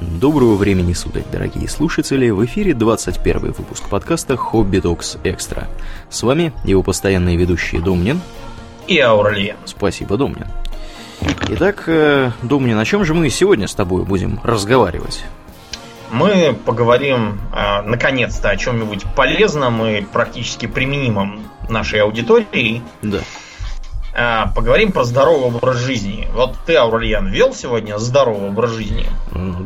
Доброго времени суток, дорогие слушатели! В эфире 21 выпуск подкаста «Хобби Докс Экстра». С вами его постоянные ведущие Домнин и Аурлиен. Спасибо, Домнин. Итак, э, Домнин, о чем же мы сегодня с тобой будем разговаривать? Мы поговорим, э, наконец-то, о чем-нибудь полезном и практически применимом нашей аудитории. Да. Э, поговорим про здоровый образ жизни. Вот ты, Аурлиен, вел сегодня здоровый образ жизни?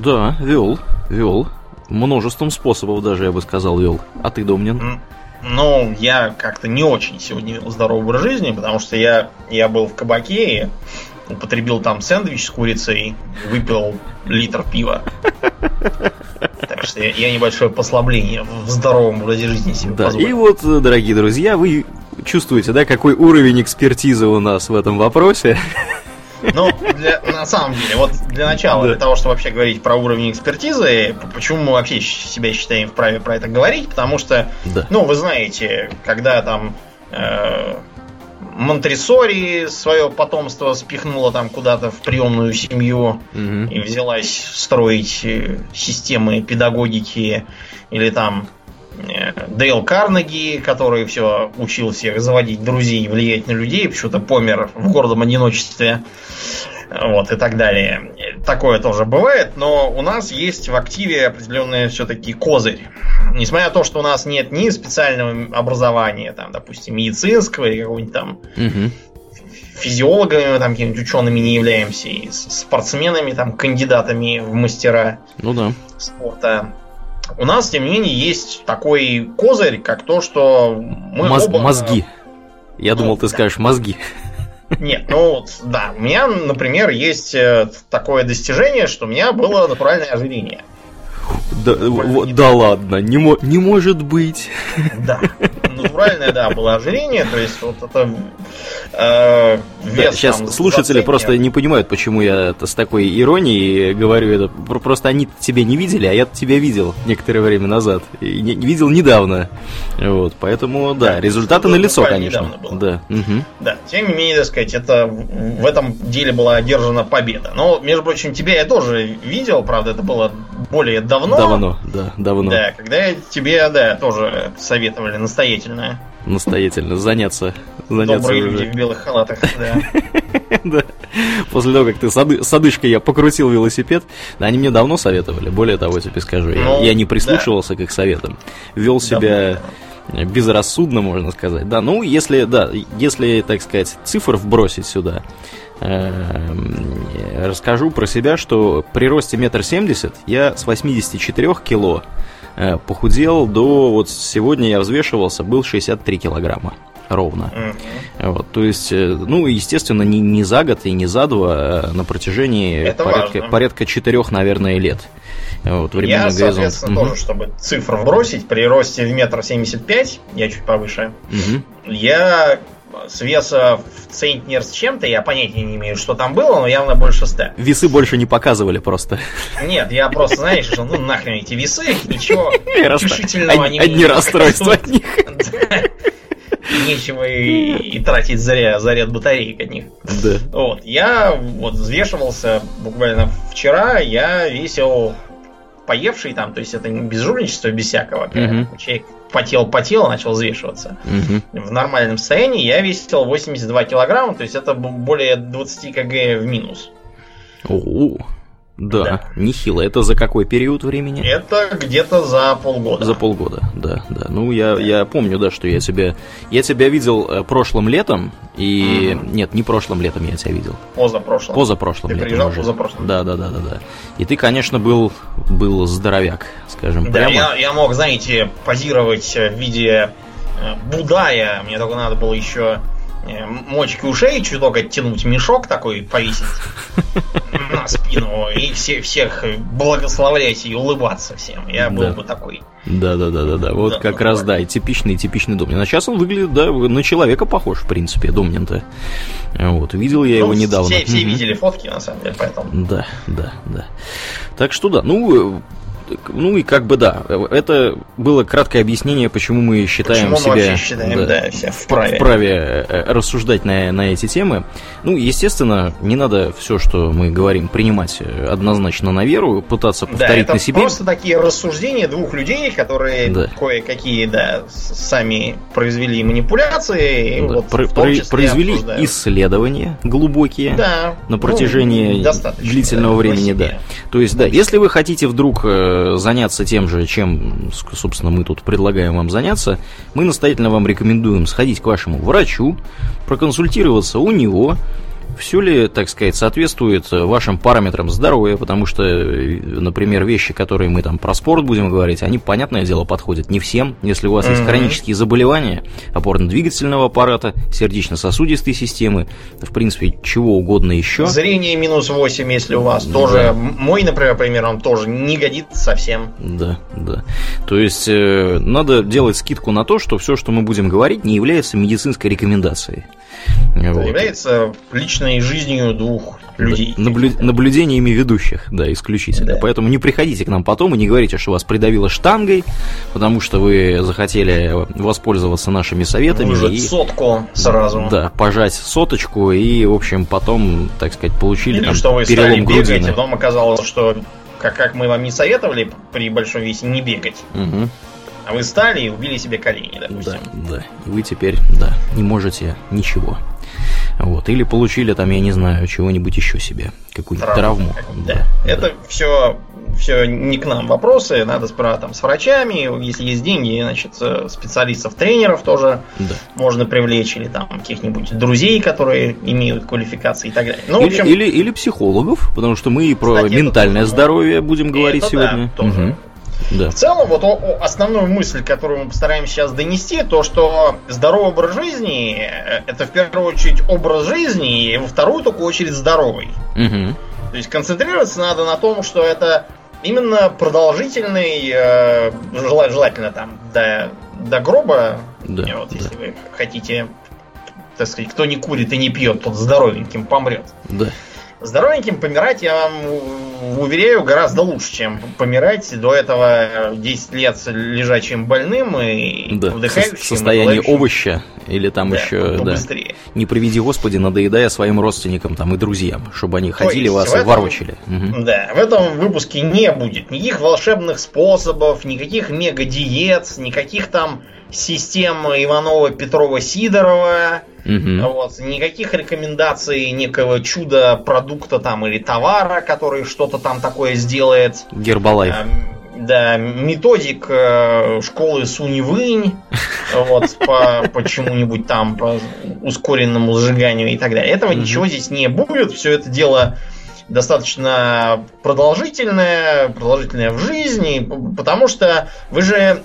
Да, вел, вел. Множеством способов даже, я бы сказал, вел. А ты, Домнин? Ну, я как-то не очень сегодня вел здоровый образ жизни, потому что я, я был в кабаке и употребил там сэндвич с курицей, выпил литр пива. Так что я, я небольшое послабление в здоровом образе жизни себе Да, позволил. и вот, дорогие друзья, вы чувствуете, да, какой уровень экспертизы у нас в этом вопросе? Ну, для, на самом деле, вот для начала, Да. для того, чтобы вообще говорить про уровень экспертизы, почему мы вообще себя считаем вправе про это говорить, потому что, Да. ну, вы знаете, когда там э, Монтресори свое потомство спихнула там куда-то в приемную семью Мгм. и взялась строить э, системы педагогики, или там Дейл Карнеги, который все учил всех заводить друзей и влиять на людей, почему-то помер в гордом одиночестве. Вот, и так далее. Такое тоже бывает, но у нас есть в активе определенный все-таки козырь. Несмотря на то, что у нас нет ни специального образования, там, допустим, медицинского или какого-нибудь там Мгм. физиологами, там, какими-нибудь учеными не являемся, и спортсменами, там, кандидатами в мастера Ну да. спорта. У нас, тем не менее, есть такой козырь, как то, что мы Моз- оба- Мозги. Я Ну, думал, ты да. скажешь мозги. Нет, ну вот, да, у меня, например, есть э, такое достижение, что у меня было натуральное ожирение. Да, вот- да ладно, не, не может быть. Да, натуральное, да, было ожирение, то есть вот это э, вес сейчас там слушатели просто не понимают, почему я это с такой иронией говорю это. Про- Просто они тебя не видели, а я тебя видел некоторое время назад. И не, видел недавно. Вот, поэтому, да, Да, результаты на лицо, конечно. Да. мгм. Да, тем не менее, так сказать, это в этом деле была одержана победа. Но, между прочим, тебя я тоже видел, правда, это было более давно. Давно, да, давно. Да, когда тебе, да, тоже советовали настоятельно. Настоятельно заняться. заняться Добрые уже. люди в белых халатах, да. После того, как ты с, оды- с одышкой я покрутил велосипед, они мне давно советовали. Более того, тебе скажу, я, Ну, не прислушивался к их советам. Вел себя безрассудно, можно сказать. Да, ну, если, да, если, так сказать, цифр вбросить сюда, расскажу про себя, что при росте метр семьдесят я с 84 кило э, похудел до, вот сегодня я взвешивался, был 63 килограмма ровно. Мгм. Вот, то есть, э, ну, естественно, не, не за год и не за два, а на протяжении Это порядка, важно. порядка четырех, наверное, лет. Вот, Я, соответственно, тоже, чтобы цифру вбросить, при росте в метр семьдесят пять, я чуть повыше, Мгм. я с веса в центнер с чем-то, я понятия не имею, что там было, но явно больше 100. Весы больше не показывали просто. Нет, я просто, знаешь, что ну нахрен эти весы, ничего расстро- утешительного Одни, не расстройства от них. Нечего и, и тратить зря заряд батареек от них. Да. Вот, я вот взвешивался буквально вчера, я весил поевший там, то есть это без жульничества, без всякого. Мгм. Человек потел-потел, начал взвешиваться. Мгм. В нормальном состоянии я весил 82 килограмма, то есть это более 20 кг в минус. О, да, Да. нехило. Это за какой период времени? Это где-то за полгода. За полгода, да, да. Ну, я, я помню, да, что я тебя... Я тебя видел э, прошлым летом, и... Нет, не прошлым летом я тебя видел. Позапрошлом. Позапрошлым Ты летом приезжал уже. позапрошлым? Да, да, да, да, да. И ты, конечно, был, был здоровяк, скажем Да, прямо. я, я мог, знаете, позировать в виде э, Будая. Мне только надо было еще мочки ушей чуток оттянуть, мешок такой повесить на спину и все, всех благословлять и улыбаться всем. Я был Да. бы такой. Да, да, да, да, да. Вот Да, как ну, раз, так. да, и типичный, типичный Домнин. А сейчас он выглядит, да, на человека похож, в принципе, Домнин-то. Вот, видел я его Ну, недавно. Все, все видели фотки, на самом деле, поэтому. Да, да, да. Так что да, ну, э, ну и как бы да, это было краткое объяснение, почему мы считаем Почему мы себя вообще считаем, да, себя вправе. вправе э, рассуждать на, на эти темы. Ну, естественно, не надо все, что мы говорим, принимать э, однозначно на веру, пытаться Да, повторить это на себе. просто такие рассуждения двух людей, которые Да. кое-какие, да, сами произвели манипуляции. Да, вот про- произвели обсуждают. исследования глубокие. Да. на ну, протяжении достаточно, длительного да, времени, да. То есть, да, если вы хотите вдруг э, заняться тем же, чем, собственно, мы тут предлагаем вам заняться, мы настоятельно вам рекомендуем сходить к вашему врачу, проконсультироваться у него, все ли, так сказать, соответствует вашим параметрам здоровья, потому что, например, вещи, которые мы там про спорт будем говорить, они, понятное дело, подходят не всем. Если у вас есть Мгм. хронические заболевания опорно-двигательного аппарата, сердечно-сосудистой системы, в принципе, чего угодно еще. Зрение минус 8, если у вас Да. тоже. Мой, например, пример, он тоже не годится совсем. Да, да. То есть э, надо делать скидку на то, что все, что мы будем говорить, не является медицинской рекомендацией. Вот. является личной жизнью двух людей. Наблю- наблюдениями ведущих, да, исключительно. Да. Поэтому не приходите к нам потом и не говорите, что вас придавило штангой, потому что вы захотели воспользоваться нашими советами Выжать и сотку сразу. да, пожать соточку и, в общем, потом, так сказать, получили Или там что вы стали перелом бегать, грудины. а потом оказалось, что как, как мы вам не советовали при большом весе не бегать. Мгм. А вы стали и убили себе колени, Да, допустим. да. И вы теперь, да, не можете ничего. Вот. Или получили там, я не знаю, чего-нибудь еще себе. Какую-нибудь травму. Да. Это все, все не к нам вопросы. Надо справа там с врачами. Если есть деньги, значит, э, специалистов, тренеров тоже Да. можно привлечь. Или там каких-нибудь друзей, которые имеют квалификации и так далее. Ну, в или, общем, или, или психологов, потому что мы и про Кстати, это ментальное тоже. здоровье будем говорить это да, сегодня. тоже. Мгм. Да. В целом, вот о- основную мысль, которую мы постараемся сейчас донести, то, что здоровый образ жизни э, это в первую очередь образ жизни, и во вторую только очередь здоровый. Мгм. То есть концентрироваться надо на том, что это именно продолжительный, э, жела- желательно там до, до гроба, Да, вот, да. если вы хотите, так сказать, кто не курит и не пьет, тот здоровеньким помрет. Да. Здоровеньким помирать, я вам уверяю, гораздо лучше, чем помирать до этого 10 лет лежачим больным и Да. В вдыхающим. со- состоянии и овоща. Или там Да, еще, да. побыстрее. Не приведи Господи, надоедая своим родственникам там и друзьям, чтобы они ходили есть вас в и этом- ворочали. Мгм. Да, в этом выпуске не будет никаких волшебных способов, никаких мега-диет, никаких там систем Иванова, Петрова, Сидорова, Мгм. вот, никаких рекомендаций некого чудо-продукта там или товара, который что-то там такое сделает. Гербалайф. Эм, Да, методик э, школы Сунь-Вынь, вот, по, по чему-нибудь там, по ускоренному сжиганию и так далее. Этого Мгм. ничего здесь не будет. Все это дело достаточно продолжительное, продолжительное в жизни, потому что вы же, э,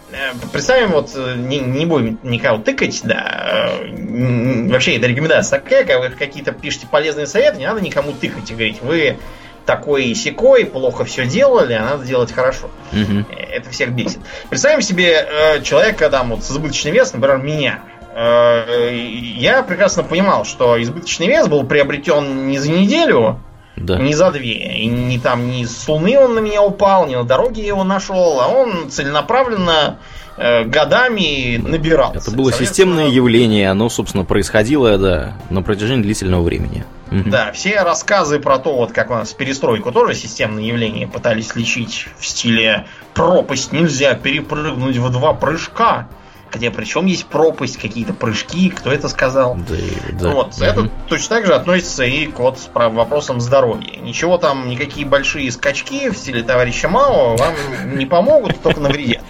представим, вот, э, не, не будем никого тыкать, да, э, вообще это рекомендация такая, когда вы какие-то пишете полезные советы, не надо никому тыкать и говорить, вы такой и секой, плохо все делали, а надо делать хорошо. Мгм. Это всех бесит. Представим себе э, человека там вот с избыточным весом, например, меня. Э, я прекрасно понимал, что избыточный вес был приобретен не за неделю, Да. не за две. И не там ни с луны он на меня упал, ни на дороге я его нашел, а он целенаправленно э, годами набирался. Это было Соответственно, системное явление, оно, собственно, происходило, да, на протяжении длительного времени. Да, все рассказы про то, вот как у нас перестройку тоже системное явление пытались лечить в стиле пропасть нельзя перепрыгнуть в два прыжка. Хотя причем есть пропасть, какие-то прыжки, кто это сказал? Да, да. Вот, Мгм. это точно так же относится и к вот с про- вопросам здоровья. Ничего там, никакие большие скачки в стиле товарища Мао вам не помогут, только навредят.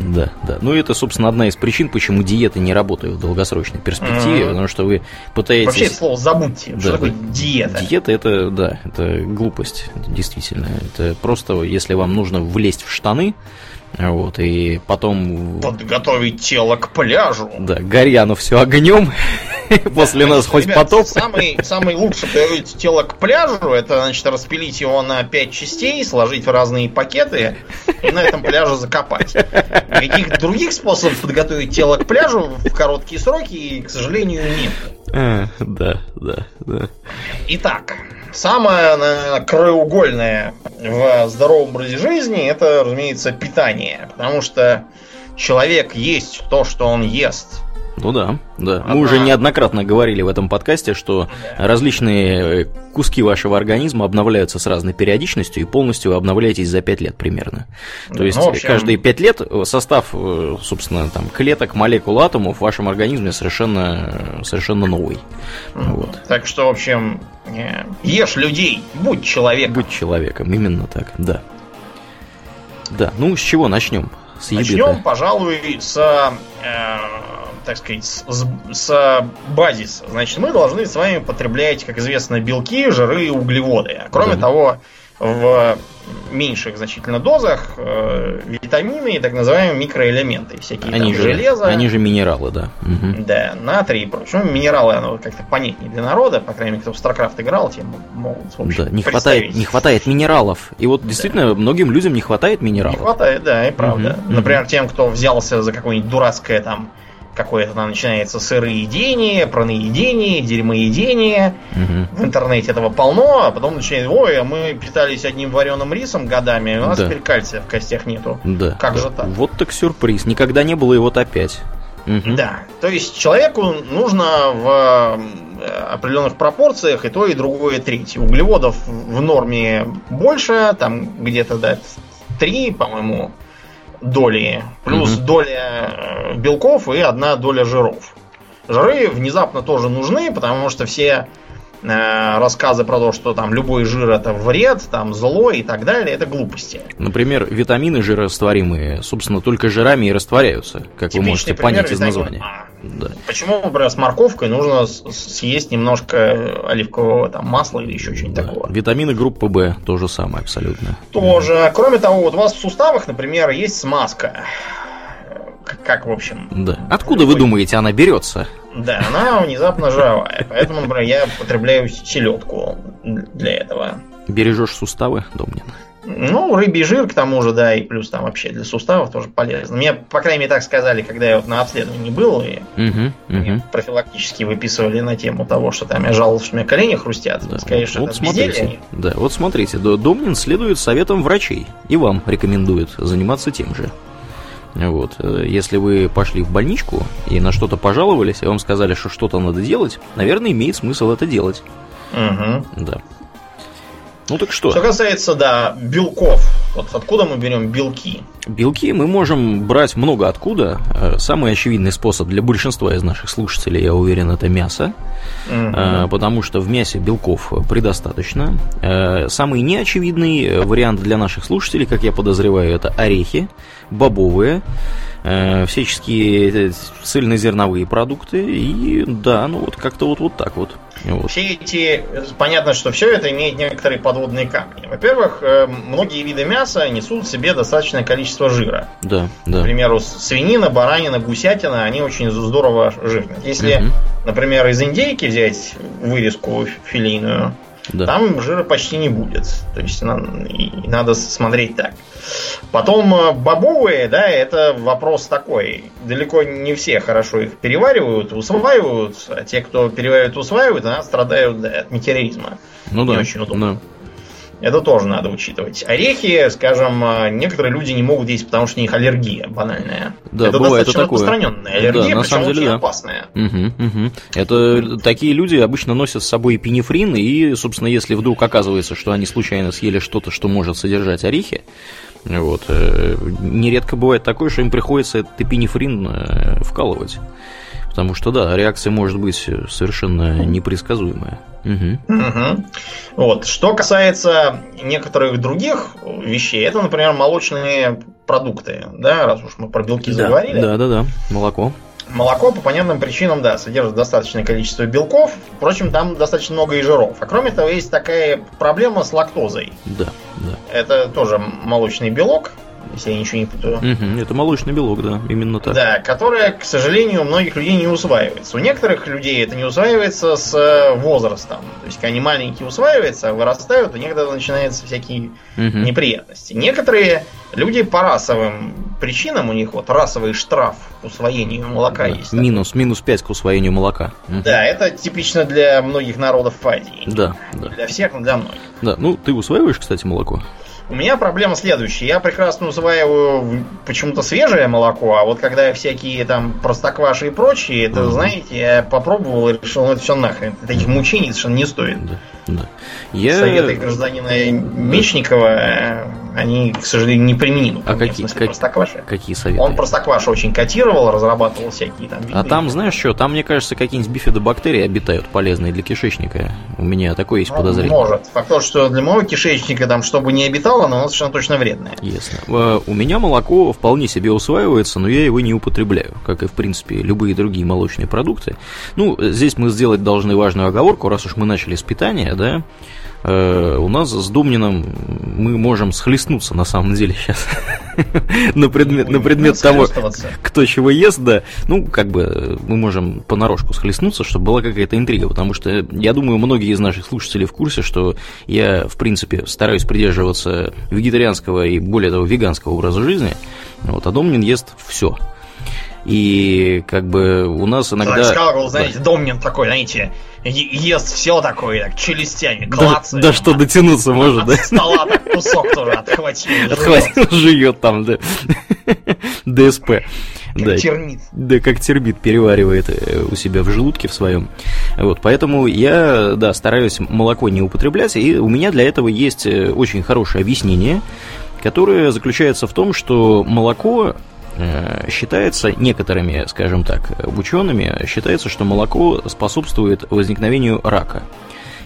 Да, да. Ну, это, собственно, одна из причин, почему диеты не работают в долгосрочной перспективе, Мгм. потому что вы пытаетесь... Вообще это слово забудьте. Да, что такое да. диета? Диета это, да, это глупость, действительно. Это просто, если вам нужно влезть в штаны, вот, и потом, Подготовить тело к пляжу. да, горя оно все огнем, после нас хоть потоп. Самый, самый лучший приготовить тело к пляжу, это, значит, распилить его на пять частей, сложить в разные пакеты и на этом пляже закопать. Никаких других способов подготовить тело к пляжу в короткие сроки, к сожалению, нет. А, Да, да, да. Итак, Самое наверное, краеугольное в здоровом образе жизни это, разумеется, питание. Потому что человек есть то, что он ест. Ну да, да. Мы уже неоднократно говорили в этом подкасте, что различные э, куски вашего организма обновляются с разной периодичностью и полностью вы обновляетесь за 5 лет примерно. То ну, есть ну, общем... каждые 5 лет состав, э, собственно, там, клеток, молекул, атомов в вашем организме совершенно, совершенно новый. Вот. Так что, в общем, э, ешь людей, будь человеком. Будь человеком, именно так, да. Да, ну с чего начнем? С Начнем, пожалуй, с э, так сказать, с, с базиса. Значит, мы должны с вами потреблять, как известно, белки, жиры и углеводы. А кроме да. того, в меньших значительно дозах э, витамины и так называемые микроэлементы. Всякие они там, же, железо. Они же минералы, да. Угу. Да, натрий и прочее. Ну, минералы, оно как-то понятнее для народа, по крайней мере, кто в StarCraft играл, тем могут, в общем, Да, не хватает, не хватает минералов. И вот действительно, да. многим людям не хватает минералов. Не хватает, да, и правда. Угу. Например, тем, кто взялся за какое-нибудь дурацкое там какое-то там начинается сыроедение, пронаедение, дерьмоедение. Угу. В интернете этого полно, а потом начинает, ой, а мы питались одним вареным рисом годами, у нас да. теперь кальция в костях нету. Да. Как же так? Вот так сюрприз. Никогда не было, и вот опять. Угу. Да. То есть человеку нужно в э, определенных пропорциях и то, и другое третье. Углеводов в норме больше, там где-то, да, 3, по-моему, доли, плюс угу. доля э, белков и одна доля жиров. Жиры внезапно тоже нужны, потому что все э, рассказы про то, что там любой жир это вред, там зло и так далее, это глупости. Например, витамины жирорастворимые, собственно, только жирами и растворяются, как Типичный вы можете понять из названия. А. Да. Почему, например, с морковкой нужно съесть немножко оливкового там, масла или еще что-нибудь да. такого? Витамины группы В то же самое абсолютно. Тоже. Кроме того, вот у вас в суставах, например, есть смазка. Как, в общем. Да. Откуда вы думаете, она берется? Да, она внезапно жировая. Поэтому, например, я потребляю селедку для этого. Бережешь суставы, Домнин? Ну, рыбий жир, к тому же, да, и плюс там вообще для суставов тоже полезно. Мне, по крайней мере, так сказали, когда я вот на обследовании был, и uh-huh, uh-huh. профилактически выписывали на тему того, что там я жаловался, что у меня колени хрустят. Да. Скорее, вот это смотрите. Да, вот смотрите, Домнин следует советам врачей, и вам рекомендует заниматься тем же. Вот. Если вы пошли в больничку и на что-то пожаловались, и вам сказали, что что-то надо делать, наверное, имеет смысл это делать. Угу. Да. Ну так что? Что касается, да, белков. Вот откуда мы берем белки? Белки мы можем брать много откуда. Э, самый очевидный способ для большинства из наших слушателей, я уверен, это мясо. Угу. Потому что в мясе белков предостаточно. Э, самый неочевидный вариант для наших слушателей, как я подозреваю, это орехи, бобовые всяческие цельнозерновые продукты. И да, ну вот как-то вот, вот так вот. Вот. Все эти, понятно, что все это имеет некоторые подводные камни. Во-первых, э, многие виды мяса несут в себе достаточное количество жира. Да, да. К примеру, свинина, баранина, гусятина, они очень здорово жирные. Если, угу. например, из индейки взять вырезку филейную, да. Там жира почти не будет. То есть надо смотреть так. Потом э, бобовые, да, это вопрос такой. Далеко не все хорошо их переваривают, усваивают, а те, кто переваривают, усваивают, она страдают да, от метеоризма. Ну не да. очень удобно. Да. Это тоже надо учитывать. Орехи, скажем, э, некоторые люди не могут есть, потому что у них аллергия банальная. Да, это бывает достаточно такое. распространенная аллергия, да, на самом деле, очень да. опасная. Угу, угу. Это такие люди обычно носят с собой пенифрин, и, собственно, если вдруг оказывается, что они случайно съели что-то, что может содержать орехи, вот, э, нередко бывает такое, что им приходится этот эпинефрин э, вкалывать. Потому что, да, реакция может быть совершенно непредсказуемая. Угу. Угу. Вот. Что касается некоторых других вещей, это, например, молочные продукты, да, раз уж мы про белки да, заговорили. Да, да, да, молоко. Молоко по понятным причинам, да, содержит достаточное количество белков, впрочем, там достаточно много и жиров. А кроме того, есть такая проблема с лактозой. Да, да. Это тоже молочный белок, если я ничего не путаю. Угу, это молочный белок, да, именно так. Да, которая, к сожалению, у многих людей не усваивается. У некоторых людей это не усваивается с э, возрастом. То есть, когда они маленькие усваиваются, вырастают, и некогда начинаются всякие угу. неприятности. Некоторые люди по расовым причинам, у них вот расовый штраф к усвоению молока да, есть. Минус, такой. минус 5 к усвоению молока. Да, это типично для многих народов Азии. Да, да. Для всех, но для многих. Да, ну ты усваиваешь, кстати, молоко? У меня проблема следующая. Я прекрасно усваиваю почему-то свежее молоко, а вот когда всякие там простокваши и прочие, это, mm-hmm. знаете, я попробовал и решил, ну это все нахрен. Таких мучений совершенно не стоит. Да, да. Я... Советы гражданина Мечникова, э, они, к сожалению, не применимы. А какие, как, какие советы? Он простокваша очень котировал, разрабатывал всякие там виды. А там, знаешь что, там, мне кажется, какие-нибудь бифидобактерии обитают полезные для кишечника. У меня такое есть ну, подозрение. Может. Факт то, что для моего кишечника там, чтобы не обитало, но оно совершенно точно вредное. Ясно. Э, у меня молоко вполне себе усваивается, но я его не употребляю, как и, в принципе, любые другие молочные продукты. Ну, здесь мы сделать должны важную оговорку, раз уж мы начали с питания, да, Э, у нас с Думниным мы можем схлестнуться на самом деле сейчас на предмет, на предмет того, кто чего ест, да. Ну, как бы мы можем понарошку схлестнуться, чтобы была какая-то интрига, потому что я думаю, многие из наших слушателей в курсе, что я, в принципе, стараюсь придерживаться вегетарианского и, более того, веганского образа жизни, вот, а Домнин ест все. И как бы у нас иногда... Сказал, знаете, Домнин такой, знаете, ест все такое, так, челюстями, клацает. Да, да что дотянуться может, от да? стола так кусок тоже отхватил. Отхватил, жует там, да. ДСП. Как да, термит. Да, как термит переваривает э, у себя в желудке в своем. Вот, поэтому я, да, стараюсь молоко не употреблять, и у меня для этого есть э, очень хорошее объяснение, которое заключается в том, что молоко считается некоторыми, скажем так, учеными, считается, что молоко способствует возникновению рака.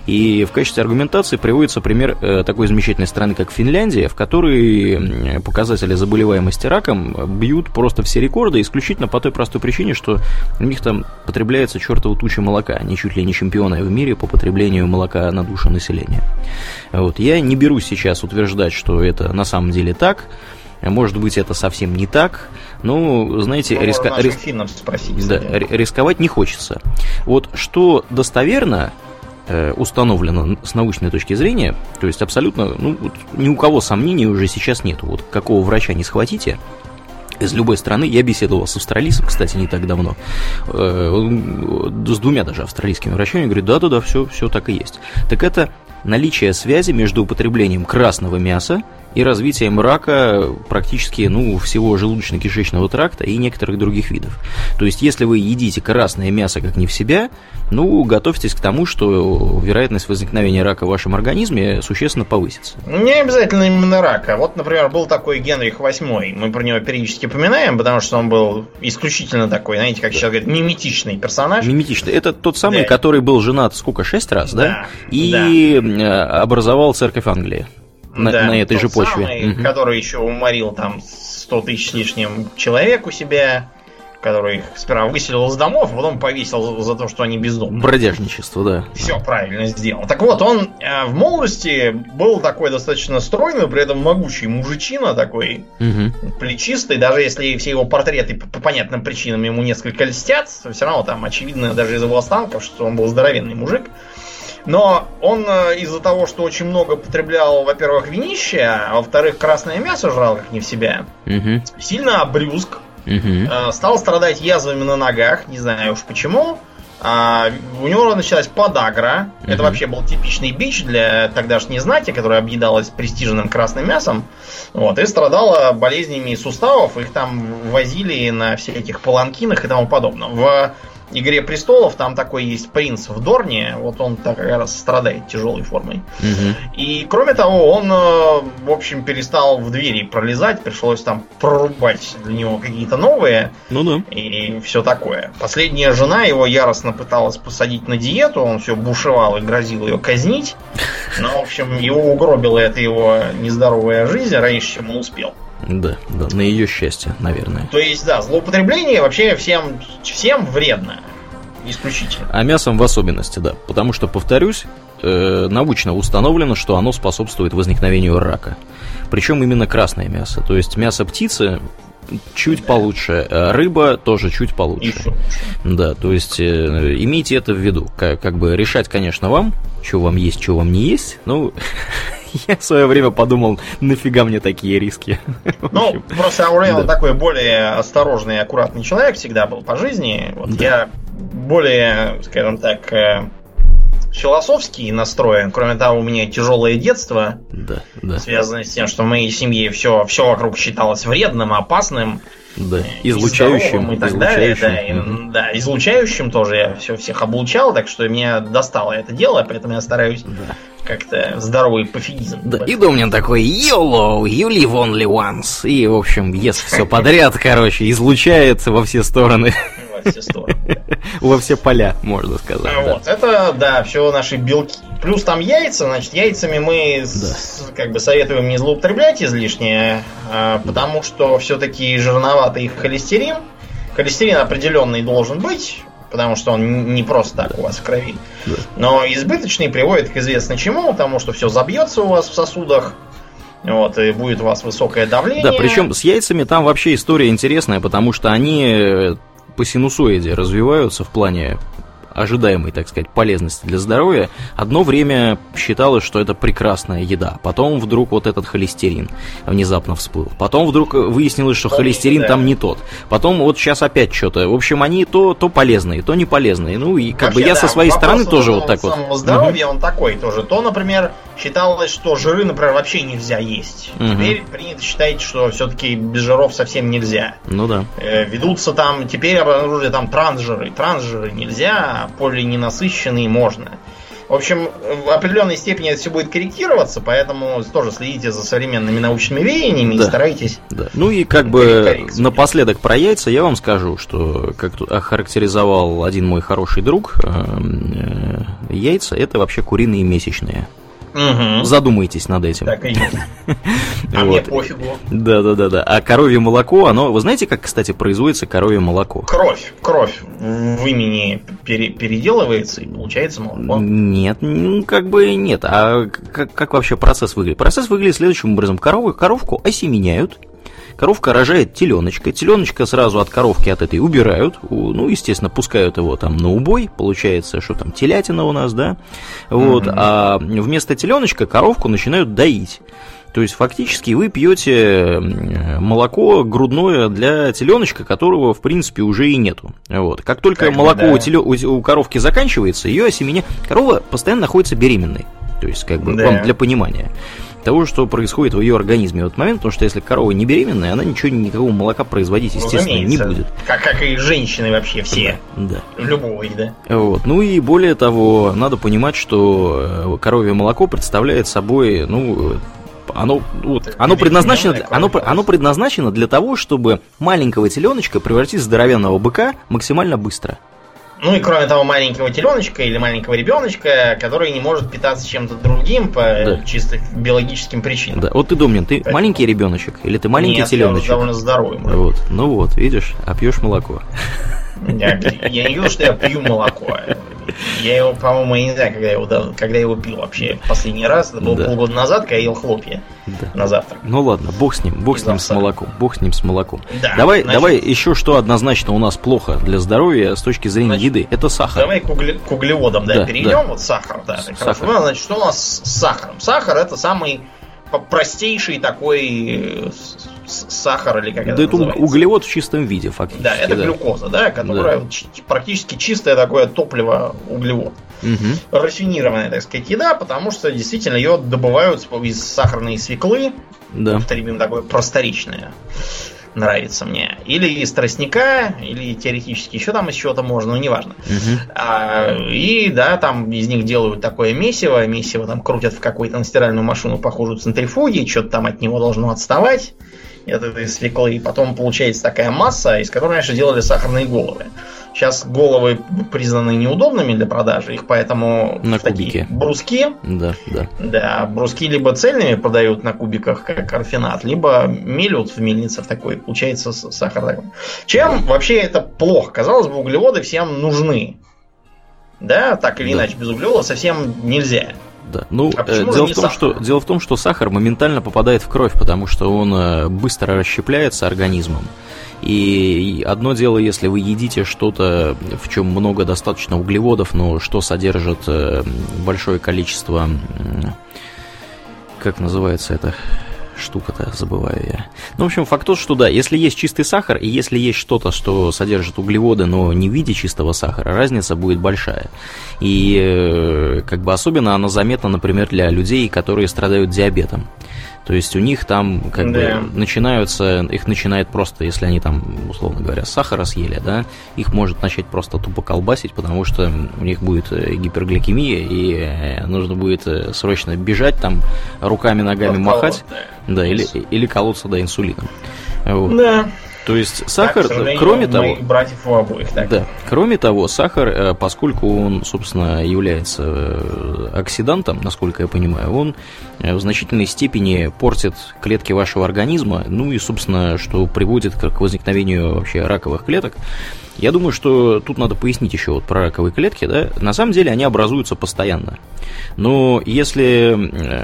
И в качестве аргументации приводится пример э, такой замечательной страны, как Финляндия, в которой показатели заболеваемости раком бьют просто все рекорды, исключительно по той простой причине, что у них там потребляется чертова туча молока. Они чуть ли не чемпионы в мире по потреблению молока на душу населения. Вот. Я не берусь сейчас утверждать, что это на самом деле так, может быть, это совсем не так. Ну, знаете, ну, риска... рис... спросить, да, рисковать не хочется. Вот что достоверно э, установлено с научной точки зрения, то есть абсолютно, ну, вот ни у кого сомнений уже сейчас нету. Вот какого врача не схватите, из любой страны. Я беседовал с австралийцем, кстати, не так давно. Э, с двумя даже австралийскими врачами. Говорит, да-да-да, все, все так и есть. Так это наличие связи между употреблением красного мяса и развитием рака практически ну, всего желудочно-кишечного тракта и некоторых других видов. То есть, если вы едите красное мясо как не в себя, ну, готовьтесь к тому, что вероятность возникновения рака в вашем организме существенно повысится. Не обязательно именно рака. Вот, например, был такой Генрих VIII. Мы про него периодически поминаем, потому что он был исключительно такой, знаете, как сейчас говорят, миметичный персонаж. Миметичный. Это тот самый, да. который был женат сколько, шесть раз, да? да и да. образовал церковь Англии на, да, на этой же почве. Самый, угу. Который еще уморил там 100 тысяч с лишним человек у себя, который их сперва выселил из домов, а потом повесил за то, что они бездомные. Бродяжничество, да. Все правильно сделал. Так вот, он э, в молодости был такой достаточно стройный, при этом могучий мужичина такой, угу. плечистый, даже если все его портреты по, по понятным причинам ему несколько льстят, все равно там очевидно даже из его останков, что он был здоровенный мужик. Но он э, из-за того, что очень много потреблял, во-первых, винище, а во-вторых, красное мясо жрал как не в себя, угу. сильно обрюзг, угу. стал страдать язвами на ногах, не знаю уж почему. А, у него началась подагра. uh Это вообще был типичный бич для тогдашней знати, которая объедалась престижным красным мясом. Вот, и страдала болезнями суставов. Их там возили на всяких паланкинах и тому подобное. В Игре престолов там такой есть принц в Дорне, вот он так раз страдает тяжелой формой. Угу. И кроме того, он, э, в общем, перестал в двери пролезать, пришлось там прорубать для него какие-то новые. Ну да. И все такое. Последняя жена его яростно пыталась посадить на диету, он все бушевал и грозил ее казнить. Но, в общем, его угробила эта его нездоровая жизнь раньше, чем он успел. Да, да, на ее счастье, наверное. То есть, да, злоупотребление вообще всем, всем вредно. исключительно. А мясом в особенности, да. Потому что, повторюсь, э, научно установлено, что оно способствует возникновению рака. Причем именно красное мясо. То есть мясо птицы чуть получше, а рыба тоже чуть получше. Да, то есть э, имейте это в виду. Как, как бы решать, конечно, вам, что вам есть, что вам не есть. Ну, я в свое время подумал, нафига мне такие риски. Ну, просто Аурел да. такой более осторожный и аккуратный человек всегда был по жизни. Вот Да. я более, скажем так, э, философский настроен. Кроме того, у меня тяжелое детство, Да, да, связанное с тем, что в моей семье все, все вокруг считалось вредным, опасным, да. Излучающим, и так далее. Да, и, излучающим. да, излучающим тоже я все, всех облучал, так что меня достало это дело, поэтому я стараюсь Да. как-то здоровый пофигизм. Да, и Домнин такой, YOLO, you live only once. И, в общем, ест все подряд, короче, излучает во все стороны, во все стороны. во все поля, можно сказать. А да. Вот, это, да, все наши белки. Плюс там яйца, значит, яйцами мы с- как бы советуем не злоупотреблять излишне, а, потому что все-таки жирноватый холестерин. Холестерин определенный должен быть, потому что он не просто так у вас в крови. Да. Но избыточный приводит к известно чему, потому что все забьется у вас в сосудах, вот, и будет у вас высокое давление. Да, причем с яйцами там вообще история интересная, потому что они э, по синусоиде развиваются в плане ожидаемой, так сказать, полезности для здоровья, одно время считалось, что это прекрасная еда. Потом вдруг вот этот холестерин внезапно всплыл. Потом вдруг выяснилось, что холестерин там не тот. Потом вот сейчас опять что-то. В общем, они то, то полезные, то не полезные. Ну и как бы Вообще, я да, со своей стороны тоже вот так вот. самого здоровья, он такой тоже. То, например, считалось, что жиры, например, вообще нельзя есть. Мгм. Теперь принято считать, что все-таки без жиров совсем нельзя. Ну да. Э, Ведутся там, теперь обнаружили там трансжиры. Трансжиры нельзя, а полиненасыщенные можно. В общем, в определенной степени это все будет корректироваться, поэтому тоже следите за современными научными веяниями и Да. старайтесь. Да. Ну и как бы напоследок про яйца я вам скажу, что как тут охарактеризовал один мой хороший друг, эм, э, яйца это вообще куриные месячные. Мгм. Задумайтесь над этим. Так и есть. А мне пофигу. Да, да, да, да. А коровье молоко, оно, вы знаете, как, кстати, производится коровье молоко? Кровь, кровь в имени пере- переделывается и получается молоко. Нет, ну, как бы нет. А как, как вообще процесс выглядит? Процесс выглядит следующим образом. Корову, коровку осеменяют, коровка рожает теленочка, теленочка сразу от коровки от этой убирают, ну, естественно, пускают его там на убой, получается, что там телятина у нас, да, вот, Мгм. а вместо теленочка коровку начинают доить. То есть фактически вы пьете молоко грудное для теленочка, которого в принципе уже и нету. Вот. Как только Как молоко да. у, теле- у коровки заканчивается, ее осеменя... Корова постоянно находится беременной. То есть, как бы, Да. вам для понимания того, что происходит в ее организме в этот момент, потому что если корова не беременная, она ничего, никакого молока производить, естественно, не Разумеется. будет. Как, как и женщины вообще все. Да. Любого вида. Вот. Ну и более того, надо понимать, что э, коровье молоко представляет собой, ну, оно, вот, оно, предназначено, объединенное оно, оно предназначено для того, чтобы маленького теленочка превратить в здоровенного быка максимально быстро. Ну и кроме того, маленького теленочка или маленького ребеночка, который не может питаться чем-то другим по Да. чисто биологическим причинам. Да. Вот ты, Домнин, ты Поэтому- маленький ребеночек или ты маленький Нет, я теленочек? довольно здоровый. мужик. Вот. Ну вот, видишь, а пьешь молоко. Я, я не видел, что я пью молоко. Я его, по-моему, я не знаю, когда я его, дав- когда я его пил вообще последний раз. Это было Да. полгода назад, когда я ел хлопья Да. на завтрак. Ну ладно, бог с ним, бог с ним с молоком, бог с ним с молоком. Да, давай, значит- давай еще что однозначно у нас плохо для здоровья с точки зрения Значит, еды, это сахар. Давай к, угле- к углеводам да, Да, перейдем. да. Вот сахар, да. Сахар. хорошо. Ну, значит, что у нас с сахаром? Сахар это самый простейший такой э, сахар или как Да это это называется. углевод в чистом виде, фактически. Да, это глюкоза, да, которая чи- практически чистое такое топливо углевод. Мгм. Рафинированная, так сказать, еда, потому что действительно ее добывают из сахарной свеклы, Да. повторим, такое просторечное. Нравится мне. Или из тростника, или теоретически еще там из чего-то можно, но неважно. Мгм. А, и да, там из них делают такое месиво, месиво там крутят в какую-то на стиральную машину, похожую центрифуги, что-то там от него должно отставать, от этой свеклы, и потом получается такая масса, из которой раньше делали сахарные головы. Сейчас головы признаны неудобными для продажи, их поэтому На такие бруски, Да, да. да, бруски либо цельными продают на кубиках, как рафинат, либо мелют в мельницах такой, получается сахар такой. Чем вообще это плохо? Казалось бы, углеводы всем нужны. да, так или да. иначе, без углеводов совсем нельзя. Да. Ну, а э, дело, в том, что, дело в том, что сахар моментально попадает в кровь, потому что он э, быстро расщепляется организмом. И одно дело, если вы едите что-то, в чем много достаточно углеводов, но что содержит э, большое количество, как называется это, штука-то, забываю я. Ну, в общем, факт тот, что да, если есть чистый сахар, и если есть что-то, что содержит углеводы, но не в виде чистого сахара, разница будет большая. И э, как бы особенно она заметна, например, для людей, которые страдают диабетом. То есть у них там как да. бы начинаются, их начинает просто, если они там, условно говоря, сахара съели, да, их может начать просто тупо колбасить, потому что у них будет э, гипергликемия, и э, нужно будет э, срочно бежать там, руками, ногами махать, да, или, или колоться, да, инсулином. Вот. Да. То есть сахар, так, кроме того, братьев у обоих, так. да, кроме того, сахар, э, поскольку он, собственно, является э, оксидантом, насколько я понимаю, он э, в значительной степени портит клетки вашего организма, ну и, собственно, что приводит к возникновению вообще раковых клеток. Я думаю, что тут надо пояснить еще вот про раковые клетки, да. На самом деле они образуются постоянно. Но если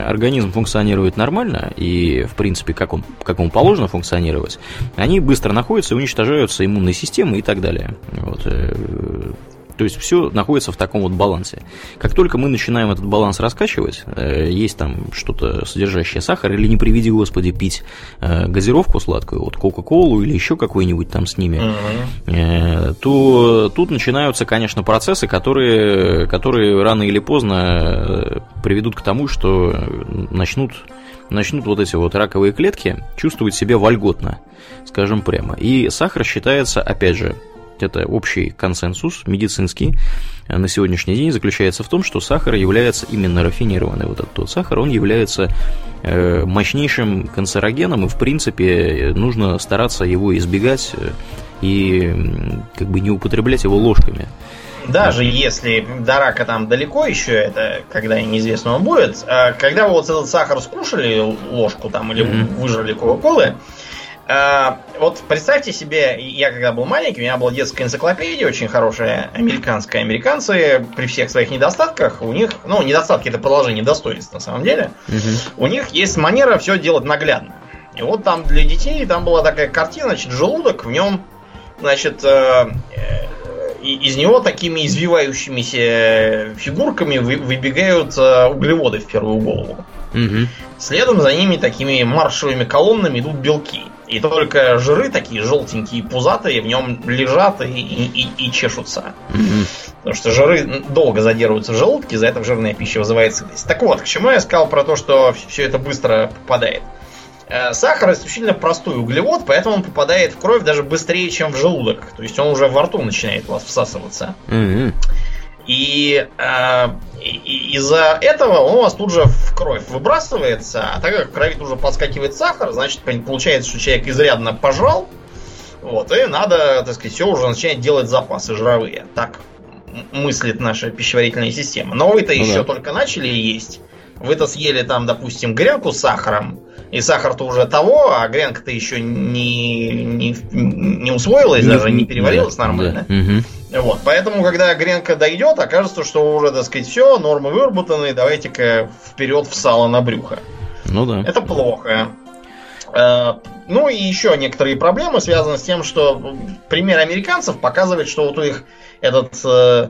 организм функционирует нормально и, в принципе, как, он, как ему положено функционировать, они быстро находятся и уничтожаются иммунной системой и так далее. Вот. Э, то есть все находится в таком вот балансе. Как только мы начинаем этот баланс раскачивать, э, есть там что-то содержащее сахар, или не приведи господи пить э, газировку сладкую, вот Кока-Колу или еще какой-нибудь там с ними, uh-huh. то тут начинаются, конечно, процессы, которые, которые рано или поздно приведут к тому, что начнут начнут вот эти вот раковые клетки чувствовать себя вольготно, скажем прямо. И сахар считается, опять же, это общий консенсус медицинский на сегодняшний день заключается в том, что сахар является именно рафинированный вот этот тот сахар, он является э, мощнейшим канцерогеном, и в принципе нужно стараться его избегать э, и как бы не употреблять его ложками. Даже да. если до рака там далеко еще, это когда неизвестно он будет, а когда вы вот этот сахар скушали ложку там или mm-hmm. выжрали кока-колы, а, вот представьте себе, я когда был маленький, у меня была детская энциклопедия, очень хорошая, американская. Американцы при всех своих недостатках, у них, ну, недостатки это продолжение достоинств на самом деле, угу. у них есть манера все делать наглядно. И вот там для детей, там была такая картина, значит, желудок, в нем, значит, э, э, из него такими извивающимися фигурками выбегают э, углеводы в первую голову. Угу. Следом за ними такими маршевыми колоннами идут белки. И только жиры такие желтенькие, пузатые в нем лежат и, и, и, и чешутся. Mm-hmm. Потому что жиры долго задерживаются в желудке, за это жирная пища вызывает сытость. Так вот, к чему я сказал про то, что все это быстро попадает. Э, сахар исключительно простой углевод, поэтому он попадает в кровь даже быстрее, чем в желудок. То есть он уже во рту начинает у вас всасываться. Mm-hmm. И, э, из-за этого он у вас тут же в кровь выбрасывается, а так как в крови тут же подскакивает сахар, значит, получается, что человек изрядно пожрал, вот, и надо, так сказать, все уже начинать делать запасы жировые. Так мыслит наша пищеварительная система. Но вы-то ну, еще да. только начали есть. Вы-то съели там, допустим, гренку с сахаром, и сахар-то уже того, а гренка-то еще не, не, не усвоилась, даже не переварилась да, нормально. Да. Угу. Вот, поэтому, когда гренка дойдет, окажется, что уже, так сказать, все, нормы выработаны, давайте-ка вперед в сало на брюхо. Ну да. Это плохо. Э, ну и еще некоторые проблемы связаны с тем, что пример американцев показывает, что вот у них этот э,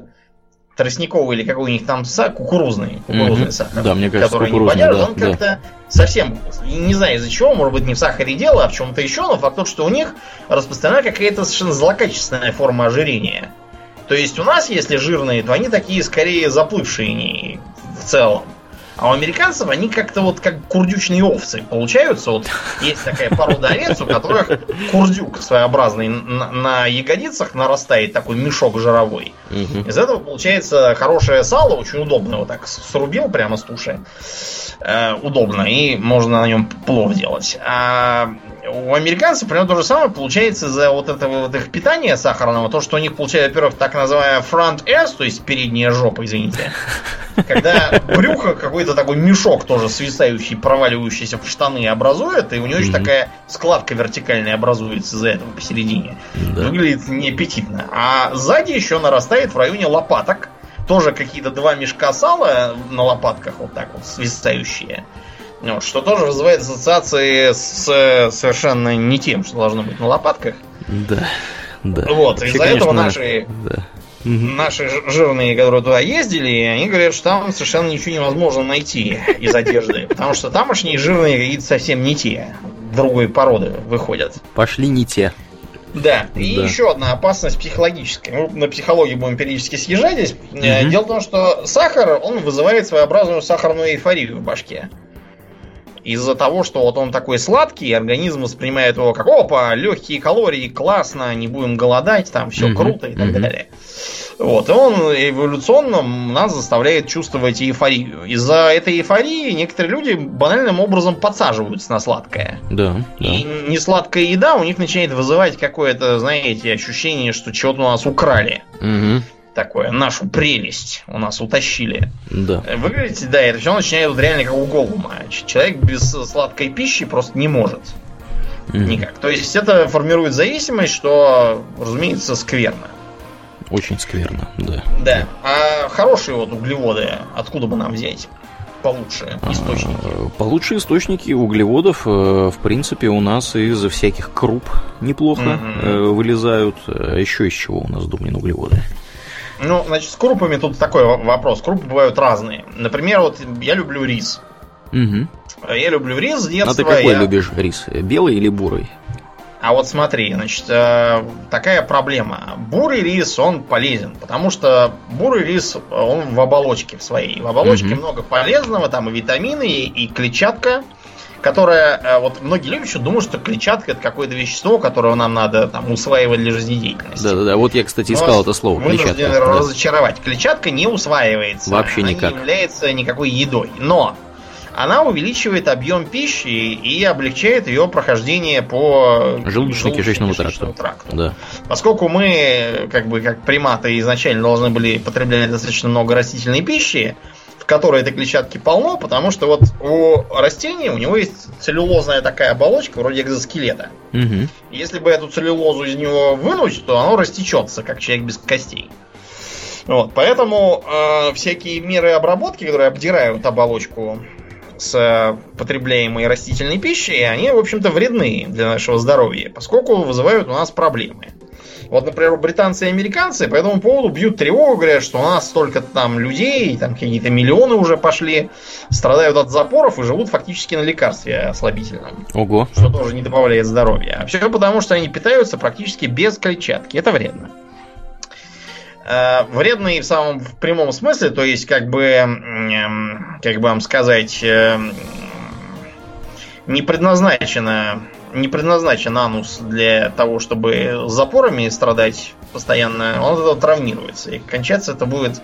тростниковый или какой у них там сахар, кукурузный, кукурузный mm-hmm. сахар, да, мне кажется, который не поддерживает, да, он да. как-то совсем, не знаю из-за чего, может быть не в сахаре дело, а в чем-то еще, но факт тот, что у них распространена какая-то совершенно злокачественная форма ожирения. То есть у нас, если жирные, то они такие скорее заплывшие в целом. А у американцев они как-то вот как курдючные овцы получаются. Вот есть такая порода овец, у которых курдюк своеобразный на, на ягодицах нарастает такой мешок жировой. Угу. Из этого получается хорошее сало, очень удобно. Вот так срубил прямо с туши. Э, удобно, и можно на нем плов делать. А у американцев примерно то же самое получается за вот этого вот их питания сахарного, то, что у них получается, во-первых, так называемая front S, то есть передняя жопа, извините. Когда брюхо какой-то такой мешок тоже свисающий, проваливающийся в штаны образует, и у него еще такая складка вертикальная образуется за этого посередине. Выглядит неаппетитно. А сзади еще нарастает в районе лопаток тоже какие-то два мешка сала на лопатках, вот так вот, свисающие. Вот, что тоже вызывает ассоциации с совершенно не тем, что должно быть на лопатках. Да, да. Вот, из-за этого наши, да. наши жирные, которые туда ездили, они говорят, что там совершенно ничего невозможно найти из одежды. Потому что тамошние жирные какие-то совсем не те. Другой породы выходят. Пошли не те. Да, и да. еще одна опасность психологическая. Мы на психологию будем периодически съезжать здесь. Угу. Дело в том, что сахар, он вызывает своеобразную сахарную эйфорию в башке. Из-за того, что вот он такой сладкий, организм воспринимает его как опа, легкие калории, классно, не будем голодать, там все угу. круто и так угу. далее. Вот, и он эволюционно нас заставляет чувствовать эйфорию. Из-за этой эйфории некоторые люди банальным образом подсаживаются на сладкое. Да. И да. несладкая еда у них начинает вызывать какое-то, знаете, ощущение, что чего-то у нас украли. Угу такое, нашу прелесть у нас утащили. Да. Выглядите, да, это все начинает вот реально как у Голума. Человек без сладкой пищи просто не может. Mm. Никак. То есть это формирует зависимость, что, разумеется, скверно. Очень скверно, да. Да. А хорошие вот углеводы откуда бы нам взять? получше а, источники? Получше источники углеводов, э, в принципе, у нас из всяких круп неплохо угу. вылезают. А Еще из чего у нас думнин углеводы? Ну, значит, с крупами тут такой вопрос. Крупы бывают разные. Например, вот я люблю рис. Угу. Я люблю рис с детства. А ты какой я... любишь рис? Белый или бурый? А вот смотри, значит, э, такая проблема. Бурый рис, он полезен, потому что бурый рис, он в оболочке в своей. В оболочке угу. много полезного, там и витамины, и, и клетчатка которая, э, вот многие люди еще думают, что клетчатка это какое-то вещество, которое нам надо там усваивать для жизнедеятельности. Да-да-да, вот я, кстати, искал Но это слово. Вынужден клетчатка. разочаровать. Клетчатка не усваивается. Вообще она никак. не является никакой едой. Но она увеличивает объем пищи и облегчает ее прохождение по желудочно-кишечному тракту. тракту. Да. Поскольку мы, как бы, как приматы, изначально должны были потреблять достаточно много растительной пищи, в которой этой клетчатки полно, потому что вот у растения у него есть целлюлозная такая оболочка, вроде экзоскелета. Угу. Если бы эту целлюлозу из него вынуть, то оно растечется, как человек без костей. Вот, поэтому э, всякие меры обработки, которые обдирают оболочку с э, потребляемой растительной пищей, они, в общем-то, вредны для нашего здоровья, поскольку вызывают у нас проблемы. Вот, например, британцы и американцы по этому поводу бьют тревогу, говорят, что у нас столько там людей, там какие-то миллионы уже пошли, страдают от запоров и живут фактически на лекарстве ослабительном. Ого. Что тоже не добавляет здоровья. А все потому, что они питаются практически без клетчатки. Это вредно. Э, вредно и в самом в прямом смысле, то есть, как бы, э, как бы вам сказать, э, не предназначено не предназначен анус для того, чтобы запорами страдать постоянно, он от этого травмируется. И кончаться это будет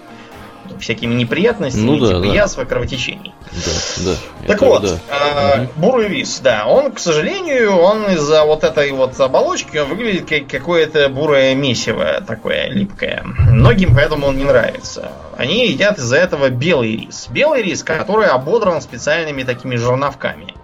всякими неприятностями, ну, да, типа да. язва, кровотечений. Да, да. Так вот, да. Э, бурый рис, да, он, к сожалению, он из-за вот этой вот оболочки, он выглядит как какое-то бурое месиво такое липкое. Многим поэтому он не нравится. Они едят из-за этого белый рис. Белый рис, который ободран специальными такими жерновками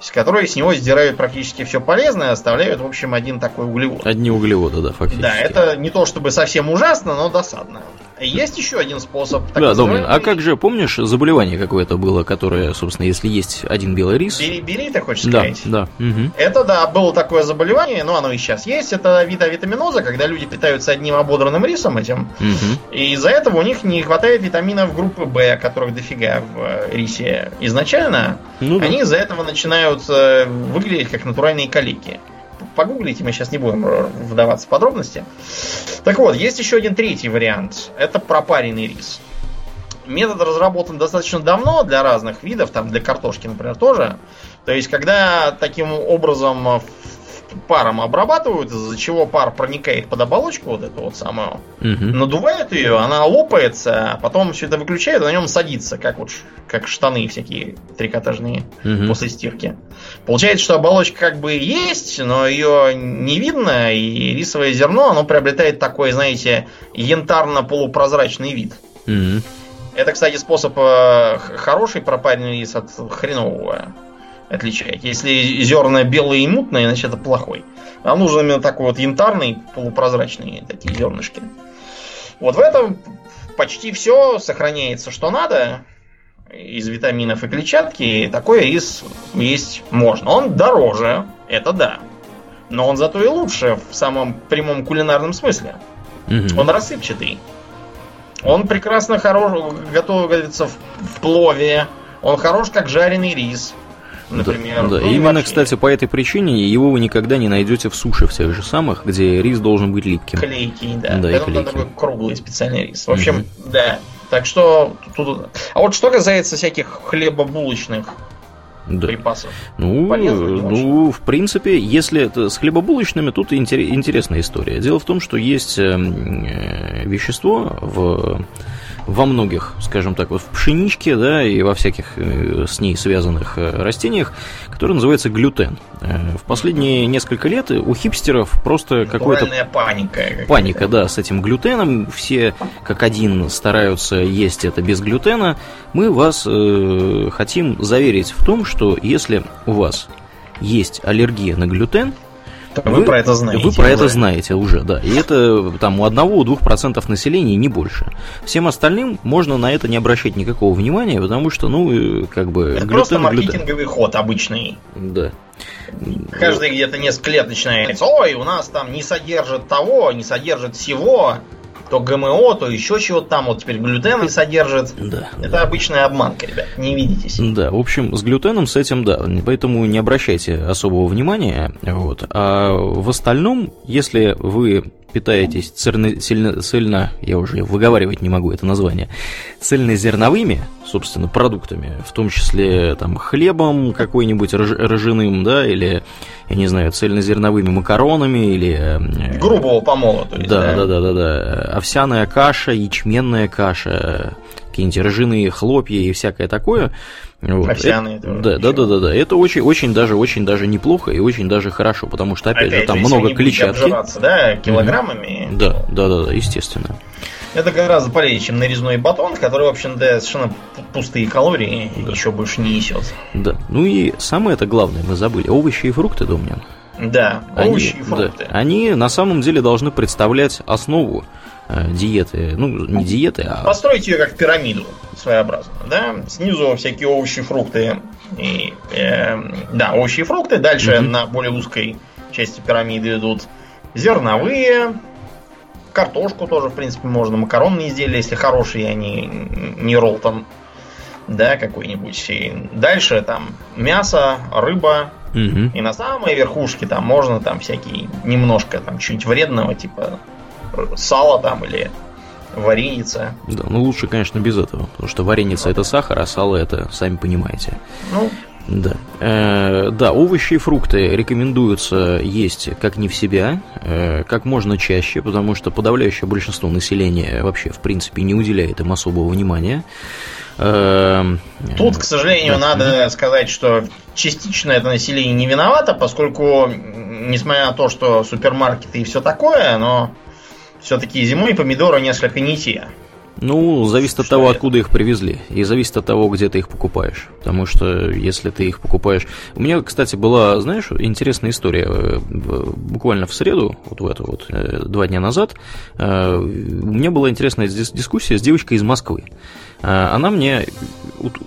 с которой с него сдирают практически все полезное, оставляют, в общем, один такой углевод. Одни углеводы, да, фактически. Да, это не то чтобы совсем ужасно, но досадно. Есть еще один способ. Да, Домнин, а как же, помнишь, заболевание какое-то было, которое, собственно, если есть один белый рис... Бери, ты хочешь да, сказать? Да, угу. Это, да, было такое заболевание, но оно и сейчас есть. Это вид авитаминоза, когда люди питаются одним ободранным рисом этим, угу. и из-за этого у них не хватает витаминов группы В, которых дофига в э, рисе изначально. Ну, да. Они из-за этого начинают э, выглядеть как натуральные калики погуглите, мы сейчас не будем вдаваться в подробности. Так вот, есть еще один третий вариант. Это пропаренный рис. Метод разработан достаточно давно для разных видов, там для картошки, например, тоже. То есть, когда таким образом паром обрабатывают, из-за чего пар проникает под оболочку, вот эту вот самую, угу. надувает ее, она лопается, а потом все это выключает, на нем садится, как вот как штаны всякие трикотажные угу. после стирки. Получается, что оболочка как бы есть, но ее не видно, и рисовое зерно, оно приобретает такой, знаете, янтарно-полупрозрачный вид. Угу. Это, кстати, способ э, хороший пропаренный рис от хренового отличать. Если зерна белые и мутные, значит это плохой. А нужен именно такой вот янтарный, полупрозрачный такие зернышки. Вот в этом почти все сохраняется, что надо из витаминов и клетчатки. Такой рис есть можно. Он дороже, это да. Но он зато и лучше в самом прямом кулинарном смысле. Угу. Он рассыпчатый. Он прекрасно хорош, готовится в, в плове. Он хорош, как жареный рис. Например. Да, да. Ну, именно, вообще. кстати, по этой причине его вы никогда не найдете в суше в тех же самых, где рис должен быть липким. Клейкий, да. да Это клейкий. такой круглый специальный рис. В общем, угу. да. Так что тут. А вот что касается всяких хлебобулочных да. припасов. Ну, Полезно, ну, в принципе, если это с хлебобулочными, тут интересная история. Дело в том, что есть эм, э, вещество в во многих, скажем так, вот в пшеничке, да, и во всяких э, с ней связанных э, растениях, который называется глютен. Э, в последние несколько лет у хипстеров просто какой-то... паника. Паника, да, с этим глютеном. Все как один стараются есть это без глютена. Мы вас э, хотим заверить в том, что если у вас есть аллергия на глютен, вы, вы про это знаете. Вы про уже. это знаете уже, да. И это там у одного, у двух процентов населения не больше. Всем остальным можно на это не обращать никакого внимания, потому что, ну, как бы... Это глютен, просто маркетинговый глютен. ход обычный. Да. Каждый где-то несколько лет начинается, ой, у нас там не содержит того, не содержит всего, то ГМО, то еще чего-то там, вот теперь глютен не содержит. Да. Это да. обычная обманка, ребят, не видитесь. Да, в общем, с глютеном с этим, да, поэтому не обращайте особого внимания. Вот. А в остальном, если вы питаетесь цельно, цельно, цельно, я уже выговаривать не могу это название, цельнозерновыми, собственно, продуктами, в том числе там хлебом какой-нибудь ржаным, да, или, я не знаю, цельнозерновыми макаронами, или... Э, Грубого помола, то есть, да? Да, да, да, да, да. Овсяная каша, ячменная каша, какие-нибудь ржаные хлопья и всякое такое – вот. Овсяные это, да, да, да, да, да. Это очень, очень даже, очень даже неплохо и очень даже хорошо, потому что опять, опять же там много клетчатки. да, килограммами. Угу. Да, да, да, да, естественно. Это гораздо полезнее, чем нарезной батон, который, в общем, да, совершенно пустые калории да. еще больше не несет. Да. Ну и самое это главное, мы забыли. Овощи и фрукты, Домнин. Да, овощи они, и фрукты. Да, они на самом деле должны представлять основу э, диеты. Ну, не диеты, а. Построить ее как пирамиду своеобразно, да. Снизу всякие овощи, фрукты и э, да, овощи и фрукты. Дальше mm-hmm. на более узкой части пирамиды идут зерновые, картошку тоже, в принципе, можно, макаронные изделия, если хорошие, они не ролтон, да, какой-нибудь. И дальше там мясо, рыба, угу. и на самой верхушке там можно там всякие немножко там чуть вредного, типа сало там или вареница. Да, ну лучше, конечно, без этого, потому что вареница это сахар, а сало это, сами понимаете. Ну, да. Э, да, овощи и фрукты рекомендуется есть как не в себя, э, как можно чаще, потому что подавляющее большинство населения вообще, в принципе, не уделяет им особого внимания. Э, Тут, к сожалению, да. надо сказать, что частично это население не виновато, поскольку, несмотря на то, что супермаркеты и все такое, но все-таки зимой помидоры несколько не те. Ну, зависит от того, это? откуда их привезли. И зависит от того, где ты их покупаешь. Потому что если ты их покупаешь... У меня, кстати, была, знаешь, интересная история. Э, буквально в среду, вот в эту вот, э, два дня назад, э, у меня была интересная дискуссия с девочкой из Москвы. А, она мне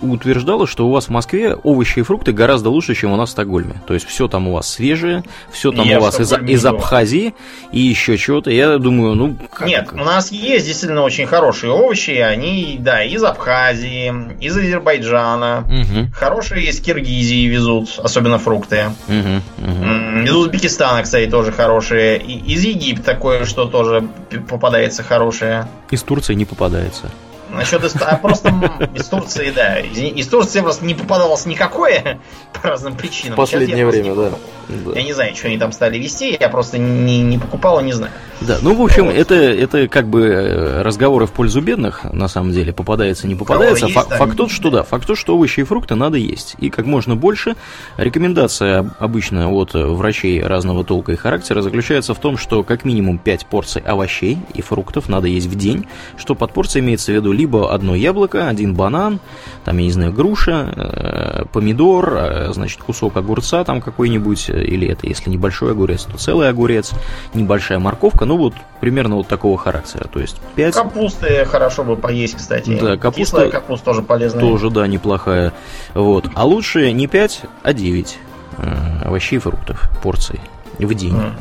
утверждала, что у вас в Москве овощи и фрукты гораздо лучше, чем у нас в Стокгольме. То есть все там у вас свежее, все там Я у вас из, из Абхазии и еще чего-то. Я думаю, ну как? Нет, у нас есть действительно очень хорошие овощи, они, да, из Абхазии, из Азербайджана. Угу. Хорошие из Киргизии везут, особенно фрукты. Угу, угу. Из Узбекистана, кстати, тоже хорошие. И из Египта такое, что тоже попадается хорошее. Из Турции не попадается. Насчет из... А просто из Турции, да. Из Турции просто не попадалось никакое по разным причинам. В последнее время, да. да. Я не знаю, что они там стали вести, я просто не, не покупал и не знаю. Да, ну, в общем, вот. это, это как бы э, разговоры в пользу бедных, на самом деле, попадается, не попадается. Есть, да, факт тот, что да, факт тот, что овощи и фрукты надо есть. И как можно больше. Рекомендация обычно от врачей разного толка и характера заключается в том, что как минимум 5 порций овощей и фруктов надо есть в день, что под порцией имеется в виду либо одно яблоко, один банан, там, я не знаю, груша, э, помидор, э, значит, кусок огурца там какой-нибудь, или это, если небольшой огурец, то целый огурец, небольшая морковка, ну вот примерно вот такого характера. То есть 5... Капусты хорошо бы поесть, кстати. Да, капуста... Кислая капуста тоже полезная. Тоже, да, неплохая. Вот. А лучше не 5, а 9 э, овощей и фруктов порций в день. Mm-hmm.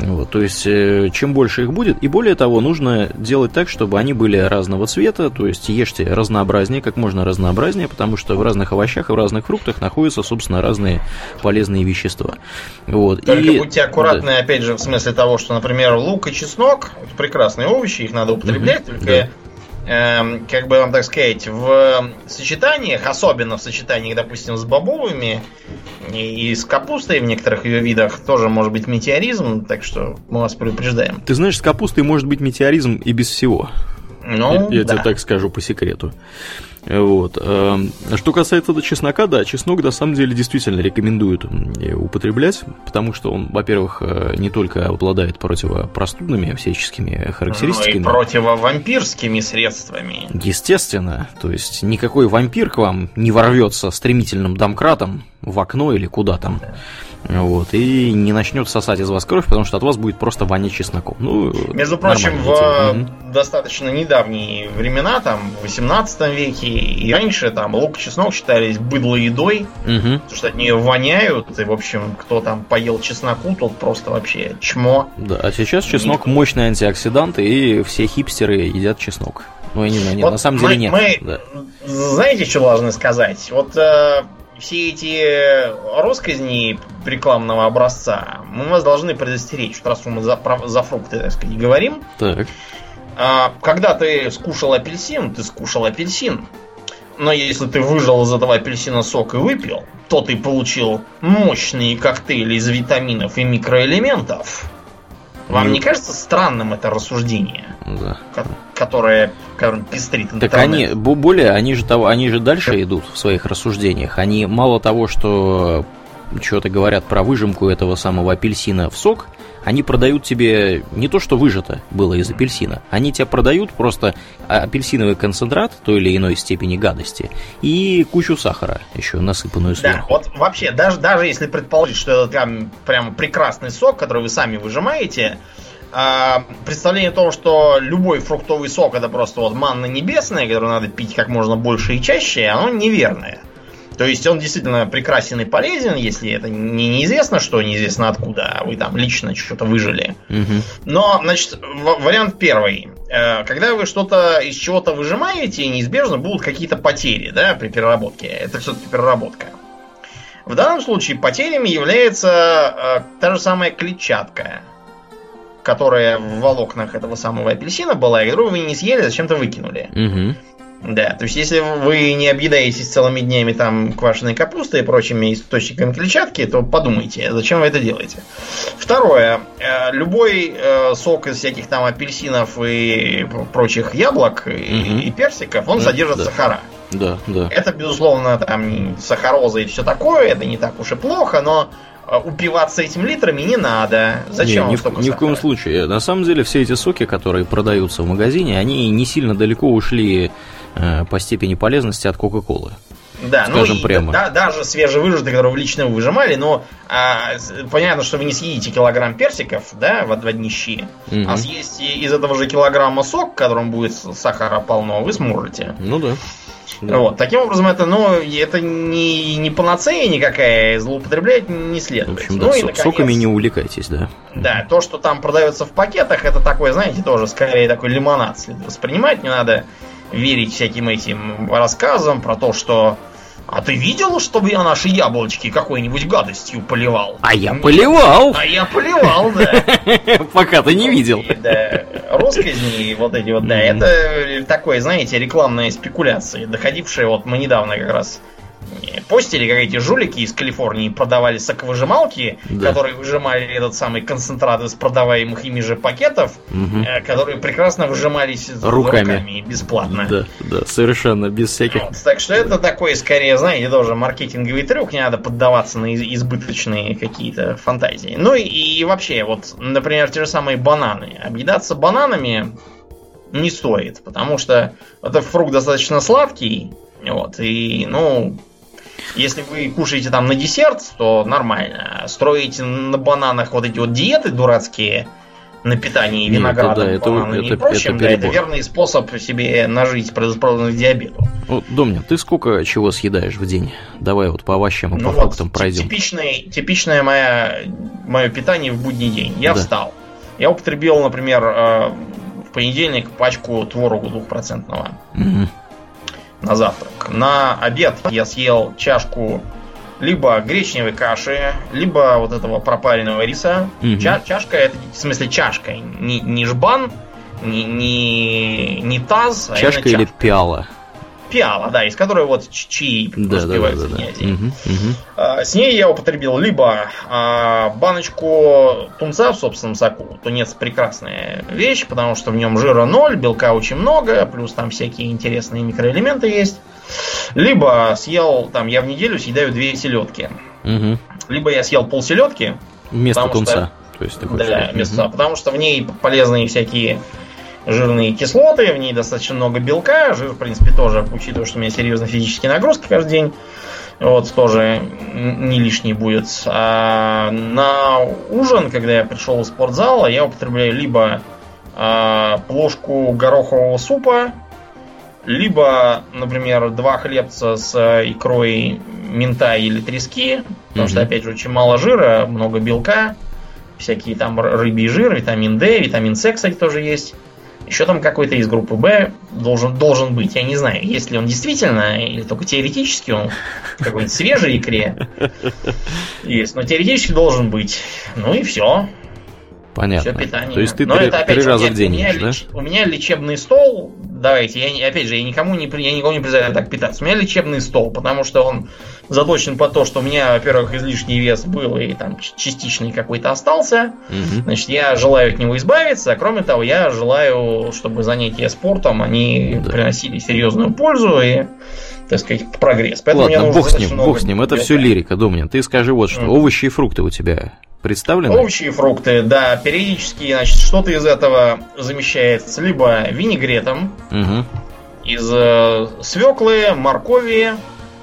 Вот, то есть, э, чем больше их будет, и более того, нужно делать так, чтобы они были разного цвета, то есть ешьте разнообразнее, как можно разнообразнее, потому что в разных овощах и в разных фруктах находятся, собственно, разные полезные вещества. Вот. Только и... будьте аккуратны, да. опять же, в смысле того, что, например, лук и чеснок это прекрасные овощи, их надо употреблять, mm-hmm, только да Эм, как бы вам так сказать, в сочетаниях, особенно в сочетаниях, допустим, с бобовыми и, с капустой в некоторых ее видах, тоже может быть метеоризм, так что мы вас предупреждаем. Ты знаешь, с капустой может быть метеоризм и без всего. Ну, я, я да. тебе так скажу по секрету. Вот. Эм, что касается до чеснока, да, чеснок на самом деле действительно рекомендуют употреблять, потому что он, во-первых, э, не только обладает противопростудными всяческими характеристиками. Но и противовампирскими средствами. Естественно. То есть никакой вампир к вам не ворвется стремительным домкратом в окно или куда там. Да вот, и не начнет сосать из вас кровь, потому что от вас будет просто вонять чесноком. Ну, Между прочим, в угу. достаточно недавние времена, там, в 18 веке и раньше, там, лук и чеснок считались быдлоедой, угу. потому что от нее воняют, и, в общем, кто там поел чесноку, тот просто вообще чмо. Да, а сейчас чеснок Никто. мощный антиоксидант, и все хипстеры едят чеснок. Ну, я не знаю, нет, вот на самом деле нет. Мы, да. знаете, что должны сказать? Вот э, все эти росказни рекламного образца, мы вас должны предостеречь, раз мы за, за фрукты, так сказать, говорим. Так. А, когда ты скушал апельсин, ты скушал апельсин. Но если ты выжал из этого апельсина сок и выпил, то ты получил мощные коктейли из витаминов и микроэлементов. Вам ну, не кажется странным это рассуждение? Да. Которое, которое пестрит Так они, более, они же, того, они же дальше идут в своих рассуждениях. Они мало того, что что-то говорят про выжимку этого самого апельсина в сок, они продают тебе не то, что выжато было из апельсина, они тебе продают просто апельсиновый концентрат той или иной степени гадости и кучу сахара еще насыпанную сверху. Да, вот вообще, даже, даже если предположить, что это прям, прям прекрасный сок, который вы сами выжимаете, а, представление о том, что любой фруктовый сок это просто вот манна небесная, которую надо пить как можно больше и чаще, оно неверное. То есть он действительно прекрасен и полезен, если это не неизвестно что, неизвестно откуда, а вы там лично что-то выжили. Угу. Но, значит, вариант первый. Э, когда вы что-то из чего-то выжимаете, неизбежно будут какие-то потери, да, при переработке. Это все-таки переработка. В данном случае потерями является э, та же самая клетчатка, которая в волокнах этого самого апельсина была, и которую вы не съели, зачем-то выкинули. Угу. Да, то есть если вы не объедаетесь целыми днями там квашеной капустой и прочими источниками клетчатки, то подумайте, зачем вы это делаете. Второе. Э, любой э, сок из всяких там апельсинов и прочих яблок угу. и, и персиков, он да, содержит да. сахара. Да, да. Это, безусловно, там сахароза и все такое, это не так уж и плохо, но э, упиваться этим литрами не надо. Зачем не, ни, в, ни в коем случае. На самом деле все эти соки, которые продаются в магазине, они не сильно далеко ушли по степени полезности от Кока-Колы. Да, ну скажем ну, прямо. Да, даже свежевыжатые, которые вы лично выжимали, но а, понятно, что вы не съедите килограмм персиков, да, в, одни щи, угу. а съесть из этого же килограмма сок, в котором будет сахара полно, вы сможете. Ну да. Да. Вот. Таким образом, это, ну, это не, не панацея никакая, злоупотреблять не следует. В общем, да, ну, и, наконец, соками не увлекайтесь, да. Да, то, что там продается в пакетах, это такой, знаете, тоже скорее такой лимонад следует воспринимать. Не надо верить всяким этим рассказам про то, что а ты видел, чтобы я наши яблочки какой-нибудь гадостью поливал? А я поливал! А я поливал, да. Пока ты не видел. Да, росказни вот эти вот, да, это такое, знаете, рекламные спекуляции, доходившие вот мы недавно как раз постили, как эти жулики из Калифорнии продавали соковыжималки, да. которые выжимали этот самый концентрат из продаваемых ими же пакетов, угу. которые прекрасно выжимались руками. руками бесплатно. Да, да, совершенно без всяких. Вот, так что это такой, скорее, знаете, тоже маркетинговый трюк, не надо поддаваться на избыточные какие-то фантазии. Ну и, и вообще, вот, например, те же самые бананы. Объедаться бананами не стоит, потому что это фрукт достаточно сладкий, вот, и, ну, если вы кушаете там на десерт, то нормально. Строите на бананах вот эти вот диеты дурацкие, на питании Нет, виноградом, да, это- бананами это- и прочим, это да, это верный способ себе нажить к диабету. Ну, Домнин, ты сколько чего съедаешь в день? Давай вот по овощам и Ну по вот, фруктам пройдем. Типичный, типичное моя, мое питание в будний день. Я Да. встал. Я употребил, например, э, в понедельник пачку творогу двухпроцентного Мгм. На завтрак. На обед я съел чашку либо гречневой каши, либо вот этого пропаренного риса. Мгм. Ча- чашка это, в смысле, чашка, не, не жбан, не, не, не таз, а Чашка или чашка. пиала? Пиала, да, из которой вот чаи Да, да, да, разбиваются да. в да. князе. Мгм, мгм. А, С ней я употребил либо а, баночку тунца в собственном соку. Тунец прекрасная вещь, потому что в нем жира ноль, белка очень много, плюс там всякие интересные микроэлементы есть. Либо съел, там, я в неделю съедаю две селедки. Мгм. Либо я съел пол селедки, Вместо Потому что- тунца. То есть да, вместо- Мгм. потому что в ней полезные всякие жирные кислоты, в ней достаточно много белка. Жир, в принципе, тоже, учитывая, что у меня серьезные физические нагрузки каждый день, вот тоже не лишний будет. А на ужин, когда я пришел в спортзал, я употребляю либо а, плошку горохового супа, либо, например, два хлебца с э, икрой мента или трески, потому что, Мгм. опять же, очень мало жира, много белка, всякие там рыбий жир, витамин D, витамин С, кстати, тоже есть. Еще там какой-то из группы Б должен, должен быть. Я не знаю, есть ли он действительно, или только теоретически он в какой-нибудь свежей икре есть. Но теоретически должен быть. Ну и все. Понятно. Все питание. То есть ты Но три, это, опять три же, раза в день у меня, да? леч- у меня лечебный стол. Давайте, я, опять же, я никому не, я никому не призываю так питаться. У меня лечебный стол, потому что он заточен по то, что у меня, во-первых, излишний вес был и там частичный какой-то остался. Мгм. Значит, я желаю от него избавиться, а кроме того, я желаю, чтобы занятия спортом, они Да. приносили серьезную пользу и, так сказать, прогресс. Поэтому Ладно, бог с ним, бог с ним. Это все лирика, Домнин. Ты скажи вот что. Мгм. Овощи и фрукты у тебя представлены? Овощи и фрукты, да, периодически, значит, что-то из этого замещается либо винегретом Мгм. из э, свеклы, моркови,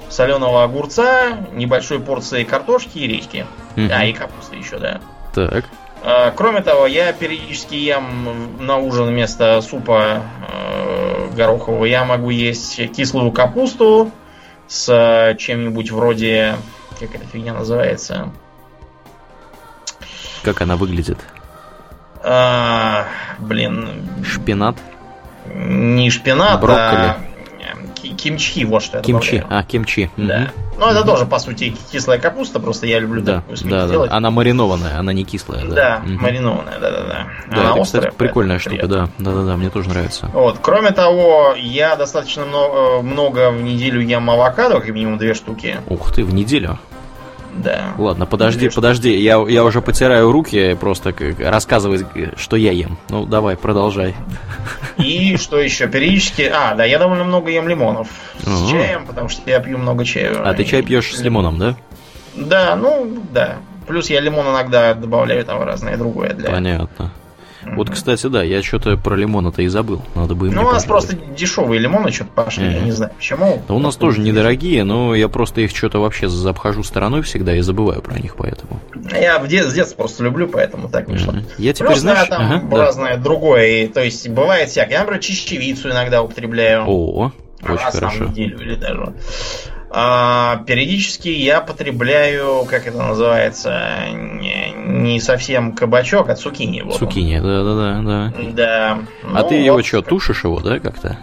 соленого огурца, небольшой порции картошки и редьки. Мгм. А, и капусты еще, да. Так. А, Кроме того, я периодически ем на ужин вместо супа э, горохового, я могу есть кислую капусту с э, чем-нибудь вроде... Как эта фигня называется? Как она выглядит? А, блин, Шпинат? Не шпинат, Брокколи. а ки- кимчи, вот что я Кимчи. добавляю. А, кимчи. Да. Ну, это тоже, по сути, кислая капуста, просто я люблю Да, такую смесь да, да. делать. Она маринованная, она не кислая. Да, Да, маринованная, да-да-да. Да, Она это, острая, кстати, прикольная штука, приятно. да. Да-да-да, мне тоже нравится. Вот. Кроме того, я достаточно много, много в неделю ем авокадо, как минимум две штуки. Ух ты, в неделю. Да. Ладно, подожди, штуки. подожди, я, я уже потираю руки, просто рассказывать, что я ем. Ну, давай, продолжай. И что еще? Периодически... А, да, я довольно много ем лимонов с Ага. чаем, потому что я пью много чая. А ты чай пьешь с лимоном, да? Да, ну, да. Плюс я лимон иногда добавляю там разное другое для... Понятно. Вот, кстати, да, я что-то про лимон-то и забыл. Надо бы Ну, у нас просто дешевые лимоны что-то пошли, я не знаю почему. Да у нас тоже недорогие, но я просто их что-то вообще обхожу стороной всегда и забываю про них, поэтому. Я в де- с детства просто люблю, поэтому так вышло. Я теперь, Плюс, знаешь... да, там Ага, да. разное другое. И, то есть бывает всякое. Я, например, чечевицу иногда употребляю. О, очень раз хорошо. в неделю или даже. А, периодически я потребляю, как это называется, не, не совсем кабачок, а цукини. Вот. Цукини, да-да-да. да. Да. А Ну, ты его вот. что, тушишь его, да, как-то?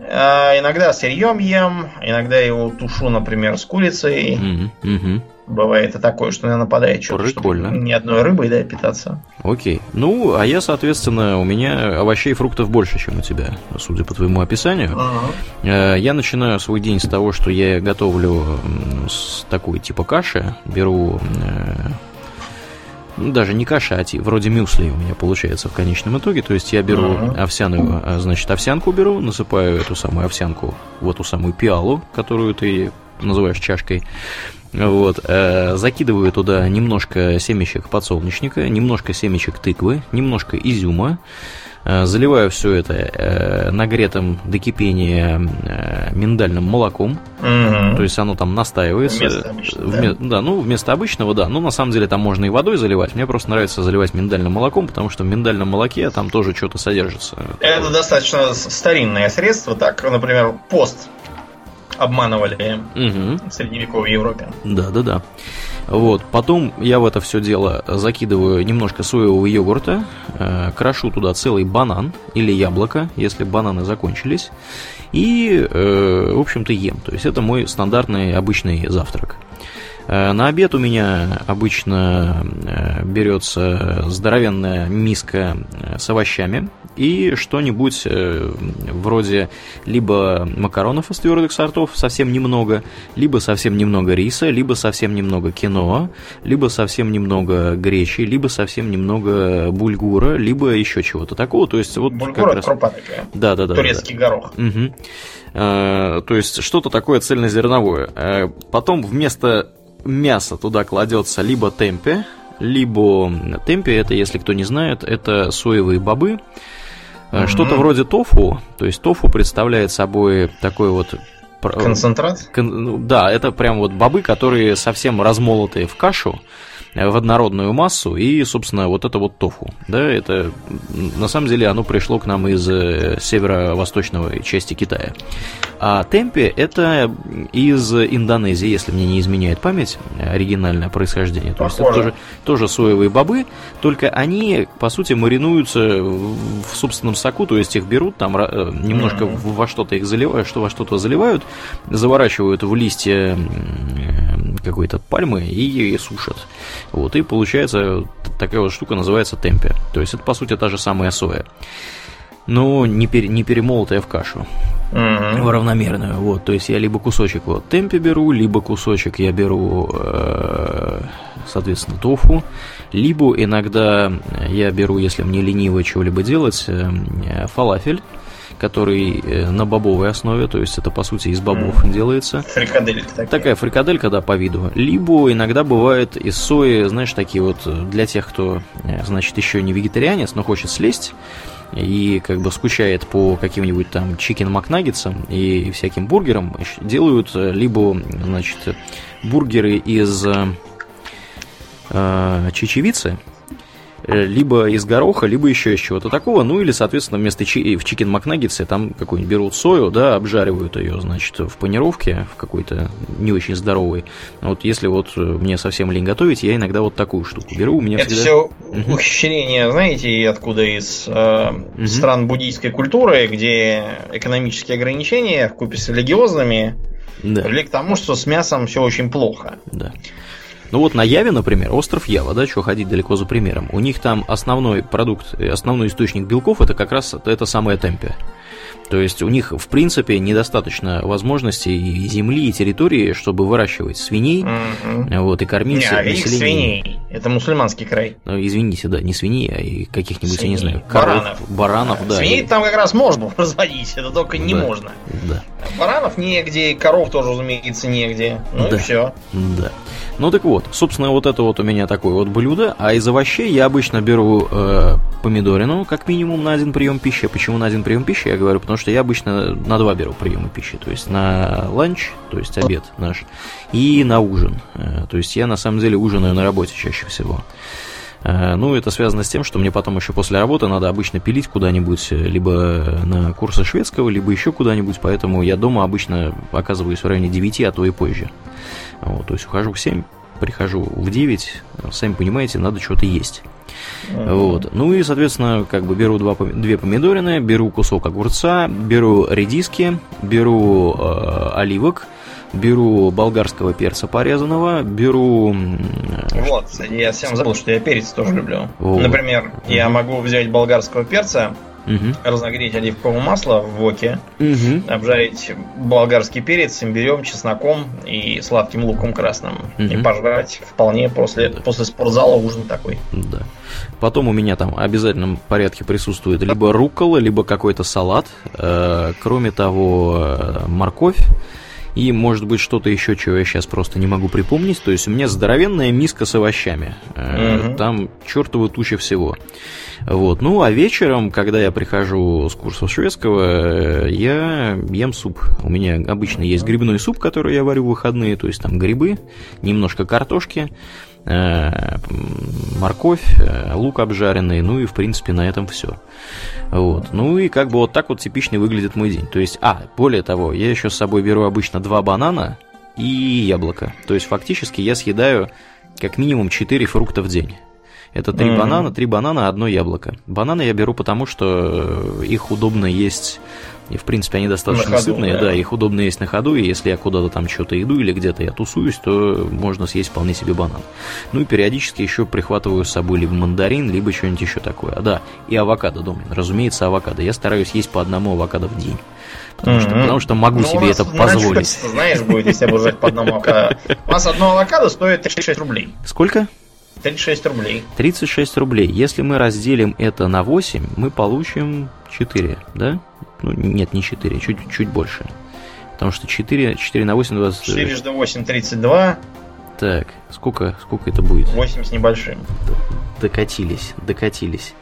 А, иногда сырьем ем, иногда его тушу, например, с курицей. Мгм, мгм. Бывает и такое, что на нападает что-то, Прикольно. ни одной рыбой, да, питаться. Окей. Ну, а я, соответственно, у меня овощей и фруктов больше, чем у тебя, судя по твоему описанию. Э, Я начинаю свой день с того, что я готовлю с такой типа каши. Беру э, ну, даже не каша, а вроде мюсли у меня получается в конечном итоге. То есть я беру Мгм. овсяную, а, значит, овсянку беру, насыпаю эту самую овсянку в эту самую пиалу, которую ты называешь чашкой. Вот, э, закидываю туда немножко семечек подсолнечника, немножко семечек тыквы, немножко изюма, э, заливаю все это э, нагретым до кипения э, миндальным молоком, Мгм. то есть оно там настаивается. Вместо обычного, Вме- да? ну, вместо обычного, да. Но на самом деле там можно и водой заливать. Мне просто нравится заливать миндальным молоком, потому что в миндальном молоке там тоже что-то содержится. Это достаточно старинное средство. Так, например, пост обманывали Мгм. в средневековой Европе. Да, да, да. Вот, потом я в это все дело закидываю немножко соевого йогурта, э, крошу туда целый банан или яблоко, если бананы закончились, и, э, в общем-то, ем. То есть это мой стандартный обычный завтрак. Э, На обед у меня обычно э, берется здоровенная миска э, с овощами и что-нибудь э, вроде либо макаронов из твердых сортов, совсем немного, либо совсем немного риса, либо совсем немного киноа, либо совсем немного гречи, либо совсем немного бульгура, либо еще чего-то такого. То есть вот Бульгур как раз... крупа такая. Да, да, да. да, да. Турецкий горох. Э, То есть что-то такое цельнозерновое. Э, Потом вместо мяса туда кладется либо темпе, либо темпе, это, если кто не знает, это соевые бобы. Мгм. Что-то вроде тофу, то есть тофу представляет собой такой вот... Концентрат. Кон- ну, Да, это прям вот бобы, которые совсем размолотые в кашу, в однородную массу, и, собственно, вот это вот тофу. Да, это на самом деле оно пришло к нам из э, северо-восточной части Китая. А темпе это из Индонезии, если мне не изменяет память, оригинальное происхождение. То есть это тоже, тоже соевые бобы, только они, по сути, маринуются в собственном соку, то есть их берут, там э, немножко в- во что-то их заливают, что во что-то заливают, заворачивают в листья какой-то пальмы и сушат. Вот, и получается такая вот штука называется темпе. То есть это, по сути, та же самая соя. Но не, пере- не перемолотая в кашу в равномерную. Вот, то есть я либо кусочек вот темпе беру, либо кусочек я беру, э, соответственно, тофу, либо иногда я беру, если мне лениво чего-либо делать, э, э, фалафель, который э, на бобовой основе, то есть это по сути из бобов делается. Фрикадельки такие. Такая фрикаделька, да, по виду. Либо иногда бывает из сои, знаешь, такие вот э, для тех, кто, э, значит, еще не вегетарианец, но хочет слезть и как бы скучает по каким-нибудь там чикен макнаггетсам и всяким бургерам, делают либо, значит, бургеры из э, чечевицы, либо из гороха, либо еще из чего-то такого, ну или, соответственно, вместо чи- в чикен макнаггетсе там какую-нибудь берут сою, да, обжаривают ее, значит, в панировке, в какой-то не очень здоровой. Вот если вот э, мне совсем лень готовить, я иногда вот такую штуку беру, у меня Это всегда... все Мгм. ухищрение, знаете, откуда из э, стран буддийской культуры, где экономические ограничения в купе с религиозными Да. привели к тому, что с мясом все очень плохо. Да. Ну вот на Яве, например, остров Ява, да, что ходить далеко за примером. У них там основной продукт, э, основной источник белков это как раз это самое темпе. То есть у них, в принципе, недостаточно возможностей и земли, и территории, чтобы выращивать свиней, Мгм. вот, и кормить Не, а население. свиней. Это муссульманский край. Ну, извините, да, не свиней, а и каких-нибудь, я не Свиней. знаю, коров, Баранов. баранов, да. Свиней и- там как раз можно разводить, это только не Да. можно. Да. Баранов негде, коров тоже, разумеется, негде. Ну Да. и все. Да. Ну так вот, собственно, вот это вот у меня такое вот блюдо. А из овощей я обычно беру э, помидорину, как минимум, на один прием пищи. Почему на один прием пищи? Я говорю, потому что я обычно на два беру приемы пищи. То есть на ланч, то есть обед наш, и на ужин. Э, то есть я на самом деле ужинаю на работе чаще всего. Э, Ну, это связано с тем, что мне потом еще после работы надо обычно пилить куда-нибудь, э, либо на курсы шведского, либо еще куда-нибудь, поэтому я дома обычно оказываюсь в районе 9, а то и позже. Вот, то есть ухожу в 7, прихожу в 9, сами понимаете, надо что-то есть. Вот. Ну и, соответственно, как бы беру два, две помидорины, беру кусок огурца, беру редиски, беру э, оливок, беру болгарского перца порезанного, беру... э, Вот, я всем забыл, что я перец тоже люблю. Вот. Например, я могу взять болгарского перца, мгм, разогреть оливковое масло в воке, мгм. обжарить болгарский перец имбирем, чесноком и сладким луком красным. И Мгм. пожрать вполне после, после спортзала ужин такой. Да. Потом у меня там в обязательном порядке присутствует либо руккола, либо какой-то салат. Э, кроме того, э, морковь И, может быть, что-то еще, чего я сейчас просто не могу припомнить. То есть у меня здоровенная миска с овощами. Угу. Там чертова туча всего. Вот. Ну, а вечером, когда я прихожу с курсов шведского, я ем суп. У меня обычно есть грибной суп, который я варю в выходные, то есть там грибы, немножко картошки, э, морковь, э, лук обжаренный, ну и в принципе на этом все. Вот. Ну и как бы вот так вот типичный выглядит мой день. То есть, а, более того, я еще с собой беру обычно два банана и яблоко. То есть фактически я съедаю как минимум 4 фрукта в день. Это три mm-hmm. банана, три банана, одно яблоко. Бананы я беру потому, что э, их удобно есть, и в принципе они достаточно ходу, сытные, да. да, их удобно есть на ходу, и если я куда-то там что-то иду или где-то я тусуюсь, то можно съесть вполне себе банан. Ну и периодически еще прихватываю с собой либо мандарин, либо что-нибудь еще такое. А, да, и авокадо, Домнин, разумеется, авокадо. Я стараюсь есть по одному авокадо в день. Потому, mm-hmm. что, потому что могу ну, себе это позволить. Знаешь, будет, если обожать по одному авокадо. У нас одно авокадо стоит 36 рублей. Сколько? 36 рублей. 36 рублей. Если мы разделим это на 8, мы получим 4, да? Ну, нет, не 4, чуть, чуть больше. Потому что 4, 4 на 8, 20... 4 на 8, 32. Так, сколько, сколько это будет? 8 с небольшим. Докатились, докатились.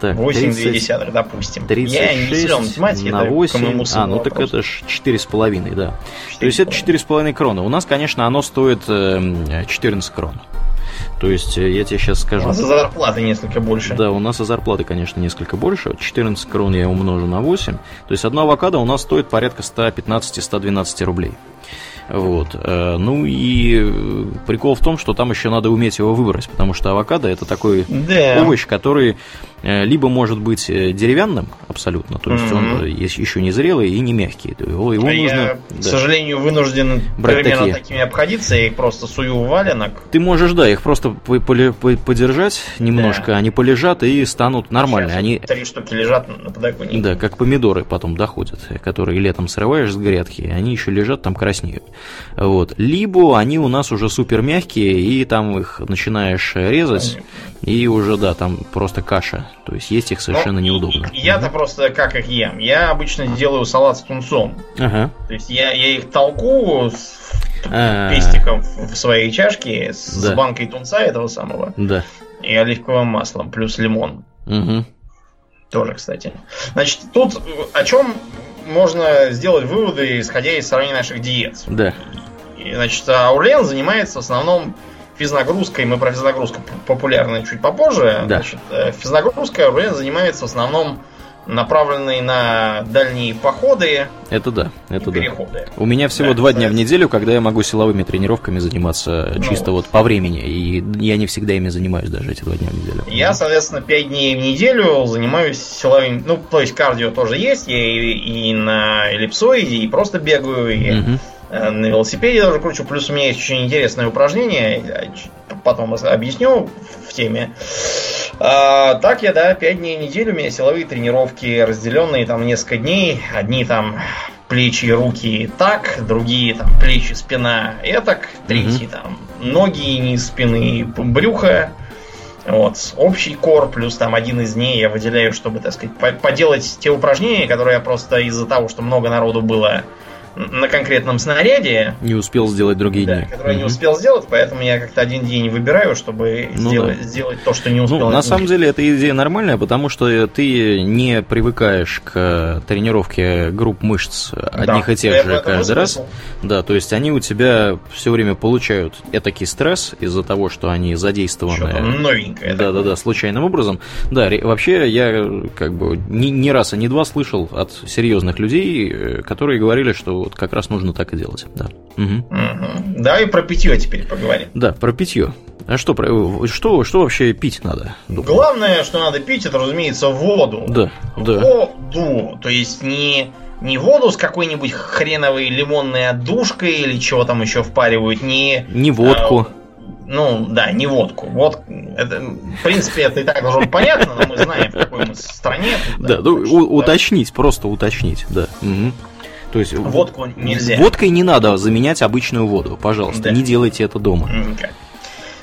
Так, 8,2, допустим. 36 Я не силен математики, на 8. А, ну так это ж 4,5, да. 4,5. То есть это 4,5 крона. У нас, конечно, оно стоит 14 крон. То есть, э, я тебе сейчас скажу... У нас и зарплаты несколько больше. Да, у нас и зарплаты, конечно, несколько больше. 14 крон я умножу на 8. То есть, одна авокадо у нас стоит порядка 115-112 рублей. Вот. Э, ну и э, прикол в том, что там еще надо уметь его выбрать, потому что авокадо это такой да. овощ, который либо может быть э, деревянным абсолютно, то есть mm-hmm. он еще не зрелый и не мягкий. Его, его а нужно, я, да, к сожалению, вынужден брать примерно такие. такими обходиться, я их просто сую в валенок. Ты можешь, да, их просто подержать немножко, да. они полежат и станут нормально. Сейчас они три штуки лежат на подоконнике. Да, как помидоры потом доходят, которые летом срываешь с грядки, они еще лежат там краснеют. Вот. Либо они у нас уже супер мягкие, и там их начинаешь резать, и уже, да, там просто каша то есть есть их совершенно Но неудобно. Я-то угу. просто как их ем? Я обычно делаю салат с тунцом. Ага. То есть я, я их толку с А-а-а. пестиком в своей чашке с, да. банкой тунца этого самого. Да. И оливковым маслом, плюс лимон. Угу. Тоже, кстати. Значит, тут о чем можно сделать выводы, исходя из сравнения наших диет. Да. И, значит, Аурлен занимается в основном физнагрузкой, мы про физнагрузку популярны чуть попозже. Да. Значит, э, физнагрузка РВН занимается в основном направленные на дальние походы. Это да, это да. Переходы. У меня всего да, два дня в неделю, когда я могу силовыми тренировками заниматься ну, чисто вот по времени. И я не всегда ими занимаюсь даже эти два дня в неделю. Я, соответственно, пять дней в неделю занимаюсь силовыми. Ну, то есть кардио тоже есть. Я и, и на эллипсоиде, и просто бегаю, и. Угу на велосипеде тоже кручу. Плюс у меня есть очень интересное упражнение, потом объясню в теме. А, так я, да, 5 дней в неделю у меня силовые тренировки, разделенные там несколько дней. Одни там плечи, руки так, другие там плечи, спина этак, третьи mm-hmm. там ноги, низ спины, брюхо. Вот, общий кор, плюс там один из дней я выделяю, чтобы, так сказать, поделать те упражнения, которые я просто из-за того, что много народу было на конкретном снаряде. Не успел сделать другие да, дни. Который угу. не успел сделать, поэтому я как-то один день выбираю, чтобы ну, сделать, да. сделать то, что не успел. Ну, на самом деле, эта идея нормальная, потому что ты не привыкаешь к тренировке групп мышц одних да, и тех же каждый раз. Да, то есть они у тебя все время получают этакий стресс из-за того, что они задействованы. новенькое. Да, да, да, случайным образом. Да, вообще я как бы ни, ни раз, а не два слышал от серьезных людей, э, которые говорили, что вот как раз нужно так и делать. Да. Угу. Угу. Давай про питье теперь поговорим. Да, про питье. А что, что, что вообще пить надо? Думаю? Главное, что надо пить, это, разумеется, воду. Да, да. Воду. То есть не, не воду с какой-нибудь хреновой лимонной отдушкой или чего там еще впаривают, не... Не водку. А, ну, да, не водку. Вот, это, в принципе, это и так должно быть понятно, но мы знаем, в какой мы стране. Да, да ну, уточнить, просто уточнить, да. Угу. То есть водку нельзя. Водкой не надо заменять обычную воду, пожалуйста, да. не делайте это дома.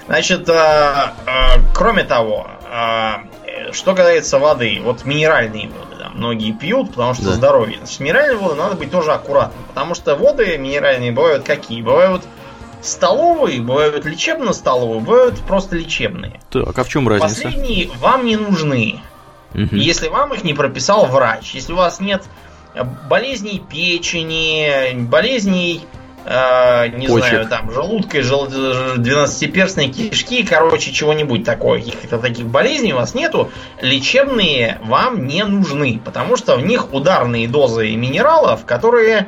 Значит, а, а, кроме того, а, что касается воды, вот минеральные воды, там, многие пьют, потому что Да. здоровье. С минеральной водой надо быть тоже аккуратным, потому что воды минеральные бывают какие? Бывают столовые, бывают лечебно-столовые, бывают просто лечебные. Так, а в чем разница? Последние вам не нужны, Мгм. если вам их не прописал врач. Если у вас нет э, болезней печени, болезней, э, не Почек. знаю, там, желудка, жел... 12-перстной кишки, короче, чего-нибудь такое, каких-то таких болезней у вас нету, лечебные вам не нужны, потому что в них ударные дозы минералов, которые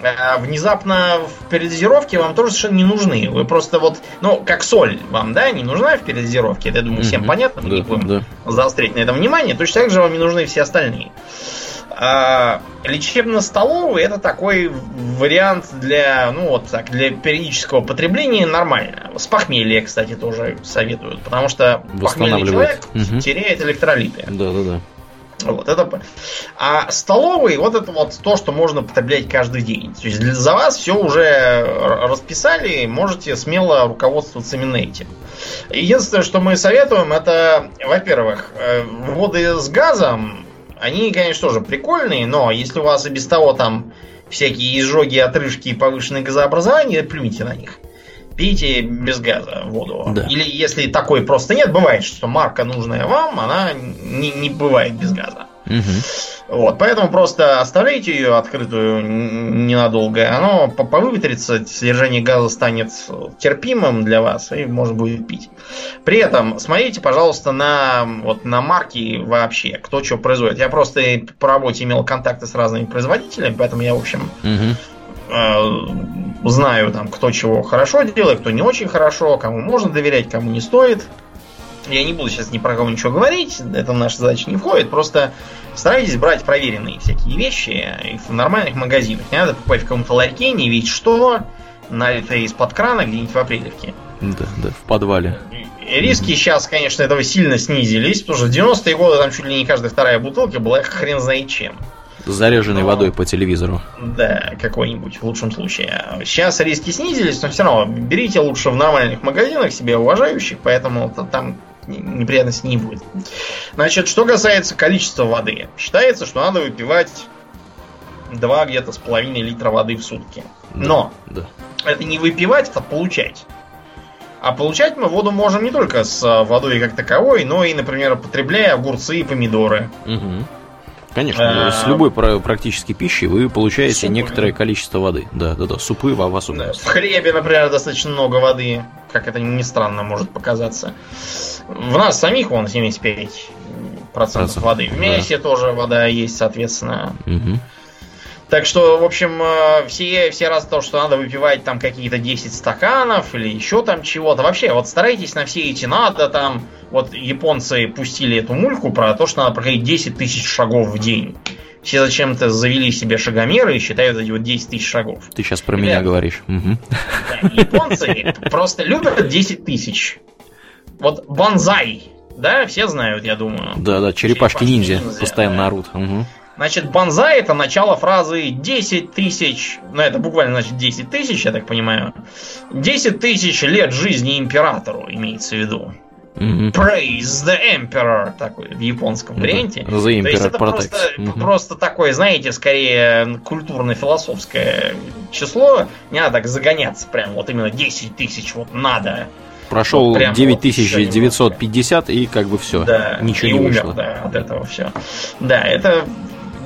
э, внезапно в передозировке вам тоже совершенно не нужны. Вы просто вот, ну, как соль вам, да, не нужна в передозировке, это, я думаю, всем Мгм. понятно, мы не Да, будем да. заострить на этом внимание, точно так же вам не нужны все остальные. А, лечебно-столовый это такой вариант для, ну вот так, для периодического потребления нормально. С похмелья, кстати, тоже советуют, потому что похмельный человек. Мгм. теряет электролиты. Да, да, да. Вот это. А столовый вот это вот то, что можно потреблять каждый день. То есть для- за вас все уже расписали, можете смело руководствоваться именно этим. Единственное, что мы советуем, это, во-первых, э, воды с газом, они, конечно, тоже прикольные, но если у вас и без того там всякие изжоги, отрыжки и повышенное газообразование, плюньте на них. Пейте без газа воду. Да. Или если такой просто нет, бывает, что марка нужная вам, она не, не бывает без газа. Мгм. Вот, поэтому просто оставляйте ее открытую ненадолго, оно по- повыветрится, содержание газа станет терпимым для вас, и можно будет пить. При этом смотрите, пожалуйста, на, вот, на марки вообще, кто что производит. Я просто по работе имел контакты с разными производителями, поэтому я, в общем, э, знаю, там, кто чего хорошо делает, кто не очень хорошо, кому можно доверять, кому не стоит. Я не буду сейчас ни про кого ничего говорить, это в нашу задачу не входит, просто старайтесь брать проверенные всякие вещи в нормальных магазинах. Не надо покупать в каком-то ларьке, не ведь что, налитое из-под крана где-нибудь в апрелевке. Да, да, в подвале. Риски сейчас, конечно, этого сильно снизились, потому что в 90-е годы там чуть ли не каждая вторая бутылка была хрен знает чем. Заряженной Но- водой по телевизору. Да, какой-нибудь в лучшем случае. Сейчас риски снизились, но все равно берите лучше в нормальных магазинах, себя уважающих, поэтому там неприятностей не будет. Значит, что касается количества воды. Считается, что надо выпивать 2 где-то с половиной литра воды в сутки. Да, Но Да. это не выпивать, это получать. А получать мы воду можем не только с а, водой как таковой, но и, например, потребляя огурцы и помидоры. Мгм. Конечно, с любой пра- практически пищей вы получаете супы, некоторое да. количество воды. Да, да, да. Супы в Да, особенности. В хлебе, например, достаточно много воды, как это ни странно может показаться. В нас самих вон 75% Процентов, воды. В да. мясе тоже вода есть, соответственно. Мгм. Так что, в общем, э, все, все раз то, что надо выпивать там какие-то 10 стаканов или еще там чего-то. Вообще, вот старайтесь на все эти надо там. Вот японцы пустили эту мульку про то, что надо проходить 10 тысяч шагов в день. Все зачем-то завели себе шагомеры и считают эти вот 10 тысяч шагов. Ты сейчас про Ребят. меня говоришь. Да, Японцы просто любят 10 тысяч. Вот бонзай, да, все знают, я думаю. Да, да, черепашки-ниндзя постоянно орут. Мгм. Значит, бонзай это начало фразы 10 тысяч, ну это буквально значит 10 тысяч, я так понимаю. 10 тысяч лет жизни императору имеется в виду. Мгм. Praise the Emperor, такой в японском Да. варианте. The То есть Emperor это Protects. просто, Мгм. просто такое, знаете, скорее культурно-философское число. Не надо так загоняться прям, вот именно 10 тысяч вот надо. Прошел вот 9950 и как бы все. Да, Ничего и не умер, вышло. да, от этого все. Да, это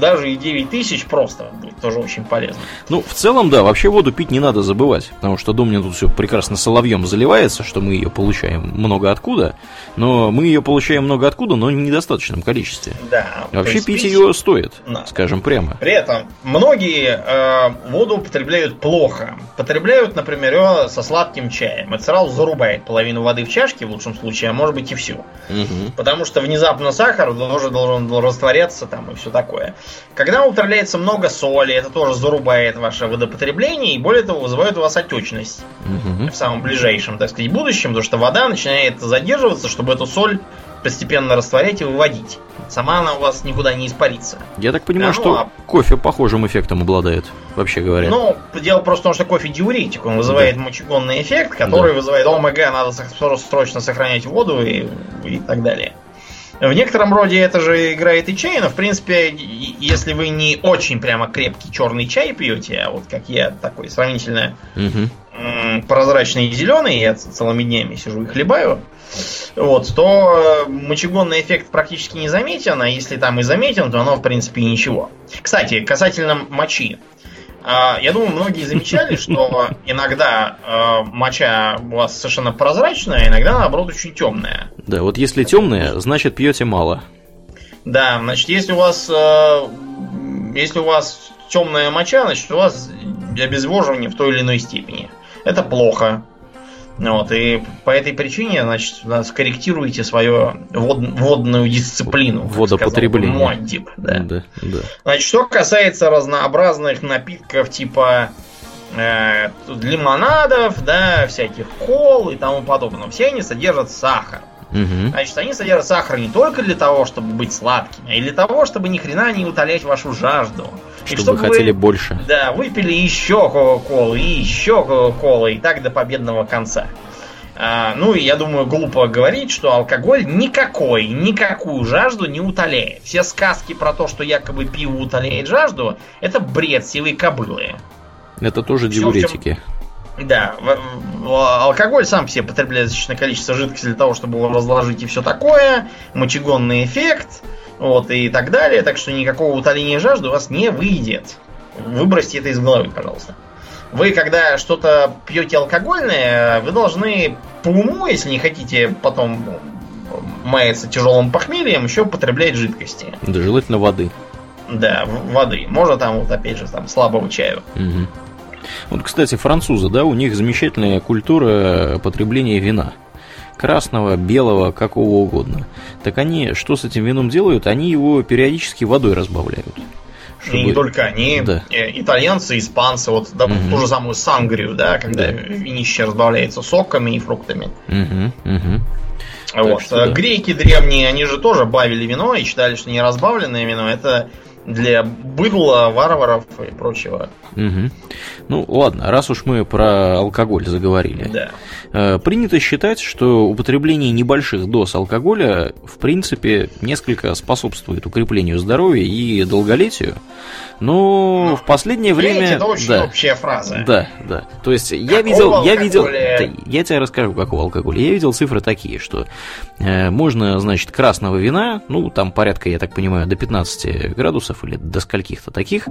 даже и 9 тысяч просто будет тоже очень полезно. Ну, в целом, да, вообще воду пить не надо забывать, потому что дом мне тут все прекрасно соловьем заливается, что мы ее получаем много откуда, но мы ее получаем много откуда, но в недостаточном количестве. Да. Вообще есть пить ее стоит, надо. скажем прямо. При этом многие э, воду употребляют плохо. Потребляют, например, ее со сладким чаем. Это сразу зарубает половину воды в чашке, в лучшем случае, а может быть и всю. Мгм. Потому что внезапно сахар тоже должен растворяться там и все такое. Когда употребляется много соли, это тоже зарубает ваше водопотребление и более того вызывает у вас отечность Мгм. в самом ближайшем, так сказать, будущем, потому что вода начинает задерживаться, чтобы эту соль постепенно растворять и выводить. Сама она у вас никуда не испарится. Я так понимаю, Да, ну, что а- кофе похожим эффектом обладает, вообще говоря. Ну, дело просто в том, что кофе диуретик, он вызывает мочегонный эффект, который Да. вызывает омега, надо сох- срочно сохранять воду и, и так далее. В некотором роде это же играет и чай, но в принципе, если вы не очень прямо крепкий черный чай пьете, а вот как я такой сравнительно угу. прозрачный и зеленый, я целыми днями сижу и хлебаю, вот, то мочегонный эффект практически не заметен, а если там и заметен, то оно в принципе ничего. Кстати, касательно мочи. А, я думаю, многие замечали, что иногда э, моча у вас совершенно прозрачная, иногда наоборот очень темная. Да, вот если темная, значит пьете мало. Да, значит, если у вас э, если у вас темная моча, значит у вас обезвоживание в той или иной степени. Это плохо. Вот, и по этой причине, значит, скорректируете свою вод, водную дисциплину. Водопотребление. Сказал, Моддип, да. Да, да. Значит, что касается разнообразных напитков типа э, лимонадов, да, всяких кол и тому подобного, все они содержат сахар. Угу. Значит, они содержат сахар не только для того, чтобы быть сладкими, а и для того, чтобы ни хрена не утолять вашу жажду. Чтобы, и чтобы вы хотели больше. Да, выпили еще Кока-Колы и еще Кока-Колы, и так до победного конца. А, ну и я думаю, глупо говорить, что алкоголь никакой, никакую жажду не утоляет. Все сказки про то, что якобы пиво утоляет жажду, это бред силы кобылы. Это тоже диуретики. Да, алкоголь сам себе потребляет значительное количество жидкости для того, чтобы его разложить и все такое, мочегонный эффект, вот, и так далее, так что никакого утоления жажды у вас не выйдет. Выбросьте это из головы, пожалуйста. Вы, когда что-то пьете алкогольное, вы должны по уму, если не хотите потом маяться тяжелым похмельем, еще потреблять жидкости. Да, желательно воды. Да, воды. Можно там, вот опять же, там слабого чаю. Угу. Вот, кстати, французы, да, у них замечательная культура потребления вина. Красного, белого, какого угодно. Так они что с этим вином делают? Они его периодически водой разбавляют. Чтобы... И не только они, да. Э, итальянцы, испанцы, вот да, угу. ту же самую сангрию, да, когда да. винище разбавляется соками и фруктами. Угу, угу. Вот. Что, да. Греки древние, они же тоже бавили вино и считали, что неразбавленное вино это для быдла, варваров и прочего. Угу. Ну, ладно, раз уж мы про алкоголь заговорили. Да. Э, принято считать, что употребление небольших доз алкоголя, в принципе, несколько способствует укреплению здоровья и долголетию. Но ну, в последнее время... Это очень да, общая фраза. Да, да. То есть какого я видел... Я видел... Я тебе расскажу, какого алкоголя. Я видел цифры такие, что э, можно, значит, красного вина, ну, там порядка, я так понимаю, до 15 градусов или до скольких-то таких,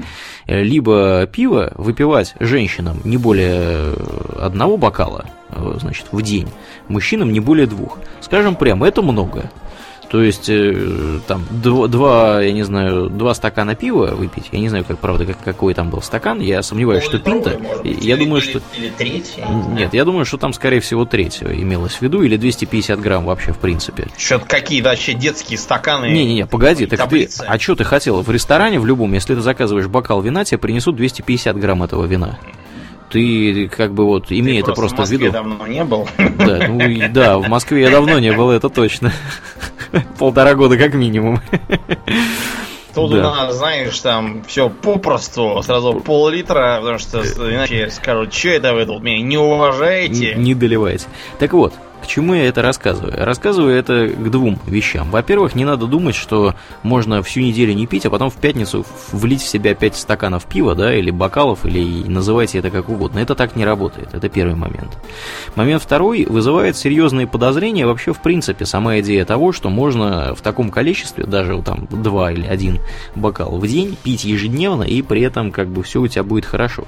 э, либо пиво выпивать женщинам не более одного бокала, э, значит, в день, мужчинам не более двух. Скажем прямо, это много. То есть, э, там, два, я не знаю, два стакана пива выпить, я не знаю, как, правда, как, какой там был стакан, я сомневаюсь, что пинта, я или, думаю, что... Или треть, Нет, я думаю, что там, скорее всего, треть имелось в виду, или 250 грамм вообще, в принципе. Что-то какие вообще детские стаканы... Не-не-не, погоди, так таблицы. ты... А что ты хотел? В ресторане, в любом, если ты заказываешь бокал вина, тебе принесут 250 грамм этого вина ты как бы вот имея это просто, в виду. давно не был. Да, ну да, в Москве я давно не был, это точно. Полтора года как минимум. Тут да. у нас, знаешь, там все попросту, сразу пол-литра, потому что иначе скажут, что это вы тут меня не уважаете. Не, не доливаете. Так вот, к чему я это рассказываю? рассказываю это к двум вещам. Во-первых, не надо думать, что можно всю неделю не пить, а потом в пятницу влить в себя 5 стаканов пива, да, или бокалов, или называйте это как угодно. Это так не работает. Это первый момент. Момент второй вызывает серьезные подозрения вообще в принципе сама идея того, что можно в таком количестве, даже там 2 или 1 бокал в день пить ежедневно, и при этом как бы все у тебя будет хорошо.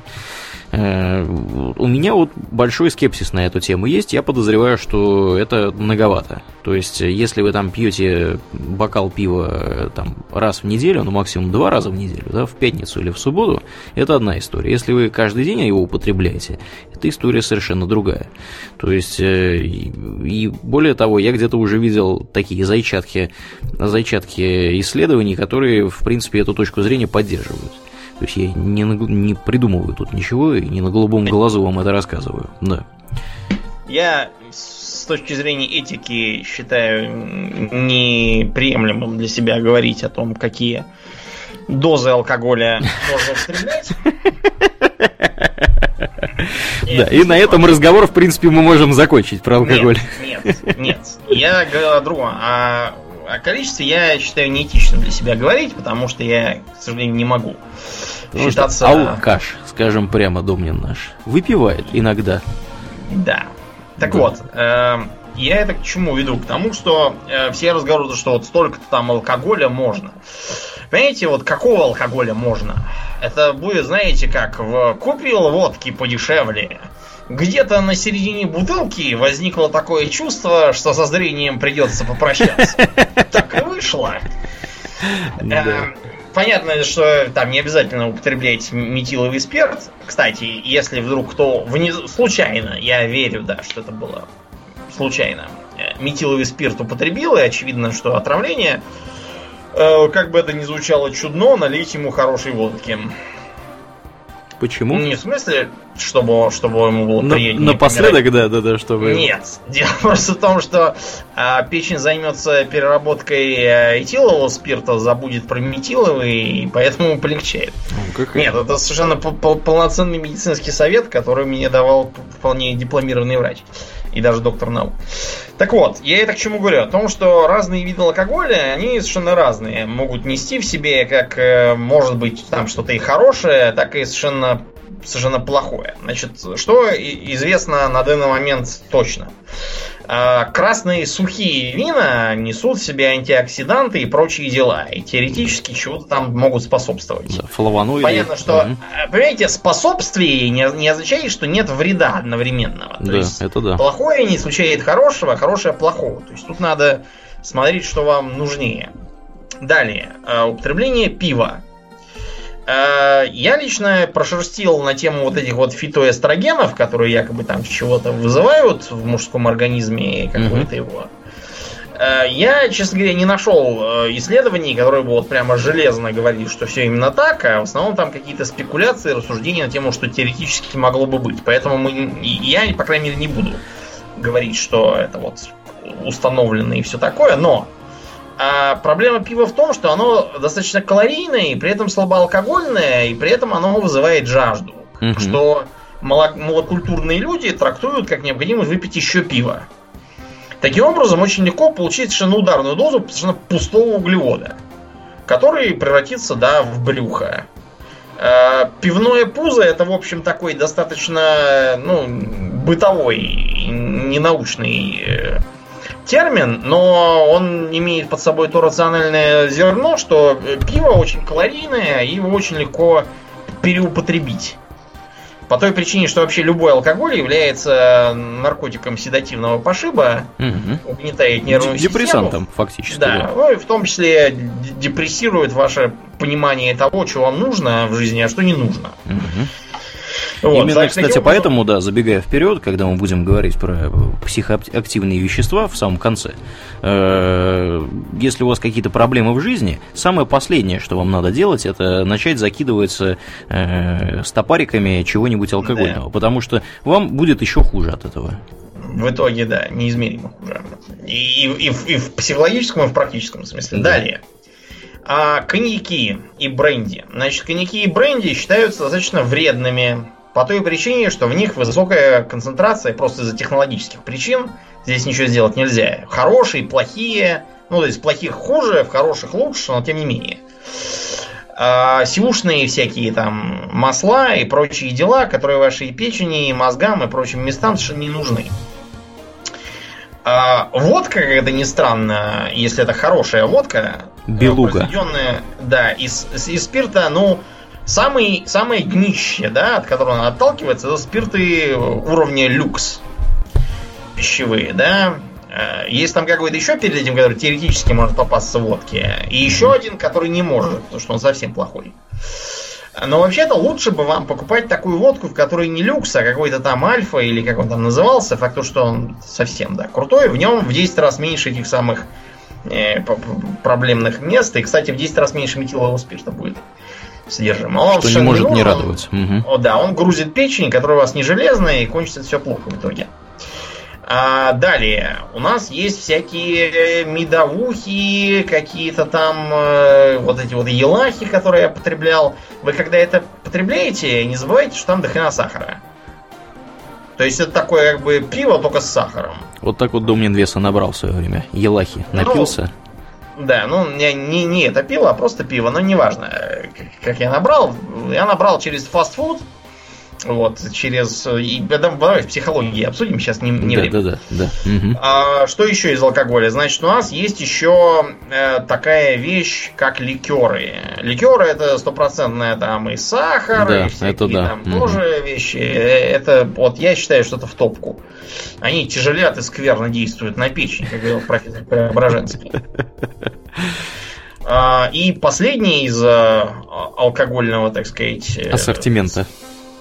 Э, у меня вот большой скепсис на эту тему есть. Я подозреваю, что это многовато. То есть, если вы там пьете бокал пива э, там, раз в неделю, ну максимум два раза в неделю, да, в пятницу или в субботу, это одна история. Если вы каждый день его употребляете, эта история совершенно другая. То есть, э, и более того, я где-то уже видел такие зайчатки, зайчатки исследований, которые, в принципе, эту точку зрения поддерживают. То есть я не, не придумываю тут ничего и не на голубом глазу вам это рассказываю. Да. Я с точки зрения этики считаю неприемлемым для себя говорить о том, какие дозы алкоголя можно употреблять. Да, и на этом разговор, в принципе, мы можем закончить про алкоголь. Нет, нет, нет. Я говорю о другом. А о количестве я считаю неэтичным для себя говорить, потому что я, к сожалению, не могу Потому считаться... что алкаш, скажем прямо, Домнин наш, выпивает иногда. Да. Так Да. вот, э, я это к чему веду? К тому, что э, все разговоры, что вот столько-то там алкоголя можно. Понимаете, вот какого алкоголя можно? Это будет, знаете, как в купил водки подешевле. Где-то на середине бутылки возникло такое чувство, что со зрением придется попрощаться. Так и вышло. Да. Э, Понятно, что там не обязательно употреблять метиловый спирт. Кстати, если вдруг кто внизу случайно, я верю, да, что это было случайно, э, метиловый спирт употребил, и очевидно, что отравление, э, как бы это ни звучало чудно, налить ему хорошей водки. Почему? Не в смысле, чтобы, чтобы ему было На- приятнее. напоследок, да, да, да, чтобы... Нет. Дело просто в том, что а, печень займется переработкой а, этилового спирта, забудет про метиловый, и поэтому полегчает. Ну, как- Нет, это совершенно пол- пол- полноценный медицинский совет, который мне давал вполне дипломированный врач. И даже доктор наук. Так вот, я это к чему говорю? О том, что разные виды алкоголя, они совершенно разные. Могут нести в себе как, э, может быть, там что-то и хорошее, так и совершенно, совершенно плохое. Значит, что известно на данный момент точно? А, Красные сухие вина несут в себе антиоксиданты и прочие дела. И теоретически чего-то там могут способствовать. Да, флавоноиды. Понятно, что, э, понимаете, способствие не, не означает, что нет вреда одновременного. То Да, есть это да. плохое не исключает хорошего, а хорошее плохого. То есть тут надо смотреть, что вам нужнее. Далее, э, употребление пива. Э, Я лично прошерстил на тему вот этих вот фитоэстрогенов, которые якобы там чего-то вызывают в мужском организме, какое-то его. Э, Я, честно говоря, не нашел э, исследований, которые бы вот прямо железно говорили, что все именно так, а в основном там какие-то спекуляции, рассуждения на тему, что теоретически могло бы быть. Поэтому мы, я, по крайней мере, не буду говорить, что это вот установлено и все такое, но а проблема пива в том, что оно достаточно калорийное, и при этом слабоалкогольное, и при этом оно вызывает жажду. Мгм. Что мало- малокультурные люди трактуют как необходимость выпить еще пива. Таким образом, очень легко получить совершенно ударную дозу совершенно пустого углевода, который превратится да, в брюхо. Э, Пивное пузо это, в общем, такой достаточно ну, бытовой, ненаучный э, термин, но он имеет под собой то рациональное зерно, что э, пиво очень калорийное, и его очень легко переупотребить. По той причине, что вообще любой алкоголь является наркотиком седативного пошиба, Мгм. угнетает нервную систему. Депрессантом, фактически. Да, да. ну и в том числе депрессирует ваше понимание того, что вам нужно в жизни, а что не нужно. Мгм. Вот, Именно, кстати, образом- поэтому, да, забегая вперед, когда мы будем говорить про психоактивные вещества в самом конце, э, если у вас какие-то проблемы в жизни, самое последнее, что вам надо делать, это начать закидываться э, стопариками чего-нибудь алкогольного, потому что вам будет еще хуже от этого. В итоге, да, неизмеримо хуже. И, и- и в, и в психологическом, и в практическом смысле. Да. Далее. А коньяки и бренди. Значит, коньяки и бренди считаются достаточно вредными по той причине, что в них высокая концентрация просто из-за технологических причин. Здесь ничего сделать нельзя. Хорошие, плохие. Ну, то есть плохих хуже, в хороших лучше, но тем не менее. А, сиушные всякие там масла и прочие дела, которые вашей печени, мозгам и прочим местам совершенно не нужны. А, водка, как это ни странно, если это хорошая водка, Белуга. да, из, из спирта, ну, самый, самое днище, да, от которого надо отталкиваться, это спирты уровня люкс пищевые, да. Э, Есть там какой-то еще перед этим, который теоретически может попасться в водке. И еще один, который не может, потому что он совсем плохой. Но вообще-то лучше бы вам покупать такую водку, в которой не люкс, а какой-то там альфа или как он там назывался. Факт то, что он совсем, да, крутой. В нем в 10 раз меньше этих самых э, проблемных мест. И, кстати, в 10 раз меньше метилового спирта будет содержимое. Он Что не может не радовать. О, да, он грузит печень, которая у вас не железная, и кончится все плохо в итоге. А, далее, у нас есть всякие медовухи, какие-то там э, вот эти вот елахи, которые я потреблял. Вы когда это потребляете, не забывайте, что там дохрена сахара. То есть это такое как бы пиво, только с сахаром. Вот так вот Домнин веса набрал в свое время. Елахи Ну, напился. Да, ну не, не, не это пиво, а просто пиво, но неважно, как, как я набрал. Я набрал через фастфуд, вот, через... И, давай психологии обсудим, сейчас не, не да, время. Да, да, да. Угу. А, что еще из алкоголя? Значит, у нас есть еще э, такая вещь, как ликеры. Ликеры это стопроцентная там и сахар, Да, и всякие это да. там Мгм. тоже вещи. Э, Это вот я считаю, что это в топку. Они тяжелят и скверно действуют на печень, как говорил профессор Преображенский. А, И последний из э, алкогольного, так сказать, э, Ассортимента.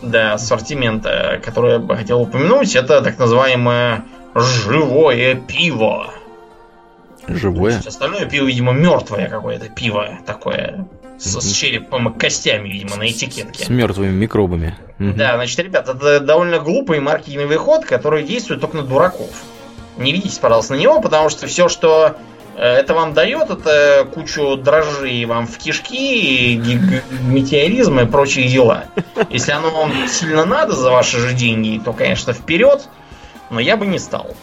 Да, ассортимента, который я бы хотел упомянуть, это так называемое живое пиво. Живое. есть остальное пиво, видимо, мертвое какое-то пиво такое. С, с черепом и костями, видимо, на С этикетке. мертвыми микробами. Да, значит, ребят, это довольно глупый маркетинговый ход, который действует только на дураков. Не ведитесь, пожалуйста, на него, потому что все, что это вам дает, это кучу дрожжей вам в кишки, метеоризм и прочие дела. Если оно вам сильно надо за ваши же деньги, то, конечно, вперед, но я бы не стал.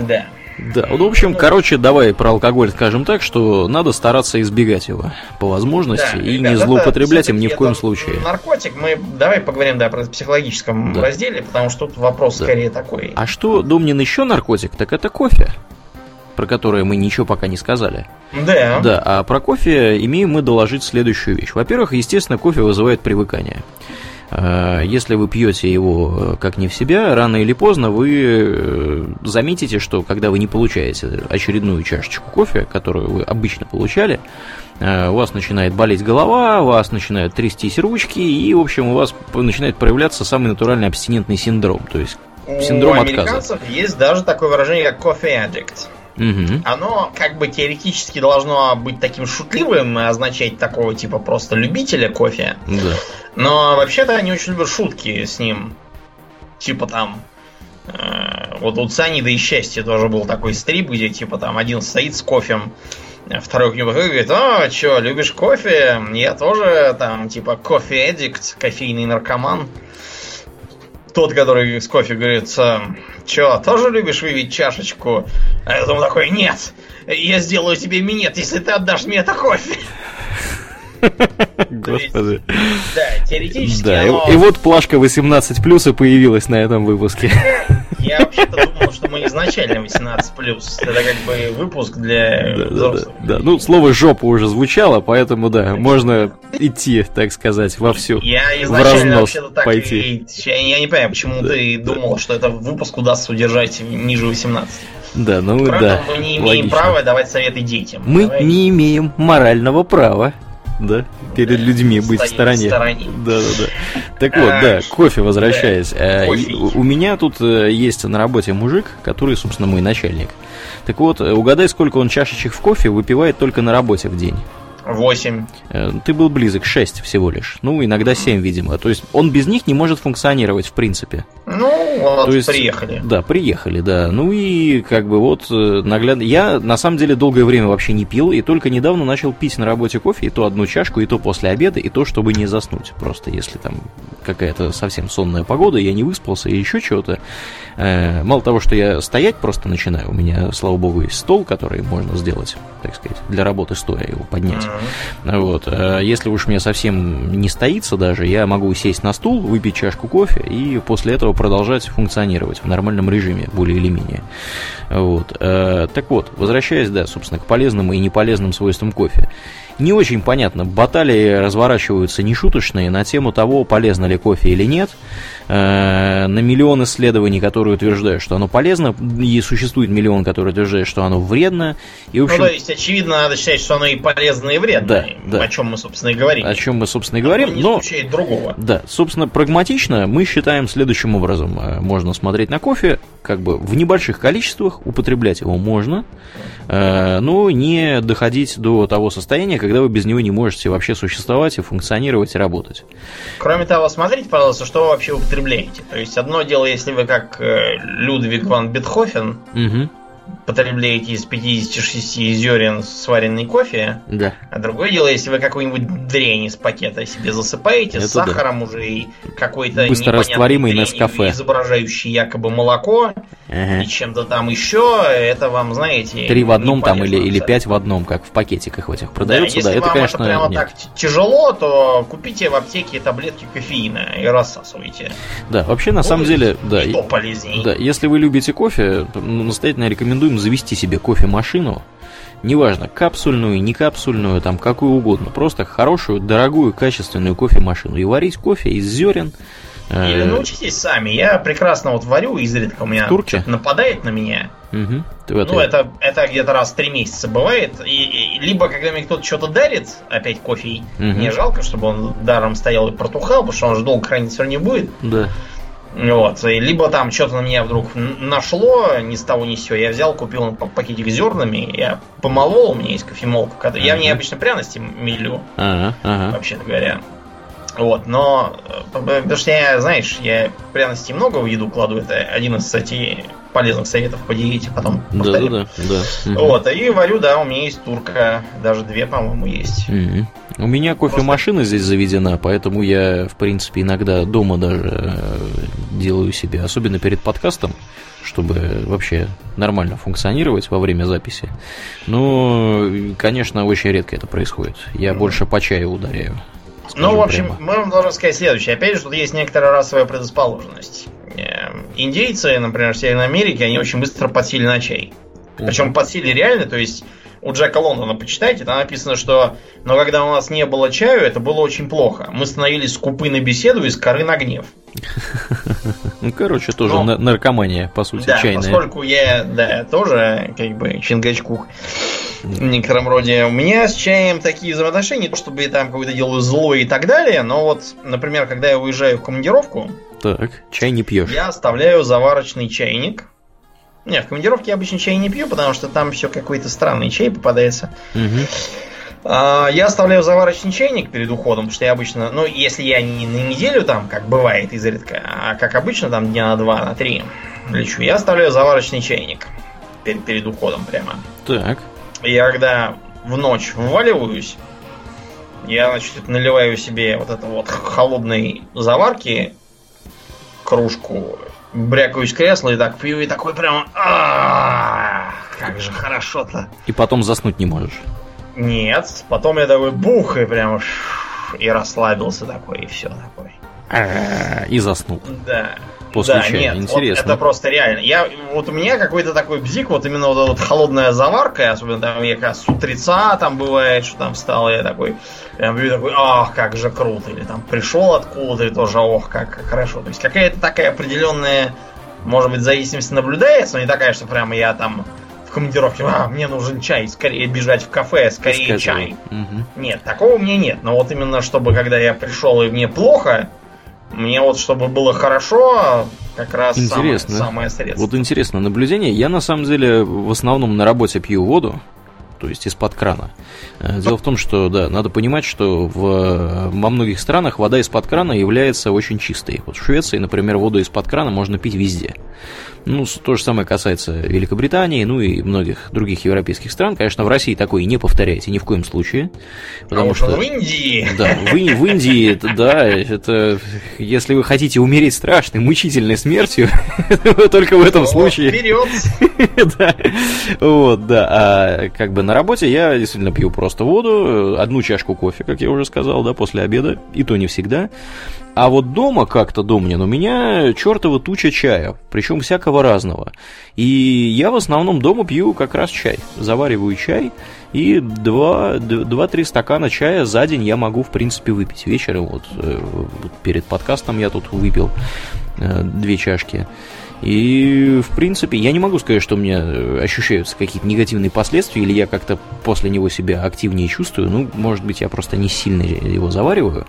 Да. Да, ну, в общем, короче, давай про алкоголь скажем так, что надо стараться избегать его по возможности Да, и ребят, не злоупотреблять им ни в коем случае. Наркотик, мы давай поговорим, да, про психологическом Да. разделе, потому что тут вопрос Да. скорее такой. А что, Домнин, еще наркотик, так это кофе, про которое мы ничего пока не сказали. Да. Да, а про кофе имеем мы доложить следующую вещь. Во-первых, естественно, кофе вызывает привыкание. Э, Если вы пьете его э, как не в себя, рано или поздно вы э, заметите, что когда вы не получаете очередную чашечку кофе, которую вы обычно получали, э, у вас начинает болеть голова, у вас начинают трястись ручки, и, в общем, у вас начинает проявляться самый натуральный абстинентный синдром. То есть, синдром У отказа. американцев есть даже такое выражение, как coffee addict. Мгм, Оно как бы теоретически должно быть таким шутливым и означать такого типа просто любителя кофе. да. Но вообще-то они очень любят шутки с ним. Типа там... э, вот у Цианида и Счастья тоже был такой стрип, где типа там один стоит с кофем, а второй к нему подходит и говорит, о, чё, любишь кофе? Я тоже там типа кофе-эдикт, кофейный наркоман. Тот, который с кофе говорит, чё, тоже любишь выпить чашечку? А я думаю такой, нет, я сделаю тебе минет, если ты отдашь мне это кофе. Господи. Да, теоретически Да, и- вот плашка 18 плюс и появилась на этом выпуске. Я вообще-то думал, что мы изначально 18+. Это как бы выпуск для Да, да, да, взрослых. да. Ну, слово жопа уже звучало, поэтому да, можно идти, так сказать, во всю. Я изначально вообще-то так пойти. и... Я, я не понимаю, почему ты думал, что это выпуск удастся удержать ниже 18. Да, ну Кроме да. мы не имеем логично. права давать советы детям. Мы Давай не имеем морального права, да, перед Да, людьми быть в стоим в стороне. стороне. Да, да, да. Так вот, А, да, кофе возвращаясь. Э, кофе. у меня тут э, есть на работе мужик, который, собственно, мой начальник. Так вот, э, угадай, сколько он чашечек в кофе выпивает только на работе в день. 8. Э, Ты был близок, 6 всего лишь. Ну, иногда 7, видимо. То есть он без них не может функционировать, в принципе. Ну, вот, То есть- приехали. Да, приехали, да. Ну и как бы вот э, наглядно. Я на самом деле долгое время вообще не пил, и только недавно начал пить на работе кофе, и то одну чашку, и то после обеда, и то, чтобы не заснуть. Просто если там какая-то совсем сонная погода, я не выспался, и еще чего-то. Э, мало того, что я стоять просто начинаю, у меня, слава богу, есть стол, который можно сделать, так сказать, для работы стоя его поднять. Мгм. Вот. а Если уж мне совсем не стоится даже, я могу сесть на стул, выпить чашку кофе и после этого продолжать функционировать в нормальном режиме, более или менее. Вот. Э, Так вот, возвращаясь, да, собственно, к полезным и неполезным свойствам кофе. Не очень понятно, баталии разворачиваются нешуточные на тему того, полезно ли кофе или нет. Э, На миллион исследований, которые утверждают, что оно полезно, и существует миллион, которые утверждают, что оно вредно. И, в общем, Ну, то есть, очевидно, надо считать, что оно и полезно, и вредно. Да, да. О чем мы, собственно, и говорим. о чем мы, собственно, и говорим. не Но другого. Да, собственно, прагматично мы считаем следующим образом. Э, Можно смотреть на кофе, как бы в небольших количествах, употреблять его можно, э, но не доходить до того состояния, когда вы без него не можете вообще существовать и функционировать и работать. Кроме того, смотрите, пожалуйста, что вы вообще употребляете. То есть, одно дело, если вы как э, Людвиг ван Бетхофен Мгм. Потребляете из 56 зерен сваренный кофе. Да. А другое дело, если вы какую-нибудь дрянь из пакета себе засыпаете Это с сахаром уже и какой-то Быстро растворимый непонятной дрянью, Нескафе. изображающий якобы молоко Ага. и чем-то там еще, это вам, знаете... Три в одном там или, или пять в одном, как в пакетиках в этих Да, продается, если да, это, вам конечно, это прямо нет. так тяжело, то купите в аптеке таблетки кофеина и рассасывайте. Да, вообще, на самом Ну, деле, да, и да, если вы любите кофе, настоятельно рекомендуем завести себе кофемашину, неважно, капсульную, не капсульную, там, какую угодно, просто хорошую, дорогую, качественную кофемашину, и варить кофе из зерен, э, Или научитесь сами. Я прекрасно вот варю, изредка у меня что-то нападает на меня. в Ну, это, это где-то раз в три месяца бывает. И, и- либо когда мне кто-то что-то дарит, опять кофе, Мгм. мне жалко, чтобы он даром стоял и протухал, потому что он же долго храниться не будет. Да. Вот. И либо там что-то на меня вдруг нашло, ни с того ни с сего. Я взял, купил пакетик с зернами, я помолол, у меня есть кофемолка. Я в ней обычно пряности мелю, Ага, ага. вообще говоря. Вот, но, э, потому что я, знаешь, я пряностей много в еду кладу, это один из, кстати, полезных советов по диете, потом Да, да, да, да. Вот, и варю, да, у меня есть турка, даже две, по-моему, есть. Мгм. У меня кофемашина здесь заведена, поэтому я, в принципе, иногда дома даже э, делаю себе, особенно перед подкастом, чтобы вообще нормально функционировать во время записи. Но, конечно, очень редко это происходит. Я больше по чаю ударяю. Ну, в общем, прямо. мы вам должны сказать следующее. Опять же, тут есть некоторая расовая предрасположенность. Эм, Индейцы, например, в Северной Америке, они очень быстро подсели на чай. Причем подсели реально, то есть у Джека Лондона почитайте, там написано, что но когда у нас не было чаю, это было очень плохо. Мы становились скупы на беседу и скоры на гнев. Ну, короче, тоже Ну, на- наркомания, по сути, Да, чайная. поскольку я, да, тоже, как бы, Чингачкук в некотором роде. У меня с чаем такие взаимоотношения, чтобы я там какое-то делаю зло и так далее, но вот, например, когда я уезжаю в командировку, Так, чай не пьешь. я оставляю заварочный чайник. Не, в командировке я обычно чай не пью, потому что там все какой-то странный чай попадается. А, Я оставляю заварочный чайник перед уходом, потому что я обычно, ну, если я не на неделю там, как бывает изредка, а как обычно там дня на два, на три лечу, я оставляю заварочный чайник перед, перед уходом прямо. Так, я когда в ночь вваливаюсь, я, значит, наливаю себе вот это вот холодной заварки, кружку, брякаюсь кресло и так пью, и такой прям... «А, Как же хорошо-то. и потом заснуть не можешь. Нет, потом я такой бух и прям и расслабился такой, и все такой. А, И заснул. Да. После да, чая. нет, вот Интересно. это просто реально. Я, вот у меня какой-то такой бзик, вот именно вот эта вот холодная заварка, особенно там я как раз с утреца там бывает, что там встал, я такой, прям такой, ах, как же круто. Или там пришел откуда-то и тоже, ох, как, как хорошо. То есть какая-то такая определенная, может быть, зависимость наблюдается, но не такая, что прямо я там в командировке, а, мне нужен чай, скорее бежать в кафе, скорее Сказывай. чай. Мгм. Нет, такого у меня нет. Но вот именно чтобы, когда я пришел и мне плохо, мне вот чтобы было хорошо, как раз Интересно. самое, самое средство. Вот интересное наблюдение. Я на самом деле в основном на работе пью воду, то есть из-под крана. Э, Дело в том, что, да, надо понимать, что в, во многих странах вода из-под крана является очень чистой. Вот в Швеции, например, воду из-под крана можно пить везде. Ну, то же самое касается Великобритании, ну и многих других европейских стран. Конечно, в России такое не повторяйте ни в коем случае. А Потому вот что... в Индии Да, в, в Индии, это, да, это если вы хотите умереть страшной, мучительной смертью, только в этом случае. вперед. Да. Вот, да. А как бы на работе я действительно пью просто воду, одну чашку кофе, как я уже сказал, да, после обеда, и то не всегда. А вот дома как-то, Домнин, у меня чертова туча чая, причем всякого разного. И я в основном дома пью как раз чай. Завариваю чай, и 2-3 стакана чая за день я могу, в принципе, выпить. Вечером, вот, э, перед подкастом я тут выпил э, две чашки. И, в принципе, я не могу сказать, что у меня э, ощущаются какие-то негативные последствия, или я как-то после него себя активнее чувствую. Ну, может быть, я просто не сильно его завариваю.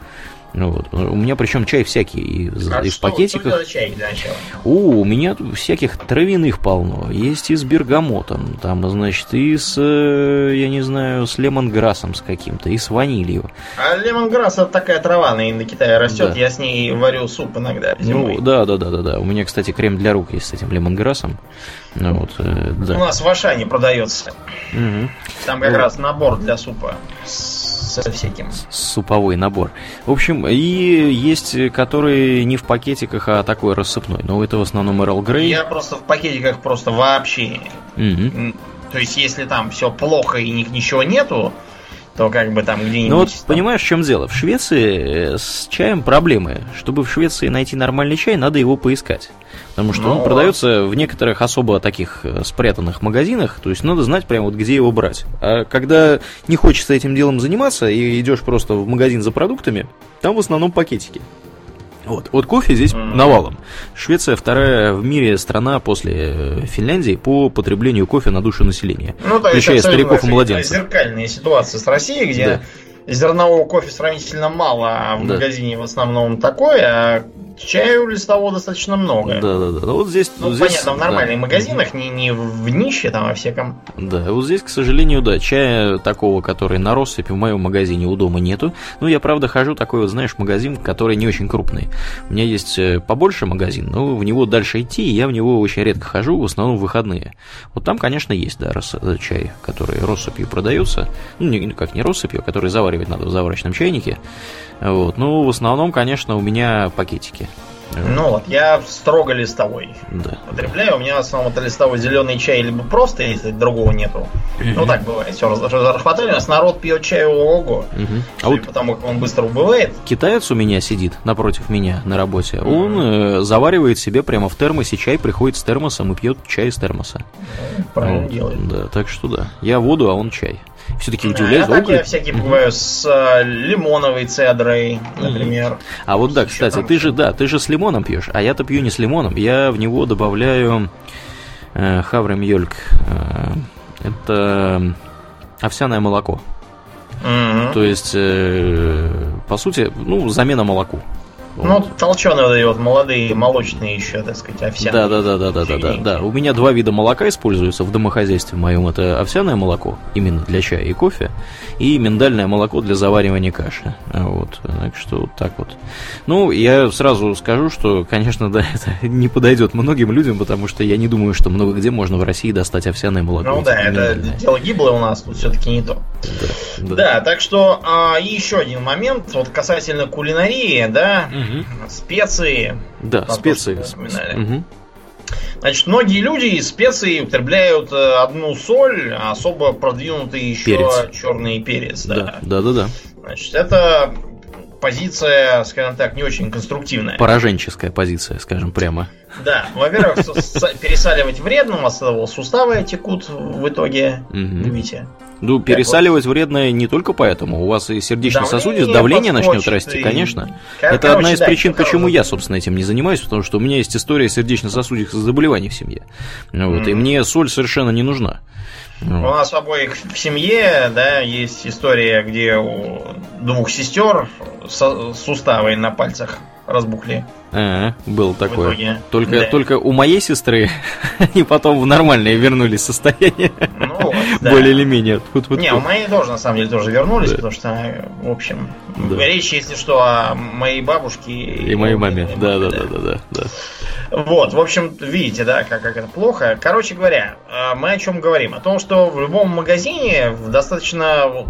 Вот. У меня причем чай всякий, и, А и в что- пакетиках. что чай для начала? О, у меня всяких травяных полно. Есть и с бергамотом, там, значит, и с, э, я не знаю, с лемонграссом с каким-то, и с ванилью. А лемонграсс это такая трава на Индокитае растет. Да. Я с ней варю суп иногда зимой. Ну, да, да, да, да, да. У меня, кстати, крем для рук есть с этим лемонграссом. Ну, вот, э, У да. нас в Ашане продается. Мгм. Там как Ну. раз набор для супа со всяким. суповой набор. В общем, и есть, э, которые не в пакетиках, а такой рассыпной. Но это в основном Эрл Грей. Я просто в пакетиках просто вообще. М, То есть, если там все плохо и ни- ничего нету, то как бы там где-нибудь. Ну вот, там- понимаешь, в чем дело? В Швеции э, с чаем проблемы. Чтобы в Швеции найти нормальный чай, надо его поискать. Потому что Ну, он продается в некоторых особо таких э, спрятанных магазинах, то есть надо знать прямо вот где его брать. А когда не хочется этим делом заниматься и идешь просто в магазин за продуктами, там в основном пакетики. Вот, вот кофе здесь навалом. Швеция вторая в мире страна после э, Финляндии по потреблению кофе на душу населения. Ну, то включая стариков и младенцев. Зеркальная ситуация с Россией, где зернового кофе сравнительно мало, а в Да. магазине в основном такое, а чаю листового достаточно много. Да, да, да. Ну, вот здесь, Ну, здесь, понятно, в да. нормальных магазинах, не, не в нище там, а всяком. Да, вот здесь, к сожалению, да, чая такого, который на россыпи в моем магазине у дома нету. Ну, я, правда, хожу такой вот, знаешь, магазин, который не очень крупный. У меня есть э, побольше магазин, но в него дальше идти, и я в него очень редко хожу, в основном в выходные. Вот там, конечно, есть, да, рас- э, чай, который россыпью продается. Ну, не, как не россыпью, а который заваривать надо в заварочном чайнике. Вот. Ну, в основном, конечно, у меня пакетики. Ну вот, я строго листовой Да. потребляю. У меня в основном это листовой зеленый чай, либо просто, если другого нету. Ну так бывает, все расхватали. У нас народ пьет чай ого Мгм. А вот по тому, как он быстро убывает. Китаец у меня сидит напротив меня на работе. Он э, заваривает себе прямо в термосе чай, приходит с термосом и пьет чай из термоса. Правильно Вот, делает. Да, так что да. Я воду, а он чай. Все-таки А удивляюсь. так «О, я говорит, всякие мгм». покупаю с э, лимоновой цедрой, например. А вот да, кстати, ты же, да, ты же с лимоном пьешь, а я-то пью не с лимоном. Я в него добавляю э, хавремьёльк. Э, это овсяное молоко. Мгм. То есть, э, по сути, ну, замена молоку. Ну, толченые вот эти вот молодые, молочные еще, так сказать, овсяные. Да, да, да, да, да, да, да, да. У меня два вида молока используются в домохозяйстве моем. Это овсяное молоко, именно для чая и кофе, и миндальное молоко для заваривания каши. Вот, так что вот так вот. Ну, я сразу скажу, что, конечно, да, это не подойдет многим людям, потому что я не думаю, что много где можно в России достать овсяное молоко. Ну да, это дело гиблое у нас, тут все-таки не то. Да, Да, так что а, еще один момент, вот касательно кулинарии, да, Специи. Да, Там специи. Мгм. Значит, многие люди из специй употребляют э, одну соль, а особо продвинутый еще Перец. черный перец. Да. Да, да, да, да. Значит, это позиция, скажем так, не очень конструктивная. Пораженческая позиция, скажем прямо. Да, во-первых, пересаливать вредно, у вас суставы текут в итоге. Видите? Ну, пересаливать вредно не только поэтому. У вас и сердечно-сосудистое давление начнет подскочит, расти, и- конечно. Кор- Это одна из причин, почему я, собственно, этим не занимаюсь, потому что у меня есть история сердечно-сосудистых заболеваний в семье. Вот, И Мгм. мне соль совершенно не нужна. У Вот. нас обоих в семье, да, есть история, где у двух сестер суставы на пальцах разбухли. А, было В такое. итоге. Только, Да. только у моей сестры они потом в нормальное вернулись состояние. Ну вот, да. Более или менее. Тут, Не, у моей тоже, на самом деле, тоже вернулись, Да. потому что, в общем, Да. речь, если что, о моей бабушке И моей маме. и Да, да, маме, да, да, да, да. Вот, в общем, видите, да, как, как это плохо. Короче говоря, э, мы о чем говорим? О том, что в любом магазине в достаточно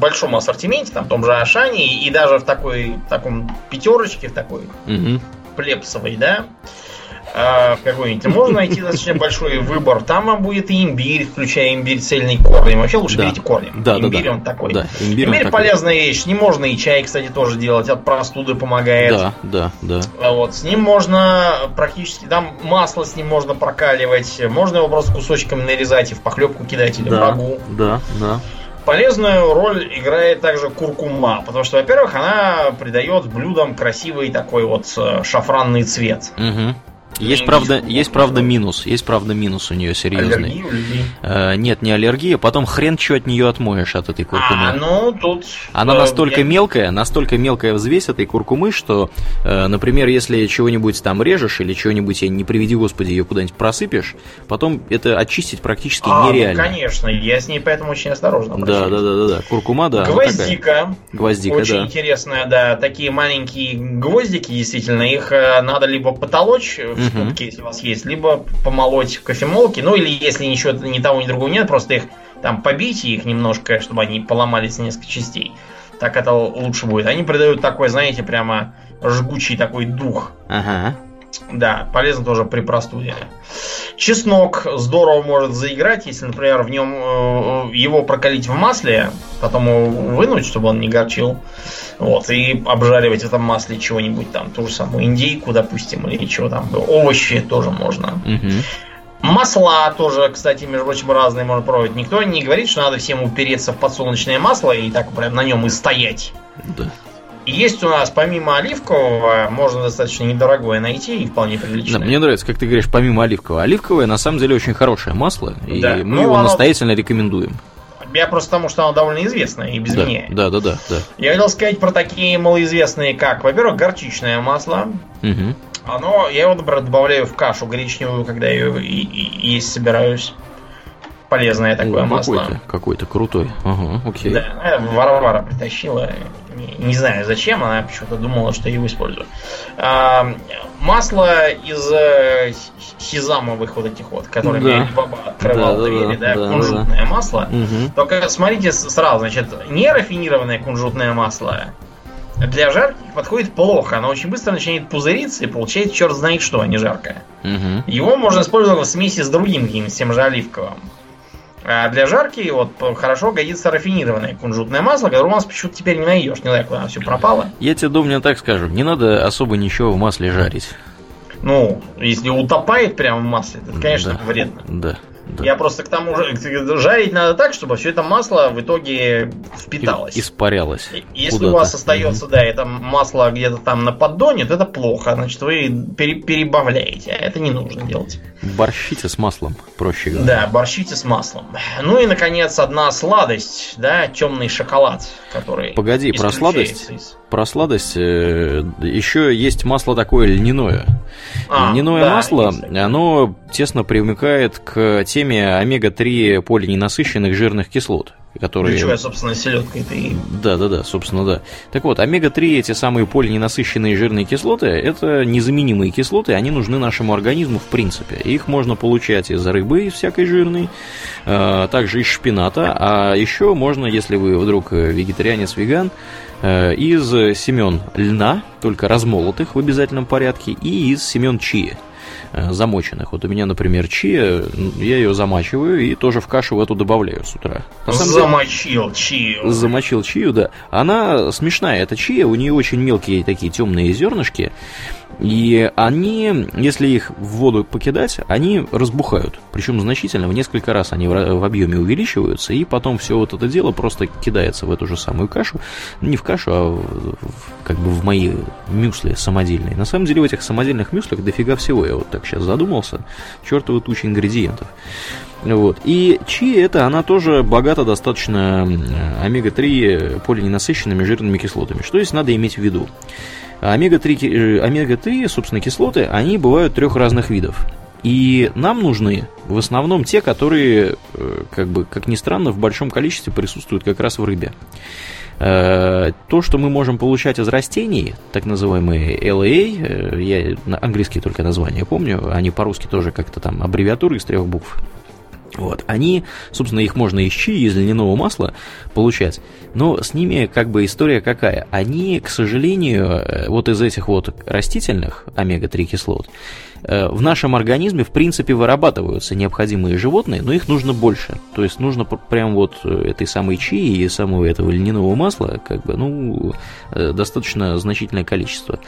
большом ассортименте, там, в том же Ашане, и даже в такой, в таком пятерочке, в такой Мгм. плепсовой, да, э, какой-нибудь, можно найти достаточно большой выбор. Там вам будет и имбирь, включая имбирь цельный корнем. Вообще лучше Да. берите корнем. Да, да, имбирь да. он такой. Да, имбирь Имбирь такой. полезная вещь. С ним можно и чай, кстати, тоже делать. От простуды помогает. Да, да, да. А Вот, с ним можно практически, там масло с ним можно прокаливать, можно его просто кусочками нарезать и в похлебку кидать или Да, рагу. да, да. Полезную роль играет также куркума, потому что, во-первых, она придает блюдам красивый такой вот э, шафранный цвет. Мгм. Есть правда, есть правда минус, есть правда минус у нее серьезный. Аллергия у людей. Э, нет, не аллергия, потом хрен что от нее отмоешь от этой куркумы. А, ну тут... Она э, настолько я- мелкая, настолько мелкая взвесь этой куркумы, что, э, например, если чего-нибудь там режешь или чего-нибудь, я не приведи господи, ее куда-нибудь просыпешь, потом это очистить практически А, ну, нереально. конечно, я с ней поэтому очень осторожно да, да, да, да, да. Куркума, да. Гвоздика. Гвоздика, Очень да. интересная, да. Такие маленькие гвоздики, действительно, их надо либо потолочь в Скобке, если у вас есть, либо помолоть в кофемолке. Ну или если ничего ни того, ни другого нет, просто их там побить их немножко, чтобы они поломались на несколько частей. Так это лучше будет. Они придают такой, знаете, прямо жгучий такой дух. Ага. Да, полезно тоже при простуде. Чеснок здорово может заиграть, если, например, в нем э, его прокалить в масле, потом его вынуть, чтобы он не горчил. Вот, и обжаривать в этом масле чего-нибудь там, ту же самую индейку, допустим, или чего там, овощи тоже можно. Масла тоже, кстати, между прочим, разные можно пробовать. Никто не говорит, что надо всем упереться в подсолнечное масло и так прям на нем и стоять. Да. Есть у нас, помимо оливкового, можно достаточно недорогое найти и вполне Да, приличное. мне нравится, как ты говоришь, помимо оливкового. Оливковое на самом деле очень хорошее масло, и Да. мы Ну, его оно- настоятельно рекомендуем. Я просто потому, что оно довольно известное и без да, меня. да, да, да, да. Я хотел сказать про такие малоизвестные, как, во-первых, горчичное масло. Мгм. Оно, я его, например, добавляю в кашу гречневую, когда ее и- и- есть собираюсь. Полезное такое О, масло. Какой-то, какой-то крутой. Ага, окей. Да, э, Варвара притащила. Не, знаю зачем, она почему-то думала, что я его использую. А, масло из э, сезамовых вот этих вот, которыми Да. баба открывал Да, да, двери, да, да, да, кунжутное масло. Мгм. Только смотрите сразу, значит, нерафинированное кунжутное масло для жарки подходит плохо. Оно очень быстро начинает пузыриться и получается черт знает что, а не жаркое. Мгм. Его можно использовать в смеси с другим каким-нибудь, тем же оливковым. А для жарки вот хорошо годится рафинированное кунжутное масло, которое у нас почему-то теперь не найдешь. Не знаю, куда оно все пропало. Я тебе, Домнин, так скажу, не надо особо ничего в масле жарить. Ну, если утопает прямо в масле, это, конечно, Да. вредно. Да, да. Я просто к тому же жарить надо так, чтобы все это масло в итоге впиталось. И- Испарялось. Если куда-то. у вас остается, да, это масло где-то там на поддоне, то это плохо. Значит, вы пере- перебавляете, а это не нужно делать. Борщите с маслом, проще говоря. Да, борщите с маслом. Ну и, наконец, одна сладость, да, темный шоколад, который... Погоди, про сладость? из- Про сладость э, еще есть масло такое льняное. А, Льняное да, масло, есть оно тесно примыкает к теме омега-3 полиненасыщенных жирных кислот, которые... Ключевая, собственно, селедка это и... Да, да, да, собственно, да. Так вот, омега-3, эти самые полиненасыщенные жирные кислоты, это незаменимые кислоты, они нужны нашему организму в принципе. Их можно получать из рыбы, всякой жирной, э, также из шпината, а еще можно, если вы вдруг э, вегетарианец-веган, э, из семен льна, только размолотых в обязательном порядке, и из семен чия э, замоченных. Вот у меня, например, чия, я ее замачиваю и тоже в кашу в эту добавляю с утра. На самом деле- Замочил чию. замочил чию, да. Она смешная, эта чия, у нее очень мелкие такие темные зернышки, и они, если их в воду покидать, они разбухают. Причем значительно, в несколько раз они в, объеме увеличиваются, и потом все вот это дело просто кидается в эту же самую кашу. Не в кашу, а в- как бы в мои мюсли самодельные. На самом деле в этих самодельных мюслях дофига всего, я вот так сейчас задумался. Чертовы тучи ингредиентов. Вот. И чи это, она тоже богата достаточно э, омега-3 полиненасыщенными жирными кислотами. Что здесь надо иметь в виду? Омега-3, ки- э, омега-3, собственно, кислоты, они бывают трех разных видов. И нам нужны в основном те, которые, э, как бы, как ни странно, в большом количестве присутствуют как раз в рыбе. Э, То, что мы можем получать из растений, так называемые LA, э, я английские только названия помню, они по-русски тоже как-то там аббревиатуры из трех букв. Вот, они, собственно, их можно из чи, из льняного масла получать, но с ними как бы история какая? Они, к сожалению, э, вот из этих вот растительных омега-3 кислот, в нашем организме, в принципе, вырабатываются необходимые животные, но их нужно больше. То есть нужно пр- прям вот э, этой самой чи и самого этого льняного масла, как бы, ну, э, достаточно значительное количество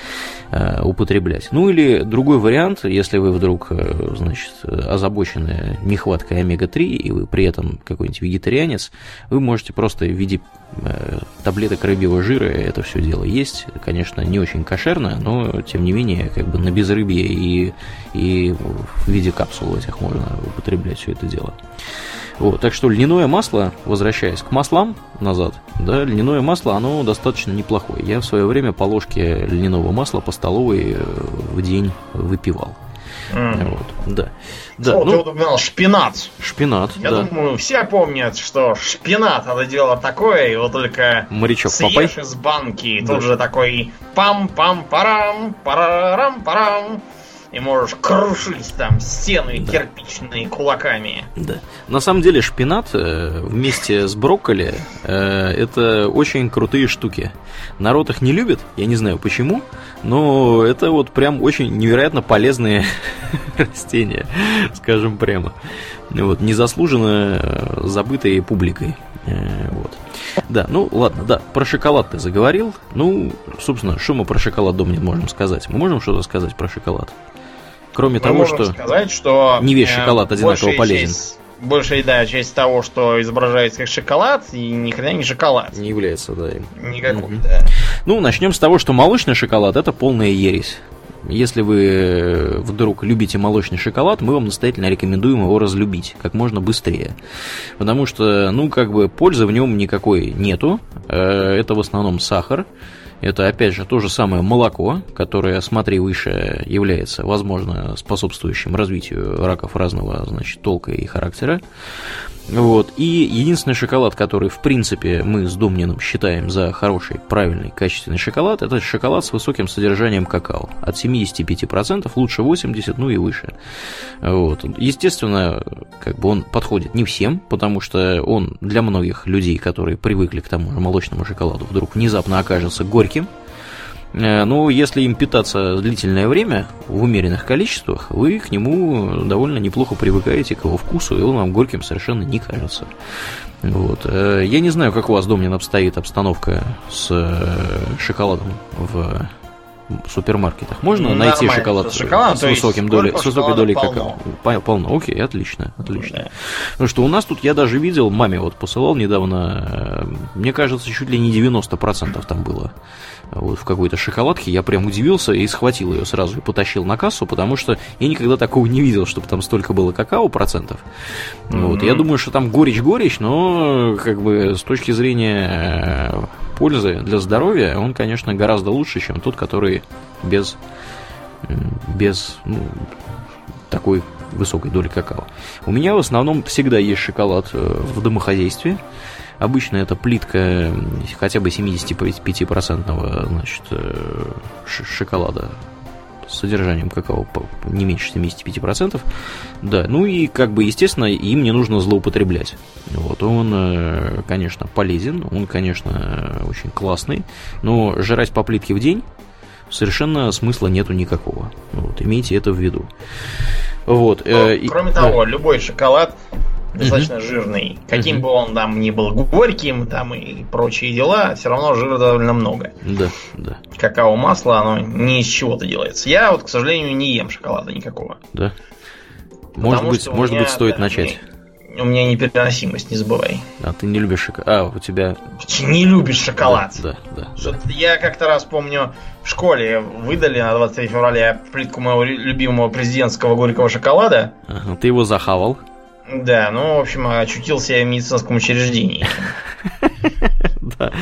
э, употреблять. Ну или другой вариант, если вы вдруг, э, значит, озабочены нехваткой омега-3, и вы при этом какой-нибудь вегетарианец, вы можете просто в виде э, таблеток рыбьего жира это все дело есть. Конечно, не очень кошерно, но тем не менее, как бы на безрыбье и и в виде капсул этих можно употреблять все это дело. Вот, так что льняное масло, возвращаясь к маслам назад, да, льняное масло, оно достаточно неплохое. Я в свое время по ложке льняного масла по столовой э, в день выпивал. Mm. Вот, да. да Что, ну, ты упоминал шпинат. Шпинат, Я да. думаю, все помнят, что шпинат это дело такое, его только Морячок съешь Папай. из банки, да. тут же такой пам-пам-парам, парам-парам, и можешь крушить там стены да. кирпичные кулаками. Да. На самом деле шпинат э, вместе с брокколи э, это очень крутые штуки. Народ их не любит, я не знаю почему, но это вот прям очень невероятно полезные растения, скажем прямо. Вот, незаслуженно э, забытые публикой. Вот. Да, ну ладно, да, про шоколад ты заговорил. Ну, собственно, что мы про шоколад дома не можем сказать? Мы можем что-то сказать про шоколад? Кроме Мы того, что сказать, что не весь э, шоколад одинаково большая полезен. Часть, большая да, часть того, что изображается как шоколад, и ни хрена не шоколад. Не является, да. им. Никакой, Мгм. да. Ну, начнем с того, что молочный шоколад это полная ересь. Если вы э, вдруг любите молочный шоколад, мы вам настоятельно рекомендуем его разлюбить как можно быстрее. Потому что, ну, как бы пользы в нем никакой нету. Э, Это в основном сахар. Это, опять же, то же самое молоко, которое, смотри выше, является, возможно, способствующим развитию раков разного, значит, толка и характера. Вот. И единственный шоколад, который, в принципе, мы с Домниным считаем за хороший, правильный, качественный шоколад, это шоколад с высоким содержанием какао. От 75%, лучше 80%, ну и выше. Вот. Естественно, как бы он подходит не всем, потому что он для многих людей, которые привыкли к тому же молочному шоколаду, вдруг внезапно окажется горьким. Э, Но если им питаться длительное время в умеренных количествах, вы к нему довольно неплохо привыкаете, к его вкусу, и он вам горьким совершенно не кажется. Вот. Э, Я не знаю, как у вас, Домнин, обстоит обстановка с э, шоколадом в супермаркетах. Можно Ну, найти нормально, шоколад с шоколадом, с, высоким долей, с высокой долей полно? какао? Пол- Полно. Окей, отлично, отлично. Да. Потому что у нас тут, я даже видел, маме вот посылал недавно, мне кажется, чуть ли не 90% там было. Вот в какой-то шоколадке, я прям удивился и схватил ее сразу и потащил на кассу, потому что я никогда такого не видел, чтобы там столько было какао процентов. Вот. Я думаю, что там горечь-горечь, но как бы с точки зрения э, пользы для здоровья, он, конечно, гораздо лучше, чем тот, который без, без ну, такой высокой доли какао. У меня в основном всегда есть шоколад э, в домохозяйстве. Обычно это плитка хотя бы 75% значит, э, шоколада с содержанием какао не меньше 75%. Да, ну и как бы, естественно, им не нужно злоупотреблять. Вот, он, э, конечно, полезен, он, конечно, э, очень классный, но жрать по плитке в день совершенно смысла нету никакого. Вот, имейте это в виду. Вот, Ну, э, и- Кроме да. того, любой шоколад достаточно жирный. Каким Мгм. бы он там ни был горьким, там и прочие дела, все равно жира довольно много. Да, да, Какао масло, оно не из чего-то делается. Я вот, к сожалению, не ем шоколада никакого. да. Может быть, может меня, быть, стоит да, начать. У меня непереносимость, не забывай. А ты не любишь шоколад? А, у тебя... Не любишь шоколад. Да, да, да. Что-то Я как-то раз помню, в школе выдали на 23 февраля плитку моего любимого президентского горького шоколада. Ага, ты его захавал. Да, ну, в общем, очутился я в медицинском учреждении. Да,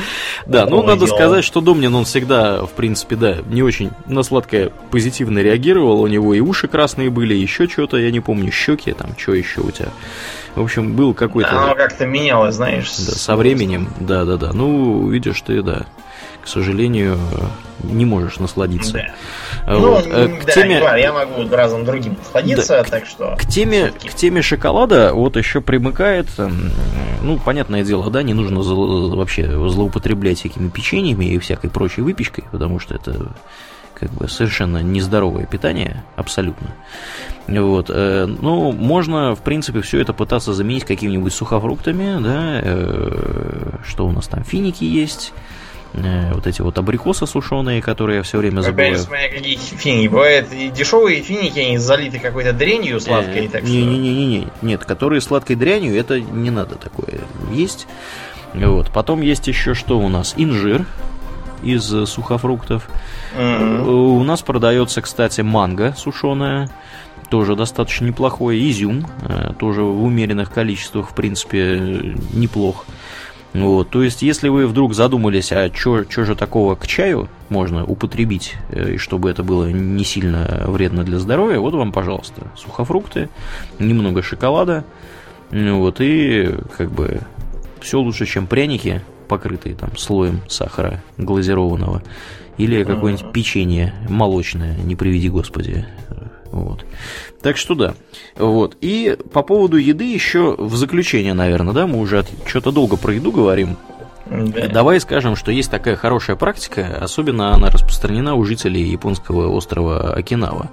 да ну надо дело. сказать, что Домнин, он всегда, в принципе, да, не очень на сладкое позитивно реагировал. У него и уши красные были, еще что-то, я не помню, щеки, там, что еще у тебя. В общем, был какой-то... Оно как-то менялось, знаешь. Да, со временем, да, да, да. Ну, видишь, ты, да, к сожалению, не можешь насладиться. Да. А Ну, вот, м, к да, теме- я могу разом другим насладиться, Да, так что... К теме, к теме шоколада вот еще примыкает, ну, понятное дело, да, не нужно зло- вообще злоупотреблять всякими печеньями и всякой прочей выпечкой, потому что это как бы совершенно нездоровое питание, абсолютно. Вот, э, ну, можно, в принципе, все это пытаться заменить какими-нибудь сухофруктами, да, э, что у нас там, финики есть, э, вот эти вот абрикосы сушеные, которые я все время Опять забываю. же, смотря какие финики. Бывают и дешевые финики, они залиты какой-то дрянью сладкой, так что... Не-не-не, нет, которые сладкой дрянью, это не надо такое есть. Вот. Потом есть еще что у нас? Инжир. из сухофруктов. Mm-hmm. У нас продается, кстати, манго сушеная тоже достаточно неплохой. Изюм, э, тоже в умеренных количествах, в принципе, неплох. Вот, то есть, если вы вдруг задумались, а что же такого к чаю можно употребить, э, и чтобы это было не сильно вредно для здоровья, вот вам, пожалуйста, сухофрукты, немного шоколада, вот, и как бы все лучше, чем пряники, покрытые там слоем сахара глазированного, или какое-нибудь печенье молочное, не приведи господи, вот. Так что да. Вот. И по поводу еды еще в заключение, наверное, да, мы уже что-то долго про еду говорим. Да. Давай скажем, что есть такая хорошая практика, особенно она распространена у жителей японского острова Окинава,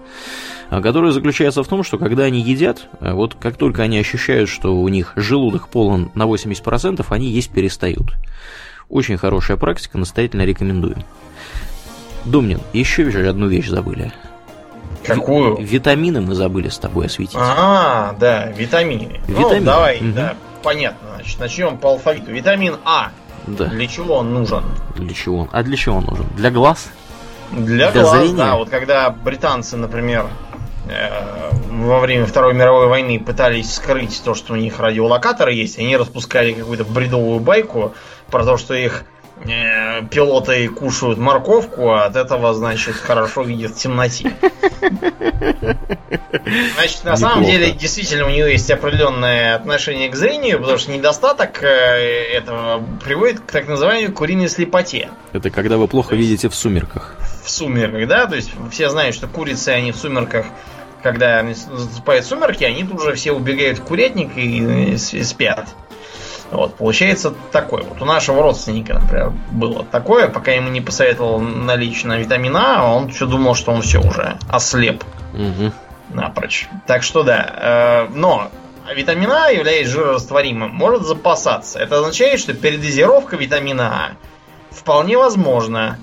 которая заключается в том, что когда они едят, вот как только они ощущают, что у них желудок полон на 80%, они есть перестают. Очень хорошая практика, настоятельно рекомендую. Домнин, еще одну вещь забыли. Какую? Витамины мы забыли с тобой осветить. А, да, витамины. Витамины. Ну, давай, угу. да, понятно. Значит, начнем по алфавиту. Витамин А. Да. Для чего он нужен? Для чего он? А для чего он нужен? Для глаз? Для, для глаз, зрения? да. Вот когда британцы, например, э, во время Второй мировой войны пытались скрыть то, что у них радиолокаторы есть, они распускали какую-то бредовую байку про то, что их пилоты кушают морковку, а от этого, значит, хорошо видят в темноте. Значит, на Неплохо. самом деле, действительно, у нее есть определенное отношение к зрению, потому что недостаток э, этого приводит к так называемой куриной слепоте. Это когда вы плохо есть, видите в сумерках. В сумерках, да? То есть все знают, что курицы, они в сумерках когда наступают сумерки, они тут же все убегают в курятник и спят. Вот, получается такой. Вот у нашего родственника, например, было такое, пока ему не посоветовал налично витамина он все думал, что он все уже ослеп угу. напрочь. Так что да. Э, но витамина А, являясь жирорастворимым, может запасаться. Это означает, что передозировка витамина А вполне возможна.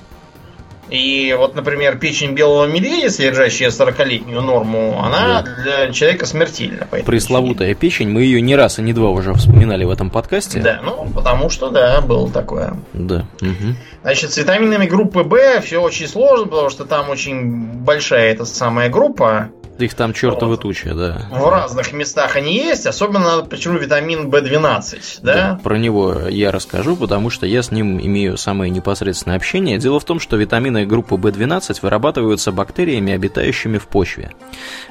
И вот, например, печень белого медведя, содержащая 40-летнюю норму, она да. для человека смертельна. Пресловутая причине. печень, мы ее не раз и не два уже вспоминали в этом подкасте. Да, ну, потому что, да, было такое. Да. Угу. Значит, с витаминами группы В все очень сложно, потому что там очень большая эта самая группа. Их там чертовы вот. туча, да. В разных местах они есть, особенно почему витамин В12, да? да? Про него я расскажу, потому что я с ним имею самое непосредственное общение. Дело в том, что витамины группы В12 вырабатываются бактериями, обитающими в почве,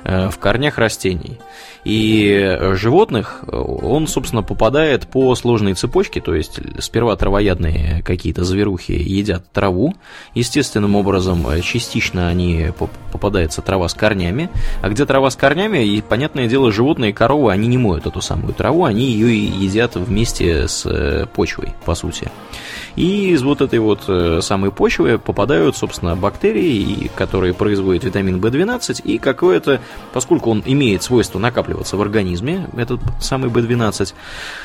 э, в корнях растений. И животных он, собственно, попадает по сложной цепочке, то есть сперва травоядные какие-то зверухи едят траву, естественным образом частично они попадается трава с корнями, а где трава с корнями, и, понятное дело, животные, коровы, они не моют эту самую траву, они ее едят вместе с э, почвой, по сути. И из вот этой вот э, самой почвы попадают, собственно, бактерии, которые производят витамин В12, и какое-то, поскольку он имеет свойство накапливаться в организме, этот самый В12,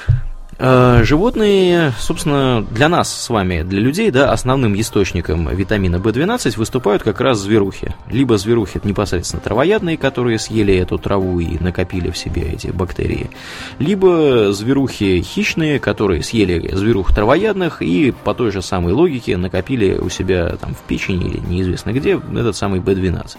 Э, животные, собственно, для нас с вами, для людей, да, основным источником витамина В12 выступают как раз зверухи. Либо зверухи непосредственно травоядные, которые съели эту траву и накопили в себе эти бактерии. Либо зверухи хищные, которые съели зверух травоядных и по той же самой логике накопили у себя там в печени или неизвестно где этот самый В12.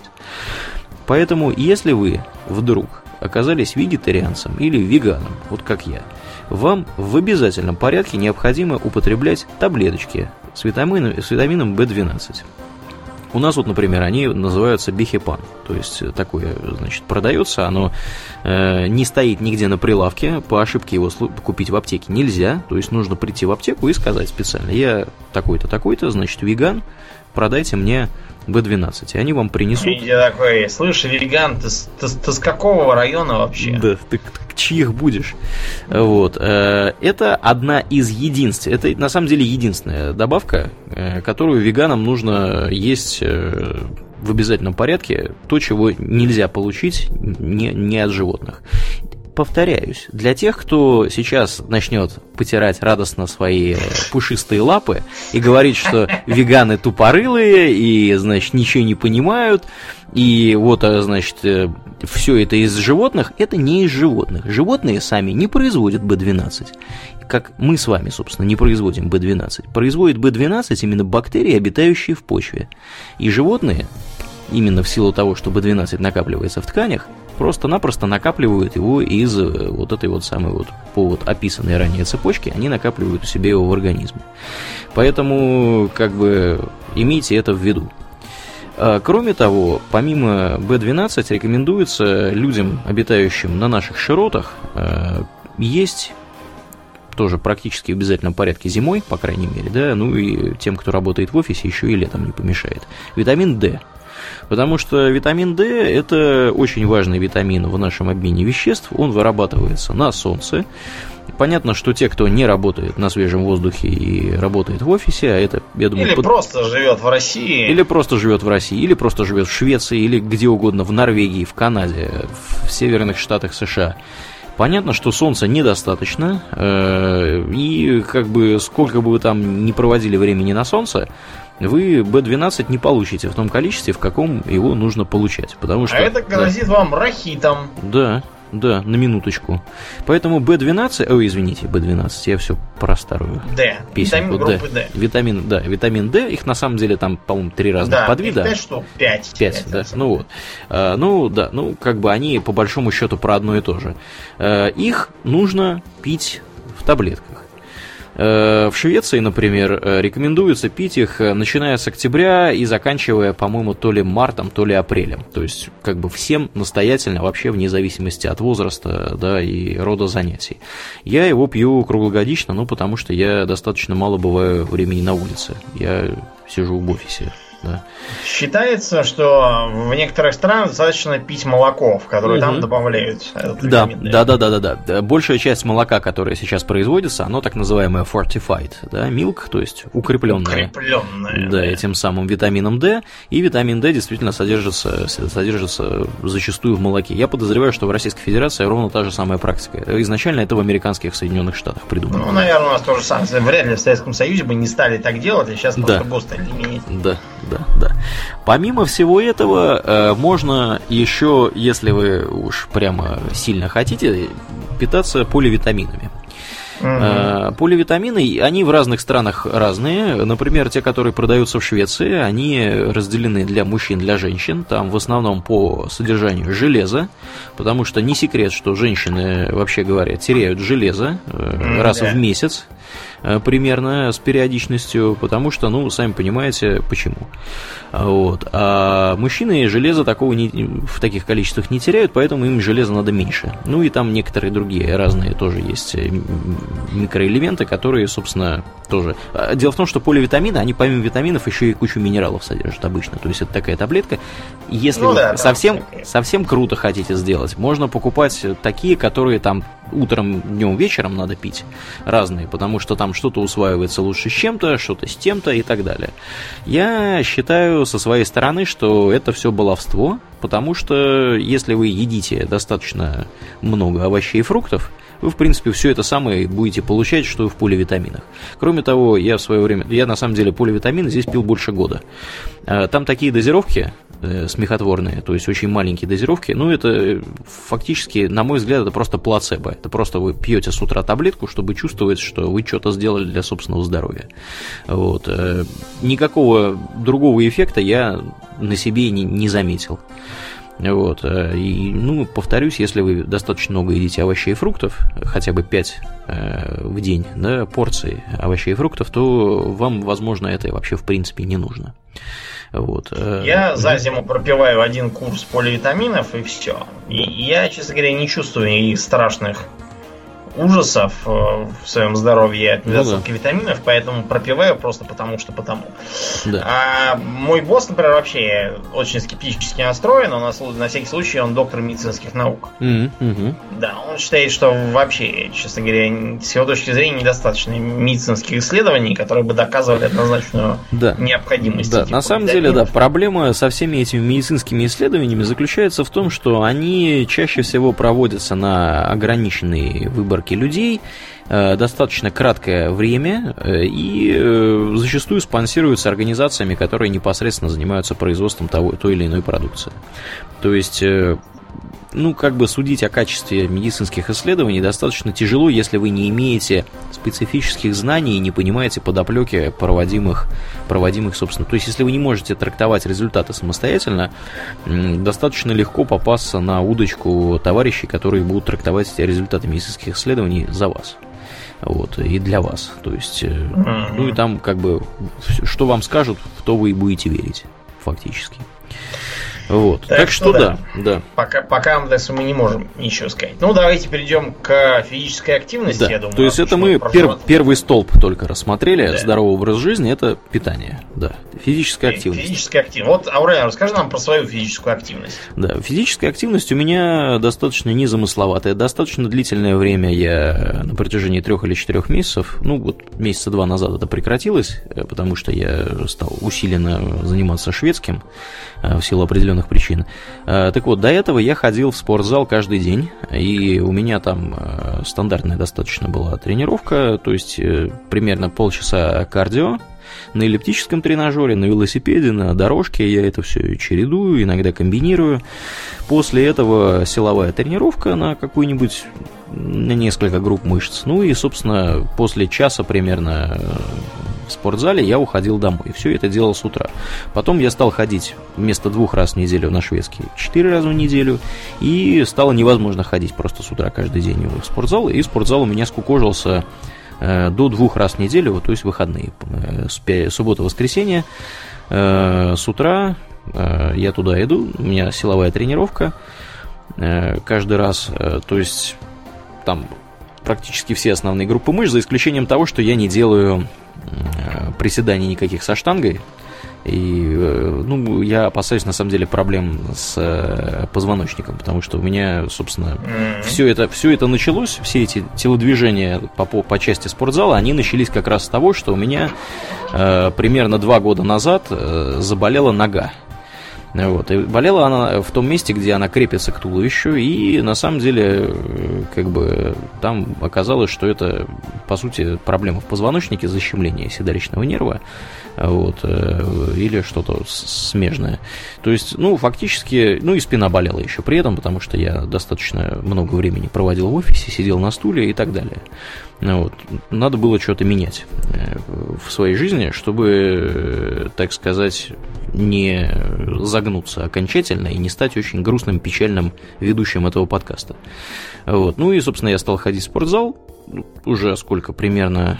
Поэтому, если вы вдруг оказались вегетарианцем или веганом, вот как я, вам в обязательном порядке необходимо употреблять таблеточки с, витамином, с витамином В12. У нас вот, например, они называются бихепан. То есть такое, значит, продается, оно э, не стоит нигде на прилавке, по ошибке его купить в аптеке нельзя. То есть нужно прийти в аптеку и сказать специально, я такой-то, такой-то, значит, веган, продайте мне B12, и они вам принесут... Я такой, слышь, веган, ты, ты, ты с какого района вообще? Да, ты, ты чьих будешь? Вот. Э, это одна из единственных, это на самом деле единственная добавка, э, которую веганам нужно есть э, в обязательном порядке, то, чего нельзя получить не, не от животных. Повторяюсь, для тех, кто сейчас начнет потирать радостно свои пушистые лапы и говорить, что веганы тупорылые и, значит, ничего не понимают, и вот, а, значит, э, все это из животных, это не из животных. Животные сами не производят B12. Как мы с вами, собственно, не производим B12. Производит B12 именно бактерии, обитающие в почве. И животные, именно в силу того, что B12 накапливается в тканях, просто-напросто накапливают его из э, вот этой вот самой вот по вот описанной ранее цепочке, они накапливают у себя его в организме. Поэтому, как бы, имейте это в виду. А, кроме того, помимо B12 рекомендуется людям, обитающим на наших широтах, а, есть тоже практически в обязательном порядке зимой, по крайней мере, да, ну и тем, кто работает в офисе, еще и летом не помешает. Витамин D. Потому что витамин D – это очень важный витамин в нашем обмене веществ. Он вырабатывается на солнце. Понятно, что те, кто не работает на свежем воздухе и работает в офисе, а это, я думаю... Или под... просто живет в России. Или просто живет в России, или просто живет в Швеции, или где угодно, в Норвегии, в Канаде, в северных штатах США. Понятно, что солнца недостаточно, э, и как бы сколько бы вы там не проводили времени на солнце, вы B12 не получите в том количестве, в каком его нужно получать. Потому что, а это грозит да, вам рахитом. Да, да, на минуточку. Поэтому B12, ой, извините, B12, я все про старую D. песенку. Витамин группы D. D. Витамин, да, витамин D, их на самом деле там, по-моему, три разных да, подвида. 5 штук, 5. 5, да, ну вот. А, ну, да, ну, как бы они по большому счету про одно и то же. А, их нужно пить в таблетках. Э, в Швеции, например, э, рекомендуется пить их э, начиная с октября и заканчивая, по-моему, то ли мартом, то ли апрелем. То есть, как бы всем настоятельно, вообще вне зависимости от возраста да, и рода занятий. Я его пью круглогодично, ну, потому что я достаточно мало бываю времени на улице. Я сижу в офисе. Да. Считается, что в некоторых странах достаточно пить молоко, в которое угу. там добавляют да, да, да, да, да, да. Большая часть молока, которое сейчас производится, оно так называемое fortified, да, milk, то есть укрепленное. Укрепленное. Да, этим самым витамином D. И витамин D действительно содержится, содержится зачастую в молоке. Я подозреваю, что в Российской Федерации ровно та же самая практика. Изначально это в американских Соединенных Штатах придумано. Ну, наверное, у нас тоже самое. Вряд ли в Советском Союзе бы не стали так делать, а сейчас да. просто ГОСТ Да, да, да. Помимо всего этого, э, можно еще, если вы уж прямо сильно хотите, питаться поливитаминами. Uh-huh. Поливитамины, они в разных странах разные. Например, те, которые продаются в Швеции, они разделены для мужчин, для женщин. Там в основном по содержанию железа, потому что не секрет, что женщины, вообще говоря, теряют железо uh-huh. раз в месяц. Э, примерно с периодичностью, потому что, ну, сами понимаете, почему. Вот. А мужчины железа такого не, в таких количествах не теряют, поэтому им железа надо меньше. Ну и там некоторые другие разные тоже есть э, микроэлементы, которые, собственно, тоже... А, дело в том, что поливитамины, они помимо витаминов еще и кучу минералов содержат обычно. То есть это такая таблетка. Если ну, вы да, совсем, совсем круто хотите сделать, можно покупать такие, которые там утром, днем, вечером надо пить разные, потому что там что-то усваивается лучше с чем-то, что-то с тем-то и так далее. Я считаю со своей стороны, что это все баловство, потому что если вы едите достаточно много овощей и фруктов, вы, в принципе, все это самое будете получать, что в поливитаминах. Кроме того, я в свое время, я на самом деле поливитамины здесь пил больше года. А, там такие дозировки, смехотворные, то есть очень маленькие дозировки, ну это э, фактически, на мой взгляд, это просто плацебо. Это просто вы пьете с утра таблетку, чтобы чувствовать, что вы что-то сделали для собственного здоровья. Вот. Э, никакого другого эффекта я на себе не, не заметил. Вот. Э, и, ну, повторюсь, если вы достаточно много едите овощей и фруктов, хотя бы 5 э, в день, да, порций овощей и фруктов, то вам, возможно, это вообще в принципе не нужно. Вот. Э, я за зиму пропиваю один курс поливитаминов и все. И я, честно говоря, не чувствую никаких страшных ужасов э, в своем здоровье от недостатка ну, да. витаминов, поэтому пропиваю просто потому, что потому. Да. А мой босс, например, вообще очень скептически настроен, у нас на всякий случай он доктор медицинских наук. Mm-hmm. Да, он считает, что вообще, честно говоря, с его точки зрения недостаточно медицинских исследований, которые бы доказывали однозначную да. необходимость. Да, на самом деле, да, проблема со всеми этими медицинскими исследованиями заключается в том, что они чаще всего проводятся на ограниченной выборке людей, э, достаточно краткое время э, и э, зачастую спонсируются организациями, которые непосредственно занимаются производством того, той или иной продукции. То есть ну, как бы судить о качестве медицинских исследований достаточно тяжело, если вы не имеете специфических знаний и не понимаете подоплеки проводимых, проводимых, собственно. То есть, если вы не можете трактовать результаты самостоятельно, достаточно легко попасться на удочку товарищей, которые будут трактовать эти результаты медицинских исследований за вас. Вот, и для вас. То есть, mm-hmm. ну и там, как бы, что вам скажут, в то вы и будете верить, фактически. Вот. Так, так что, что да, да. Пока, пока мы не можем ничего сказать. Ну, давайте перейдем к физической активности, да. я думаю. То есть это мы пер, первый столб только рассмотрели. Да. Здоровый образ жизни это питание. Да. Физическая активность. Физическая активность. Вот, Аурелия, расскажи нам про свою физическую активность. Да, физическая активность у меня достаточно незамысловатая. Достаточно длительное время я на протяжении трех или четырех месяцев, ну вот месяца два назад это прекратилось, э, потому что я стал усиленно заниматься шведским в силу определенных причин. Э, так вот, до этого я ходил в спортзал каждый день, и у меня там э, стандартная достаточно была тренировка, то есть э, примерно полчаса кардио, на эллиптическом тренажере, на велосипеде, на дорожке. Я это все чередую, иногда комбинирую. После этого силовая тренировка на какую-нибудь на несколько групп мышц. Ну и, собственно, после часа примерно в спортзале, я уходил домой. И все это делал с утра. Потом я стал ходить вместо двух раз в неделю на шведский четыре раза в неделю. И стало невозможно ходить просто с утра каждый день в спортзал. И спортзал у меня скукожился э, до двух раз в неделю, то есть выходные. Э, суббота-воскресенье. Э, с утра я туда иду, у меня силовая тренировка. Каждый раз, то есть там практически все основные группы мышц, за исключением того, что я не делаю приседаний никаких со штангой. И, э, ну, я опасаюсь, на самом деле, проблем с э, позвоночником, потому что у меня, собственно, mm-hmm. все это, все это началось, все эти телодвижения по, по, по части спортзала, они начались как раз с того, что у меня э, примерно два года назад э, заболела нога. Вот. И болела она в том месте, где она крепится к туловищу, и на самом деле, э, как бы, там оказалось, что это, по сути, проблема в позвоночнике, защемление седалищного нерва, вот, э, или что-то смежное. То есть, ну, фактически, ну, и спина болела еще при этом, потому что я достаточно много времени проводил в офисе, сидел на стуле и так далее. Вот. Надо было что-то менять э, в своей жизни, чтобы, так сказать, не загнуться окончательно и не стать очень грустным, печальным ведущим этого подкаста. Вот. Ну и, собственно, я стал ходить в спортзал. Уже сколько, примерно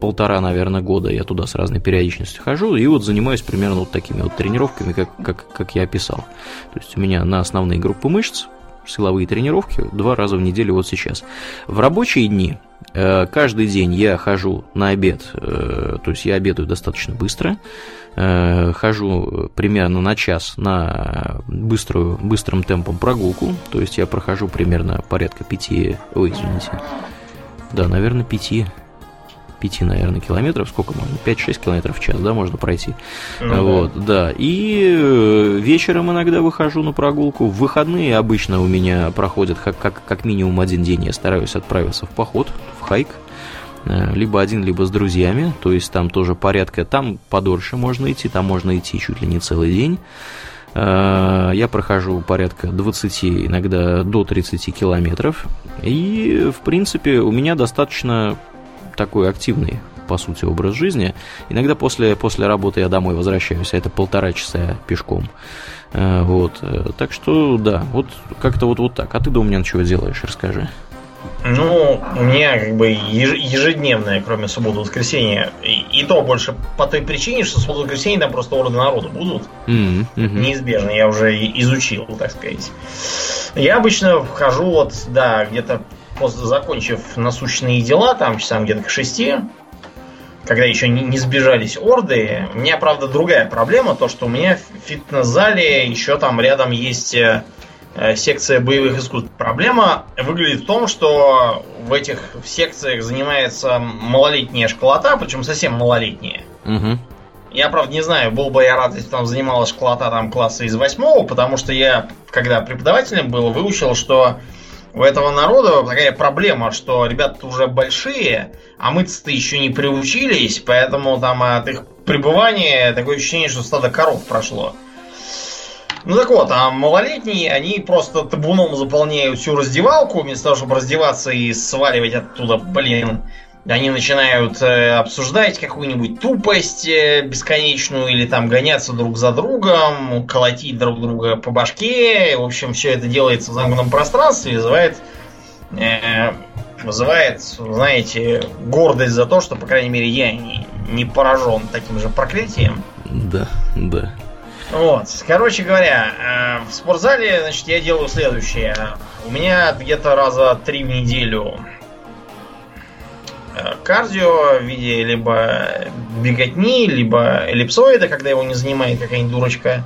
полтора, наверное, года я туда с разной периодичностью хожу, и вот занимаюсь примерно вот такими вот тренировками, как, как, как я описал. То есть у меня на основные группы мышц силовые тренировки два раза в неделю вот сейчас. В рабочие дни э, каждый день я хожу на обед, э, то есть я обедаю достаточно быстро, э, хожу примерно на час на быструю, быстрым темпом прогулку, то есть я прохожу примерно порядка пяти, ой, извините, да, наверное, пяти 5, наверное, километров, сколько можно, 5-6 километров в час, да, можно пройти. Ну, вот, да. да. И э, вечером иногда выхожу на прогулку. В выходные обычно у меня проходят как, как, как минимум один день. Я стараюсь отправиться в поход, в хайк э, либо один, либо с друзьями, то есть там тоже порядка, там подольше можно идти, там можно идти чуть ли не целый день. Э, я прохожу порядка 20, иногда до 30 километров. И, в принципе, у меня достаточно такой активный, по сути, образ жизни. Иногда после, после работы я домой возвращаюсь, а это полтора часа пешком. Э, вот. Э, так что, да, вот как-то вот, вот так. А ты, Домнин, чего делаешь? Расскажи. Ну, у меня как бы ежедневное, кроме субботы воскресенья. И, и то больше по той причине, что субботу воскресенье там просто орды народу будут. Mm-hmm. Неизбежно, я уже изучил, так сказать. Я обычно вхожу вот, да, где-то после, закончив насущные дела, там часам где-то к шести, когда еще не, не сбежались орды, у меня, правда, другая проблема, то, что у меня в фитнес-зале еще там рядом есть э, э, секция боевых искусств. Проблема выглядит в том, что в этих секциях занимается малолетняя школота, причем совсем малолетняя. Угу. Я, правда, не знаю, был бы я рад, если там занималась школота там класса из восьмого, потому что я, когда преподавателем был, выучил, что у этого народа такая проблема, что ребята уже большие, а мы-то еще не приучились, поэтому там от их пребывания такое ощущение, что стадо коров прошло. Ну так вот, а малолетние, они просто табуном заполняют всю раздевалку, вместо того, чтобы раздеваться и сваливать оттуда, блин, они начинают э, обсуждать какую-нибудь тупость э, бесконечную или там гоняться друг за другом, колотить друг друга по башке. В общем, все это делается в замкнутом пространстве и вызывает, э, вызывает, знаете, гордость за то, что, по крайней мере, я не, не поражен таким же проклятием. Да, да. Вот, короче говоря, э, в спортзале, значит, я делаю следующее. У меня где-то раза три в неделю кардио в виде либо беготни, либо эллипсоида, когда его не занимает какая-нибудь дурочка.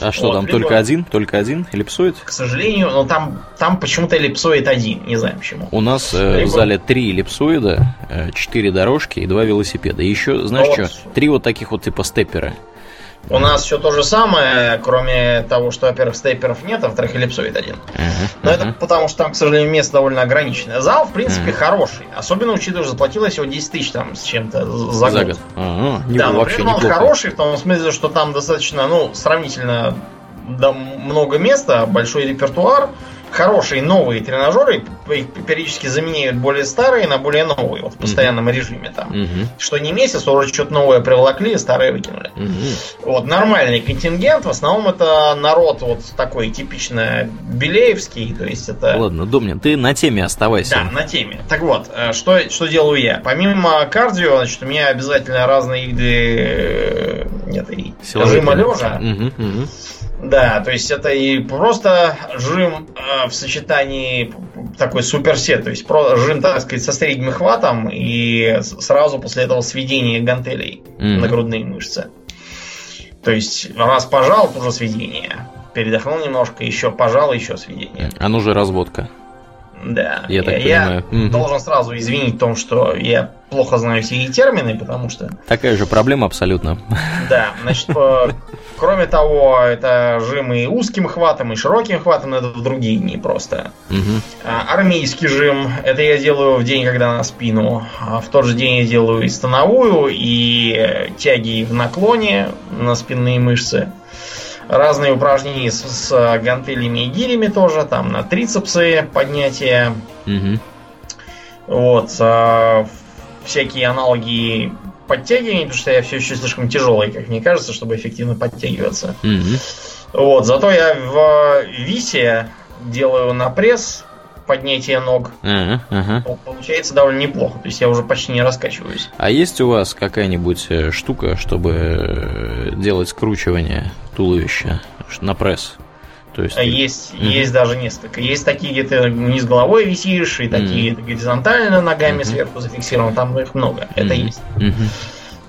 А что, вот, там либо... только один? Только один эллипсоид? К сожалению, но там, там почему-то эллипсоид один, не знаю почему. У нас э, либо... в зале три эллипсоида, э, четыре дорожки и два велосипеда. И еще, знаешь вот. что, три вот таких вот типа степера. У нас все то же самое, кроме того, что, во-первых, стейперов нет, а во-вторых, эллипсоид один. Uh-huh, Но uh-huh. это потому, что там, к сожалению, место довольно ограниченное. Зал, в принципе, uh-huh. хороший. Особенно учитывая, что заплатила всего 10 тысяч там с чем-то за, за год. Uh-huh. Да, но при этом он хороший, в том смысле, что там достаточно, ну, сравнительно да, много места, большой репертуар хорошие новые тренажеры периодически заменяют более старые на более новые, вот в постоянном mm-hmm. режиме там. Mm-hmm. Что не месяц, уже что-то новое приволокли, старое выкинули. Mm-hmm. Вот, нормальный контингент, в основном это народ вот такой типично белеевский, то есть это... Ладно, Домнин, ты на теме оставайся. Да, на теме. Так вот, э, что, что делаю я? Помимо кардио, значит, у меня обязательно разные виды... Э, нет, и жима лежа. Mm-hmm. Mm-hmm. Да, то есть это и просто жим э, в сочетании такой суперсет, то есть про, жим, так сказать, со средним хватом и сразу после этого сведение гантелей mm-hmm. на грудные мышцы. То есть раз пожал, тоже сведение. Передохнул немножко, еще пожал, еще сведение. А ну же разводка. Да. Я, так я понимаю. должен сразу извинить в том, что я плохо знаю все эти термины, потому что... Такая же проблема абсолютно. Да, значит, кроме того, это жим и узким хватом, и широким хватом, но это в другие дни просто. Угу. Армейский жим, это я делаю в день, когда на спину. А в тот же день я делаю и становую, и тяги в наклоне на спинные мышцы разные упражнения с, с гантелями и гирями тоже, там на трицепсы поднятия. Угу. Вот. А, всякие аналоги подтягиваний, потому что я все еще слишком тяжелый, как мне кажется, чтобы эффективно подтягиваться. Угу. Вот. Зато я в висе делаю на пресс поднятие ног. Ага. Получается довольно неплохо. То есть я уже почти не раскачиваюсь. А есть у вас какая-нибудь э, штука, чтобы э, делать скручивание туловища на пресс? То есть, есть, mm есть даже несколько. Есть такие, где ты вниз головой висишь, и такие mm горизонтально ногами mm сверху зафиксирован. Там их много. mm Это есть. mm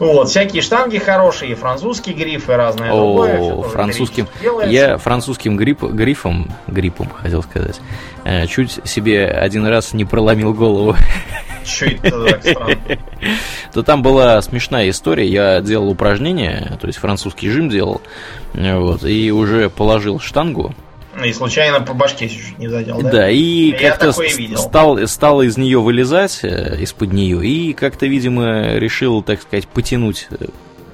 Вот, всякие штанги хорошие, французские грифы разные. О, другое, французским. Я французским гриф, грифом, гриппом хотел сказать, э, чуть себе один раз не проломил голову. Это так странно? То там была смешная история. Я делал упражнение, то есть французский жим делал, вот, и уже положил штангу, и случайно по башке чуть не задел, да? Да, и как-то стал, стал из нее вылезать, э, из-под нее, и как-то, видимо, решил, так сказать, потянуть э,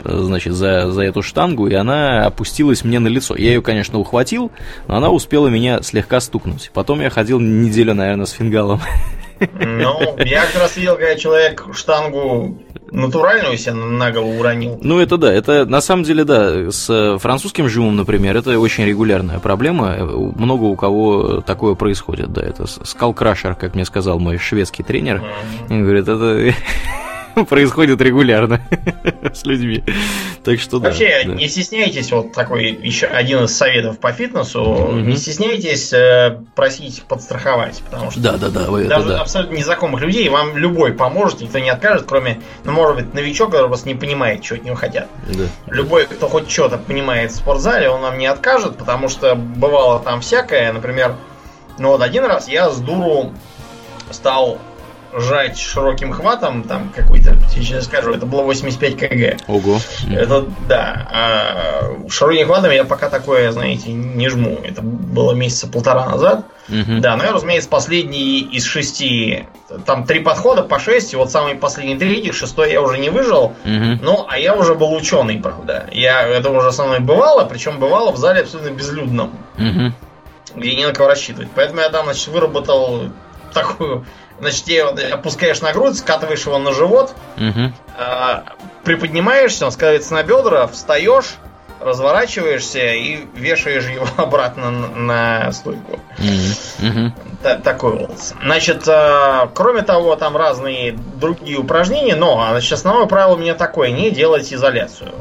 значит, за, за эту штангу, и она опустилась мне на лицо. Я ее, конечно, ухватил, но она успела меня слегка стукнуть. Потом я ходил неделю, наверное, с фингалом. Ну, я как раз видел, когда человек штангу натуральную себе на голову уронил. Ну, это да, это на самом деле, да, с французским жимом, например, это очень регулярная проблема. Много у кого такое происходит, да, это скалкрашер, как мне сказал мой шведский тренер. Mm-hmm. Говорит, это происходит регулярно с людьми. Так что да. Вообще, да. не стесняйтесь, вот такой еще один из советов по фитнесу, mm-hmm. не стесняйтесь э, просить подстраховать, потому что да, да, да, вы даже да. абсолютно незнакомых людей вам любой поможет, никто не откажет, кроме, ну, может быть, новичок, который просто не понимает, что от него хотят. Да. Любой, кто хоть что-то понимает в спортзале, он вам не откажет, потому что бывало там всякое, например, ну вот один раз я с дуру стал жать широким хватом, там какой-то, сейчас скажу, это было 85 кг. Ого. Это, да. А широким хватом я пока такое, знаете, не жму. Это было месяца полтора назад. Угу. Да, но я, разумеется, последний из шести, там три подхода по шесть, и вот самый последний три, этих шестой я уже не выжил. Угу. Ну, а я уже был ученый, правда. Я, это уже со мной бывало, причем бывало в зале абсолютно безлюдном. Угу. Где не на кого рассчитывать. Поэтому я там, значит, выработал такую Значит, тебе опускаешь на грудь, скатываешь его на живот, угу. э, приподнимаешься, он складывается на бедра, встаешь, разворачиваешься и вешаешь его обратно на, стойку. Mm-hmm. Mm-hmm. такой вот. Значит, э, кроме того, там разные другие упражнения, но значит, основное правило у меня такое, не делать изоляцию.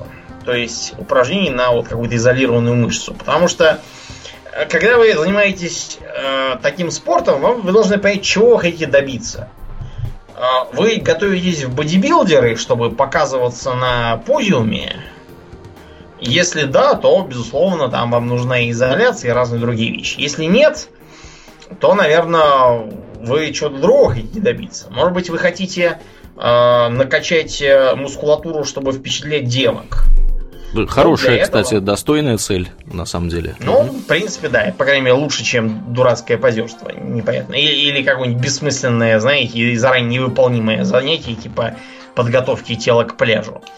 То есть упражнений на вот какую-то изолированную мышцу. Потому что когда вы занимаетесь э, таким спортом, вам, вы должны понять, чего вы хотите добиться. Э, вы готовитесь в бодибилдеры, чтобы показываться на подиуме. Если да, то, безусловно, там вам нужна изоляция и разные другие вещи. Если нет, то, наверное, вы чего-то другого хотите добиться. Может быть, вы хотите э, накачать э, мускулатуру, чтобы впечатлять девок. Хорошая, кстати, этого... достойная цель, на самом деле. Ну, в принципе, да. По крайней мере, лучше, чем дурацкое позерство. Непонятно. Или, или какое-нибудь бессмысленное, знаете, заранее невыполнимое занятие, типа подготовки тела к пляжу.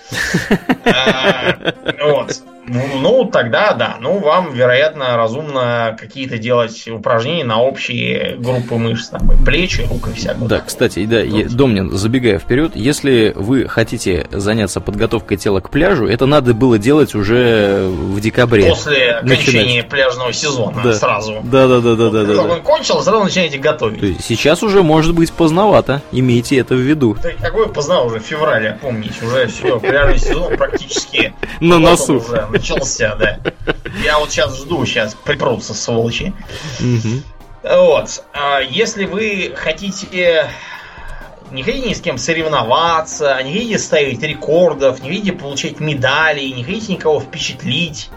А, вот. Ну, ну, тогда да. Ну, вам, вероятно, разумно какие-то делать упражнения на общие группы мышц, там, и плечи, рук и всякое. Да, кстати, да, я, Домнин, забегая вперед, если вы хотите заняться подготовкой тела к пляжу, это надо было делать уже в декабре. После окончания пляжного сезона да. сразу. Да, да, да, да, да. Когда да, он кончил, сразу начинаете готовить. То есть сейчас уже может быть поздновато. Имейте это в виду. Да, какой поздно уже в феврале, помните, уже все, пляжный сезон практически на носу. Уже начался, да. Я вот сейчас жду, сейчас припрутся, сволочи. Вот. А если вы хотите не хотите ни с кем соревноваться, не хотите ставить рекордов, не хотите получать медали, не хотите никого впечатлить.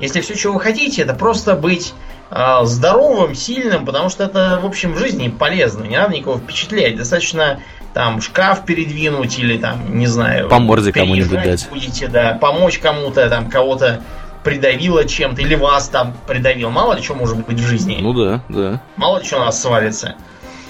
Если все, чего вы хотите, это просто быть э, здоровым, сильным, потому что это, в общем, в жизни полезно. Не надо никого впечатлять. Достаточно там шкаф передвинуть или там, не знаю, по морде кому-нибудь дать. Будете, да, помочь кому-то, там, кого-то придавило чем-то, или вас там придавил. Мало ли что может быть в жизни. Ну да, да. Мало ли что у нас свалится.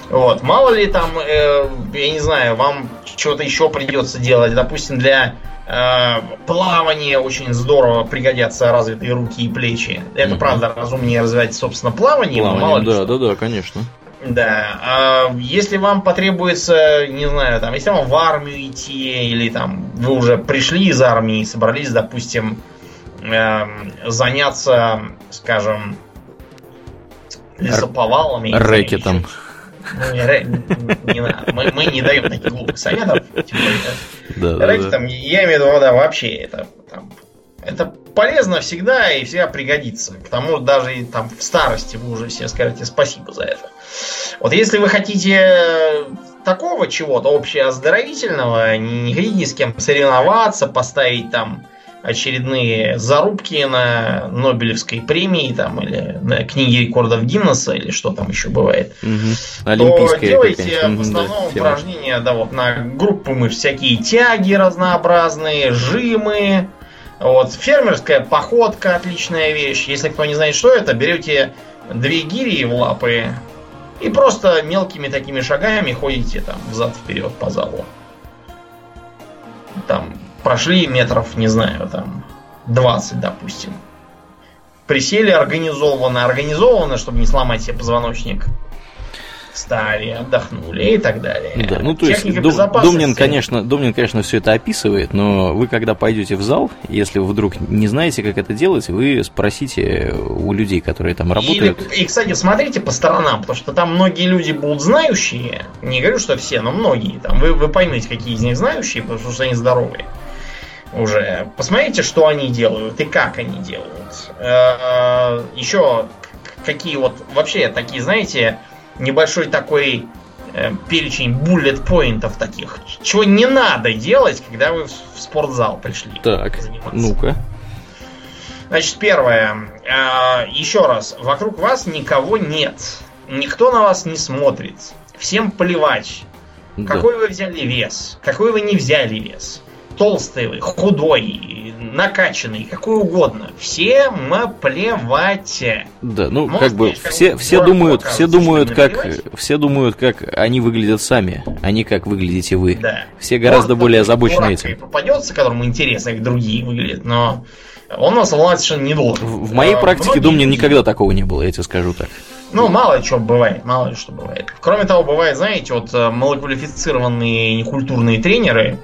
Вот. Мало ли там, э, я не знаю, вам что-то еще придется делать. Допустим, для э, плавания очень здорово пригодятся развитые руки и плечи. Это, угу. правда, разумнее развивать, собственно, плавание. Плавание, мало да, да, да, конечно. Да. А если вам потребуется, не знаю, там, если вам в армию идти, или там вы уже пришли из армии и собрались, допустим, э, заняться, скажем, лесоповалами. Рэкетом. Ну, не, не, надо. Мы, мы не даем таких глупых советов. Да, да, рэкетом, да. я имею в виду, да, вообще это там, это полезно всегда и всегда пригодится. К тому даже там в старости вы уже все скажете спасибо за это. Вот если вы хотите такого чего-то общеоздоровительного, не хотите с кем соревноваться, поставить там очередные зарубки на Нобелевской премии там, или на книге рекордов Гиннесса, или что там еще бывает, угу. то делайте в основном да, упражнения да, вот, на группы мышц, всякие тяги разнообразные, жимы, вот, фермерская походка отличная вещь. Если кто не знает, что это, берете две гири в лапы и просто мелкими такими шагами ходите там взад-вперед по залу. Там прошли метров, не знаю, там 20, допустим. Присели организованно, организованно, чтобы не сломать себе позвоночник. Встали, отдохнули и так далее. Да, ну то есть Дом, Домнин, конечно, Домнин, конечно, все это описывает, но вы когда пойдете в зал, если вы вдруг не знаете, как это делать, вы спросите у людей, которые там работают. И, и кстати, смотрите по сторонам, потому что там многие люди будут знающие, не говорю, что все, но многие. Там вы, вы поймете, какие из них знающие, потому что они здоровые уже. Посмотрите, что они делают и как они делают. Э, Еще какие вот вообще такие, знаете, небольшой такой э, перечень буллет-поинтов таких. Чего не надо делать, когда вы в спортзал пришли. Так, ну-ка. Значит, первое. Э, еще раз. Вокруг вас никого нет. Никто на вас не смотрит. Всем плевать. Да. Какой вы взяли вес? Какой вы не взяли вес? Толстый вы, худой, накачанный, какой угодно. Всем плевать. Да, ну Может, как бы все, все думают, все думают, как все думают, как они выглядят сами, а не как выглядите вы. Да. Все гораздо Может, более озабочены этим. попадется, которому интересно, как другие выглядят, но он нас волновать совершенно не должен. В, в моей а, практике, думаю, никогда такого не было, я тебе скажу так. Ну, мало что бывает, мало ли что бывает. Кроме того, бывает, знаете, вот э, малоквалифицированные некультурные тренеры,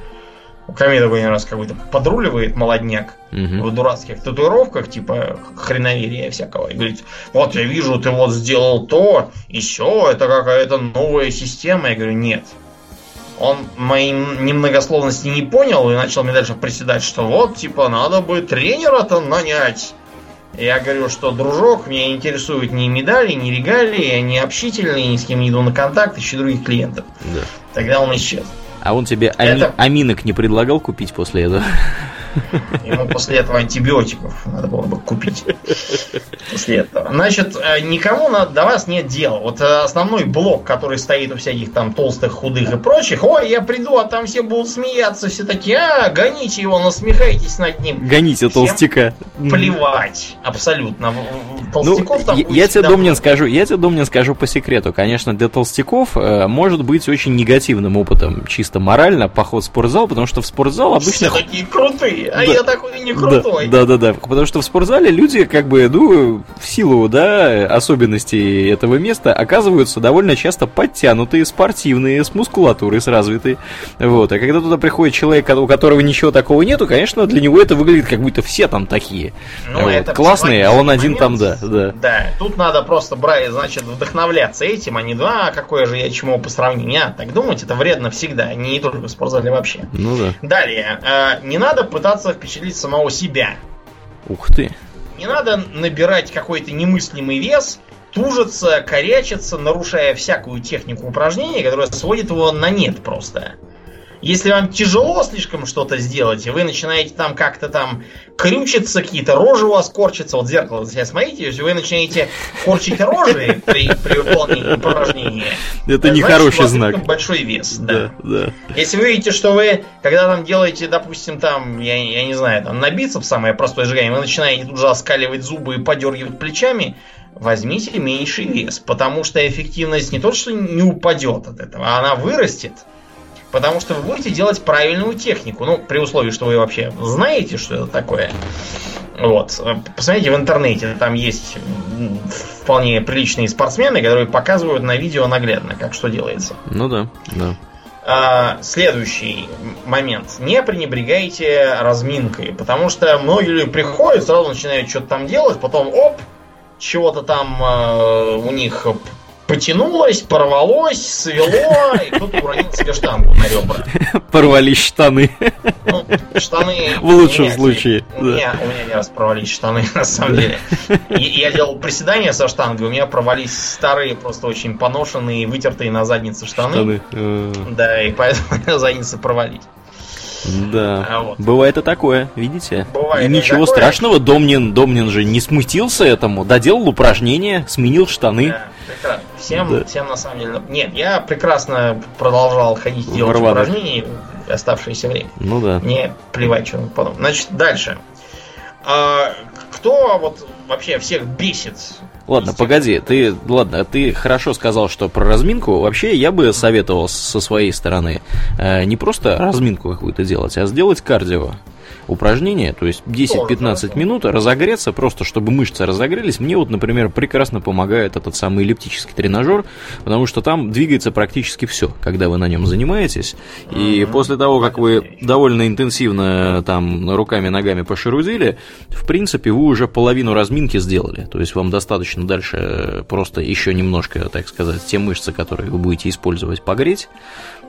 мне такой раз какой-то подруливает молодняк угу. в дурацких татуировках, типа хреноверия всякого, и говорит, вот я вижу, ты вот сделал то, и все, это какая-то новая система. Я говорю, нет. Он моей немногословности не понял и начал мне дальше приседать, что вот, типа, надо бы тренера-то нанять. Я говорю, что, дружок, меня интересуют ни медали, ни регалии, ни общительные, ни с кем не иду на контакт, ищу других клиентов. Да. Тогда он исчез. А он тебе ами- это... аминок не предлагал купить после этого? Ему после этого антибиотиков надо было бы купить. После этого. Значит, э, никому до вас нет дела. Вот э, основной блок, который стоит у всяких там толстых, худых и прочих, ой, я приду, а там все будут смеяться, все такие, а, гоните его, насмехайтесь над ним. Гоните Всем толстяка. Плевать, абсолютно. Толстяков ну, там я, я тебе, Домнин, скажу, я тебе, Домнин, скажу по секрету. Конечно, для толстяков э, может быть очень негативным опытом, чисто морально, поход в спортзал, потому что в спортзал обычно... Все такие крутые а да. я такой не крутой. Да, да, да, потому что в спортзале люди, как бы, ну, в силу, да, особенностей этого места, оказываются довольно часто подтянутые, спортивные, с мускулатурой, с развитой. Вот, а когда туда приходит человек, у которого ничего такого нету, конечно, для него это выглядит, как будто все там такие. Ну, вот, это классные, а он один момент. там, да, да. Да, тут надо просто брать, значит, вдохновляться этим, а не, да, какое же я чему по сравнению. Не так думать, это вредно всегда, не только в спортзале вообще. Ну да. Далее, э, не надо пытаться пытаться впечатлить самого себя. Ух ты. Не надо набирать какой-то немыслимый вес, тужиться, корячиться, нарушая всякую технику упражнения, которая сводит его на нет просто. Если вам тяжело слишком что-то сделать, и вы начинаете там как-то там крючиться, какие-то рожи у вас корчатся, вот зеркало себя смотрите, если вы начинаете корчить рожи при, при выполнении упражнения, это не хороший знак. большой вес, да. да. да. Если вы видите, что вы, когда там делаете, допустим, там, я, я не знаю, там на бицепс самое простое сжигание, вы начинаете тут же оскаливать зубы и подергивать плечами, возьмите меньший вес, потому что эффективность не то, что не упадет от этого, а она вырастет. Потому что вы будете делать правильную технику. Ну, при условии, что вы вообще знаете, что это такое. Вот. Посмотрите в интернете, там есть вполне приличные спортсмены, которые показывают на видео наглядно, как что делается. Ну да, да. А, следующий момент. Не пренебрегайте разминкой, потому что многие люди приходят, сразу начинают что-то там делать, потом оп, чего-то там э, у них потянулось, порвалось, свело, и кто-то уронил себе штангу на ребра. Порвались штаны. Ну, штаны... В лучшем меня, случае. У, да. меня, у меня не раз порвались штаны, на самом деле. Я, я делал приседания со штангой, у меня порвались старые, просто очень поношенные, вытертые на заднице штаны. штаны. Э. Да, и поэтому на заднице порвались. Да. А вот. Бывает и такое, видите? Бывает и ничего такое. страшного, Домнин, Домнин же не смутился этому, доделал упражнение, сменил штаны. Да, прекрасно. Всем, да. всем на самом деле. Нет, я прекрасно продолжал ходить делать Ворваный. упражнения оставшееся время. Ну да. Не плевать, что потом. Значит, дальше. А, кто вот вообще всех бесит Ладно, погоди, ты, ладно, ты хорошо сказал, что про разминку. Вообще, я бы советовал со своей стороны э, не просто разминку какую-то делать, а сделать кардио. Упражнение, то есть 10-15 минут разогреться, просто чтобы мышцы разогрелись. Мне вот, например, прекрасно помогает этот самый эллиптический тренажер, потому что там двигается практически все, когда вы на нем занимаетесь. И после того, как вы довольно интенсивно там руками, ногами пошерудили, в принципе, вы уже половину разминки сделали. То есть вам достаточно дальше просто еще немножко, так сказать, те мышцы, которые вы будете использовать, погреть.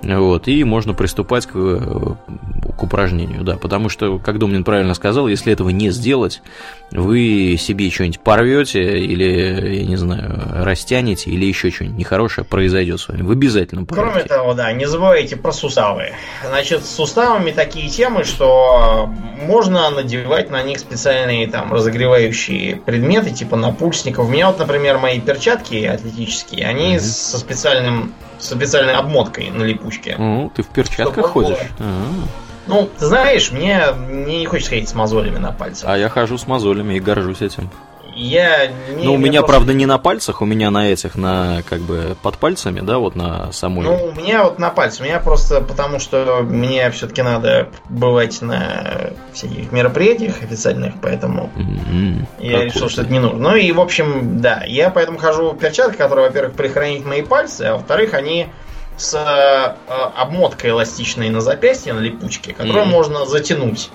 Вот, и можно приступать к, к упражнению, да, потому что, как Домнин правильно сказал, если этого не сделать, вы себе что-нибудь порвете или, я не знаю, растянете, или еще что-нибудь нехорошее произойдет с вами. В обязательном порядке. Кроме того, да, не забывайте про суставы. Значит, с суставами такие темы, что можно надевать на них специальные там разогревающие предметы, типа напульсников. У меня вот, например, мои перчатки атлетические, они mm-hmm. со специальным со специальной обмоткой на липучке. Ну, ты в перчатках ходишь? А-а-а. Ну, ты знаешь, мне, мне не хочется ходить с мозолями на пальцах. А я хожу с мозолями и горжусь этим. Я не. Ну, у меня, просто... правда, не на пальцах, у меня на этих, на как бы под пальцами, да, вот на самой. Ну, у меня вот на пальцах. У меня просто потому, что мне все-таки надо бывать на всяких мероприятиях официальных, поэтому mm-hmm. я как решил, что это не нужно. Ну и, в общем, да, я поэтому хожу в перчатках, которые, во-первых, прихранить мои пальцы, а во-вторых, они с э, обмоткой эластичной на запястье, на липучке, которую mm-hmm. можно затянуть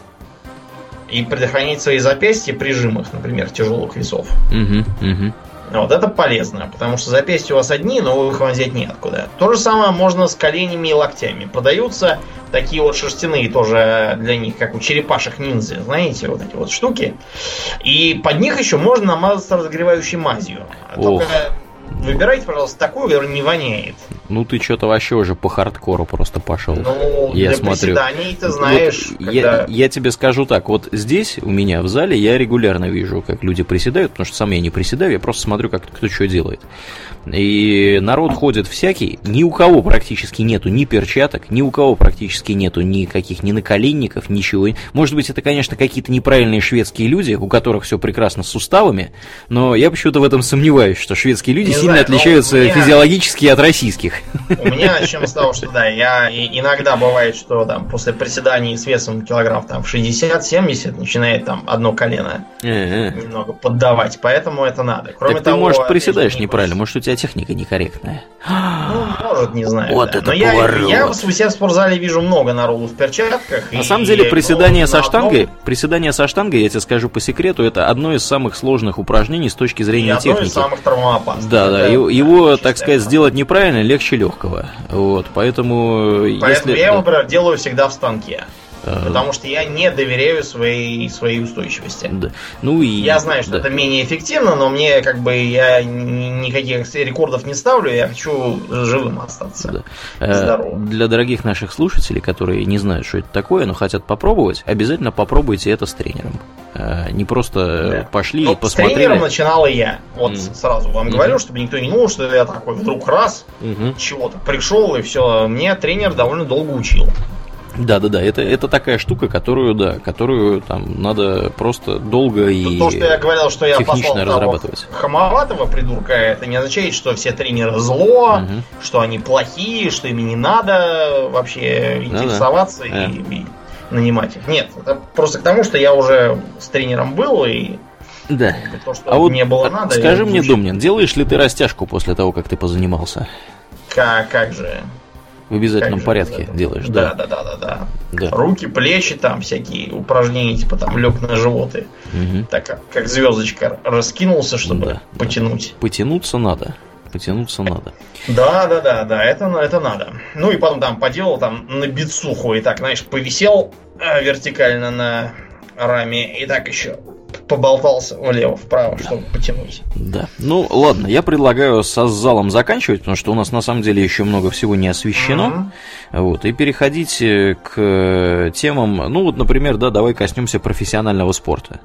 и предохранить свои запястья при жимах, например, тяжелых весов. Угу, угу. Вот это полезно, потому что запястья у вас одни, но их вам взять неоткуда. То же самое можно с коленями и локтями. Продаются такие вот шерстяные тоже для них, как у черепашек ниндзя, знаете, вот эти вот штуки. И под них еще можно намазаться разогревающей мазью. Ох. Только Выбирайте, пожалуйста, такую, которая не воняет. Ну ты что-то вообще уже по хардкору просто пошел. Ну, я для смотрю. ты знаешь, вот когда... я, я тебе скажу так, вот здесь у меня в зале я регулярно вижу, как люди приседают, потому что сам я не приседаю, я просто смотрю, как кто что делает. И народ ходит всякий, ни у кого практически нету ни перчаток, ни у кого практически нету никаких ни наколенников, ничего. Может быть, это, конечно, какие-то неправильные шведские люди, у которых все прекрасно с суставами, но я почему-то в этом сомневаюсь, что шведские люди сильно отличаются меня... физиологически от российских. У меня начнем с того, что да, я иногда бывает, что там после приседаний с весом килограмм там в 60-70 начинает там одно колено немного поддавать, поэтому это надо. Кроме так того, ты, может, приседаешь неправильно, может, у тебя техника некорректная. Ну, может, не знаю. Вот да. это Но поворот. я, я у себя в спортзале вижу много народу в перчатках. На самом деле, приседание со штангой, приседание со штангой, я тебе скажу по секрету, это одно из самых сложных упражнений с точки зрения и техники. Одно из самых травмоопасных. Да, да. Его, его так сказать, сделать неправильно легче легкого. Вот, поэтому, поэтому если... я например, делаю всегда в станке. Потому что я не доверяю своей, своей устойчивости. Да. Ну и... Я знаю, что да. это менее эффективно, но мне как бы я никаких рекордов не ставлю, я хочу живым остаться. Да. Здоровым. Для дорогих наших слушателей, которые не знают, что это такое, но хотят попробовать, обязательно попробуйте это с тренером. Э, не просто да. пошли но и посмотрели. С тренером начинала я. Вот mm. сразу вам mm-hmm. говорю, чтобы никто не думал, что я такой вдруг раз mm-hmm. чего-то пришел и все. Мне тренер довольно долго учил. Да, да, да. Это, это такая штука, которую, да, которую там надо просто долго и То, что я говорил, что я технично разрабатывать. Хамоватого придурка, это не означает, что все тренеры зло, угу. что они плохие, что ими не надо вообще интересоваться да, да. И, и нанимать их. Нет, это просто к тому, что я уже с тренером был и да. То, что а вот мне было надо. Скажи мне, Домнин, делаешь ли ты растяжку после того, как ты позанимался? Как, как же? В обязательном порядке делаешь, да? Да, да, да, да, да. Руки, плечи, там всякие упражнения, типа там лег на животы. Угу. Так как, как звездочка раскинулся, чтобы да, потянуть. Да. Потянуться надо. Потянуться надо. Да, да, да, да, это, это надо. Ну и потом там поделал там на бицуху и так, знаешь, повисел э, вертикально на раме и так еще поболтался влево-вправо, чтобы потянуть. Да. Ну, ладно, я предлагаю со залом заканчивать, потому что у нас на самом деле еще много всего не освещено. Mm-hmm. Вот, и переходить э, к темам, ну вот, например, да, давай коснемся профессионального спорта.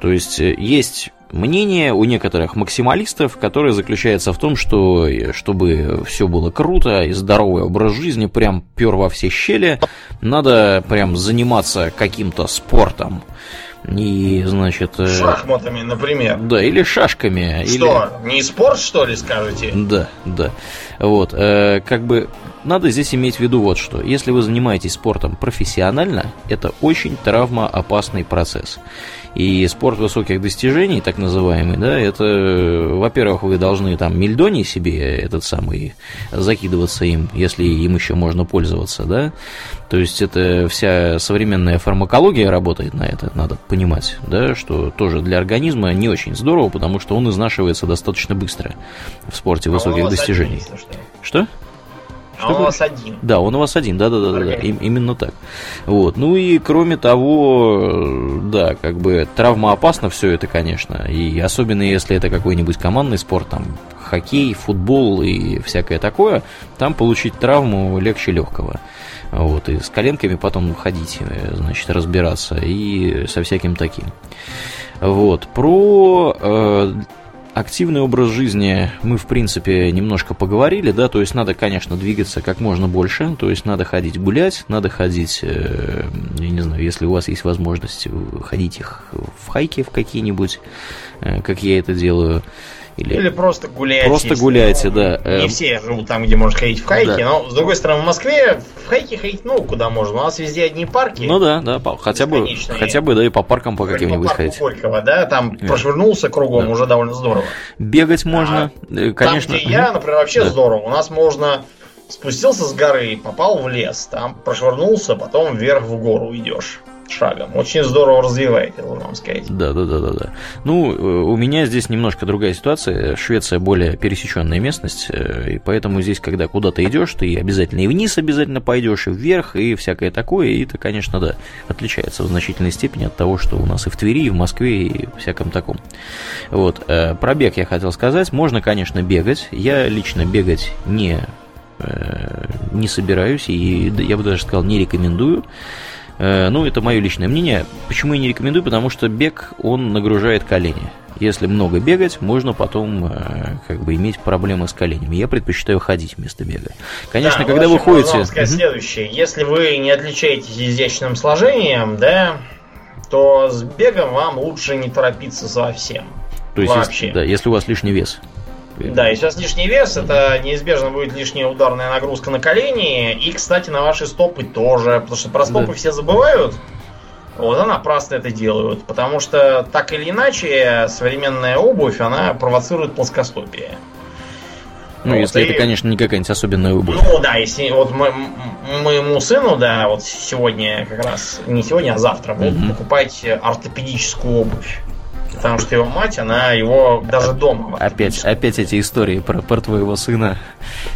То есть э, есть мнение у некоторых максималистов, которое заключается в том, что э, чтобы все было круто и здоровый образ жизни прям пер во все щели, надо прям заниматься каким-то спортом И, значит... э, Шахматами, например. Да, или шашками. Что, не спорт, что ли, скажете? Да, да. Вот, э, как бы надо здесь иметь в виду вот что. Если вы занимаетесь спортом профессионально, это очень травмоопасный процесс. И спорт высоких достижений, так называемый, да, это, во-первых, вы должны там мельдоний себе этот самый закидываться им, если им еще можно пользоваться, да. То есть это вся современная фармакология работает на это, надо понимать, да, что тоже для организма не очень здорово, потому что он изнашивается достаточно быстро в спорте высоких достижений. что. Что? А он у вас один. Да, он у вас один, да, да, да, да, им- именно так. Вот. Ну и кроме того, да, как бы травмоопасно все это, конечно. И особенно если это какой-нибудь командный спорт, там хоккей, футбол и всякое такое, там получить травму легче легкого. Вот, и с коленками потом ходить, э, значит, разбираться, и со всяким таким. Вот, про э, активный образ жизни. Мы, в принципе, немножко поговорили, да, то есть надо, конечно, двигаться как можно больше, то есть надо ходить гулять, надо ходить, э, я не знаю, если у вас есть возможность, э, ходить их в хайки в какие-нибудь, э, как я это делаю, или, Или просто гуляйте. Просто если, гуляйте, ну, да. Не Эм. все живут там, где можно ходить в хайки, Да. но, с другой стороны, в Москве в хайки ходить, ну, куда можно. У нас везде одни парки. ну да, да, по- хотя бы, хотя бы, да, и по паркам по каким-нибудь парку ходить. Горького, да, там Да. прошвырнулся кругом, Да. уже довольно здорово. Бегать можно, э, конечно. Там, где я, например, вообще Да. здорово. У нас можно спустился с горы, попал в лес, там прошвырнулся, потом вверх в гору идешь шагом. Очень здорово развивает, я должен вам сказать. Да, да, да, да, да. Ну, э, у меня здесь немножко другая ситуация. Швеция более пересеченная местность, э, и поэтому здесь, когда куда-то идешь, ты обязательно и вниз обязательно пойдешь, и вверх, и всякое такое. И это, конечно, да, отличается в значительной степени от того, что у нас и в Твери, и в Москве, и всяком таком. Вот. э, Про бег я хотел сказать. Можно, конечно, бегать. Я лично бегать не не собираюсь, и я бы даже сказал, не рекомендую. Э, Ну, это мое личное мнение. Почему я не рекомендую? Потому что бег, он нагружает колени. Если много бегать, можно потом э, как бы иметь проблемы с коленями. Я предпочитаю ходить вместо бега. Конечно, Да, когда вы ходите... сказать Мгм. следующее. Если вы не отличаетесь изящным сложением, да, то с бегом вам лучше не торопиться совсем. То есть, вообще. если, да, если у вас лишний вес. Да, у вас лишний вес, это неизбежно будет лишняя ударная нагрузка на колени. И, кстати, на ваши стопы тоже. Потому что про стопы Да. все забывают. Вот, а напрасно это делают. Потому что, так или иначе, современная обувь, она провоцирует плоскостопие. Ну, Вот, если и- это, конечно, не какая-нибудь особенная обувь. Ну да, если вот мо- м- моему сыну, да, вот сегодня как раз, не сегодня, а завтра будут Мгм. покупать ортопедическую обувь. Потому что его мать, она его даже дома. Опять, опять эти истории про, про твоего сына.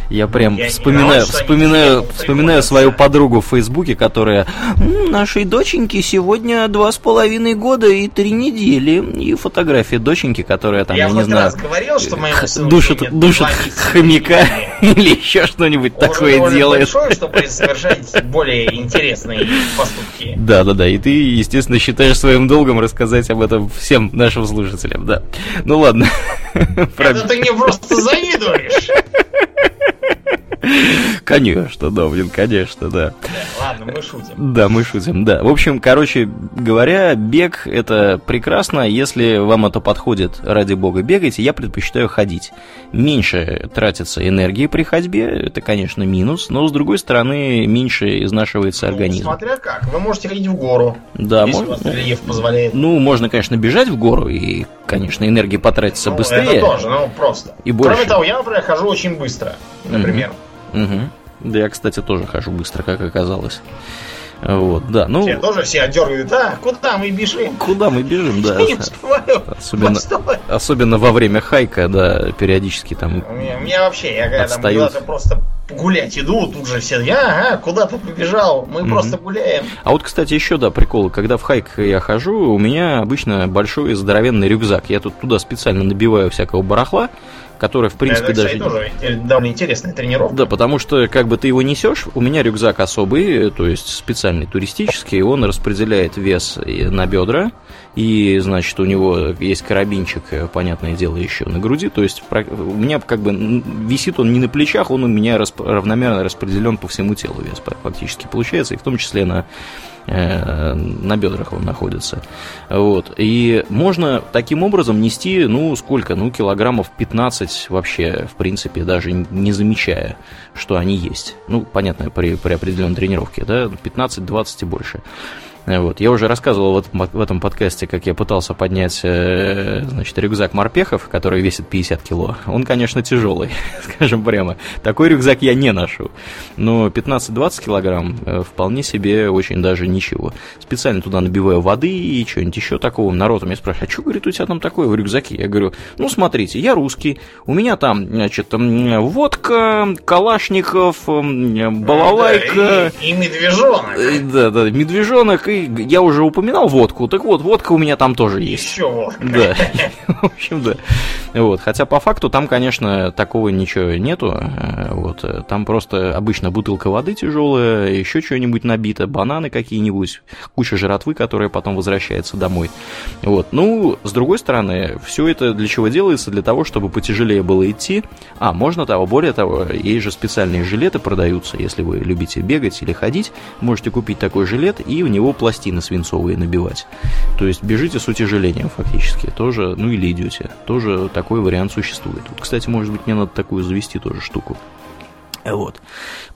Я прям Я вспоминаю, они вспоминаю, вспоминаю свою подругу в Фейсбуке, которая «М, нашей доченьке сегодня два с половиной года и три недели. И фотография доченьки, которая там, я, я не знаю, раз говорил, что моему сыну душит, душит хомяка или еще что-нибудь такое делает. большой, чтобы совершать более интересные поступки. Да, да, да. И ты, естественно, считаешь своим долгом рассказать об этом всем нашим слушателям, да. Ну ладно. Это ты мне просто завидуешь. Конечно, да, блин, конечно, да. Ладно, мы шутим. Да, мы шутим, да. В общем, короче говоря, бег это прекрасно. Если вам это подходит, ради бога, бегайте. Я предпочитаю ходить. Меньше тратится энергии при ходьбе, это, конечно, минус, но с другой стороны, меньше изнашивается Ну, организм. смотря как. Вы можете ходить в гору, Да, если у можно. вас рельеф позволяет. Ну, можно, конечно, бежать в гору, и, конечно, энергия потратится Ну, быстрее. Это тоже, ну просто. И больше. Кроме того, я, например, хожу очень быстро, например. Мгм. Да, я, кстати, тоже хожу быстро, как оказалось. Вот, да, ну, Все тоже все отдергивают. А, куда мы бежим? куда мы бежим, да. Особенно, Постой. особенно во время хайка, да, периодически там У меня, у меня вообще, я когда куда-то просто гулять иду, тут же все, ага, куда ты побежал? Мы Мгм. просто гуляем. А вот, кстати, еще, да, прикол. Когда в хайк я хожу, у меня обычно большой здоровенный рюкзак. Я тут туда специально набиваю всякого барахла, которое, в принципе, это, даже... тоже довольно интересная тренировка. Да, потому что как бы ты его несешь, у меня рюкзак особый, то есть специальный туристический, он распределяет вес и на бедра, и, значит, у него есть карабинчик, э, понятное дело, еще на груди, то есть у меня как бы висит он не на плечах, он у меня расп- равномерно распределен по всему телу вес фактически получается, и в том числе на э, на бедрах он находится. Вот. И можно таким образом нести, ну, сколько? Ну, килограммов 15 вообще, в принципе, даже не замечая, что они есть. Ну, понятно, при, при определенной тренировке, да, 15-20 и больше. Вот. Я уже рассказывал в этом, в этом подкасте, как я пытался поднять э, значит, рюкзак морпехов, который весит 50 кило. Он, конечно, тяжелый, скажем прямо. Такой рюкзак я не ношу. Но 15-20 килограмм э, вполне себе очень даже ничего. Специально туда набиваю воды и что-нибудь еще такого. Народ меня спрашивает, а что, говорит, у тебя там такое в рюкзаке? Я говорю, ну, смотрите, я русский, у меня там, значит, водка, калашников, балалайка. Да, и, и медвежонок. Э, да, да, медвежонок и я уже упоминал водку, так вот, водка у меня там тоже есть. Еще водка. Да, в общем, да. Вот, хотя по факту там, конечно, такого ничего нету, э, вот, там просто обычно бутылка воды тяжелая, еще что-нибудь набито, бананы какие-нибудь, куча жратвы, которая потом возвращается домой. Вот, ну, с другой стороны, все это для чего делается? Для того, чтобы потяжелее было идти, а, можно того, более того, есть же специальные жилеты продаются, если вы любите бегать или ходить, можете купить такой жилет и в него пластины свинцовые набивать. То есть бежите с утяжелением фактически, тоже, ну или идете. Тоже такой вариант существует. Вот, кстати, может быть, мне надо такую завести тоже штуку. Вот.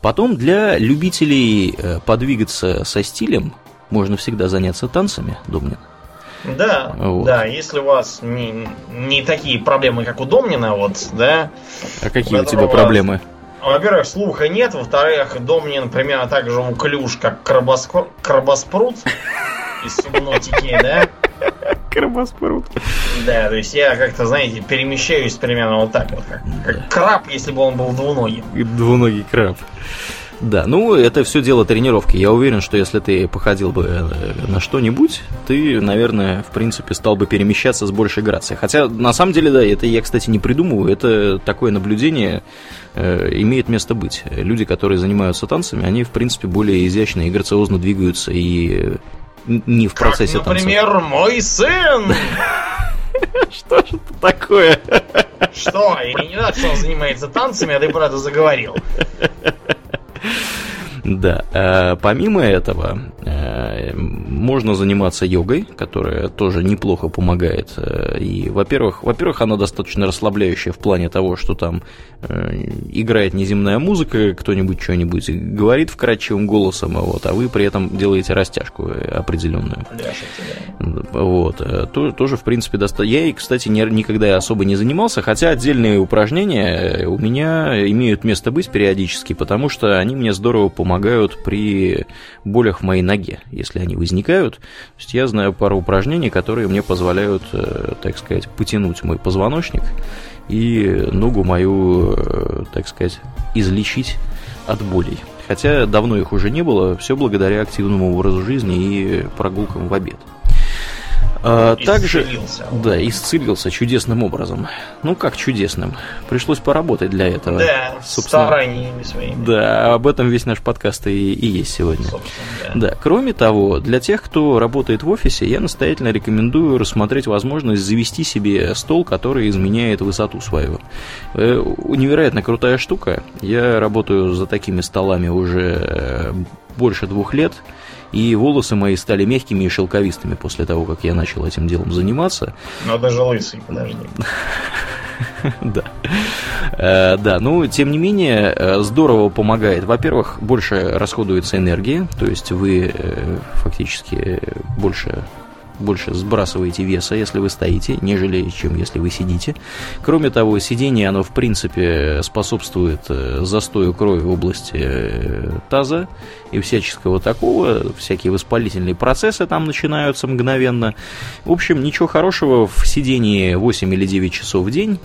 Потом для любителей э, подвигаться со стилем можно всегда заняться танцами, Домнин. Да, вот. да, если у вас не, не такие проблемы, как у Домнина, вот, да. А какие у тебя проблемы? Во-первых, слуха нет, во-вторых, Домнин примерно так же уклюж, как крабоскор... крабоспрут из субнотики, да? Крабоспрут. Да, то есть я как-то, знаете, перемещаюсь примерно вот так вот, как, как краб, если бы он был двуногим. Двуногий краб. Да, ну это все дело тренировки. Я уверен, что если ты походил бы э, на что-нибудь, ты, наверное, в принципе, стал бы перемещаться с большей грацией. Хотя, на самом деле, да, это я, кстати, не придумываю. Это такое наблюдение э, имеет место быть. Люди, которые занимаются танцами, они, в принципе, более изящно и грациозно двигаются и не в процессе как, например, танца. мой сын! Что же это такое? Что? И не надо, что он занимается танцами, а ты про это заговорил. Да. Э, помимо этого, э, можно заниматься йогой, которая тоже неплохо помогает. Э, и, во-первых, во-первых, она достаточно расслабляющая в плане того, что там играет неземная музыка, кто-нибудь что-нибудь говорит вкрадчивым голосом, а вот, а вы при этом делаете растяжку определенную. Вот. То, тоже, в принципе, достаточно. Я, кстати, никогда особо не занимался, хотя отдельные упражнения у меня имеют место быть периодически, потому что они мне здорово помогают помогают при болях в моей ноге, если они возникают. То есть я знаю пару упражнений, которые мне позволяют, э, так сказать, потянуть мой позвоночник и ногу мою, э, так сказать, излечить от болей. Хотя давно их уже не было, все благодаря активному образу жизни и прогулкам в обед. А, также, да, исцелился чудесным образом. Ну, как чудесным? Пришлось поработать для этого. Да, Собственно, стараниями своими. Да, об этом весь наш подкаст и, и есть сегодня. Да. да, кроме того, для тех, кто работает в офисе, я настоятельно рекомендую рассмотреть возможность завести себе стол, который изменяет высоту свою. Э, невероятно крутая штука. Я работаю за такими столами уже э, больше двух лет и волосы мои стали мягкими и шелковистыми после того, как я начал этим делом заниматься. Но даже лысый, подожди. Да. Э, да, ну, тем не менее, э, здорово помогает. Во-первых, больше расходуется энергии, то есть вы э, фактически больше больше сбрасываете веса, если вы стоите, нежели чем если вы сидите. Кроме того, сидение, оно в принципе способствует э, застою крови в области э, таза и всяческого такого, всякие воспалительные процессы там начинаются мгновенно. В общем, ничего хорошего в сидении 8 или 9 часов в день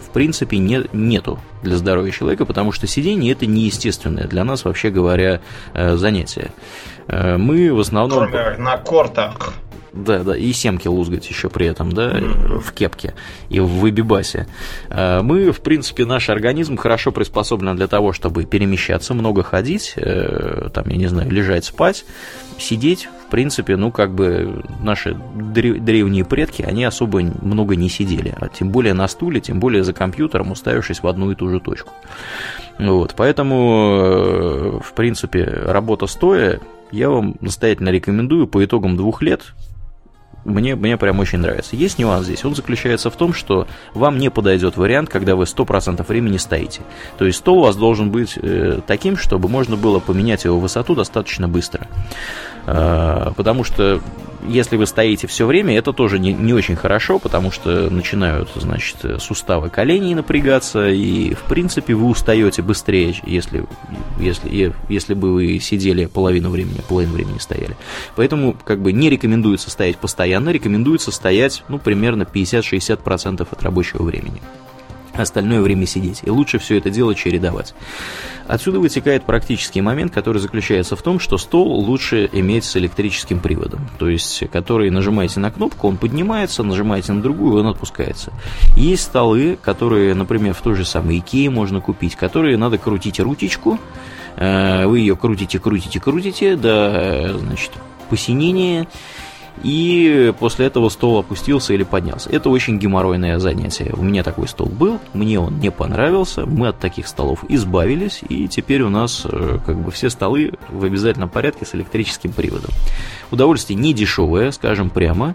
в принципе не, нету для здоровья человека, потому что сидение это неестественное для нас, вообще говоря, э, занятие. Мы в основном... Кроме на кортах. Да, да, и семки лузгать еще при этом, да, в кепке и в выбибасе. А, мы, в принципе, наш организм хорошо приспособлен для того, чтобы перемещаться, много ходить, э, там, я не знаю, лежать, спать, сидеть, в принципе, ну, как бы наши древние предки, они особо много не сидели, а тем более на стуле, тем более за компьютером, уставившись в одну и ту же точку. Вот, поэтому, э, в принципе, работа стоя я вам настоятельно рекомендую по итогам двух лет мне, мне прям очень нравится. Есть нюанс здесь. Он заключается в том, что вам не подойдет вариант, когда вы 100% времени стоите. То есть стол у вас должен быть э, таким, чтобы можно было поменять его высоту достаточно быстро. Э, потому что если вы стоите все время, это тоже не, не очень хорошо, потому что начинают, значит, суставы коленей напрягаться, и, в принципе, вы устаете быстрее, если, если, если бы вы сидели половину времени, половину времени стояли. Поэтому, как бы, не рекомендуется стоять постоянно, рекомендуется стоять, ну, примерно 50-60% от рабочего времени остальное время сидеть. И лучше все это дело чередовать. Отсюда вытекает практический момент, который заключается в том, что стол лучше иметь с электрическим приводом. То есть, который нажимаете на кнопку, он поднимается, нажимаете на другую, он отпускается. Есть столы, которые, например, в той же самой Икее можно купить, которые надо крутить рутичку, э, вы ее крутите, крутите, крутите до, э, значит, посинения, и после этого стол опустился или поднялся. Это очень геморройное занятие. У меня такой стол был, мне он не понравился, мы от таких столов избавились, и теперь у нас э, как бы все столы в обязательном порядке с электрическим приводом. Удовольствие не дешевое, скажем прямо,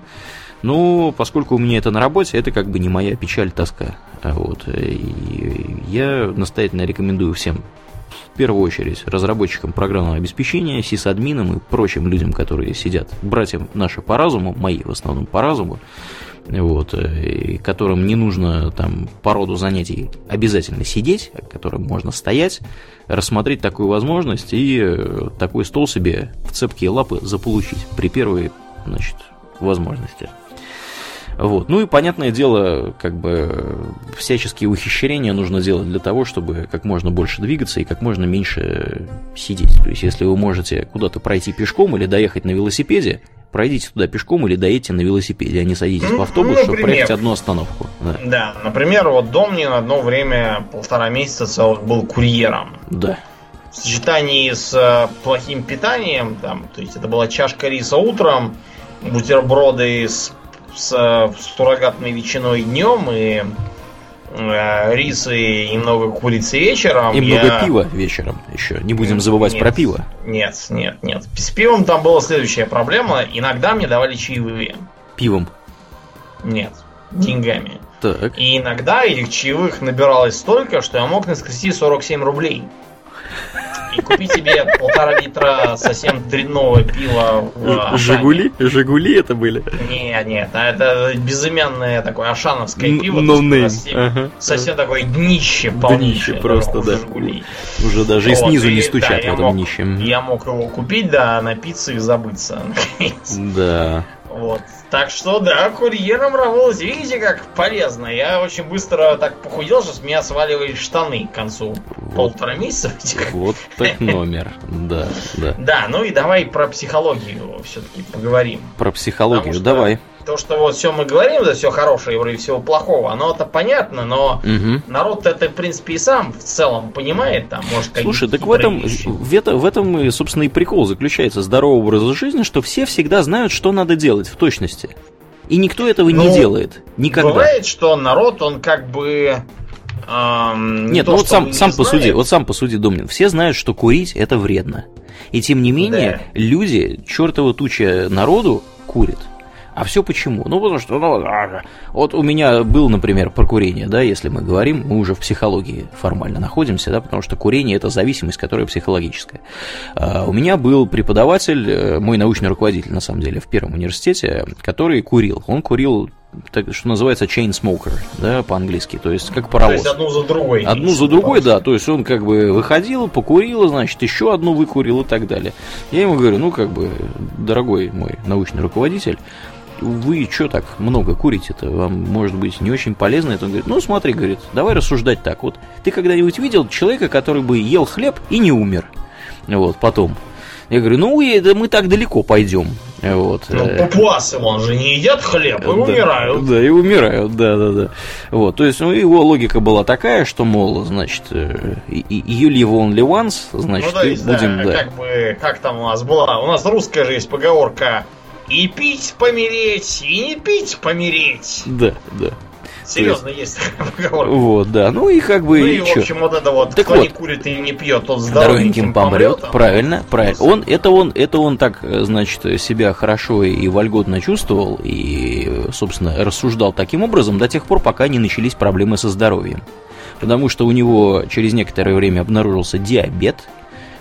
но поскольку у меня это на работе, это как бы не моя печаль, тоска. Вот. И я настоятельно рекомендую всем в первую очередь разработчикам программного обеспечения, сисадминам и прочим людям, которые сидят, братьям наши по разуму, мои в основном по разуму, вот, и которым не нужно там по роду занятий обязательно сидеть, а которым можно стоять, рассмотреть такую возможность и э, такой стол себе в цепкие лапы заполучить при первой значит, возможности. Вот. Ну и, понятное дело, как бы всяческие ухищрения нужно делать для того, чтобы как можно больше двигаться и как можно меньше сидеть. То есть, если вы можете куда-то пройти пешком или доехать на велосипеде, пройдите туда пешком или доедьте на велосипеде, а не садитесь ну, в автобус, например, чтобы проехать одну остановку. Да. да, например, вот Домнин одно время, полтора месяца целых был курьером. Да. В сочетании с э, плохим питанием, там, то есть это была чашка риса утром, бутерброды с с, суррогатной ветчиной днем и э, рисы и немного курицы вечером. И я... много пива вечером еще. Не будем забывать нет, про пиво. Нет, нет, нет. С пивом там была следующая проблема. Иногда мне давали чаевые. Пивом? Нет, деньгами. Так. И иногда этих чаевых набиралось столько, что я мог наскрести 47 рублей и купи себе полтора литра совсем дрянного пива в Жигули? Жигули это были? Нет, нет, а это безымянное такое ашановское пиво. No name. Совсем такое днище полнейшее. Днище просто, да. Уже даже и снизу не стучат в этом днище. Я мог его купить, да, напиться и забыться. Да. Вот. Так что, да, курьером работать, видите, как полезно. Я очень быстро так похудел, что с меня сваливались штаны к концу вот. полтора месяца. Вот так номер, да, да. Да, ну и давай про психологию все-таки поговорим. Про психологию, давай то, что вот все мы говорим, да все хорошее и всего плохого, оно это понятно, но угу. народ это, в принципе, и сам в целом понимает, там, может, Слушай, так в этом, в, это, в этом, собственно, и прикол заключается здорового образа жизни, что все всегда знают, что надо делать в точности. И никто этого ну, не делает. Никогда. Бывает, что народ, он как бы Эм, Нет, то, ну вот сам, сам посуди, вот сам посуди, Домнин. Все знают, что курить это вредно. И тем не менее, да. люди, чертова туча народу, курит. А все почему? Ну, потому что, ну, а, вот у меня был, например, про курение, да, если мы говорим, мы уже в психологии формально находимся, да, потому что курение – это зависимость, которая психологическая. А, у меня был преподаватель, э, мой научный руководитель, на самом деле, в первом университете, который курил. Он курил так, что называется chain smoker, да, по-английски, то есть как паровоз. То есть одну за другой. Одну за другой, да, то есть он как бы выходил, покурил, значит, еще одну выкурил и так далее. Я ему говорю, ну, как бы, дорогой мой научный руководитель, вы что так много курите-то? Вам, может быть, не очень полезно это? Он говорит, ну смотри, говорит, давай рассуждать так. Вот ты когда-нибудь видел человека, который бы ел хлеб и не умер? Вот, потом. Я говорю, ну это мы так далеко пойдем. Вот. Ну, папуасы, он же не едят хлеб и да, умирают. Да, и умирают, да, да, да. Вот, то есть ну, его логика была такая, что, мол, значит, you live only once, значит, ну, то есть, будем, да, да. Как бы, как там у нас была, у нас русская же есть поговорка и пить помереть, и не пить помереть. Да, да. Серьезно, есть такая поговорка. Вот, да. Ну и как бы... Ну и и, в чё? общем, вот это вот, Так кто вот. не курит и не пьет, тот здоровеньким помрет. помрет. Правильно, правильно. Он, это он, это он так, э, значит, себя хорошо и вольготно чувствовал и, собственно, рассуждал таким образом до тех пор, пока не начались проблемы со здоровьем. Потому что у него через некоторое время обнаружился диабет,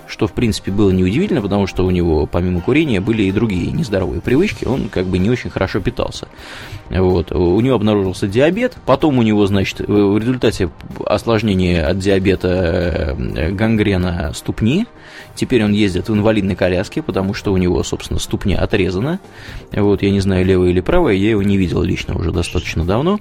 что, в принципе, было неудивительно, потому что у него, помимо курения, были и другие нездоровые привычки, он как бы не очень хорошо питался. Вот. У него обнаружился диабет, потом у него, значит, в результате осложнения от диабета э, гангрена ступни, теперь он ездит в инвалидной коляске, потому что у него, собственно, ступня отрезана. Вот, я не знаю, левая или правая, я его не видел лично уже достаточно давно.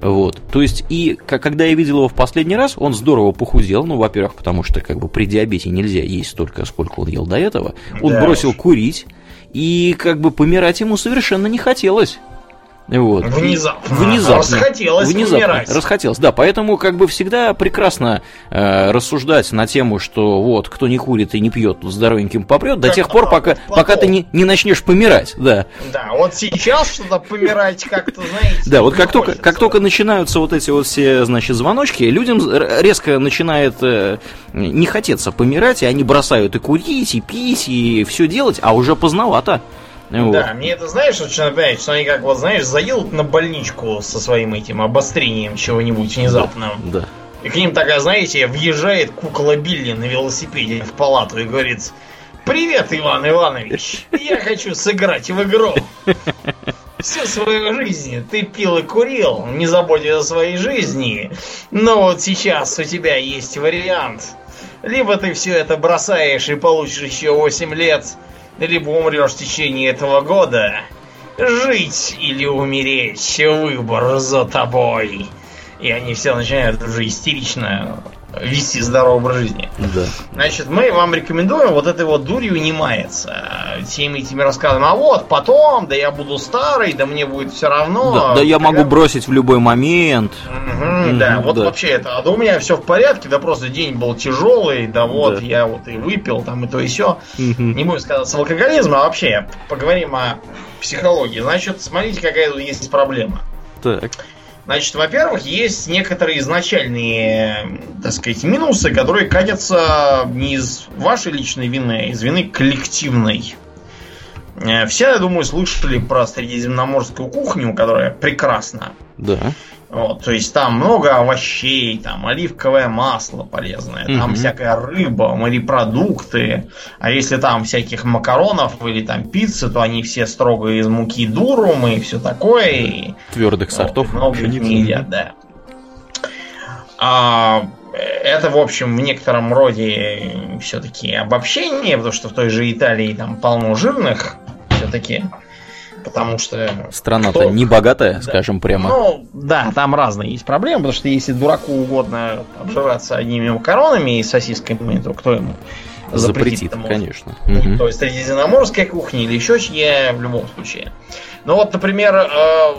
Вот. То есть, и когда я видел его в последний раз, он здорово похудел. Ну, во-первых, потому что как бы при диабете нельзя есть столько, сколько он ел до этого. Он Да бросил уж. курить, и как бы помирать ему совершенно не хотелось. Вот. Внезапно. Внезапно. Расхотелось Внезапно. умирать. Расхотелось, да. Поэтому как бы всегда прекрасно э, рассуждать на тему, что вот, кто не курит и не пьет, тот здоровеньким попрет, до Как тех пор, пока, потом. пока ты не, не начнешь помирать, да. Да, вот сейчас что-то помирать как-то, знаете, Да, вот как только, как только начинаются вот эти вот все, значит, звоночки, людям резко начинает э, не хотеться помирать, и они бросают и курить, и пить, и все делать, а уже поздновато. Вот. Да, мне это, знаешь, очень напоминает, что они как вот, знаешь, заедут на больничку со своим этим обострением чего-нибудь внезапным. Да. И к ним такая, знаете, въезжает кукла Билли на велосипеде в палату и говорит Привет, Иван Иванович, я хочу сыграть в игру. Всю свою жизнь ты пил и курил, не заботясь о своей жизни. Но вот сейчас у тебя есть вариант. Либо ты все это бросаешь и получишь еще 8 лет, либо умрешь в течение этого года. Жить или умереть, выбор за тобой. И они все начинают уже истерично вести здоровый образ жизни. Да. Значит, мы вам рекомендуем вот этой вот дурью не маяться. Всеми этими рассказами. А вот потом, да я буду старый, да мне будет все равно. Да, да я могу Когда- бросить в любой момент. Мгм, да, Мгм, вот да. вообще это. А да у меня все в порядке, да просто день был тяжелый, да вот Да. я вот и выпил, там и то и все. Мгм. Не будем сказать алкоголизм, а вообще поговорим о психологии. Значит, смотрите, какая тут есть проблема. Так. Значит, во-первых, есть некоторые изначальные, так сказать, минусы, которые катятся не из вашей личной вины, а из вины коллективной. Э, Все, я думаю, слышали про средиземноморскую кухню, которая прекрасна. Да. Вот, то есть там много овощей, там оливковое масло полезное, там Мгм. всякая рыба, морепродукты. А если там всяких макаронов или там пиццы, то они все строго из муки дурум и все такое. И Твердых сортов. вот, много их не едят, да. А, это, в общем, в некотором роде все-таки обобщение, потому что в той же Италии там полно жирных все-таки. Потому что... Страна-то кто- не богатая, Да. скажем прямо. Ну, да, там разные есть проблемы, потому что если дураку угодно обжираться одними макаронами и сосисками, то кто ему Запретит, запретит? конечно. Ну. То есть средиземноморская кухня или еще чья в любом случае. Ну вот, например, э,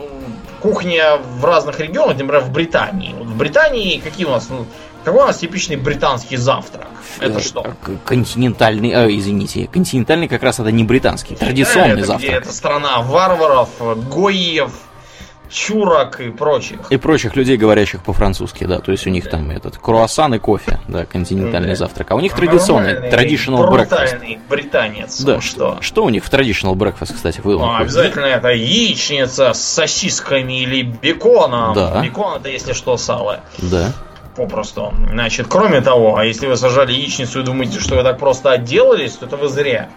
кухня в разных регионах, например, в Британии. Вот в Британии какие у нас, ну, какой у нас типичный британский завтрак? Это Э, что? Континентальный, э, извините, континентальный как раз это не британский, традиционный это где завтрак. это страна варваров, гоев, чурок и прочих. И прочих людей, говорящих по-французски, да. То есть у них там этот круассан и кофе, да, континентальный Да. завтрак. А у них традиционный, Нормальный, traditional breakfast. британец. Да, Ну что? что? У них в traditional breakfast, кстати, было? Ну, обязательно это яичница с сосисками или беконом. Да. Бекон это, если что, сало. Да. Попросту. Значит, кроме того, а если вы сажали яичницу и думаете, что вы так просто отделались, то это вы зря.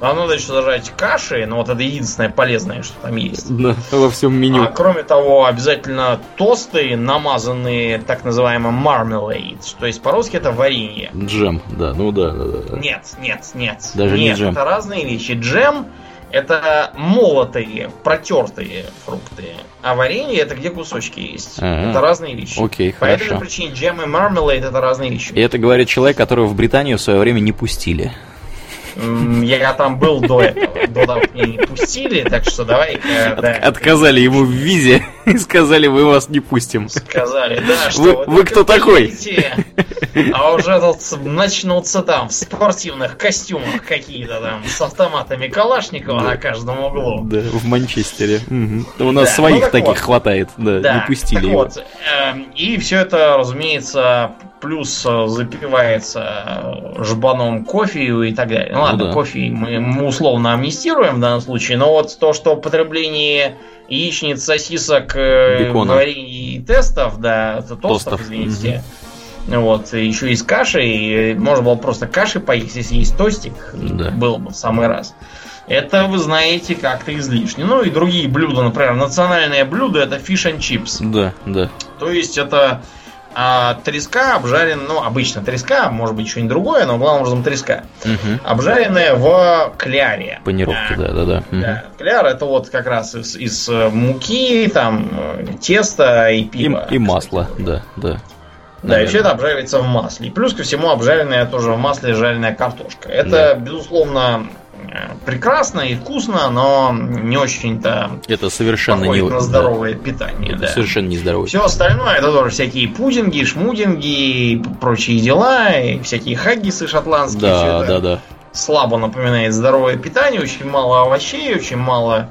Вам надо еще сажать каши, но вот это единственное полезное, что там есть. Да, во всем меню. А кроме того, обязательно тосты, намазанные так называемым marmalade. То есть по-русски это варенье. Джем, да, ну да, да, да. Нет, нет, нет. Даже не нет, джем. это разные вещи. Джем это молотые, протертые фрукты. А варенье это где кусочки есть. А-а. Это разные вещи. Окей, По этой хорошо. причине джем и marmalade это разные вещи. И это говорит человек, которого в Британию в свое время не пустили. Я там был до этого. туда не пустили, так что давай да. Отказали ему в визе и сказали, мы вас не пустим. Сказали, да, что вы, вы кто такой? А уже тут начнутся там в спортивных костюмах какие-то там с автоматами Калашникова на каждом углу. Да, в Манчестере. Угу. У нас да, своих ну, таких вот. хватает, да, да, не пустили его. Вот, э, и все это, разумеется, плюс э, запивается жбаном кофе и так далее. Ну ладно, ну, да. кофе мы, мы условно амнистируем в данном случае, но вот то, что потребление яичниц, сосисок, э, Бекона. варений и тестов, да, тостов, тостов. извините, угу. вот, еще и с кашей, можно было просто каши поесть, если есть тостик, да. было бы в самый раз. Это, вы знаете, как-то излишне. Ну и другие блюда, например, национальное блюдо это fish and chips. Да, да. То есть это а треска обжарена, ну, обычно треска, может быть, что-нибудь другое, но главным образом треска. Угу. Обжаренная в кляре. Панировке, да, да, да. да. Кляр это вот как раз из, из э, муки, там, э, теста и пива. И, и масла, да, да. Да, и все это обжаривается в масле. И плюс ко всему обжаренная тоже в масле жареная картошка. Это, да. безусловно, прекрасно и вкусно, но не очень-то это совершенно не на здоровое да. питание. Это да. совершенно не здоровое. Все остальное это тоже всякие пудинги, шмудинги, и прочие дела, и всякие хаггисы шотландские. Да, да, да. Слабо напоминает здоровое питание, очень мало овощей, очень мало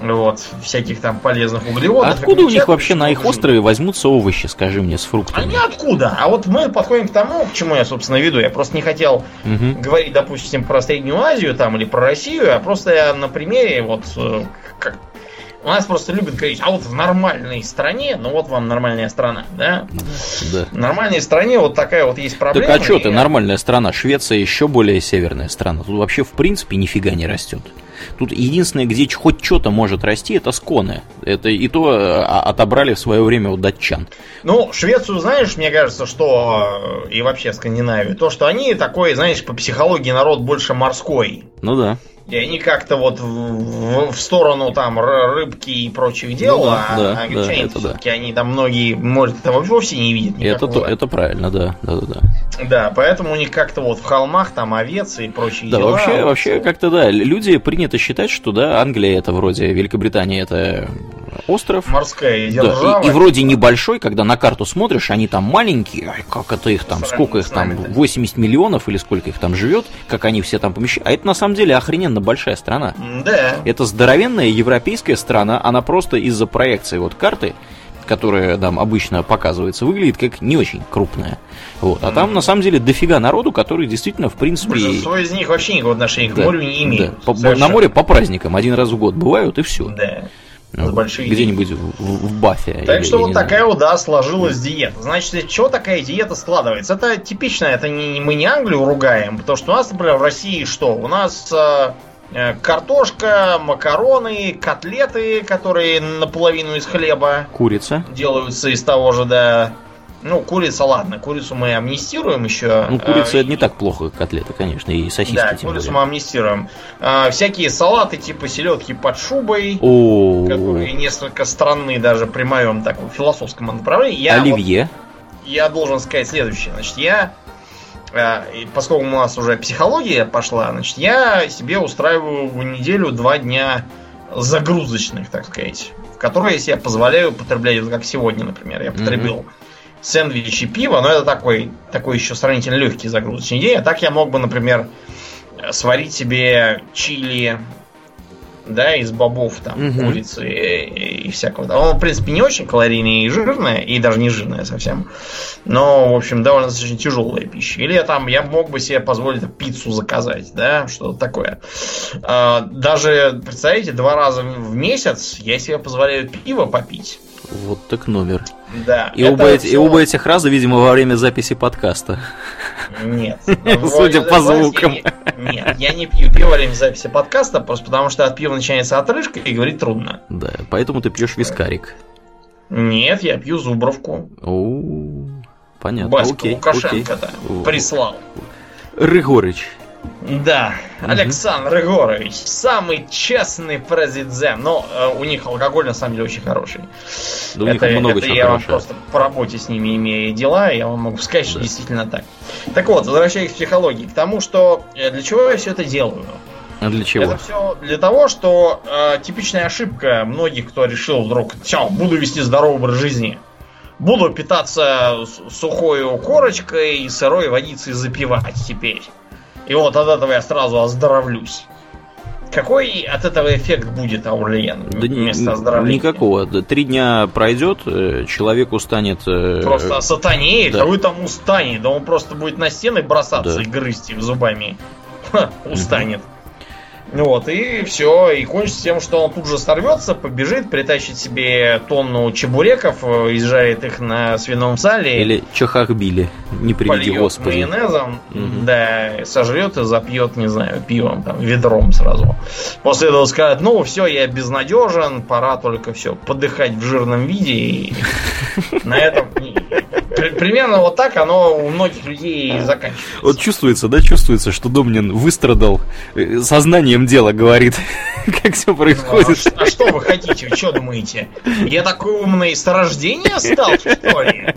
вот, всяких там полезных углеводов. Откуда у них вообще на их острове возьмутся овощи, скажи мне, с фруктами? Они откуда? А вот мы подходим к тому, к чему я, собственно, веду. Я просто не хотел угу. говорить, допустим, про Среднюю Азию там или про Россию, а просто я на примере вот э, как, у нас просто любят говорить, а вот в нормальной стране, ну вот вам нормальная страна, да? Да. В нормальной стране вот такая вот есть проблема. Так а что ты, нормальная страна? Швеция еще более северная страна. Тут вообще в принципе нифига не растет. Тут единственное, где хоть что-то может расти, это сконы. Это и то а, отобрали в свое время у датчан. Ну, Швецию, знаешь, мне кажется, что и вообще Скандинавию, то, что они такой, знаешь, по психологии народ больше морской. Ну да. И они как-то вот в, в сторону там рыбки и прочих дел, ну, да, а да, англичане да, все-таки да. они там многие, может, это вовсе не видят Это, то, это правильно, да, да, да, да. Да, поэтому у них как-то вот в холмах там овец и прочие да, дела. Вообще, вот, вообще как-то да, люди принято считать, что да, Англия это вроде Великобритания это остров. Морская. Да, и, и вроде небольшой, когда на карту смотришь, они там маленькие, ай, как это их там, сколько их там, 80 миллионов или сколько их там живет, как они все там помещают. А это на самом деле охрененно большая страна. Да. Это здоровенная европейская страна, она просто из-за проекции вот карты, которая там обычно показывается, выглядит как не очень крупная. Вот. А mm. там на самом деле дофига народу, который действительно, в принципе. Большинство из них вообще никакого отношения к морю не имеют. Да. По, на море по праздникам один раз в год бывают и все. Да. Ну, где-нибудь в, в, в Бафе. Так или, что вот такая вот, да, сложилась диета. Значит, чего такая диета складывается? Это типично, это не, мы не Англию ругаем, потому что у нас, например, в России что? У нас э, э картошка, макароны, котлеты, которые наполовину из хлеба. Курица. Делаются из того же, да, ну, курица, ладно, курицу мы амнистируем еще. Ну, курица а, это не так плохо, как котлеты, конечно, и сосиски. Да, курицу более. мы амнистируем. А, всякие салаты типа селедки под шубой, О-о-о. которые несколько странны даже при моем таком философском направлении. Я Оливье. Вот, я должен сказать следующее. Значит, я а, поскольку у нас уже психология пошла, значит, я себе устраиваю в неделю два дня загрузочных, так сказать, в которые я себе позволяю потреблять, как сегодня, например, я потребил mm-hmm сэндвич и пиво, но это такой, такой еще сравнительно легкий загрузочный день. А так я мог бы, например, сварить себе чили, да, из бобов, там, угу. курицы и, и всякого. Он, в принципе, не очень калорийный и жирный, и даже не жирная совсем. Но, в общем, довольно достаточно тяжелая пища. Или там я мог бы себе позволить пиццу заказать, да, что-то такое. А, даже, представляете, два раза в месяц я себе позволяю пиво попить. Вот так номер. Да. И оба, все... и оба этих раза, видимо, во время записи подкаста. Нет. Судя по звукам. Нет, я не пью пиво во время записи подкаста, просто потому что от пива начинается отрыжка и говорить трудно. Да, поэтому ты пьешь вискарик. Нет, я пью зубровку. О, понятно. Баська Лукашенко-то прислал. Рыгорыч, да, угу. Александр Егорович, самый честный президент. Но э, у них алкоголь на самом деле очень хороший. Да, у это, них много это я вам просто по работе с ними имею дела, я вам могу сказать, что действительно так. Так вот, возвращаясь к психологии, к тому, что э, для чего я все это делаю. А для чего? Это все для того, что э, типичная ошибка многих, кто решил вдруг, все, буду вести здоровый образ жизни. Буду питаться сухой корочкой и сырой водицей запивать теперь. И вот от этого я сразу оздоровлюсь. Какой от этого эффект будет, Аурлиен, да вместо оздоровления? Никакого. Три дня пройдет, э, человек устанет... Э, просто сатанеет, да. а вы там устанет. Да он просто будет на стены бросаться да. и грызть их зубами. Ха, устанет. Угу. Вот, и все, и кончится тем, что он тут же сорвется, побежит, притащит себе тонну чебуреков, э, изжарит их на свином сале. Или чахахбили, не приведи господи. майонезом, угу. да, сожрет и запьет, не знаю, пивом, там, ведром сразу. После этого скажет, ну, все, я безнадежен, пора только все, подыхать в жирном виде, и на этом примерно вот так оно у многих людей заканчивается. Вот чувствуется, да, чувствуется, что Домнин выстрадал э, сознанием дела, говорит, как все происходит. Ну, а, а что вы хотите, вы что думаете? Я такой умный с рождения стал, что ли?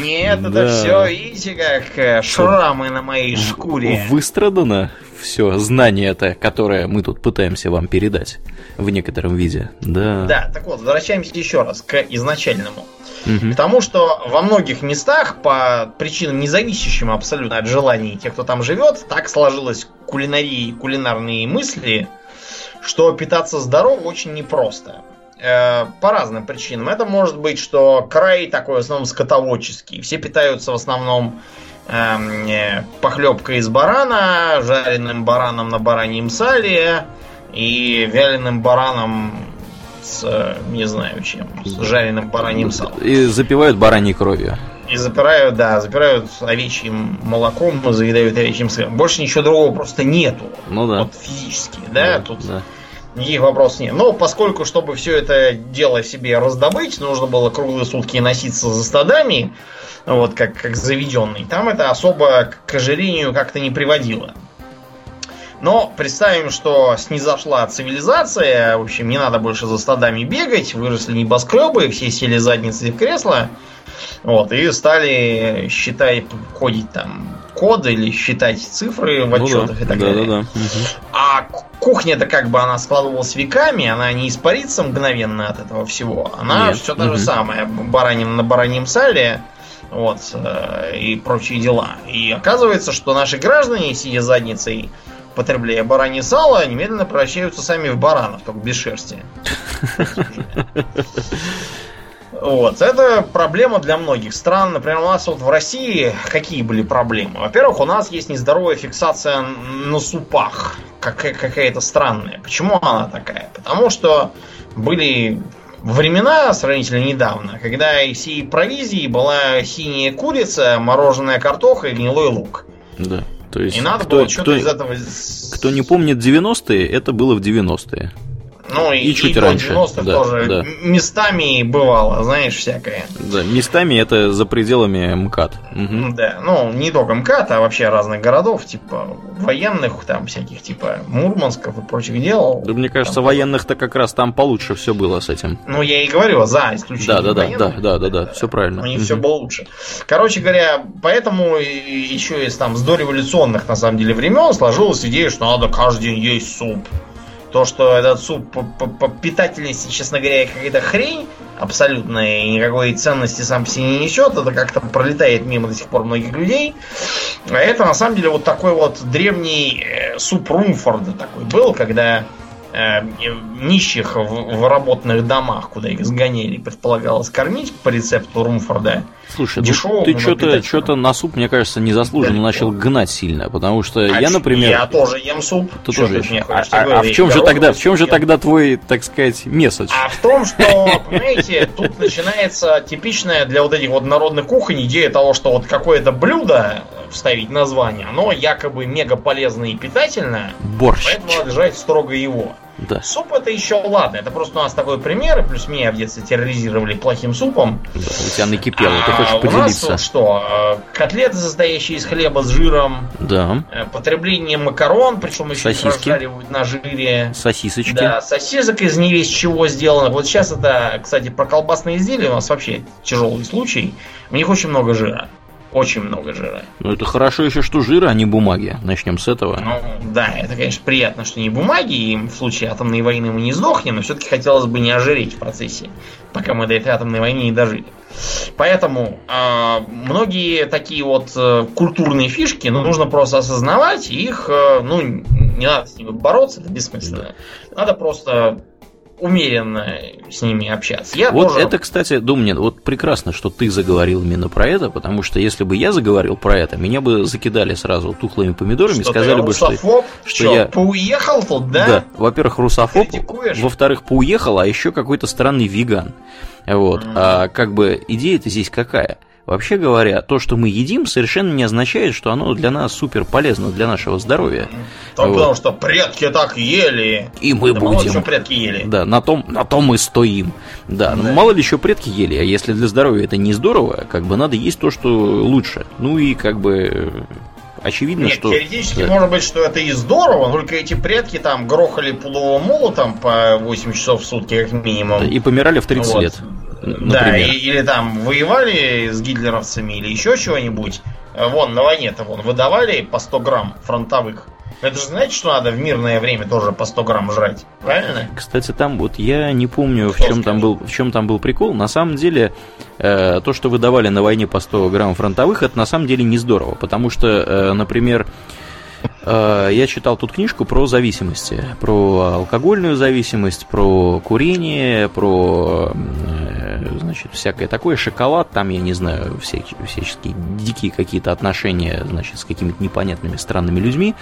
Нет, это да. все, видите, как э, шрамы на моей шкуре. Выстрадано все знание это, которое мы тут пытаемся вам передать в некотором виде. Да. Да, так вот, возвращаемся еще раз к изначальному. Угу. Потому что во многих местах, по причинам, не зависящим абсолютно от желаний тех, кто там живет, так сложилось кулинарии, кулинарные мысли, что питаться здорово очень непросто. Э, по разным причинам. Это может быть, что край такой в основном скотоводческий. Все питаются в основном э, похлебкой из барана, жареным бараном на бараньем сале и вяленым бараном с, не знаю чем, с жареным бараньим салом. И запивают бараньей кровью. И запирают, да, запирают овечьим молоком, заедают овечьим сыром. Больше ничего другого просто нету. Ну да. Вот физически, да, да тут да. никаких вопросов нет. Но поскольку, чтобы все это дело себе раздобыть, нужно было круглые сутки носиться за стадами, вот как, как заведенный, там это особо к ожирению как-то не приводило. Но представим, что снизошла цивилизация, в общем, не надо больше за стадами бегать, выросли небоскребы, все сели задницей в кресло, вот, и стали считать, кодить там коды или считать цифры в отчетах ну да, и так да, далее. Да, да. А кухня-то как бы она складывалась веками, она не испарится мгновенно от этого всего. Она Нет. все то же самое. Баранин на бараньем сале, вот, э, и прочие дела. И оказывается, что наши граждане, сидя задницей потребляя баранье сало, немедленно превращаются сами в баранов, только без шерсти. Вот, это проблема для многих стран. Например, у нас вот в России какие были проблемы? Во-первых, у нас есть нездоровая фиксация на супах. Какая-то странная. Почему она такая? Потому что были времена сравнительно недавно, когда из всей провизии была синяя курица, мороженая картоха и гнилой лук. Да. То есть, и надо кто, было что-то из этого... Кто не помнит 90-е, это было в 90-е. Ну и, и чуть и раньше. да, тоже да. местами бывало, знаешь, всякое. Да, местами это за пределами МКАД. Угу. Да, ну не только МКАД, а вообще разных городов, типа военных, там всяких, типа Мурмансков и прочих дел. Да мне кажется, там военных-то как раз там получше все было с этим. Ну я и говорю, за исключением да, да, да, да, да, да, да, все правильно. У них угу. все было лучше. Короче говоря, поэтому еще из там с дореволюционных на самом деле времен сложилась идея, что надо каждый день есть суп. То, что этот суп по, по, по питательности, честно говоря, какая-то хрень абсолютная и никакой ценности сам по себе не несет, это как-то пролетает мимо до сих пор многих людей. А это на самом деле вот такой вот древний э, суп Румфорда такой был, когда э, нищих в, в работных домах, куда их сгоняли, предполагалось кормить по рецепту Румфорда. Слушай, ну, ты что-то что на суп, мне кажется, незаслуженно да, начал гнать сильно, потому что а я, например... Я тоже ем суп. Ты тоже ешь? А, а, а в чем же тогда, в чем же тогда твой, так сказать, месседж? А в том, что, понимаете, тут начинается типичная для вот этих вот народных кухонь идея того, что вот какое-то блюдо вставить название, оно якобы мега полезное и питательное, Борщ. поэтому жрать строго его. Да. Суп это еще ладно. Это просто у нас такой пример. Плюс меня в детстве терроризировали плохим супом. Да, у тебя накипело. Ты хочешь а, поделиться? У нас что? Э, котлеты, состоящие из хлеба с жиром. Да. Э, потребление макарон, причем еще Сосиски. разжаривают на жире. Сосисочки. Да, сосисок из не весь чего сделано. Вот сейчас это, кстати, про колбасные изделия у нас вообще тяжелый случай. У них очень много жира. Очень много жира. Ну, это хорошо еще, что жира, а не бумаги. Начнем с этого. Ну, да, это, конечно, приятно, что не бумаги, и в случае атомной войны мы не сдохнем, но все-таки хотелось бы не ожиреть в процессе, пока мы до этой атомной войны не дожили. Поэтому э, многие такие вот э, культурные фишки, ну, нужно просто осознавать, их, э, ну, не надо с ними бороться, это бессмысленно. Надо просто умеренно с ними общаться. Я вот тоже... это, кстати, Думнин, вот прекрасно, что ты заговорил именно про это, потому что если бы я заговорил про это, меня бы закидали сразу тухлыми помидорами и сказали бы, что, что, что я... Поуехал тут, да? Да, во-первых, русофоб, во-вторых, поуехал, а еще какой-то странный веган. Вот. Mm-hmm. А как бы идея-то здесь какая? Вообще говоря, то, что мы едим, совершенно не означает, что оно для нас супер полезно для нашего здоровья. Так вот. потому что предки так ели. И мы да будем. Мало ли, что предки ели. Да, на том, на том мы стоим. Да, ну, да. мало ли еще предки ели, а если для здоровья это не здорово, как бы надо есть то, что лучше. Ну и как бы очевидно, Нет, что... теоретически да. может быть, что это и здорово, только эти предки там грохали пудовым молотом по 8 часов в сутки как минимум. Да, и помирали в 30 вот. лет. Например. Да, и, или там воевали с гитлеровцами или еще чего-нибудь. Вон, на войне-то вон выдавали по 100 грамм фронтовых. Это же знаете, что надо в мирное время тоже по 100 грамм жрать, правильно? Кстати, там вот я не помню, в чем там был, в чем там был прикол. На самом деле, э, то, что выдавали на войне по 100 грамм фронтовых, это на самом деле не здорово, потому что, э, например, Э, я читал тут книжку про зависимости, про алкогольную зависимость, про курение, про э, значит, всякое такое, шоколад, там, я не знаю, все, всяческие дикие какие-то отношения, значит, с какими-то непонятными странными людьми.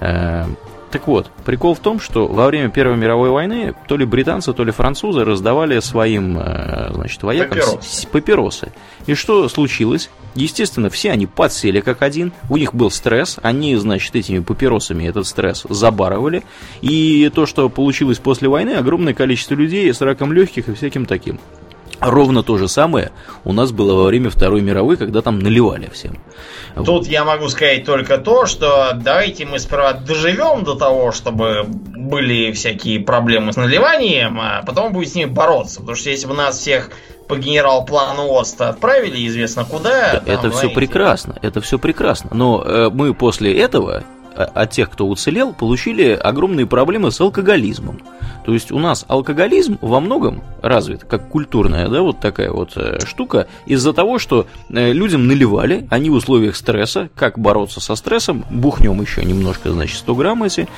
Э, так вот, прикол в том, что во время Первой мировой войны то ли британцы, то ли французы раздавали своим значит, воякам папиросы. папиросы. И что случилось? Естественно, все они подсели как один, у них был стресс, они, значит, этими папиросами этот стресс забарывали, и то, что получилось после войны, огромное количество людей с раком легких и всяким таким. Ровно то же самое у нас было во время Второй мировой, когда там наливали всем. Тут вот. я могу сказать только то, что давайте мы сперва доживем до того, чтобы были всякие проблемы с наливанием, а потом будем с ними бороться. Потому что если бы нас всех по генерал-плану ОСТа отправили известно куда. Да, там, это знаете... все прекрасно, это все прекрасно. Но э, мы после этого от тех, кто уцелел, получили огромные проблемы с алкоголизмом. То есть у нас алкоголизм во многом развит, как культурная, да, вот такая вот э, штука, из-за того, что э, людям наливали, они в условиях стресса, как бороться со стрессом, бухнем еще немножко, значит, 100 грамм эти,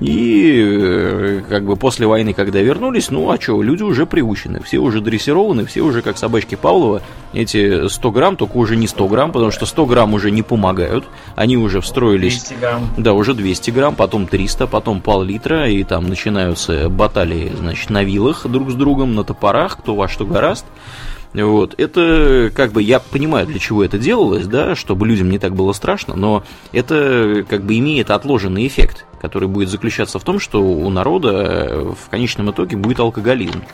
и э, как бы после войны, когда вернулись, ну а что, люди уже приучены, все уже дрессированы, все уже как собачки Павлова, эти 100 грамм, только уже не 100 грамм, потому что 100 грамм уже не помогают, они уже встроились... 200 грамм. Да, уже 200 грамм, потом 300, потом пол-литра, и там начинаются баталии, значит, на вилах друг с другом, на топорах, кто во что гораст. Вот. Это, как бы, я понимаю, для чего это делалось, да, чтобы людям не так было страшно, но это, как бы, имеет отложенный эффект, который будет заключаться в том, что у народа в конечном итоге будет алкоголизм.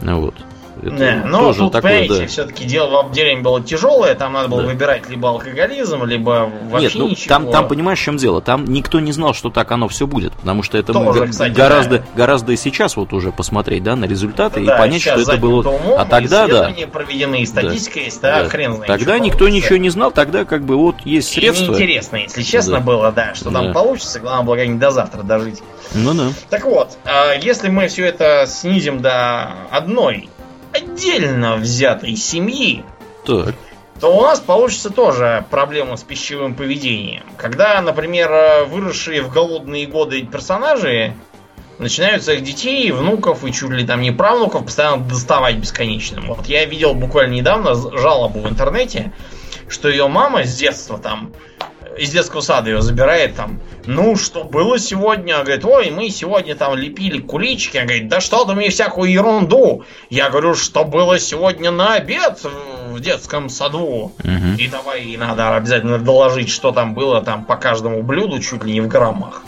Вот. Это да, но тоже тут, такое, понимаете, да. все-таки дело в деревне было тяжелое, там надо было да. выбирать либо алкоголизм, либо вообще Нет, ну, ничего. Там, там, понимаешь, в чем дело? Там никто не знал, что так оно все будет, потому что это тоже, кстати, гораздо, да. гораздо и сейчас вот уже посмотреть, да, на результаты да, и понять, что это было... Умом, а тогда, да. проведены, статистика да. есть, да, да. хрен знает. Тогда никто получится. ничего не знал, тогда как бы вот есть средства. И неинтересно, если честно да. было, да, что да. там получится, главное было как-нибудь до завтра дожить. Ну да. Так вот, а если мы все это снизим до одной отдельно взятой семьи, так. то у нас получится тоже проблема с пищевым поведением. Когда, например, выросшие в голодные годы персонажи начинают своих детей, внуков и чуть ли там не правнуков постоянно доставать бесконечным. Вот я видел буквально недавно жалобу в интернете, что ее мама с детства там из детского сада ее забирает там. Ну, что было сегодня? Говорит, ой, мы сегодня там лепили куличики. Она говорит, да что ты мне всякую ерунду. Я говорю, что было сегодня на обед в детском саду. Угу. И давай ей надо обязательно доложить, что там было там по каждому блюду, чуть ли не в граммах.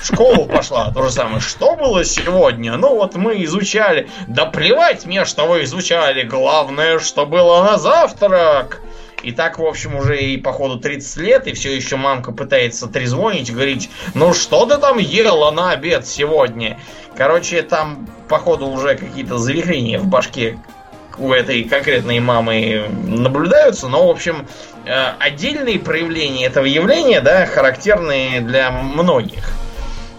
В школу пошла, то же самое. Что было сегодня? Ну вот мы изучали. Да плевать мне, что вы изучали. Главное, что было на завтрак. И так, в общем, уже и походу 30 лет, и все еще мамка пытается трезвонить, говорить, ну что ты там ела на обед сегодня? Короче, там, походу, уже какие-то завихрения в башке у этой конкретной мамы наблюдаются, но, в общем, э, отдельные проявления этого явления, да, характерные для многих.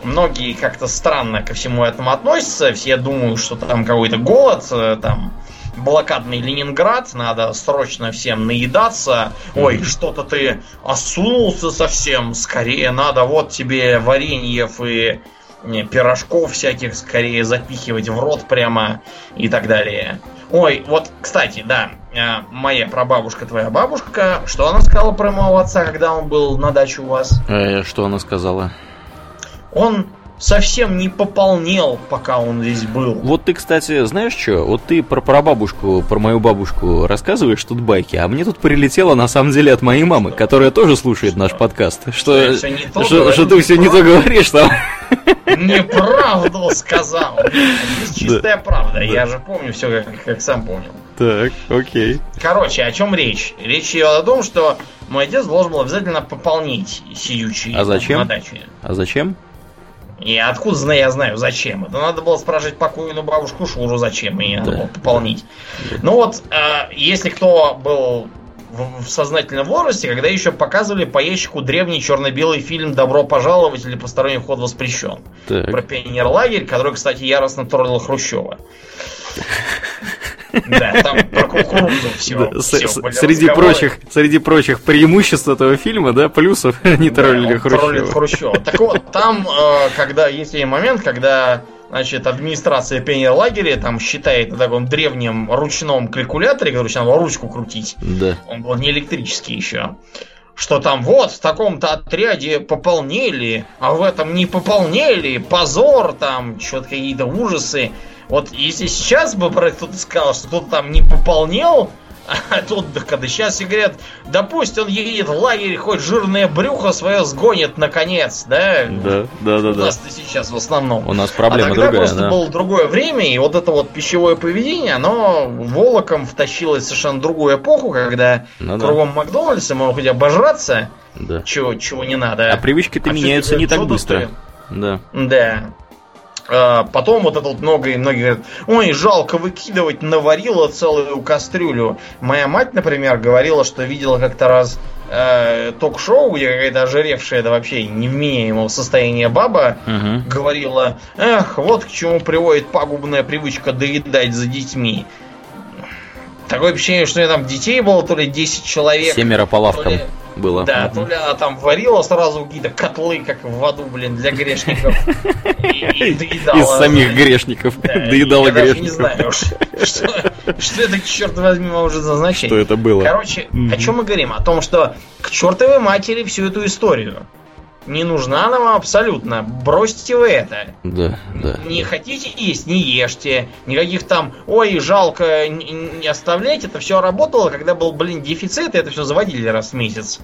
Многие как-то странно ко всему этому относятся. Все думают, что там какой-то голод, э, там блокадный Ленинград, надо срочно всем наедаться. Ой, что-то ты осунулся совсем, скорее надо вот тебе вареньев и пирожков всяких скорее запихивать в рот прямо и так далее. Ой, вот, кстати, да, э, моя прабабушка, твоя бабушка, что она сказала про моего отца, когда он был на даче у вас? Э, что она сказала? Он совсем не пополнел, пока он здесь был. Вот ты, кстати, знаешь что? Вот ты про прабабушку, про мою бабушку рассказываешь тут байки, а мне тут прилетело на самом деле от моей мамы, которая тоже слушает наш подкаст. Что, Что, что, говорю? что ты все не то говоришь там. Неправду сказал. Чистая правда. Я же помню все, как, как сам понял. Так, окей. Короче, о чем речь? Речь идет о том, что мой отец должен был обязательно пополнить сидючий А зачем? на даче. А зачем? И откуда знаю, я знаю, зачем. Это надо было спрашивать покойную бабушку Шуру, зачем надо Да. пополнить. Ну вот, э, если кто был в, в сознательном возрасте, когда еще показывали по ящику древний черно-белый фильм «Добро пожаловать» или «Посторонний вход воспрещен». Так. Про пионерлагерь, который, кстати, яростно троллил Хрущева. Да, там про кукурузу все. Да, с- с- среди прочих, среди прочих преимуществ этого фильма, да, плюсов не троллили Хрущева. Хрущева. Так вот, там, э, когда есть момент, когда Значит, администрация пионерлагеря там считает на таком древнем ручном калькуляторе, который надо ручку крутить, Да. он был не электрический еще, что там вот в таком-то отряде пополнили, а в этом не пополнили, позор, там, что-то какие-то ужасы. Вот если сейчас бы про кто-то сказал, что кто-то там не пополнил, а тут, да, когда сейчас все говорят, да пусть он едет в лагерь, хоть жирное брюхо свое сгонит наконец, да? Да, да, да, У да. нас-то сейчас в основном. У нас проблема а тогда другая, просто да. было другое время, и вот это вот пищевое поведение, оно волоком втащилось совершенно другую эпоху, когда Ну да. кругом Макдональдса можно хоть обожраться, Да. чего, чего не надо. А привычки-то А меняются не так быстро. Да. Да. А, Потом вот это вот много и многие говорят, ой, жалко выкидывать, наварила целую кастрюлю. Моя мать, например, говорила, что видела как-то раз э, ток-шоу, где какая-то ожиревшая, да вообще невменяемого состояния баба Мгм. говорила, эх, вот к чему приводит пагубная привычка доедать за детьми. Такое ощущение, что у нее там детей было то ли 10 человек. Семеро по лавкам то ли- было. Да, Мгм. то ли она там варила сразу какие-то котлы, как в аду, блин, для грешников. И, и доедала. Из самих грешников. Да, Доедала я даже не грешников. знаю, ш- что, это, черт возьми, может означать. Что это было? Короче, о чем мы говорим? О том, что к чертовой матери всю эту историю. Не нужна она вам абсолютно. Бросьте вы это. Да, да. Не хотите есть, не ешьте. Никаких там, ой, жалко, не, не оставляйте. Это все работало, когда был, блин, дефицит, и это все заводили раз в месяц.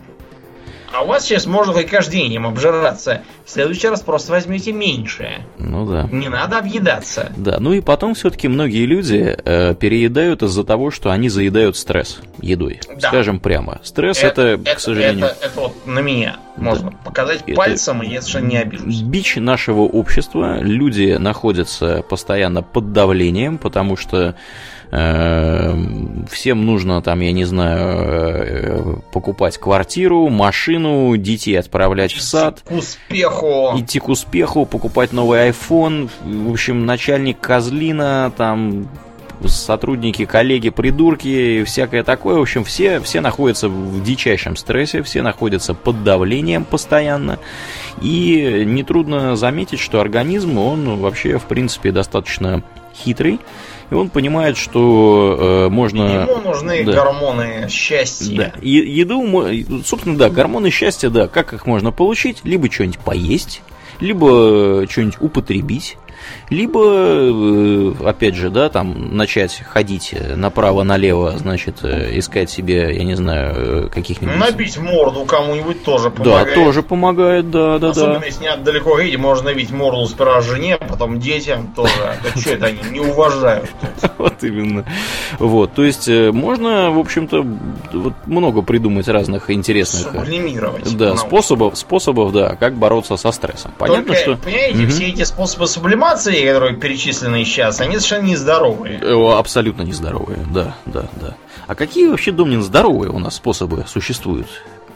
А у вас сейчас можно хоть каждый день им обжираться. В следующий раз просто возьмите меньше. Ну да. Не надо объедаться. Да, ну и потом все-таки многие люди э, переедают из-за того, что они заедают стресс едой. Да. Скажем прямо. Стресс это, к сожалению, Это, это вот на меня можно показать Это- пальцем, и я совершенно не обижусь. бич нашего общества. Люди находятся постоянно под давлением, потому что всем нужно там, я не знаю, э, покупать квартиру, машину, детей отправлять в сад. К успеху. идти к успеху, покупать новый iPhone. В общем, начальник козлина, там сотрудники, коллеги, придурки, и всякое такое. В общем, все, все находятся в дичайшем стрессе, все находятся под давлением постоянно. И нетрудно заметить, что организм, он вообще, в принципе, достаточно хитрый. И он понимает, что э, можно... Ему нужны да. гормоны счастья. Да, е- еду, собственно, да, гормоны счастья, да, как их можно получить? Либо что-нибудь поесть, либо что-нибудь употребить, либо, э, опять же, да, там, начать ходить направо-налево, значит, э, искать себе, я не знаю, э, каких-нибудь... Набить морду кому-нибудь тоже Да, помогает. тоже помогает, да, да, Особенно да. если не надо далеко едет, можно набить морду сперва жене, потом детям тоже. Да что это они не уважают? Вот именно. Вот, то есть можно, в общем-то, много придумать разных интересных... Сублимировать. Да, способов, способов, да, как бороться со стрессом. Понятно, что... понимаете, все эти способы сублимации информацией, которые перечислены сейчас, они совершенно нездоровые. Э, абсолютно нездоровые, да, да, да. А какие вообще, Домнин, здоровые у нас способы существуют?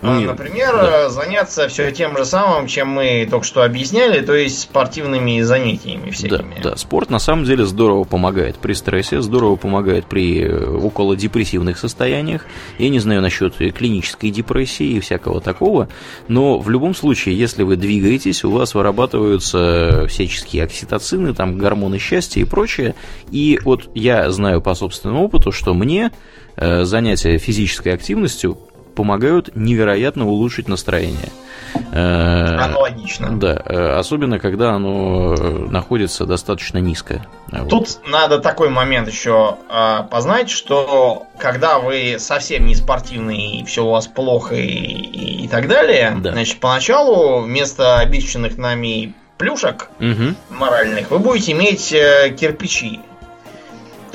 Ну, Например, да. заняться все тем же самым, чем мы только что объясняли, то есть спортивными занятиями всякими. Да, да, спорт на самом деле здорово помогает при стрессе, здорово помогает при э, около депрессивных состояниях. Я не знаю насчет клинической депрессии и всякого такого, но в любом случае, если вы двигаетесь, у вас вырабатываются всяческие окситоцины, там гормоны счастья и прочее. И вот я знаю по собственному опыту, что мне э, занятия физической активностью помогают невероятно улучшить настроение. Э, Аналогично. Да, э, особенно когда оно э, находится достаточно низко. Тут вот. надо такой момент еще э, познать, что когда вы совсем не спортивный, и все у вас плохо и, и, и так далее, да. значит, поначалу вместо обещанных нами плюшек угу. моральных вы будете иметь кирпичи.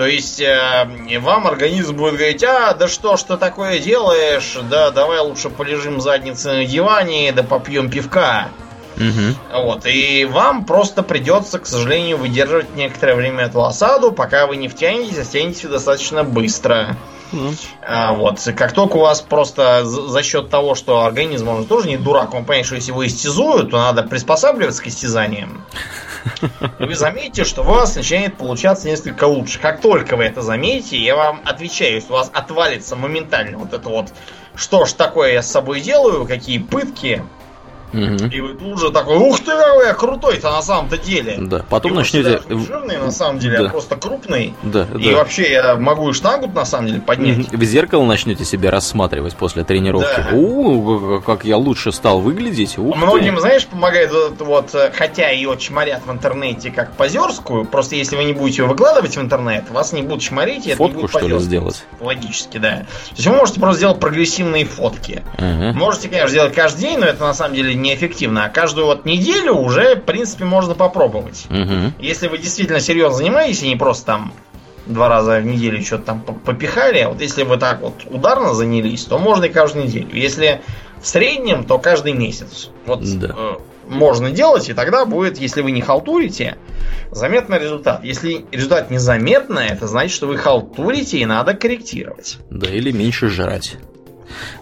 То есть э, вам организм будет говорить, а, да что ты такое делаешь, да давай лучше полежим задницей на диване, да попьем пивка. Угу. Вот, и вам просто придется, к сожалению, выдерживать некоторое время эту осаду, пока вы не втянетесь, а втянетесь достаточно быстро. Mm. А, вот, как только у вас просто за, за счет того, что организм, он тоже не дурак, он понимает, что если его истязуют, то надо приспосабливаться к истязаниям. Вы заметите, что у вас начинает получаться несколько лучше. Как только вы это заметите, я вам отвечаю, если у вас отвалится моментально вот это вот, что ж такое я с собой делаю, какие пытки, Угу. И вы тут же такой, ух ты, какой я крутой-то на самом-то деле. Да, потом и начнете... Не жирный на самом деле, да. а просто крупный. Да, и да. вообще я могу и штангу на самом деле поднять. В зеркало начнете себя рассматривать после тренировки. Да. У, как я лучше стал выглядеть. Ух Многим, ты. знаешь, помогает вот, вот, хотя ее чморят в интернете как позерскую, просто если вы не будете ее выкладывать в интернет, вас не будут чморить, и Фотку, это не будет что ли, сделать? Логически, да. То есть вы можете просто сделать прогрессивные фотки. Угу. Можете, конечно, сделать каждый день, но это на самом деле неэффективно. А каждую вот неделю уже, в принципе, можно попробовать. Угу. Если вы действительно серьезно занимаетесь, и не просто там два раза в неделю что-то там попихали, а вот если вы так вот ударно занялись, то можно и каждую неделю. Если в среднем, то каждый месяц. Вот да. э, можно делать, и тогда будет, если вы не халтурите, заметный результат. Если результат незаметный, это значит, что вы халтурите и надо корректировать. Да, или меньше жрать.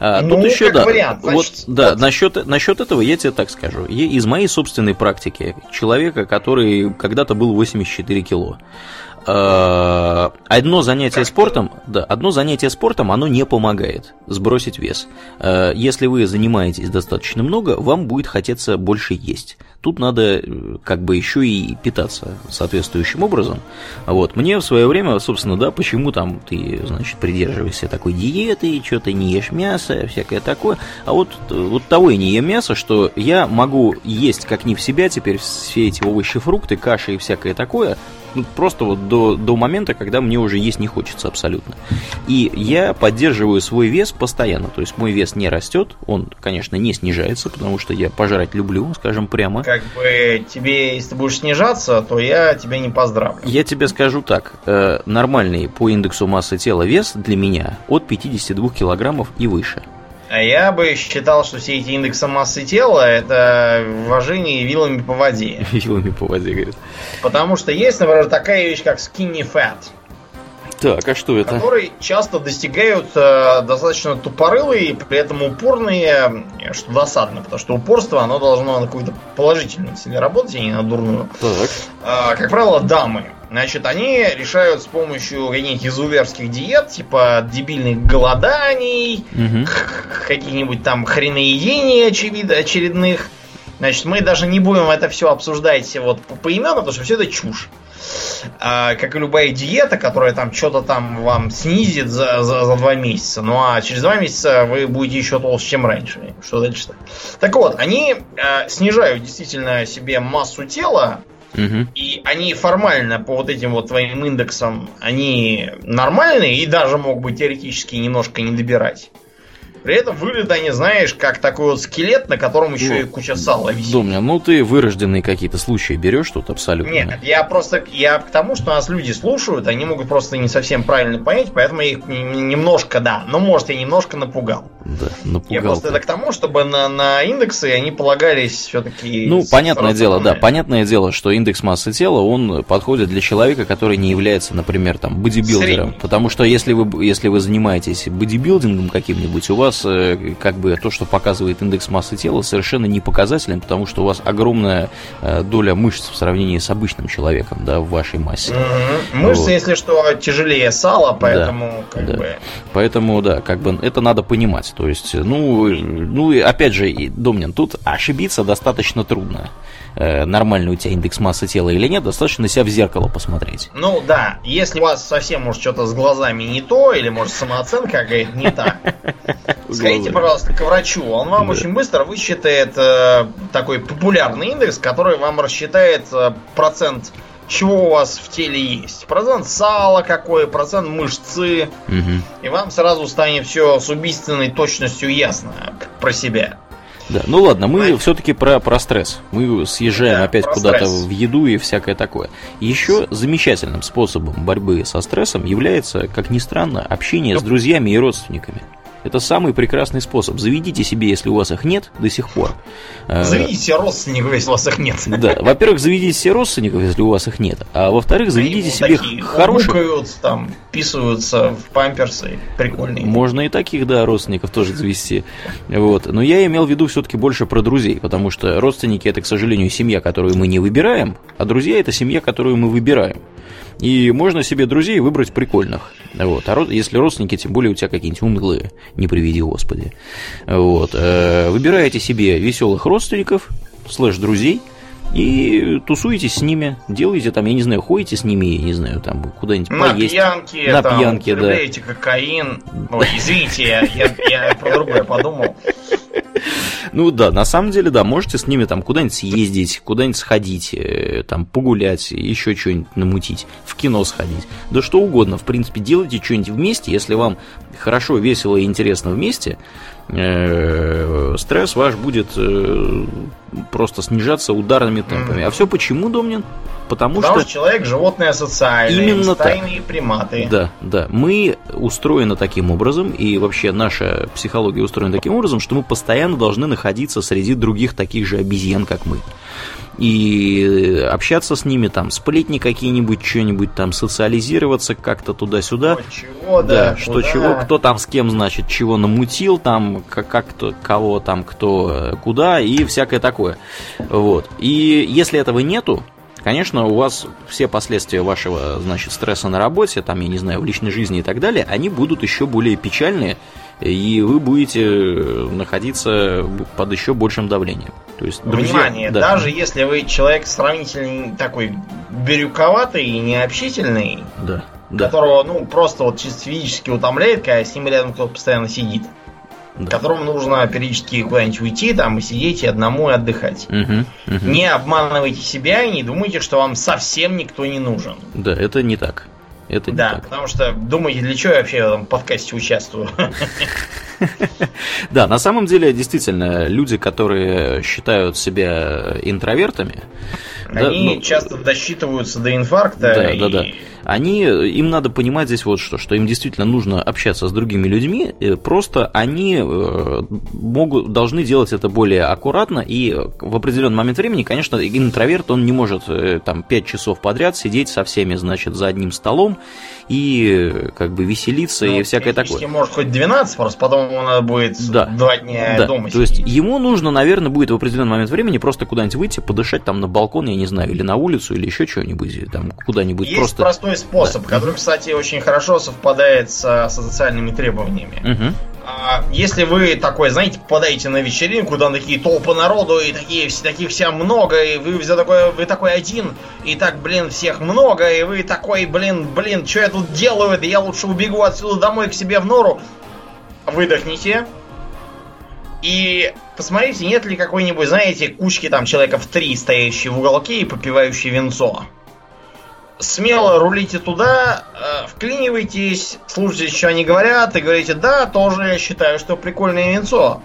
А, ну, тут еще, да, вариант, значит, вот, да, вот. Насчет, насчет этого я тебе так скажу. Из моей собственной практики, человека, который когда-то был 84 кило, одно занятие спортом, да, одно занятие спортом, оно не помогает сбросить вес. А, если вы занимаетесь достаточно много, вам будет хотеться больше есть. Тут надо э, как бы еще и питаться соответствующим образом. Вот. Мне в свое время, собственно, да, почему там ты, значит, придерживаешься такой диеты, что ты не ешь мясо, всякое такое. А вот, вот того и не ем мясо, что я могу есть как не в себя теперь все эти овощи, фрукты, каши и всякое такое, ну, просто вот до, до момента, когда мне уже есть не хочется абсолютно. И я поддерживаю свой вес постоянно, то есть мой вес не растет, он, конечно, не снижается, потому что я пожрать люблю, скажем прямо. Как бы тебе, если ты будешь снижаться, то я тебя не поздравлю. Я тебе скажу так, э, нормальный по индексу массы тела вес для меня от 52 килограммов и выше. А я бы считал, что все эти индексы массы тела это вожение вилами по воде. Вилами по воде, говорит. Потому что есть, например, такая вещь, как skinny fat. Так, а что это? Которые часто достигают э, достаточно тупорылые, при этом упорные, что досадно, потому что упорство, оно должно на какую-то положительную себе работать, а не на дурную. Так. Э, как правило, дамы. Значит, они решают с помощью каких-нибудь изуверских диет, типа дебильных голоданий, угу. каких-нибудь там хреноедений очевидно, очередных. Значит, мы даже не будем это все обсуждать вот по поименно, потому что все это чушь. А, как и любая диета, которая там что-то там вам снизит за, за, за два месяца. Ну а через два месяца вы будете еще толще, чем раньше. Что дальше-то? Так вот, они а, снижают действительно себе массу тела, и они формально по вот этим вот твоим индексам, они нормальные и даже могут быть теоретически немножко не добирать. При этом выглядят они, знаешь, как такой вот скелет, на котором еще ну, и куча сала висит. Думаю, ну ты вырожденные какие-то случаи берешь тут абсолютно. Нет, я просто, я к тому, что нас люди слушают, они могут просто не совсем правильно понять, поэтому я их немножко, да, но может я немножко напугал. Да, напугал. Я просто это к тому, чтобы на, на индексы они полагались все-таки... Ну, понятное дело, да, понятное дело, что индекс массы тела, он подходит для человека, который не является, например, там, бодибилдером. Средний. Потому что если вы, если вы занимаетесь бодибилдингом каким-нибудь, у вас э, как бы то, что показывает индекс массы тела, совершенно не показателен, потому что у вас огромная э, доля мышц в сравнении с обычным человеком, да, в вашей массе. Mm-hmm. Мышцы, вот. если что, тяжелее сала, поэтому да, как да. бы... Поэтому, да, как бы это надо понимать. То есть, ну, ну и опять же, Домнин, тут ошибиться достаточно трудно. Э, нормальный у тебя индекс массы тела или нет, достаточно на себя в зеркало посмотреть. Ну да, если у вас совсем может что-то с глазами не то, или может самооценка какая-то не та, сходите, пожалуйста, к врачу. Он вам очень быстро высчитает э, такой популярный индекс, который вам рассчитает э, процент чего у вас в теле есть. Процент сала какой, процент мышцы. Угу. И вам сразу станет все с убийственной точностью ясно про себя. Да, ну ладно, мы все-таки про, про стресс. Мы съезжаем да, опять куда-то в еду и всякое такое. Еще замечательным способом борьбы со стрессом является, как ни странно, общение с друзьями и родственниками. Это самый прекрасный способ. Заведите себе, если у вас их нет до сих пор. Э, заведите себе родственников, если у вас их нет. Да, во-первых, заведите себе родственников, если у вас их нет. А во-вторых, заведите себе такие, хороших... Мукают, там, писаются в памперсы. Прикольные. Можно и таких, да, родственников тоже завести. Вот. Но я имел в виду все-таки больше про друзей, потому что родственники это, к сожалению, семья, которую мы не выбираем, а друзья это семья, которую мы выбираем. И можно себе друзей выбрать прикольных. Вот. А если родственники, тем более у тебя какие-нибудь умелые, не приведи Господи. Вот. Э, выбираете себе веселых родственников, слэш друзей, и тусуетесь с ними, делаете там, я не знаю, ходите с ними, я не знаю, там куда-нибудь на поесть. Пьянке, на там, пьянке, да. кокаин. Ой, извините, я, я, я про другое подумал. Ну да, на самом деле, да, можете с ними там куда-нибудь съездить, куда-нибудь сходить, э, там погулять, еще что-нибудь намутить, в кино сходить. Да что угодно, в принципе, делайте что-нибудь вместе, если вам хорошо, весело и интересно вместе, стресс ваш будет э, просто снижаться ударными темпами. А все почему, Домнин? Потому, Потому что... что человек животное социальное, именно стайные приматы. Да, да. Мы устроены таким образом, и вообще наша психология устроена таким образом, что мы постоянно должны находиться среди других таких же обезьян, как мы и общаться с ними, там, сплетни какие-нибудь, что-нибудь там, социализироваться как-то туда-сюда. Что чего, да, да что куда? чего, кто там с кем, значит, чего намутил, там, как, как кто, кого там, кто э, куда, и всякое такое. Вот. И если этого нету, Конечно, у вас все последствия вашего, значит, стресса на работе, там, я не знаю, в личной жизни и так далее, они будут еще более печальные, и вы будете находиться под еще большим давлением. То есть, друзья, Внимание, да. даже если вы человек сравнительно такой бирюковатый и необщительный, да, да. которого, ну, просто вот чисто физически утомляет, когда с ним рядом кто-то постоянно сидит, да. которому нужно периодически куда-нибудь уйти там и сидеть и одному и отдыхать. Угу, угу. Не обманывайте себя и не думайте, что вам совсем никто не нужен. Да, это не так. Это да, так. потому что думаете, для чего я вообще в этом подкасте участвую? Да, на самом деле, действительно, люди, которые считают себя интровертами, они ну, часто досчитываются до инфаркта. Да, да, да они, им надо понимать здесь вот что, что им действительно нужно общаться с другими людьми, э, просто они э, могут, должны делать это более аккуратно, и в определенный момент времени, конечно, интроверт, он не может э, там 5 часов подряд сидеть со всеми, значит, за одним столом и как бы веселиться ну, и всякое такое. может хоть 12, просто потом ему надо будет да. 2 дня да. дома То есть ему нужно, наверное, будет в определенный момент времени просто куда-нибудь выйти, подышать там на балкон, я не знаю, или на улицу, или еще что-нибудь, там куда-нибудь Есть просто... простой способ, да. который, кстати, очень хорошо совпадает со, со социальными требованиями. Угу. Если вы такой, знаете, попадаете на вечеринку, там такие толпы народу, и такие, таких вся много, и вы за такой, вы такой один, и так, блин, всех много, и вы такой, блин, блин, что я тут делаю, да я лучше убегу отсюда домой к себе в нору. Выдохните. И посмотрите, нет ли какой-нибудь, знаете, кучки там человека в три, стоящие в уголке и попивающие венцо. Смело рулите туда, э, вклинивайтесь, слушайте, что они говорят, и говорите, да, тоже я считаю, что прикольное венцо.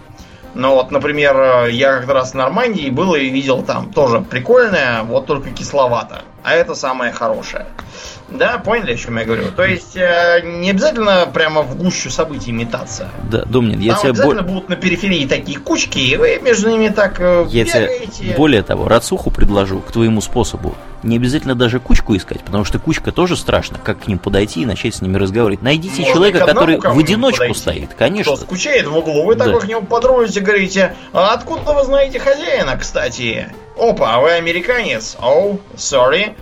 Но вот, например, э, я как раз в Нормандии был и видел там тоже прикольное, вот только кисловато. А это самое хорошее. Да, поняли, о чем я говорю? То есть э, не обязательно прямо в гущу событий метаться. Да, Домнин, я Там тебе... обязательно бо- будут на периферии такие кучки, и вы между ними так э, Я тебе бегаете. более того, рацуху предложу к твоему способу. Не обязательно даже кучку искать, потому что кучка тоже страшно. Как к ним подойти и начать с ними разговаривать? Найдите Можно человека, который в одиночку подойти. стоит, конечно. Кто скучает в углу, вы Да. такой к нему подрулите, говорите, а откуда вы знаете хозяина, кстати? Опа, а вы американец? Оу, sorry.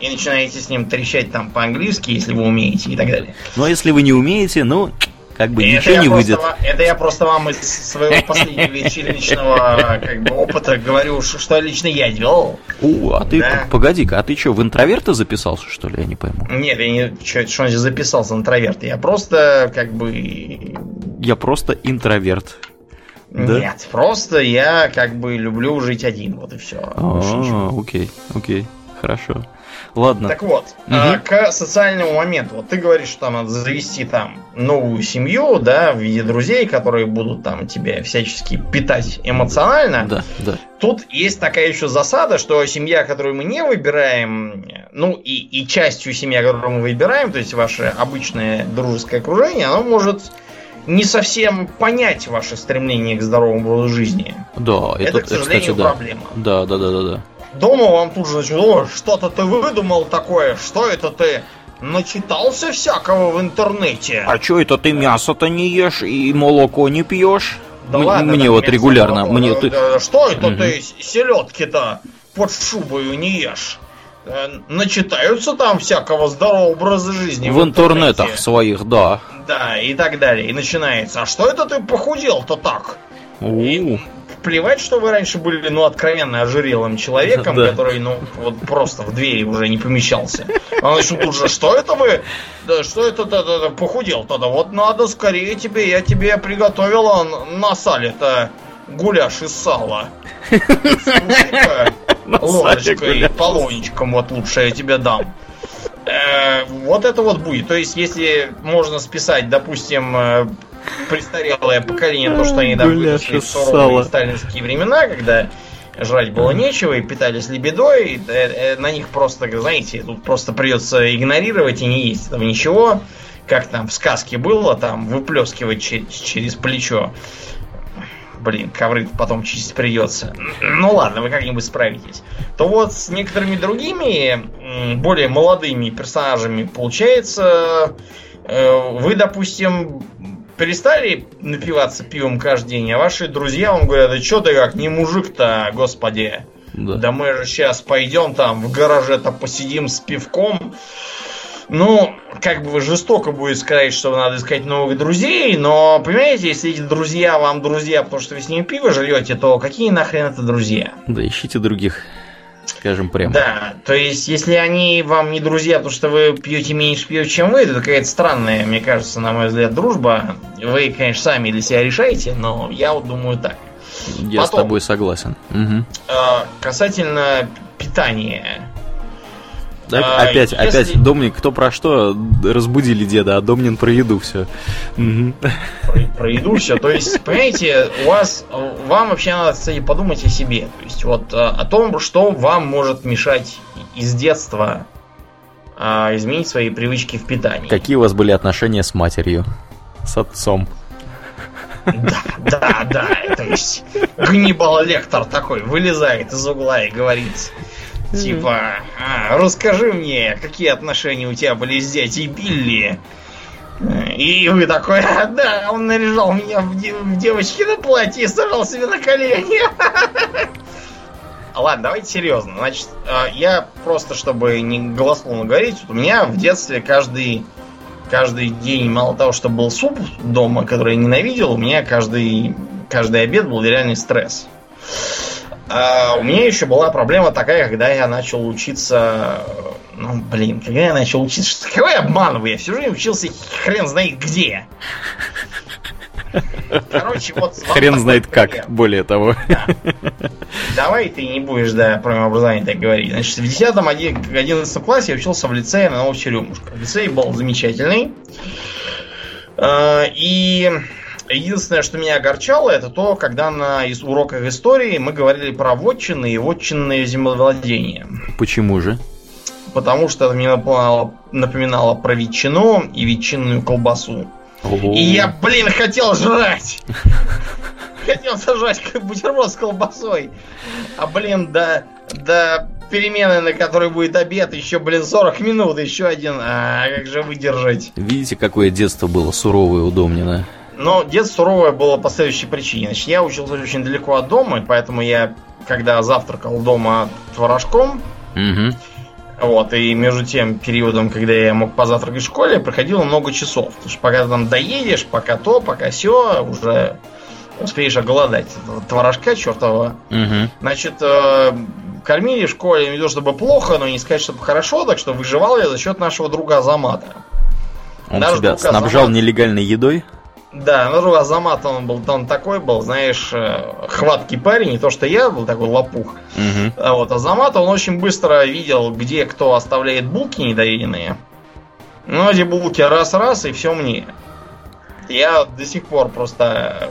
И начинаете с ним трещать там по-английски, если вы умеете, и так далее. Но если вы не умеете, ну, как бы И ничего не выйдет. ва- Это я просто вам из своего последнего как бы, опыта говорю, что лично я делал. О, а ты, Да. погоди-ка, а ты что, в интроверта записался, что ли, я не пойму? Нет, я не что, что он здесь записался интроверт. Я просто как бы Я просто интроверт. Да? Нет, просто я как бы люблю жить один, вот и все. А, окей, окей, хорошо. Ладно. Так вот, а, к социальному моменту. Вот ты говоришь, что там надо завести там новую семью, да, в виде друзей, которые будут там тебя всячески питать эмоционально. Да, да. Тут есть такая еще засада, что семья, которую мы не выбираем, ну и, и частью семья, которую мы выбираем, то есть ваше обычное дружеское окружение, оно может не совсем понять ваше стремление к здоровому образу жизни. Да, это, Это, к сожалению, кстати, да. проблема. Да, да, да, да, да. Дома вам тут же начнут, «О, что-то ты выдумал такое, что это ты начитался всякого в интернете? А чё это ты мясо-то не ешь и молоко не пьешь? Да М- ладно, мне вот регулярно, молоко, мне ты... Что это Мгм. ты селедки-то под шубою не ешь? Э, Начитаются там всякого здорового образа жизни. В интернетах своих, да. Да, и так далее. И начинается. А что это ты похудел-то так? У, Плевать, что вы раньше были, ну, откровенно ожирелым человеком, Да. который, ну, вот просто в двери уже не помещался. А начнут тут же, что это вы? Да что это ты, ты- ты похудел тогда? Вот надо скорее тебе, я тебе приготовила на сале-то гуляш из сала. Сале Ложечкой, гуляш. полончиком вот лучше я тебе дам. Э, Вот это вот будет. То есть, если можно списать, допустим, э, престарелое поколение, то, что они там выросли в суровые сталинские времена, когда жрать было нечего и питались лебедой, э, э, на них просто, знаете, тут просто придется игнорировать и не есть этого ничего. Как там в сказке было, там выплескивать че- через плечо. Блин, ковры потом чистить придется. Ну ладно, вы как-нибудь справитесь. То вот с некоторыми другими, более молодыми персонажами получается, э, вы, допустим, перестали напиваться пивом каждый день, а ваши друзья вам говорят, да что ты как, не мужик-то, господи. да. Да мы же сейчас пойдем там в гараже-то посидим с пивком. Ну, как бы жестоко будет сказать, что надо искать новых друзей, но, понимаете, если эти друзья вам друзья, потому что вы с ними пиво жрете, то какие нахрен это друзья? Да, ищите других, скажем прямо. Да, то есть, если они вам не друзья, потому что вы пьете меньше пива, чем вы, это какая-то странная, мне кажется, на мой взгляд, дружба. Вы, конечно, сами для себя решаете, но я вот думаю так. Я с Потом. тобой согласен. А, касательно питания. Так, А, опять, если- опять, Домник, кто про что, разбудили деда, а Домнин про еду все. про, про еду все. То есть, понимаете, у вас, вам вообще надо, кстати, подумать о себе. То есть, вот э, о том, что вам может мешать из детства а, изменить свои привычки в питании. Какие у вас были отношения с матерью? С отцом? Да, да, да. То есть, Гнибал Лектор такой вылезает из угла и говорит, типа, «А, расскажи мне, какие отношения у тебя были с дядей Билли? И вы такой, «А, да, он наряжал меня в, де- в девочки на платье и сажал себе на колени. Ладно, давайте серьезно. Значит, э, я просто, чтобы не голословно говорить, вот у меня в детстве каждый, каждый день, мало того, что был суп дома, который я ненавидел, у меня каждый, каждый обед был реальный стресс. А у меня еще была проблема такая, когда я начал учиться... Ну, блин, когда я начал учиться... Какой я обманываю? Я всю жизнь учился хрен знает где. Короче, вот... Хрен знает как, более того. Давай ты не будешь, да, про образование так говорить. Значит, в 10-11 классе я учился в лицее на Новочеремушка. Лицей был замечательный. А, и единственное, что меня огорчало, это то, когда на уроках истории мы говорили про вотчины и вотчинные землевладения. Почему же? Потому что это мне напоминало, напоминало про ветчину и ветчинную колбасу. Ого. И я, блин, хотел жрать! Хотел сажать бутерброд с колбасой. А, блин, да, да перемены, на которой будет обед, еще, блин, 40 минут, еще один. А как же выдержать? Видите, какое детство было суровое у Домнина? Но детство суровое было по следующей причине. Значит, я учился очень далеко от дома, и поэтому я, когда завтракал дома творожком, угу. Вот, и между тем периодом, когда я мог позавтракать в школе, проходило много часов. Потому что пока ты там доедешь, пока то, пока все, уже успеешь оголодать. Творожка чертова. Угу. Значит, э, кормили в школе не то чтобы плохо, но не сказать, чтобы хорошо, так что выживал я за счет нашего друга Азамата. Он Наш тебя снабжал Азамат... нелегальной едой? Да, ну Азамат он был, он такой был, знаешь, э, хваткий парень, не то что я был такой лопух. Угу. А вот Азамат, он очень быстро видел, где кто оставляет булки недоеденные. Ну, эти булки раз-раз, и все мне. Я до сих пор просто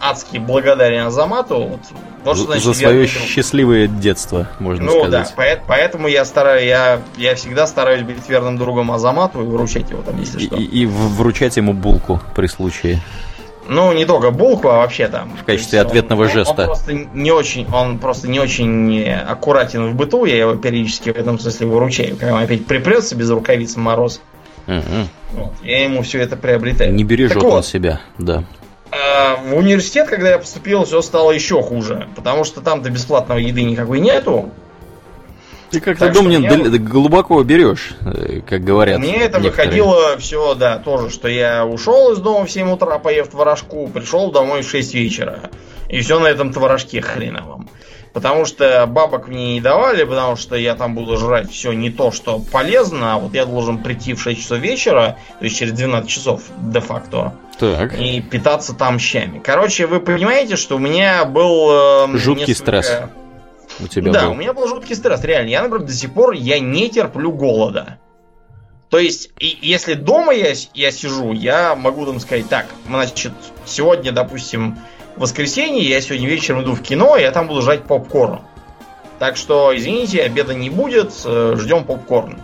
адски благодарен Азамату. Вот, вот что значит За свое счастливое детство, можно ну, сказать. Ну да, поэтому я стараюсь, я, я всегда стараюсь быть верным другом Азамату и выручать его там, если и, что. И, и вручать ему булку при случае. Ну, не только булку, а вообще там. В качестве ответного он, жеста. Он просто не очень, он просто не очень аккуратен в быту, я его периодически в этом смысле выручаю. Когда он опять припрется без рукавиц в мороз. Угу. Вот, я ему все это приобретаю. Не бережет так он вот, себя, да. А в университет, когда я поступил, все стало еще хуже. Потому что там-то бесплатной еды никакой нету. Ты как-то, Домнин, меня... глубоко берешь, э, как говорят. Мне это некоторые. выходило все, да, тоже, что я ушел из дома в 7 утра, поев творожку, пришел домой в 6 вечера. И все на этом творожке хреновом. Потому что бабок мне не давали, потому что я там буду жрать все не то, что полезно, а вот я должен прийти в 6 часов вечера, то есть через 12 часов де-факто, так. и питаться там щами. Короче, вы понимаете, что у меня был... Э, Жуткий несколько... стресс у тебя Да, был. у меня был жуткий стресс, реально. Я, например, до сих пор я не терплю голода. То есть, и, если дома я, я сижу, я могу там сказать, так, значит, сегодня, допустим, воскресенье, я сегодня вечером иду в кино, я там буду жрать попкорн. Так что, извините, обеда не будет, э, ждем попкорн.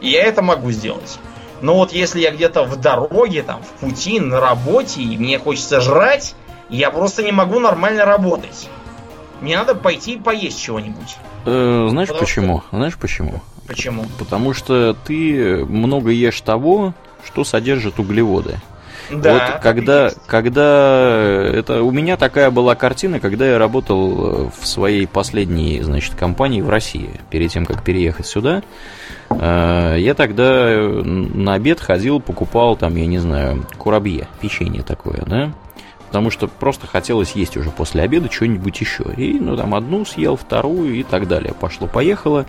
И я это могу сделать. Но вот если я где-то в дороге, там, в пути, на работе, и мне хочется жрать, я просто не могу нормально работать. Мне надо пойти поесть чего-нибудь. Э, знаешь Потому почему? Что... Знаешь почему? Почему? Потому что ты много ешь того, что содержит углеводы. Да, вот когда, когда это у меня такая была картина, когда я работал э, в своей последней, значит, компании в России, перед тем как переехать сюда, э, я тогда на обед ходил, покупал там, я не знаю, курабье, печенье такое, да, потому что просто хотелось есть уже после обеда что-нибудь еще. И, ну, там, одну съел, вторую и так далее. Пошло-поехало.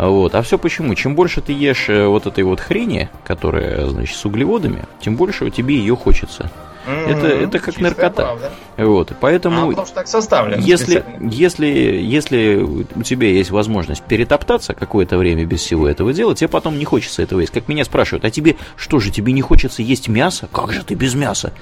Вот. А все почему? Чем больше ты ешь э, вот этой вот хрени, которая, значит, с углеводами, тем больше тебе ее хочется. Mm-hmm. Это, это как Чистая наркота. Правда. Вот, поэтому, а, потому что так составлено. Если, если, если у тебя есть возможность перетоптаться какое-то время без всего этого дела, тебе потом не хочется этого есть. Как меня спрашивают, а тебе что же, тебе не хочется есть мясо? Как же ты без мяса?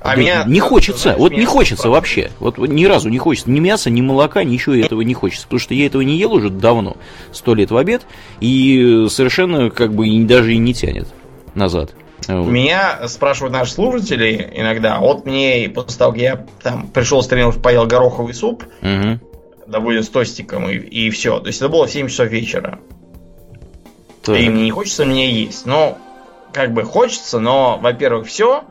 А да, меня, не хочется, знаешь, вот не хочется вообще. Вот ни разу не хочется ни мяса, ни молока, ничего этого не хочется. Потому что я этого не ел уже давно, сто лет в обед, и совершенно как бы даже и не тянет назад. Вот. Меня спрашивают наши слушатели иногда, вот мне после того, как я там пришел с тренировки, поел гороховый суп, угу. да будет с тостиком, и, и все. То есть это было в 7 часов вечера. Так. И мне не хочется мне есть. Но, как бы хочется, но, во-первых, все,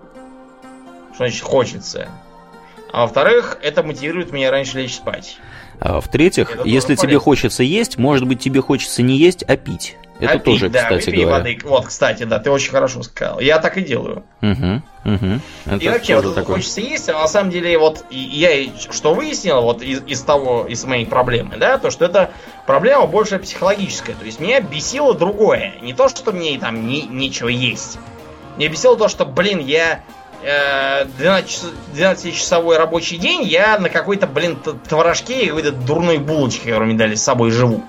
что значит хочется. А во-вторых, это мотивирует меня раньше лечь спать. А в-третьих, если тебе хочется есть, может быть, тебе хочется не есть, а пить. Это а тоже, да, кстати говоря. Воды. Вот, кстати, да, ты очень хорошо сказал. Я так и делаю. Угу, угу. Это и вообще, вот такой. хочется есть, а на самом деле, вот я что выяснил вот из, из того, из моей проблемы, да, то, что это проблема больше психологическая. То есть меня бесило другое. Не то, что мне там не, нечего есть. Меня бесило то, что, блин, я 12-часовой рабочий день я на какой-то, блин, творожке и какой-то дурной булочке, которую мне дали с собой, живу.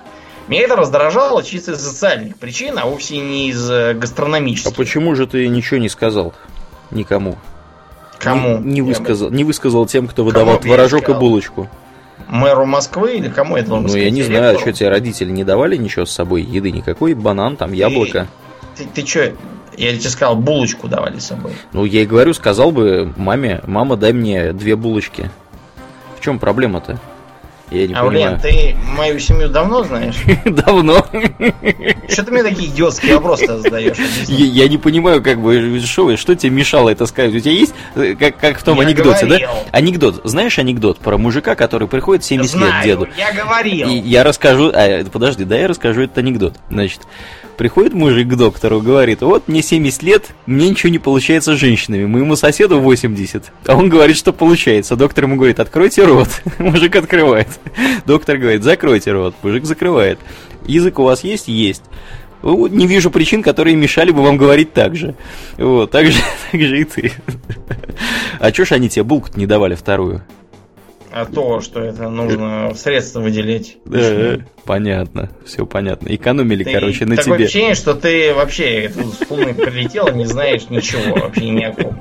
Меня это раздражало чисто из социальных причин, а вовсе не из э, гастрономических. А почему же ты ничего не сказал никому? Кому? Не, не, высказал, не высказал тем, кто выдавал творожок и булочку. Мэру Москвы или кому это должен Ну, я не знаю, а что тебе родители не давали ничего с собой, еды никакой, банан, там, яблоко. Ты, ты, ты что, я тебе сказал, булочку давали с собой. Ну, я и говорю, сказал бы маме, мама, дай мне две булочки. В чем проблема-то? Я не а, понимаю. блин, ты мою семью давно знаешь? Давно. Что ты мне такие идиотские вопросы задаешь? Я не понимаю, как бы, что, что тебе мешало это сказать? У тебя есть, э, как, как в том анекдоте, да? Анекдот. Знаешь анекдот про мужика, который приходит 70 лет деду? я говорил. я расскажу, а, подожди, да я расскажу этот анекдот. Значит, Приходит мужик к доктору, говорит, вот мне 70 лет, мне ничего не получается с женщинами, моему соседу 80. А он говорит, что получается. Доктор ему говорит, откройте рот. Мужик открывает. Доктор говорит, закройте рот. Мужик закрывает. Язык у вас есть? Есть. Не вижу причин, которые мешали бы вам говорить так же. Вот, так же, так же и ты. А чё ж они тебе булку не давали вторую? А то, что это нужно средства выделять. Да, понятно, все понятно. Экономили, ты, короче, на такое тебе. ощущение, что ты вообще с Луны прилетел, не знаешь ничего вообще ни о ком.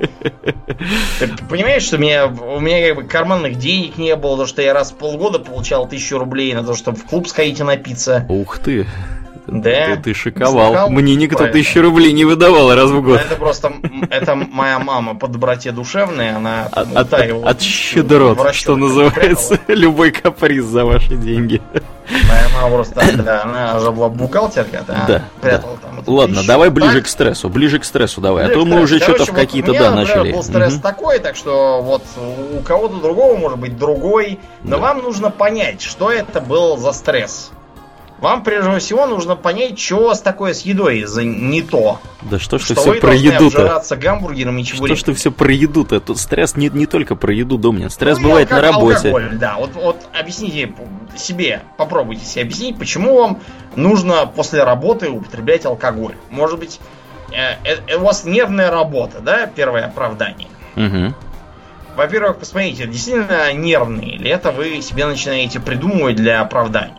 Ты понимаешь, что у меня, у меня как бы карманных денег не было, то что я раз в полгода получал тысячу рублей на то, чтобы в клуб сходить и напиться. Ух ты! Да. Ты, ты шиковал. шиковал. Мне никто Правильно. тысячу рублей не выдавал раз в год. Это просто это моя мама по доброте душевной, она от, от, от щедрот, что называется, любой каприз за ваши деньги. Моя мама просто, да, она уже была бухгалтерка, да, да прятала да. там. Ладно, давай ближе так. к стрессу, ближе к стрессу давай, ближе а то мы уже что-то в какие-то, вот да, начали. был стресс угу. такой, так что вот у кого-то другого может быть другой, но да. вам нужно понять, что это был за стресс. Вам прежде всего нужно понять, что с такое с едой за не то. Да что ж ты все про еду-то? гамбургером и Что ж ты все про еду-то? Тут стресс не, не только про еду, Домнин. Стресс ну, бывает на работе. Алкоголь, да. Вот, вот объясните себе, попробуйте себе объяснить, почему вам нужно после работы употреблять алкоголь. Может быть, э, э, у вас нервная работа, да, первое оправдание. Угу. Во-первых, посмотрите, действительно нервные или это вы себе начинаете придумывать для оправдания.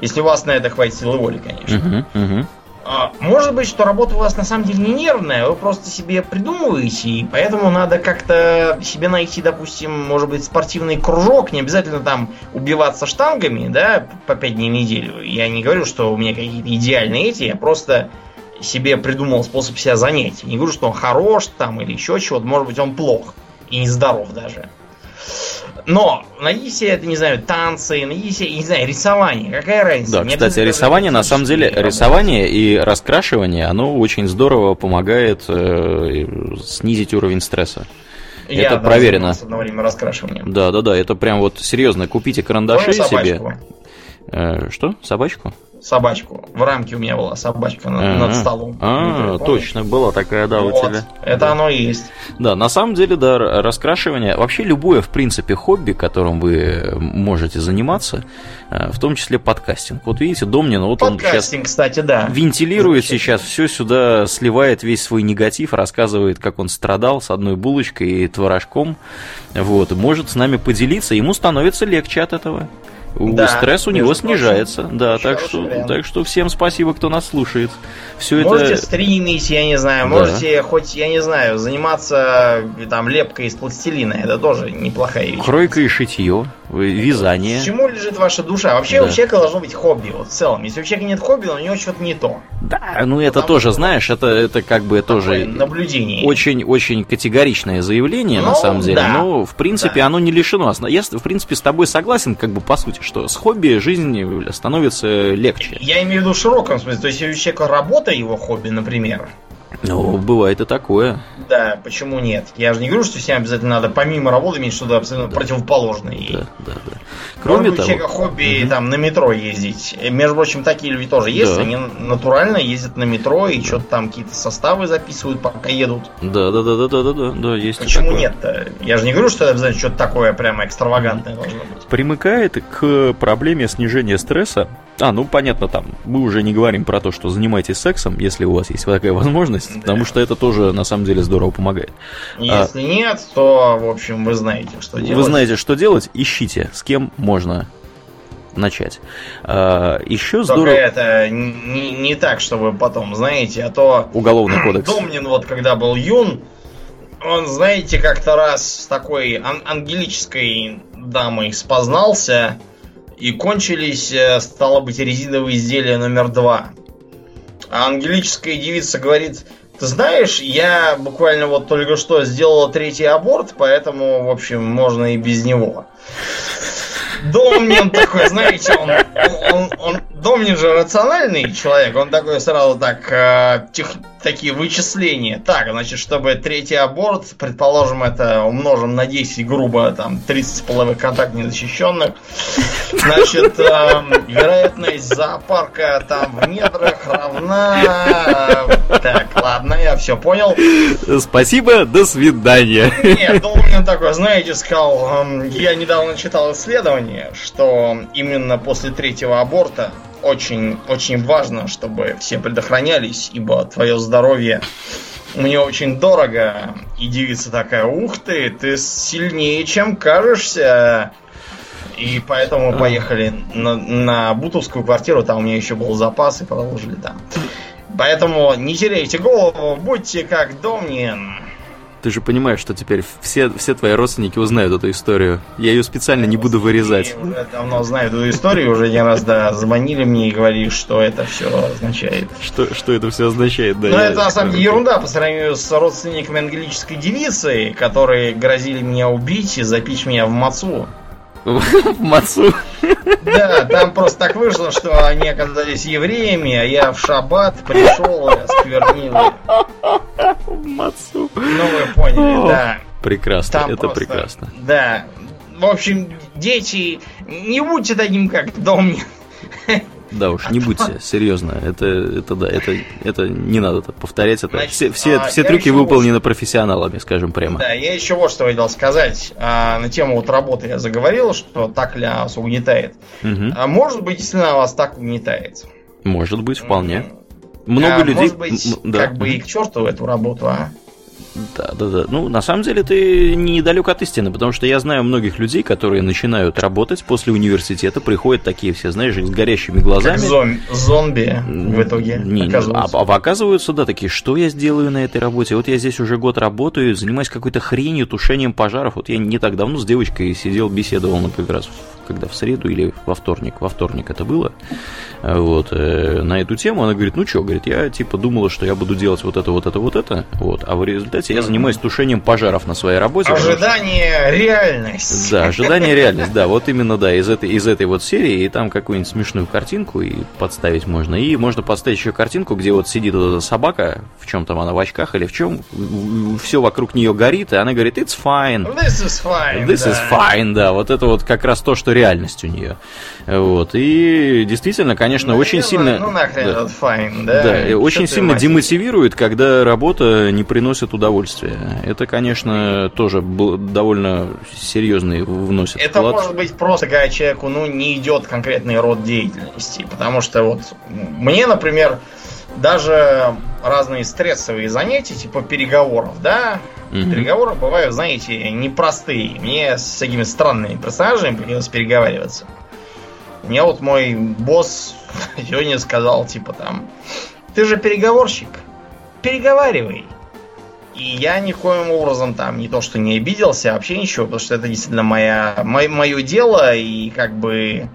Если у вас на это хватит силы воли, конечно. Uh-huh. А, может быть, что работа у вас на самом деле не нервная, вы просто себе придумываете, и поэтому надо как-то себе найти, допустим, может быть, спортивный кружок, не обязательно там убиваться штангами, да, по пять дней в неделю. Я не говорю, что у меня какие-то идеальные эти, я просто себе придумал способ себя занять. Не говорю, что он хорош там или еще чего-то, может быть, он плох и нездоров даже. Но найди себе, это, не знаю, танцы, найди себе, не знаю, рисование. Какая разница? Да, Мне кстати, рисование, на самом деле, рисование и раскрашивание, оно очень здорово помогает э, снизить уровень стресса. Я, это да, проверено. Одно время раскрашиванием. Да, да, да, это прям вот серьезно. Купите карандаши себе. Э, что? Собачку? Собачку. В рамке у меня была собачка над, над столом. А, точно, была такая, да, вот, у тебя. Это да. оно и есть. Да, на самом деле, да, раскрашивание, вообще любое, в принципе, хобби, которым вы можете заниматься, э, в том числе подкастинг. Вот видите, Домнин, вот подкастинг, он сейчас кстати, да. вентилирует сейчас все сюда, сливает весь свой негатив, рассказывает, как он страдал с одной булочкой и творожком. Вот, может с нами поделиться, ему становится легче от этого да, стресс у него снижается. Прочим, да, так что, так что всем спасибо, кто нас слушает. Все можете это... стримить, я не знаю, да. можете хоть, я не знаю, заниматься там лепкой из пластилина. Это тоже неплохая вещь. Кройка и шитье, вязание. Чему лежит ваша душа? Вообще да. у человека должно быть хобби, вот в целом. Если у человека нет хобби, у него что-то не то. Да, ну это Потому тоже, знаешь, это, это как бы тоже наблюдение. Очень, очень категоричное заявление, ну, на самом деле. Да. Но, в принципе, да. оно не лишено. Я, в принципе, с тобой согласен, как бы по сути что с хобби жизнь становится легче. Я имею в виду в широком смысле. То есть, если у человека работа его хобби, например, ну, бывает и такое. Да, почему нет? Я же не говорю, что всем обязательно надо помимо работы иметь что-то абсолютно да. противоположное. Да, да, да. Кроме Может, того... у человека хобби угу. там на метро ездить. Между прочим, такие люди тоже есть. Да. Они натурально ездят на метро и да. что-то там какие-то составы записывают, пока едут. Да, да, да, да, да, да, да, да есть. Почему нет-то? Я же не говорю, что это обязательно что-то такое прямо экстравагантное должно быть. Примыкает к проблеме снижения стресса А, ну понятно, там мы уже не говорим про то, что занимайтесь сексом, если у вас есть такая возможность, да. потому что это тоже на самом деле здорово помогает. Если а, нет, то, в общем, вы знаете, что делать. Вы знаете, что делать, ищите, с кем можно начать. А, еще Только здорово... это не, не так, чтобы потом, знаете, а то... Уголовный кодекс. Домнин вот когда был юн, он, знаете, как-то раз с такой ан- ангелической дамой спознался, и кончились, э, стало быть, резиновые изделия номер два. А ангелическая девица говорит, знаешь, я буквально вот только что сделала третий аборт, поэтому, в общем, можно и без него. Домнин такой, знаете, он, он, он, Домнин же рациональный человек, он такой сразу так, э, тех, такие вычисления. Так, значит, чтобы третий аборт, предположим, это умножим на 10, грубо, там, 30 половых контактов незащищенных. Значит, э, вероятность зоопарка там в метрах равна... Э, так, ладно, я все понял. Спасибо, до свидания. Нет, Домнин такой, знаете, сказал, э, я недавно читал исследование, что именно после третьего аборта очень, очень важно, чтобы все предохранялись, ибо твое здоровье мне очень дорого. И девица такая, ух ты, ты сильнее, чем кажешься. И поэтому мы поехали на, на Бутовскую квартиру, там у меня еще был запас, и продолжили там. Поэтому не теряйте голову, будьте как Домнин. Ты же понимаешь, что теперь все, все твои родственники узнают эту историю. Я ее специально не буду вырезать. Они уже давно знают эту историю, уже не раз, да, звонили мне и говорили, что это все означает. Что, что это все означает, да. Ну, это на самом деле ерунда по сравнению с родственниками англической девицы, которые грозили меня убить и запить меня в мацу. В мацу? Да, там просто так вышло, что они оказались евреями, а я в шаббат пришел и осквернил. Мацу. Ну, вы поняли, да. Прекрасно, там это просто, прекрасно. Да. В общем, дети, не будьте таким, как Домнин. Да уж, не будьте, серьезно. Это, это да, это, это не надо так повторять. Это, Значит, все все, а, все трюки выполнены вот, профессионалами, скажем прямо. Да, я еще вот что хотел сказать. А, на тему вот работы я заговорил, что так ли вас угнетает. Угу. А может быть, действительно вас так угнетает. Может быть, вполне. Много а, людей. Может быть, да. как бы и к черту эту работу, а? Да, да, да. Ну, на самом деле, ты недалек от истины, потому что я знаю многих людей, которые начинают работать после университета, приходят такие все, знаешь, с горящими глазами. Как зом- зомби в итоге не, оказываются. А, а оказываются, да, такие, что я сделаю на этой работе? Вот я здесь уже год работаю, занимаюсь какой-то хренью, тушением пожаров. Вот я не так давно с девочкой сидел, беседовал, например, раз когда в среду или во вторник, во вторник это было, вот, э, на эту тему, она говорит, ну что, говорит, я типа думала, что я буду делать вот это, вот это, вот это, вот, а в результате я занимаюсь тушением пожаров на своей работе. Ожидание что... реальность. Да, ожидание реальность, да, вот именно, да, из этой, из этой вот серии, и там какую-нибудь смешную картинку и подставить можно, и можно подставить еще картинку, где вот сидит вот эта собака, в чем там она, в очках или в чем, все вокруг нее горит, и она говорит, it's fine. This is fine. This да. is fine, да, вот это вот как раз то, что реальность у нее. Вот. И действительно, конечно, ну, очень сильно... Ну, нахрен да, fine, да? Да, очень сильно демотивирует, когда работа не приносит удовольствия. Это, конечно, тоже довольно серьезный вносит Это вклад. может быть просто, когда человеку ну, не идет конкретный род деятельности. Потому что вот мне, например, даже разные стрессовые занятия, типа переговоров, да, Угу. Переговоры бывают, знаете, непростые. Мне с такими странными персонажами приходилось переговариваться. Мне вот мой босс сегодня сказал, типа там, ты же переговорщик, переговаривай. И я никоим образом там не то что не обиделся, а вообще ничего, потому что это действительно моя, мое, мое дело, и как бы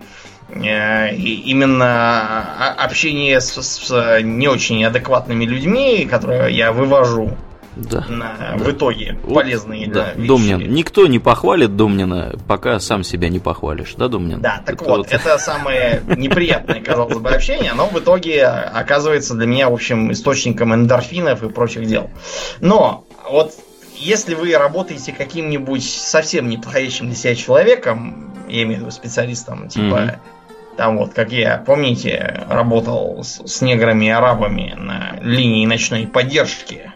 э, именно общение с, с не очень адекватными людьми, которые я вывожу, да, на, да. в итоге полезные да, да, Домнин. Никто не похвалит Домнина, пока сам себя не похвалишь, да, Домнин? Да, так это вот, вот, это самое неприятное, казалось бы, общение, но в итоге оказывается для меня, в общем, источником эндорфинов и прочих дел. Но вот если вы работаете каким-нибудь совсем неподходящим для себя человеком, я имею в виду специалистом, типа mm-hmm. там вот, как я, помните, работал с, с неграми и арабами на линии ночной поддержки,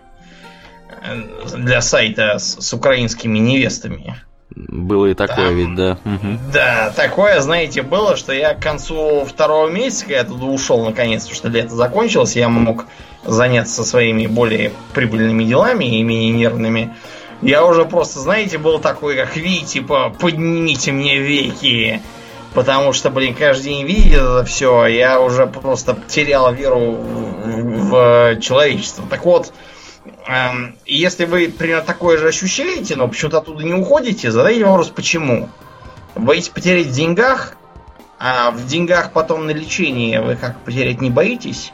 для сайта с, с украинскими невестами. Было и такое Там, ведь, да. Угу. Да, такое, знаете, было, что я к концу второго месяца, когда я туда ушел наконец, потому что лето закончилось, я мог заняться своими более прибыльными делами и менее нервными. Я уже просто, знаете, был такой, как Ви, типа, поднимите мне веки. Потому что, блин, каждый день видя это все, я уже просто терял веру в, в человечество. Так вот, эм, если вы примерно такое же ощущаете, но почему-то оттуда не уходите, задайте вопрос, почему. Боитесь потерять в деньгах, а в деньгах потом на лечение вы как потерять не боитесь?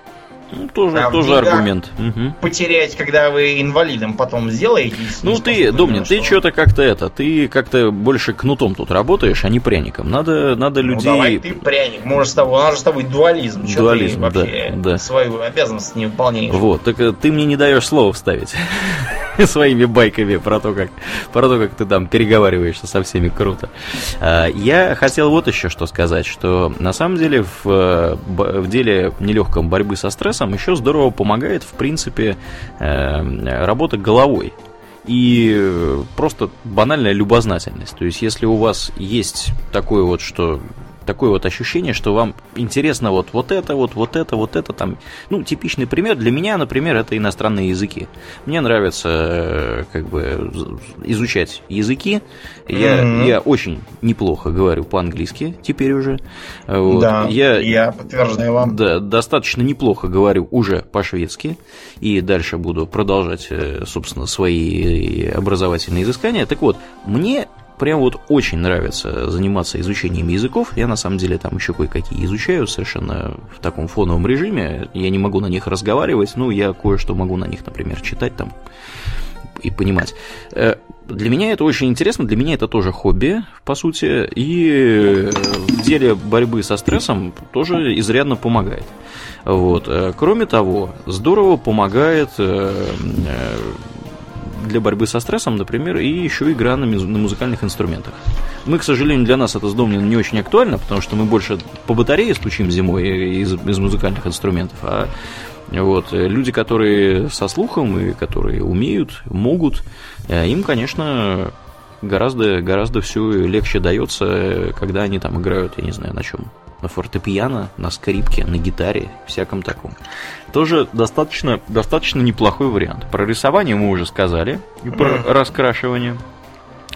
Ну, тоже, а тоже аргумент. Угу. Потерять, когда вы инвалидом потом сделаете. Ну, ты, Домнин, ты что-то как-то это, ты как-то больше кнутом тут работаешь, а не пряником. Надо, надо ну, людей... давай ты пряник, может, с тобой, у нас же с тобой дуализм. Чё дуализм, ты вообще да, да. свою обязанность не выполняешь? Вот, так э, ты мне не даешь слова вставить. своими байками про то, как, про то, как ты там переговариваешься со всеми круто. А, я хотел вот еще что сказать, что на самом деле в, в деле нелегком борьбы со стрессом еще здорово помогает, в принципе, э, работа головой и просто банальная любознательность. То есть, если у вас есть такое вот, что такое вот ощущение, что вам интересно вот, вот это, вот, вот это, вот это там. Ну, типичный пример для меня, например, это иностранные языки. Мне нравится э, как бы изучать языки. Я, mm-hmm. я очень неплохо говорю по-английски теперь уже. Вот. Да, я, я подтверждаю вам. Да, достаточно неплохо говорю уже по-шведски. И дальше буду продолжать, э, собственно, свои образовательные изыскания. Так вот, мне прям вот очень нравится заниматься изучением языков. Я на самом деле там еще кое-какие изучаю совершенно в таком фоновом режиме. Я не могу на них разговаривать, но я кое-что могу на них, например, читать там и понимать. Э, для меня это очень интересно, для меня это тоже хобби, по сути, и в деле борьбы со стрессом тоже изрядно помогает. Вот. Э, кроме того, здорово помогает э, для борьбы со стрессом, например, и еще игра на, на музыкальных инструментах. Мы, к сожалению, для нас это с Домнином не очень актуально, потому что мы больше по батарее стучим зимой из, из музыкальных инструментов, а вот, люди, которые со слухом и которые умеют, могут, э, им, конечно, гораздо, гораздо все легче дается, когда они там играют, я не знаю, на чем, на фортепиано, на скрипке, на гитаре, всяком таком. Тоже достаточно, достаточно неплохой вариант. Про рисование мы уже сказали, и про раскрашивание.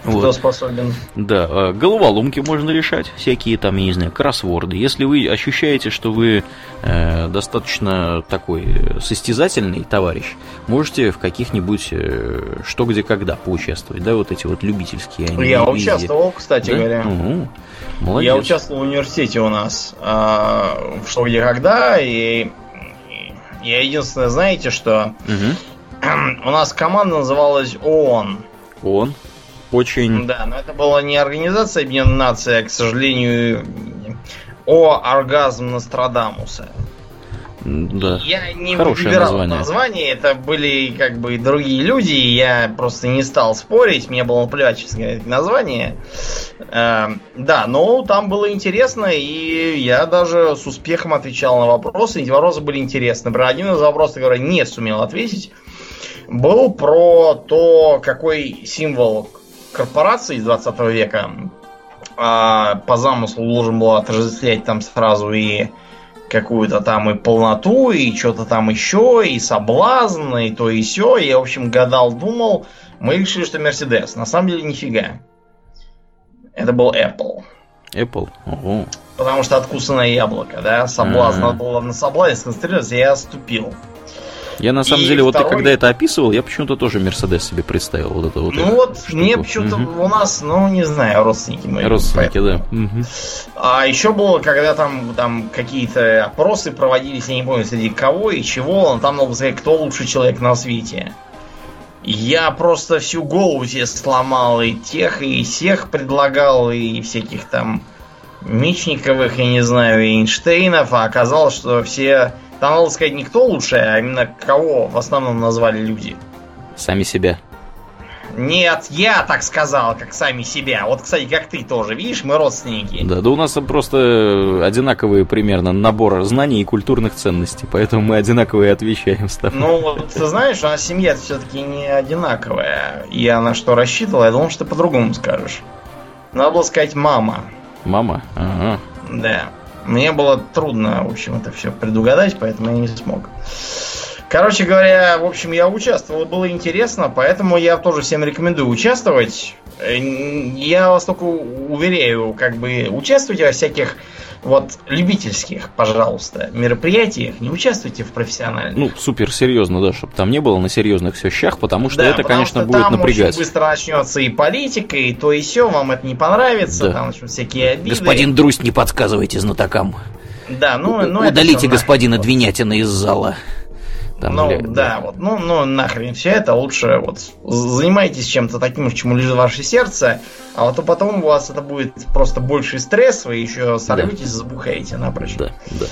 Вот. Кто способен? Да, а, головоломки можно решать, всякие там, я не знаю, кроссворды. Если вы ощущаете, что вы э, достаточно такой э, состязательный товарищ, можете в каких-нибудь э, что где когда поучаствовать, да, вот эти вот любительские. Они, Я участвовал, кстати да? говоря. Угу. Молодец. Я участвовал в университете у нас э, в что где когда, и я единственное, знаете, что угу. у нас команда называлась ООН. ООН? Очень... Да, но это была не Организация Объединенных Наций, а, к сожалению, о оргазм Нострадамуса. Да. Я не Хорошее выбирал название. название, это были как бы другие люди, я просто не стал спорить, мне было плевать, честно говоря, название. Э, да, но там было интересно, и я даже с успехом отвечал на вопросы, эти вопросы были интересны. Например, один из вопросов, который не сумел ответить, был про то, какой символ корпорации 20 века а, по замыслу должен был отождествлять там сразу и какую-то там и полноту, и что-то там еще, и соблазн, и то и все. Я, в общем, гадал, думал. Мы решили, что Мерседес. На самом деле, нифига. Это был Apple. Apple? Ого. Потому что откусанное яблоко, да? Соблазн. Надо было на соблазне сконцентрироваться, я оступил. Я на самом и деле, второй... вот ты когда это описывал, я почему-то тоже Мерседес себе представил. Вот это вот. Ну вот, штуку. мне почему-то угу. у нас, ну не знаю, родственники мои. Родственники, да. Угу. А еще было, когда там, там какие-то опросы проводились, я не помню, среди кого и чего, там надо сказать, кто лучший человек на свете. Я просто всю голову себе сломал, и тех, и всех предлагал, и всяких там Мечниковых, я не знаю, и Эйнштейнов, а оказалось, что все там, надо сказать, не кто лучше, а именно кого в основном назвали люди. Сами себя. Нет, я так сказал, как сами себя. Вот, кстати, как ты тоже, видишь, мы родственники. Да, да у нас просто одинаковые примерно набор знаний и культурных ценностей, поэтому мы одинаковые отвечаем с тобой. Ну, вот ты знаешь, у нас семья все-таки не одинаковая. Я на что рассчитывал, я думал, что ты по-другому скажешь. Надо было сказать мама. Мама? Ага. Да. Мне было трудно, в общем, это все предугадать, поэтому я не смог. Короче говоря, в общем, я участвовал, было интересно, поэтому я тоже всем рекомендую участвовать. Я вас только уверяю, как бы участвуйте во всяких вот любительских, пожалуйста, мероприятиях, не участвуйте в профессиональных. Ну, супер серьезно, да, чтобы там не было на серьезных все щах, потому что да, это, потому конечно, что будет там напрягать. Очень быстро начнется и политика, и то и все, вам это не понравится, да. там начнут всякие обиды. Господин Друсь, не подсказывайте знатокам. Да, ну, ну Удалите господина Двинятина из зала. Там, ну, или, да, вот, ну, ну, нахрен все это, лучше вот занимайтесь чем-то таким, чему лежит ваше сердце, а вот то потом у вас это будет просто больше стресс, вы еще сорветесь, да. забухаете напрочь. Да, да.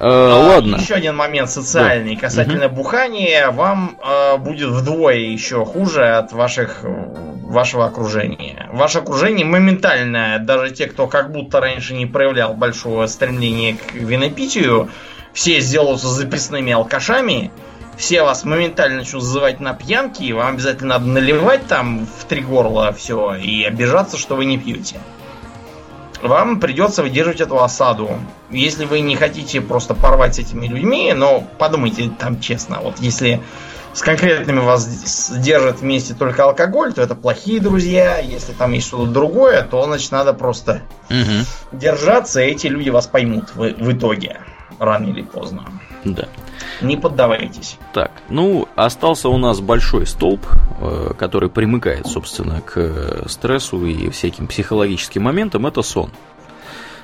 Э, а, ладно. Еще один момент социальный да. касательно угу. бухания. Вам э, будет вдвое еще хуже от ваших вашего окружения. Ваше окружение моментально, даже те, кто как будто раньше не проявлял большого стремления к винопитию, все сделаются записными алкашами, все вас моментально начнут зазывать на пьянки, и вам обязательно надо наливать там в три горла все и обижаться, что вы не пьете. Вам придется выдерживать эту осаду. Если вы не хотите просто порвать с этими людьми, но подумайте там честно, вот если с конкретными вас держит вместе только алкоголь, то это плохие друзья. Если там есть что-то другое, то значит надо просто угу. держаться, и эти люди вас поймут в, в итоге рано или поздно. Да. Не поддавайтесь. Так, ну, остался у нас большой столб, э, который примыкает, собственно, к э, стрессу и всяким психологическим моментам, это сон.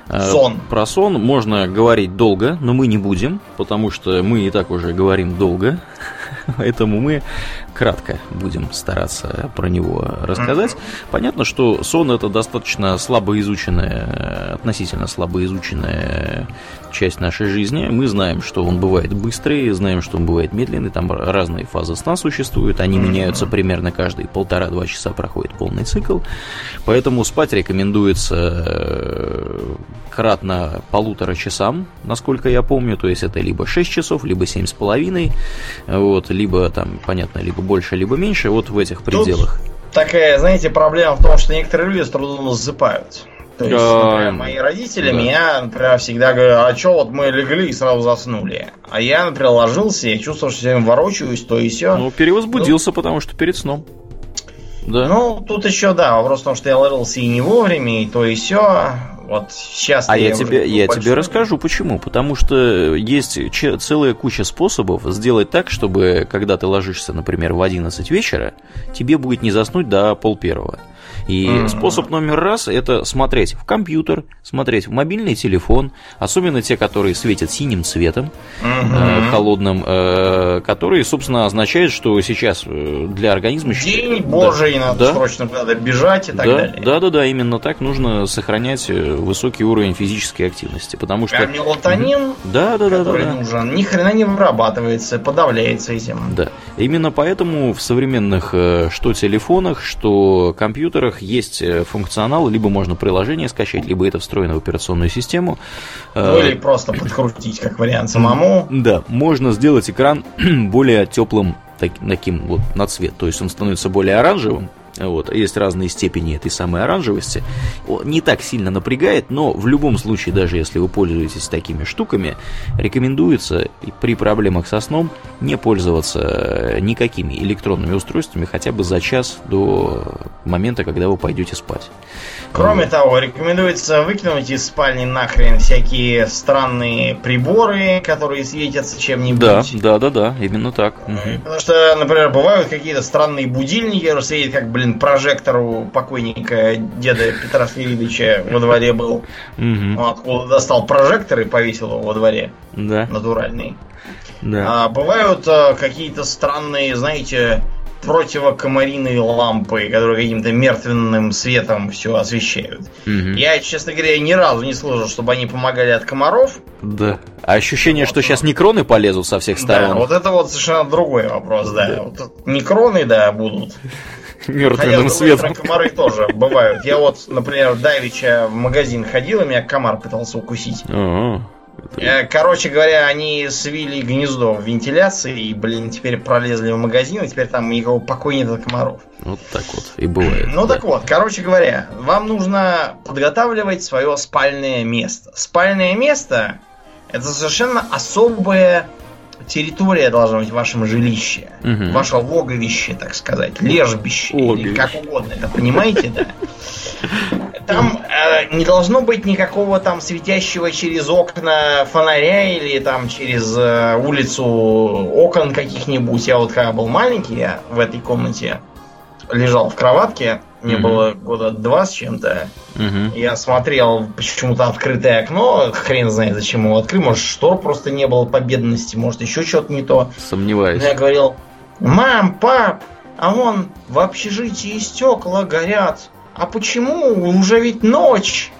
Э, сон. Про сон можно говорить долго, но мы не будем, потому что мы и так уже говорим долго. Поэтому мы кратко будем стараться про него рассказать. Понятно, что сон это достаточно слабо изученная, относительно слабо изученная часть нашей жизни. Мы знаем, что он бывает быстрый, знаем, что он бывает медленный, там разные фазы сна существуют, они меняются примерно каждые полтора-два часа проходит полный цикл. Поэтому спать рекомендуется э, кратно полутора часам, насколько я помню, то есть это либо 6 часов, либо 7,5, вот, либо там, понятно, либо больше, либо меньше, вот в этих пределах. Тут такая, знаете, проблема в том, что некоторые люди с трудом засыпают. То есть, например, мои родители да. меня, например, всегда говорят, а что вот мы легли и сразу заснули. А я, например, ложился и чувствовал, что я ворочаюсь, то и все. Ну, перевозбудился, ну, потому что перед сном. Да. Ну, тут еще, да, вопрос в том, что я ложился и не вовремя, и то и все. Вот сейчас. А я, я тебе, я тебе расскажу почему. Потому что есть целая куча способов сделать так, чтобы когда ты ложишься, например, в 11 вечера, тебе будет не заснуть до пол первого. И mm-hmm. способ номер раз это смотреть в компьютер, смотреть в мобильный телефон, особенно те, которые светят синим цветом, mm-hmm. э, холодным, э, которые, собственно, означают, что сейчас э, для организма... День да, божий, надо да, срочно надо бежать и так да, далее. Да, да, да, именно так нужно сохранять э, высокий уровень физической активности, потому что... А мелатонин, да, да, да, который да, да. нужен, ни хрена не вырабатывается, подавляется этим. Да, именно поэтому в современных э, что телефонах, что компьютерах которых есть э, функционал, либо можно приложение скачать, либо это встроено в операционную систему. Ну или просто подкрутить, как вариант, самому. Да, можно сделать экран более теплым таким вот на цвет, то есть он становится более оранжевым, вот, есть разные степени этой самой оранжевости. Не так сильно напрягает, но в любом случае, даже если вы пользуетесь такими штуками, рекомендуется при проблемах со сном не пользоваться э, никакими электронными устройствами хотя бы за час до момента, когда вы пойдете спать. Кроме того, рекомендуется выкинуть из спальни нахрен всякие странные приборы, которые светятся чем-нибудь. Да, да, да, да, именно так. Потому что, например, бывают какие-то странные будильники, которые светят как, блин, блин, прожектор у покойника деда Петра Свиридовича во дворе был. Он откуда достал прожектор и повесил его во дворе. Да. Натуральный. Да. А, бывают а, какие-то странные, знаете, противокомариные лампы, которые каким-то мертвенным светом все освещают. Угу. Я, честно говоря, ни разу не слышал, чтобы они помогали от комаров. Да. А ощущение, вот, что сейчас некроны полезут со всех сторон. Да, вот это вот совершенно другой вопрос, да. да. Вот некроны, да, будут. Мертвенным светом. комары тоже бывают. Я вот, например, Давича в магазин ходил, и меня комар пытался укусить. А-а-а. Э, короче говоря, они свили гнездо в вентиляции и, блин, теперь пролезли в магазин, и теперь там никакого покоя нет от комаров. Вот так вот и бывает. Ну да. так вот, короче говоря, вам нужно подготавливать свое спальное место. Спальное место это совершенно особая территория должна быть в вашем жилище. Мгм. Ваше логовище, так сказать, лежбище, или Логовище. как угодно это, понимаете, да? Там э, не должно быть никакого там светящего через окна фонаря или там через э, улицу окон каких-нибудь. Я вот когда был маленький, я в этой комнате лежал в кроватке, мне Мгм. было года два с чем-то. Мгм. Я смотрел почему-то открытое окно, хрен знает, зачем его открыть. Может, штор просто не было по бедности, может, еще что-то не то. Сомневаюсь. Я говорил, мам, пап, а вон в общежитии стекла горят. А почему? Уже ведь ночь.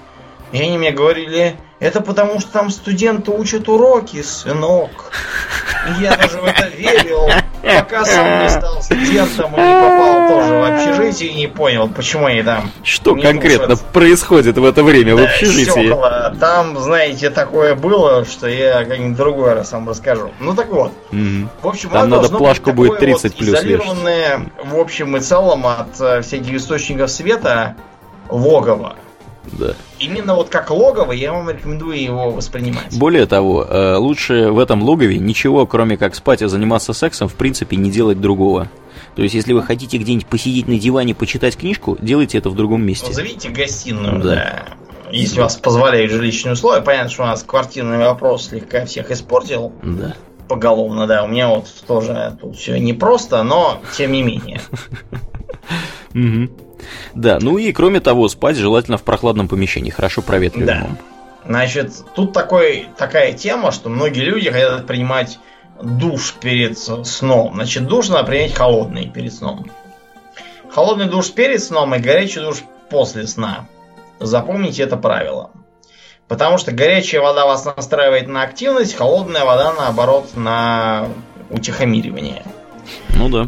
И они мне говорили, это потому что там студенты учат уроки, сынок. И я даже в это верил, пока сам не стал студентом и не попал тоже в общежитие и не понял, почему они там Что не конкретно нужен. происходит в это время в да, общежитии? стекла. Там, знаете, такое было, что я как-нибудь другой раз вам расскажу. Ну так вот. Мгм. В общем, Там надо плашку быть будет такое 30 вот плюс изолированное, в общем и целом, от э, всяких источников света логово. Да. Именно вот как логово я вам рекомендую его воспринимать. Более того, э, лучше в этом логове ничего, кроме как спать и заниматься сексом, в принципе, не делать другого. То есть, если вы хотите где-нибудь посидеть на диване, почитать книжку, делайте это в другом месте. Позовите гостиную, Да. да. Если вас позволяют жилищные условия. Понятно, что у нас квартирный вопрос слегка всех испортил Да. поголовно, да. У меня вот тоже тут все непросто, но тем не менее. Да, ну и кроме того, спать желательно в прохладном помещении, хорошо проветриваемом. Значит, тут такой, такая тема, что многие люди хотят принимать душ перед сном. Значит, душ надо принять холодный перед сном. Холодный душ перед сном и горячий душ после сна. Запомните это правило. Потому что горячая вода вас настраивает на активность, холодная вода, наоборот, на утихомиривание. Ну да.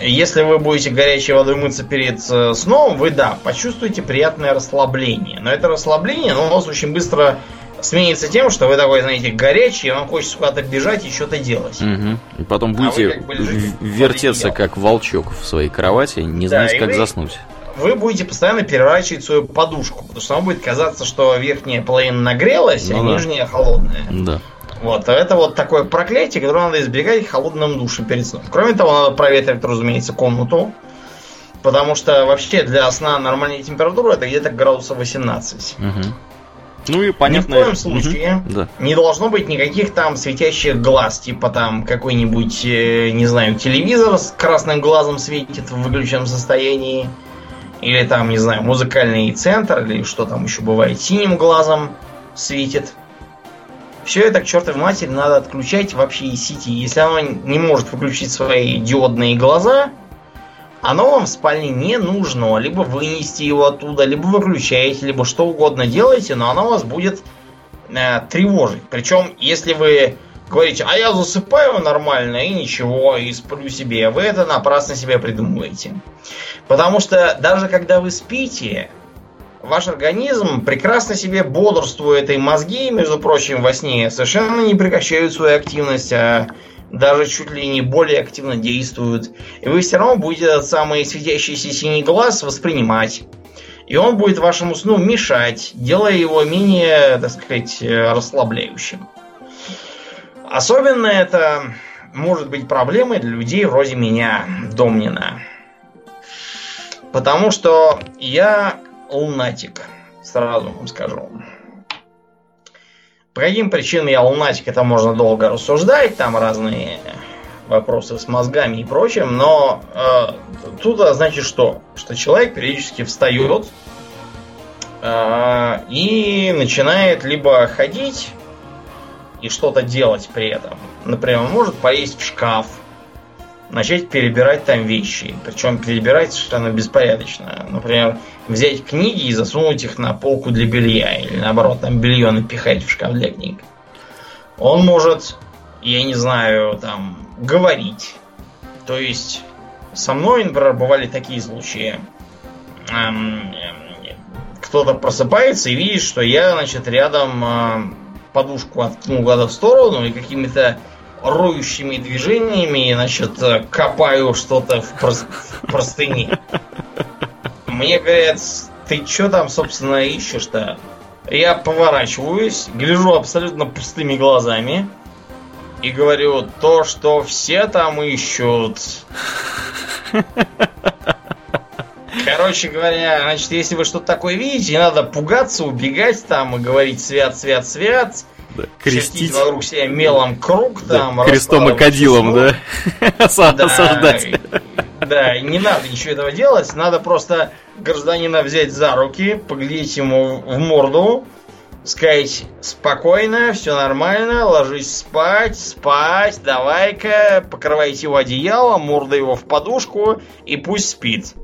Если вы будете горячей водой мыться перед э, сном, вы, да, почувствуете приятное расслабление. Но это расслабление, оно у вас очень быстро сменится тем, что вы такой, знаете, горячий, и вам хочется куда-то бежать и что-то делать. Мгм. И потом А будете как бы вертеться, как волчок в своей кровати, не Да, знаете, как вы- заснуть. Вы будете постоянно переворачивать свою подушку, потому что вам будет казаться, что верхняя половина нагрелась, а Ну да. нижняя холодная. Да. Вот, а это вот такое проклятие, которое надо избегать в холодном душе перед сном. Кроме того, надо проветривать, разумеется, комнату. Потому что вообще для сна нормальная температура это где-то градусов 18. Мгм. Ну и понятно. Ни в коем случае. Да. не должно быть никаких там светящих глаз, типа там какой-нибудь, э, не знаю, телевизор с красным глазом светит в выключенном состоянии. Или там, не знаю, музыкальный центр, или что там еще бывает, синим глазом светит. Все это к чертовой матери надо отключать вообще из сети. Если оно не может выключить свои диодные глаза, оно вам в спальне не нужно. Либо вынести его оттуда, либо выключаете, либо что угодно делаете, но оно вас будет э, тревожить. Причем, если вы говорите, а я засыпаю нормально и ничего, и сплю себе, вы это напрасно себе придумываете. Потому что даже когда вы спите, ваш организм прекрасно себе бодрствует, и мозги, между прочим, во сне совершенно не прекращают свою активность, а даже чуть ли не более активно действуют. И вы все равно будете этот самый светящийся синий глаз воспринимать. И он будет вашему сну мешать, делая его менее, так сказать, э, расслабляющим. Особенно это может быть проблемой для людей вроде меня, Домнина. Потому что я лунатик, сразу вам скажу. По каким причинам я лунатик, это можно долго рассуждать, там разные вопросы с мозгами и прочим, но э, тут значит что? Что человек периодически встает э, и начинает либо ходить и что-то делать при этом. Например, он может полезть в шкаф, начать перебирать там вещи. Причем перебирать совершенно беспорядочно. Например, взять книги и засунуть их на полку для белья. Или наоборот, там белье напихать в шкаф для книг. Он может, я не знаю, там, говорить. То есть, со мной, например, бывали такие случаи. Эм, Кто-то просыпается и видит, что я, значит, рядом эм, подушку откинул куда в сторону и какими-то роющими движениями, значит, копаю что-то в, прос- в простыне. Мне говорят, ты что там, собственно, ищешь-то? Я поворачиваюсь, гляжу абсолютно пустыми глазами и говорю, то, что все там ищут. Короче говоря, значит, если вы что-то такое видите, не надо пугаться, убегать там и говорить свят, свят, свят. Да, крестить. вокруг себя мелом круг там. Да, крестом и кадилом, да? Осаждать. Да, не надо ничего этого делать. Надо просто гражданина взять за руки, поглядеть ему в морду, сказать спокойно, все нормально, ложись спать, спать, давай-ка, покрывайте его одеялом, морда его в подушку и пусть спит.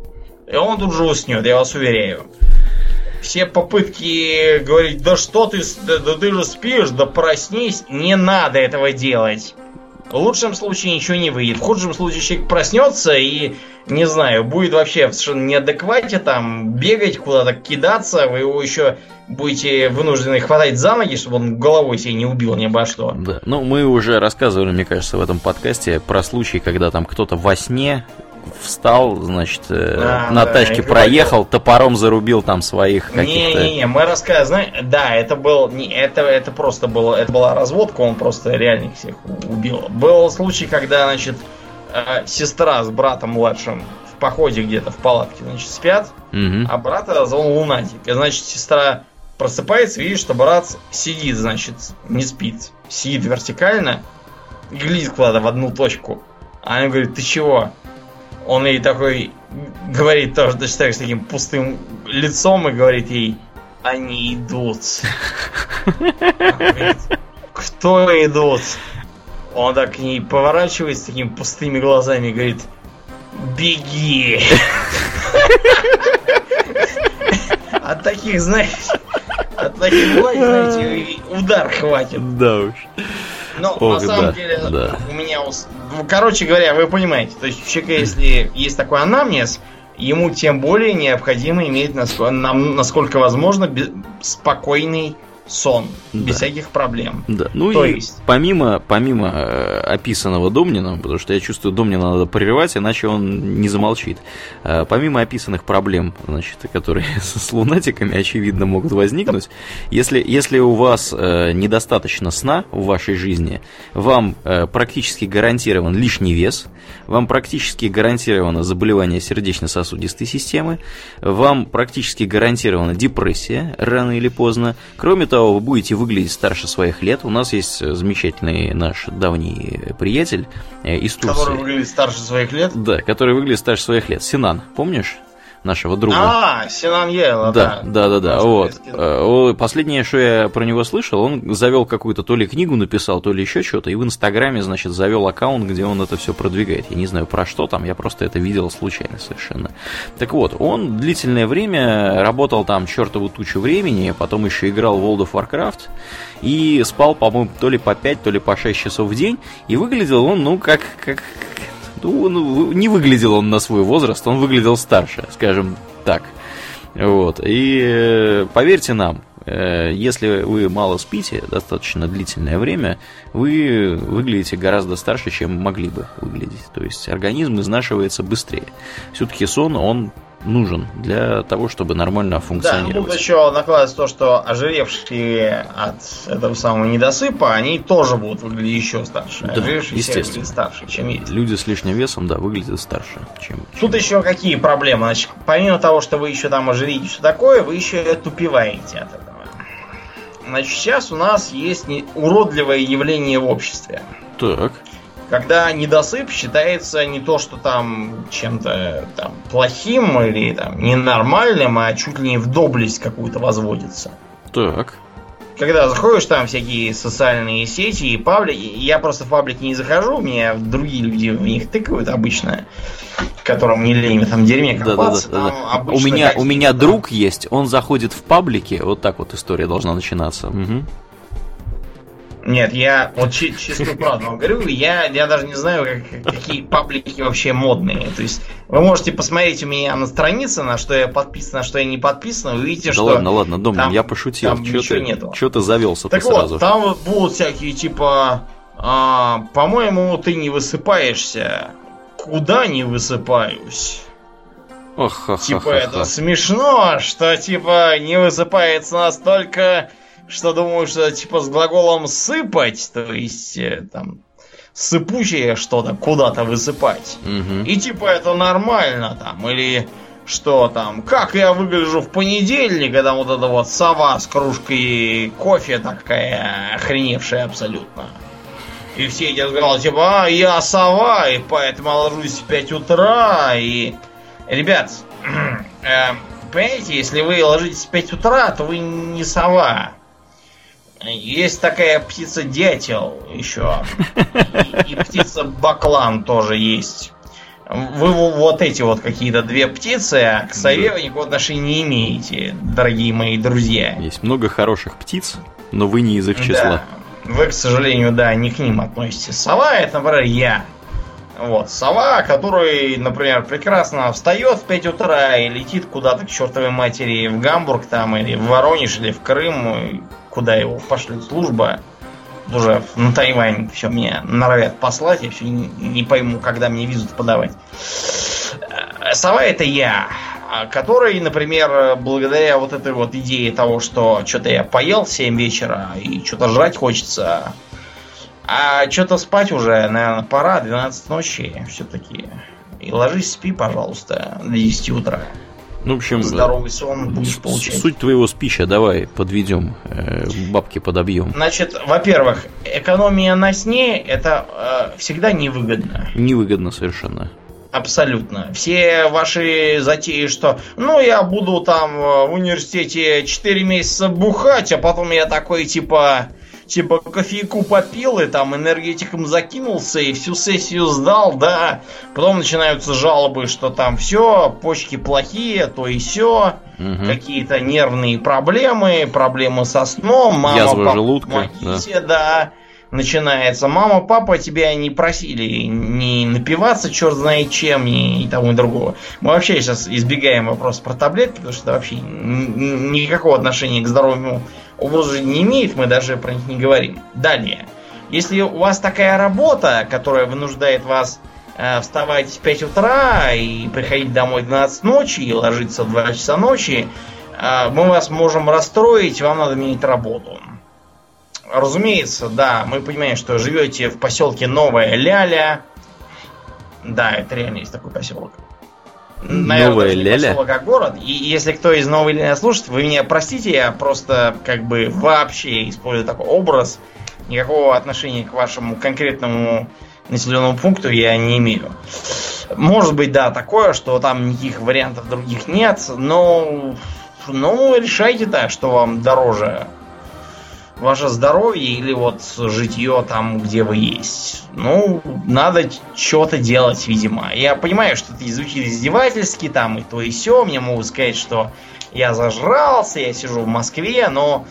И он тут же уснет, я вас уверяю. Все попытки говорить, да что ты, да, да ты же спишь, да проснись, не надо этого делать. В лучшем случае ничего не выйдет. В худшем случае человек проснется и, не знаю, будет вообще в совершенно неадеквате там бегать куда-то, кидаться. Вы его еще будете вынуждены хватать за ноги, чтобы он головой себе не убил ни обо что. Да, ну мы уже рассказывали, мне кажется, в этом подкасте про случай, когда там кто-то во сне встал, значит, а, на да, тачке проехал, говорил. топором зарубил там своих каких-то... Не-не-не, мы рассказываем, да, это был, не, это, это просто было, это была разводка, он просто реально всех убил. Был случай, когда, значит, э, сестра с братом младшим в походе где-то в палатке, значит, спят, угу. а брата зовут лунатик. И, значит, сестра просыпается, видит, что брат сидит, значит, не спит. Сидит вертикально, глядит куда-то в одну точку. А она говорит, ты чего? Он ей такой говорит тоже точно так с таким пустым лицом и говорит ей, они идут. Кто идут? Он так к ней поворачивается такими пустыми глазами и говорит, беги. От таких, знаете, от таких, знаете, удар хватит. Да уж. Но Ох, на самом да, деле да. у меня... Ну, короче говоря, вы понимаете, то есть у человека, если есть такой анамнез, ему тем более необходимо иметь, насколько, насколько возможно, спокойный сон, да. без всяких проблем. Да. Ну То и есть... помимо, помимо э, описанного Домнина, потому что я чувствую, Домнина надо прерывать, иначе он не замолчит. Э, помимо описанных проблем, значит, которые с лунатиками, очевидно, могут возникнуть, если, если у вас э, недостаточно сна в вашей жизни, вам практически гарантирован лишний вес, вам практически гарантировано заболевание сердечно-сосудистой системы, вам практически гарантирована депрессия рано или поздно. Кроме того, вы будете выглядеть старше своих лет. У нас есть замечательный наш давний приятель э, из Турции. Который выглядит старше своих лет? Да, который выглядит старше своих лет. Синан, помнишь? Нашего друга. А, Синан Ела, да. Да, да, да, да. Вот. Э, последнее, что я про него слышал, он завел какую-то то ли книгу написал, то ли еще что-то, и в Инстаграме, значит, завел аккаунт, где он это все продвигает. Я не знаю про что там, я просто это видел случайно совершенно. Так вот, он длительное время работал там чертову тучу времени, потом еще играл в World of Warcraft и спал, по-моему, то ли по 5, то ли по 6 часов в день, и выглядел он, ну, как, как, ну, не выглядел он на свой возраст, он выглядел старше, скажем так. Вот. И э, поверьте нам, э, если вы мало спите достаточно длительное время, вы выглядите гораздо старше, чем могли бы выглядеть. То есть организм изнашивается быстрее. Все-таки сон, он нужен для того, чтобы нормально функционировать. Да, тут еще накладывается то, что ожиревшие от этого самого недосыпа, они тоже будут выглядеть еще старше. Да, естественно. старше, чем есть. Люди с лишним весом, да, выглядят старше, чем... Тут чем... еще какие проблемы? Значит, помимо того, что вы еще там ожирите, что такое, вы еще тупеваете от этого. Значит, сейчас у нас есть уродливое явление в обществе. Так когда недосып считается не то, что там чем-то там плохим или там ненормальным, а чуть ли не в доблесть какую-то возводится. Так. Когда заходишь там всякие социальные сети и паблики, я просто в паблики не захожу, меня другие люди в них тыкают обычно, которым не лень в этом дерьме копаться. Да, да, да, да. У меня, у меня друг есть, он заходит в паблики, вот так вот история должна начинаться. Угу. Нет, я вот чистую правду вам говорю, я, я даже не знаю, как, какие паблики вообще модные. То есть вы можете посмотреть у меня на странице, на что я подписан, на что я не подписан, вы увидите, да что... ладно, ладно, Дом, я пошутил. Там ничего ты, нету. Чё ты завелся Так ты вот, сразу? там вот будут всякие типа... а, по-моему, ты не высыпаешься. Куда не высыпаюсь? Ох, Типа ха, это ха. смешно, что типа не высыпается настолько, что думаю, что типа с глаголом сыпать, то есть э, там сыпучее что-то куда-то высыпать. Мгм. И типа это нормально там, или что там, как я выгляжу в понедельник, когда вот эта вот сова с кружкой кофе такая охреневшая абсолютно. И все эти разговоры, типа, а, я сова, и поэтому ложусь в 5 утра, и... Ребят, э, понимаете, если вы ложитесь в 5 утра, то вы не сова. Есть такая птица дятел еще. И, и птица баклан тоже есть. Вы во- вот эти вот какие-то две птицы, а к сове вы никакого отношения не имеете, дорогие мои друзья. Есть много хороших птиц, но вы не из их числа. Да. Вы, к сожалению, да, не к ним относитесь. Сова это, например, я. Вот, сова, который, например, прекрасно встает в 5 утра и летит куда-то к чертовой матери в Гамбург там, или в Воронеж, или в Крым, куда его пошлет служба. Уже на Тайвань все меня норовят послать, я все не, не пойму, когда мне визу подавать. Э, Сова это я, а, который, например, благодаря вот этой вот идее того, что что-то я поел в 7 вечера и что-то жрать хочется, а что-то спать уже, наверное, пора, 12 ночи все-таки. И ложись, спи, пожалуйста, до 10 утра. Ну, в общем, Здоровый сон будешь получать. суть твоего спича давай подведем, э, бабки подобьем. Значит, во-первых, экономия на сне это э, всегда невыгодно. Невыгодно совершенно. Абсолютно. Все ваши затеи, что ну я буду там э, в университете 4 месяца бухать, а потом я такой типа типа кофейку попил и там энергетиком закинулся и всю сессию сдал, да. Потом начинаются жалобы, что там все, почки плохие, то и все, Мгм. какие-то нервные проблемы, проблемы со сном, мама, Язва папа, желудка, помогите, да. Начинается. Мама, папа тебя не просили не напиваться, черт знает чем, ни и того, и другого. Мы вообще сейчас избегаем вопроса про таблетки, потому что это вообще никакого отношения к здоровому образу жизни не имеет, мы даже про них не говорим. Далее. Если у вас такая работа, которая вынуждает вас э, вставать в 5 утра и приходить домой в 12 ночи и ложиться в 2 часа ночи, э, мы вас можем расстроить, вам надо менять работу. Разумеется, да, мы понимаем, что живете в поселке Новая Ляля. Да, это реально есть такой поселок. Новая даже не поселок, а город. И если кто из Новой Ляля слушает, вы меня простите, я просто как бы вообще использую такой образ. Никакого отношения к вашему конкретному населенному пункту я не имею. Может быть, да, такое, что там никаких вариантов других нет, но ну, решайте, да, что вам дороже. Ваше здоровье или вот житье там, где вы есть. Ну, надо что-то делать, видимо. Я понимаю, что это звучит издевательски, там и то и все. Мне могут сказать, что я зажрался, я сижу в Москве, но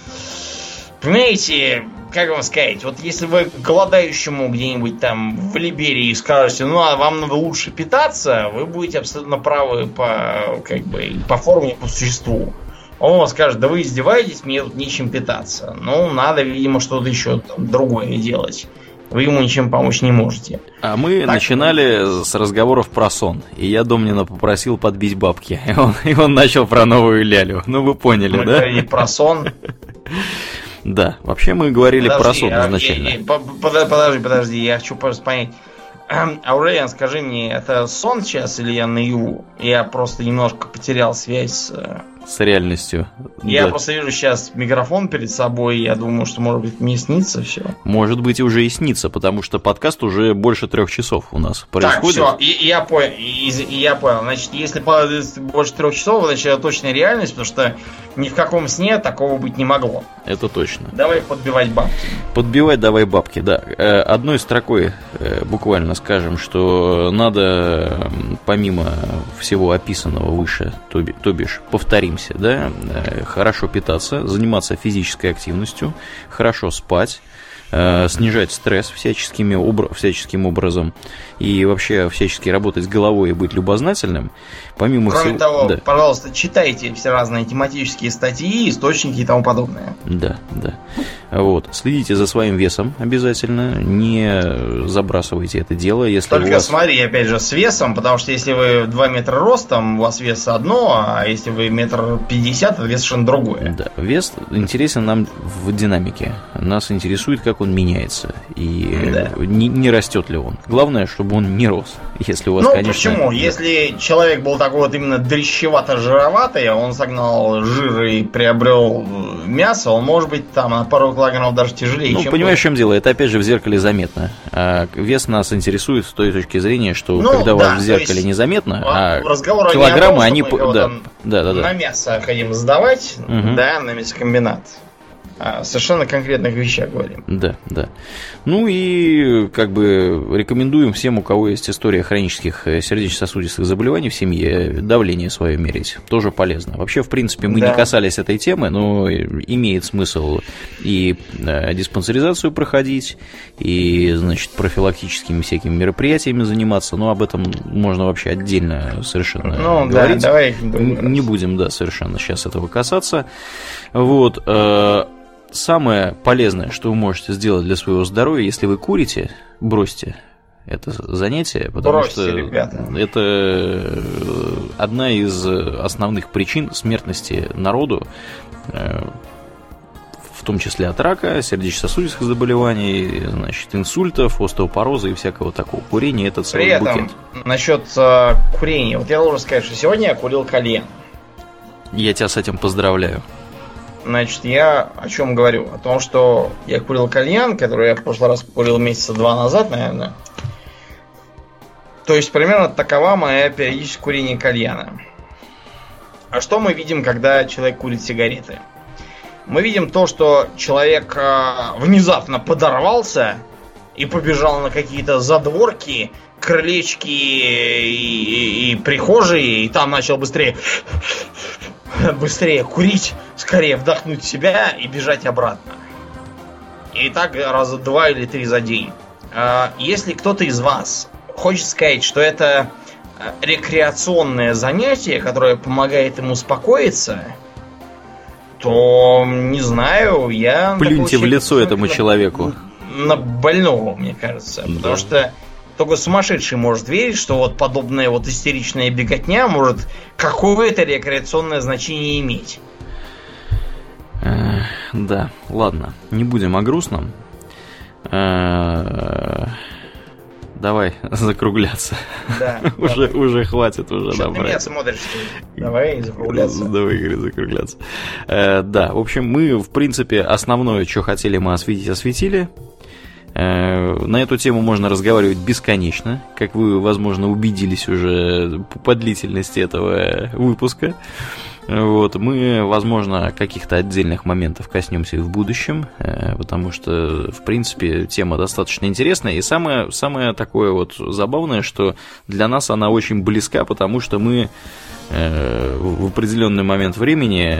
Понимаете, как вам сказать, вот если вы голодающему где-нибудь там в Либерии скажете, ну а вам надо лучше питаться, вы будете абсолютно правы по, как бы, по форме, по существу. Он вам скажет, да вы издеваетесь, мне тут нечем питаться. Ну, надо, видимо, что-то еще там другое делать. Вы ему ничем помочь не можете. А мы Так. начинали с разговоров про сон. И я Домнина попросил подбить бабки. И он, и он начал про новую лялю. Ну, вы поняли, Мы да? говорили про сон. Да. Вообще мы говорили про сон а, изначально. я- я- по- под- Подожди, подожди, я хочу просто понять. Аурелиан, скажи мне, это сон сейчас или я наяву? Я просто немножко потерял связь с... С реальностью. Я Да. просто вижу сейчас микрофон перед собой, я думаю, что, может быть, мне снится все. Может быть, уже и снится, потому что подкаст уже больше трех часов у нас Так, происходит. все, и, и я понял, и, и я понял. Значит, если больше трех часов, значит, это точная реальность, потому что ни в каком сне такого быть не могло. Это точно. Давай подбивать бабки. Подбивать давай бабки, да. Э, Одной строкой э, буквально скажем, что надо, помимо всего описанного выше, то, би- то бишь, повторимся, да, э, хорошо питаться, заниматься физической активностью, хорошо спать, э, снижать стресс всяческими всяческим образом и вообще всячески работать головой и быть любознательным. Помимо Кроме всего... того, да. пожалуйста, читайте все разные тематические статьи, источники и тому подобное. Да, да. Вот. Следите за своим весом обязательно. Не забрасывайте это дело. Если Только у вас... смотри, опять же, с весом, потому что если вы 2 метра ростом, у вас вес одно, а если вы метр пятьдесят, то вес совершенно другое. Да, вес интересен нам в динамике. Нас интересует, как он меняется и Да. не, не растет ли он. Главное, чтобы он не рос. Если у вас, ну, конечно, почему? Если человек был такой вот именно дрищевато-жироватый, а он согнал жир и приобрел э, мясо, он может быть там на пару килограммов даже тяжелее, Ну, чем понимаешь, в чем дело? Это опять же в зеркале заметно. А вес нас интересует с той точки зрения, что Ну, когда у да, вас в зеркале незаметно, А килограммы, том, они... кого-то Да, да, да, на да. мясо хотим сдавать, Мгм. да, на мясокомбинат. А совершенно конкретных вещах говорим. Да, да. Ну и как бы рекомендуем всем, у кого есть история хронических э, сердечно-сосудистых заболеваний в семье, давление свое мерить. Тоже полезно. Вообще, в принципе, мы Да. не касались этой темы, но имеет смысл и э, диспансеризацию проходить, и, значит, профилактическими всякими мероприятиями заниматься. Но об этом можно вообще отдельно совершенно Ну, говорить. да, давай. Не будем, да, совершенно сейчас этого касаться. Вот. Самое полезное, что вы можете сделать для своего здоровья, если вы курите, бросьте это занятие, потому Бросьте, что ребята. это э, одна из основных причин смертности народу, э, в том числе от рака, сердечно-сосудистых заболеваний, значит, инсультов, остеопороза и всякого такого. Курение это При целый этом, букет. насчет э, курения, вот я должен сказать, что сегодня я курил кальян. Я тебя с этим поздравляю. Значит, я о чем говорю? О том, что я курил кальян, который я в прошлый раз курил месяца два назад, наверное. То есть, примерно такова моя периодическое курение кальяна. А что мы видим, когда человек курит сигареты? Мы видим то, что человек э, внезапно подорвался и побежал на какие-то задворки, крылечки и, и- и прихожие, и там начал быстрее быстрее курить, скорее вдохнуть себя и бежать обратно. И так раза два или три за день. А, Если кто-то из вас хочет сказать, что это а, рекреационное занятие, которое помогает ему успокоиться, то не знаю, я... Плюньте в лицо этому человеку. На больного, мне кажется. Да. Потому что только сумасшедший может верить, что вот подобная вот истеричная беготня может какое-то рекреационное значение иметь. Да, ладно, не будем о грустном. Э, Давай закругляться. Да. Уже, уже хватит уже Что ты меня смотришь? Давай закругляться. Давай, говорит, закругляться. Э, Да, в общем, мы, в принципе, основное, что хотели мы осветить, осветили. Э, На эту тему можно разговаривать бесконечно, как вы, возможно, убедились уже по длительности этого выпуска. Вот, мы, возможно, каких-то отдельных моментов коснемся и в будущем, э, потому что, в принципе, тема достаточно интересная. И самое, самое такое вот забавное, что для нас она очень близка, потому что мы э, в определенный момент времени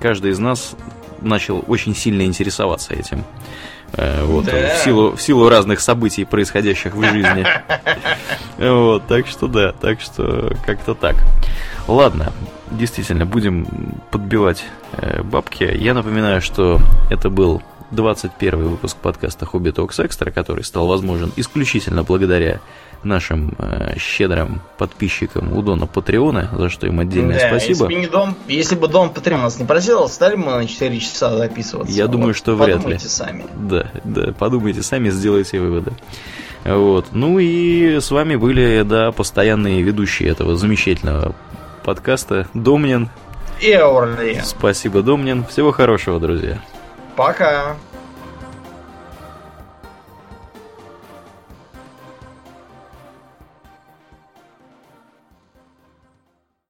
каждый из нас начал очень сильно интересоваться этим. Э, Вот, Да. в, силу, в силу разных событий, происходящих в жизни. Вот, так что да, так что как-то так. Ладно, действительно, будем подбивать э, бабки. Я напоминаю, что это был 21 выпуск подкаста Хобби Токс Экстра, который стал возможен исключительно благодаря нашим э, щедрым подписчикам у Дона Патреона, за что им отдельное Да, спасибо. Если бы, не дом, если бы Дом Патреон нас не просил, стали бы мы на 4 часа записываться. Я думаю, что вряд ли. подумайте сами. Да, да, подумайте сами, сделайте выводы. Вот. Ну и с вами были, да, постоянные ведущие этого замечательного подкаста. Домнин. И Орли. Спасибо, Домнин. Всего хорошего, друзья. Пока.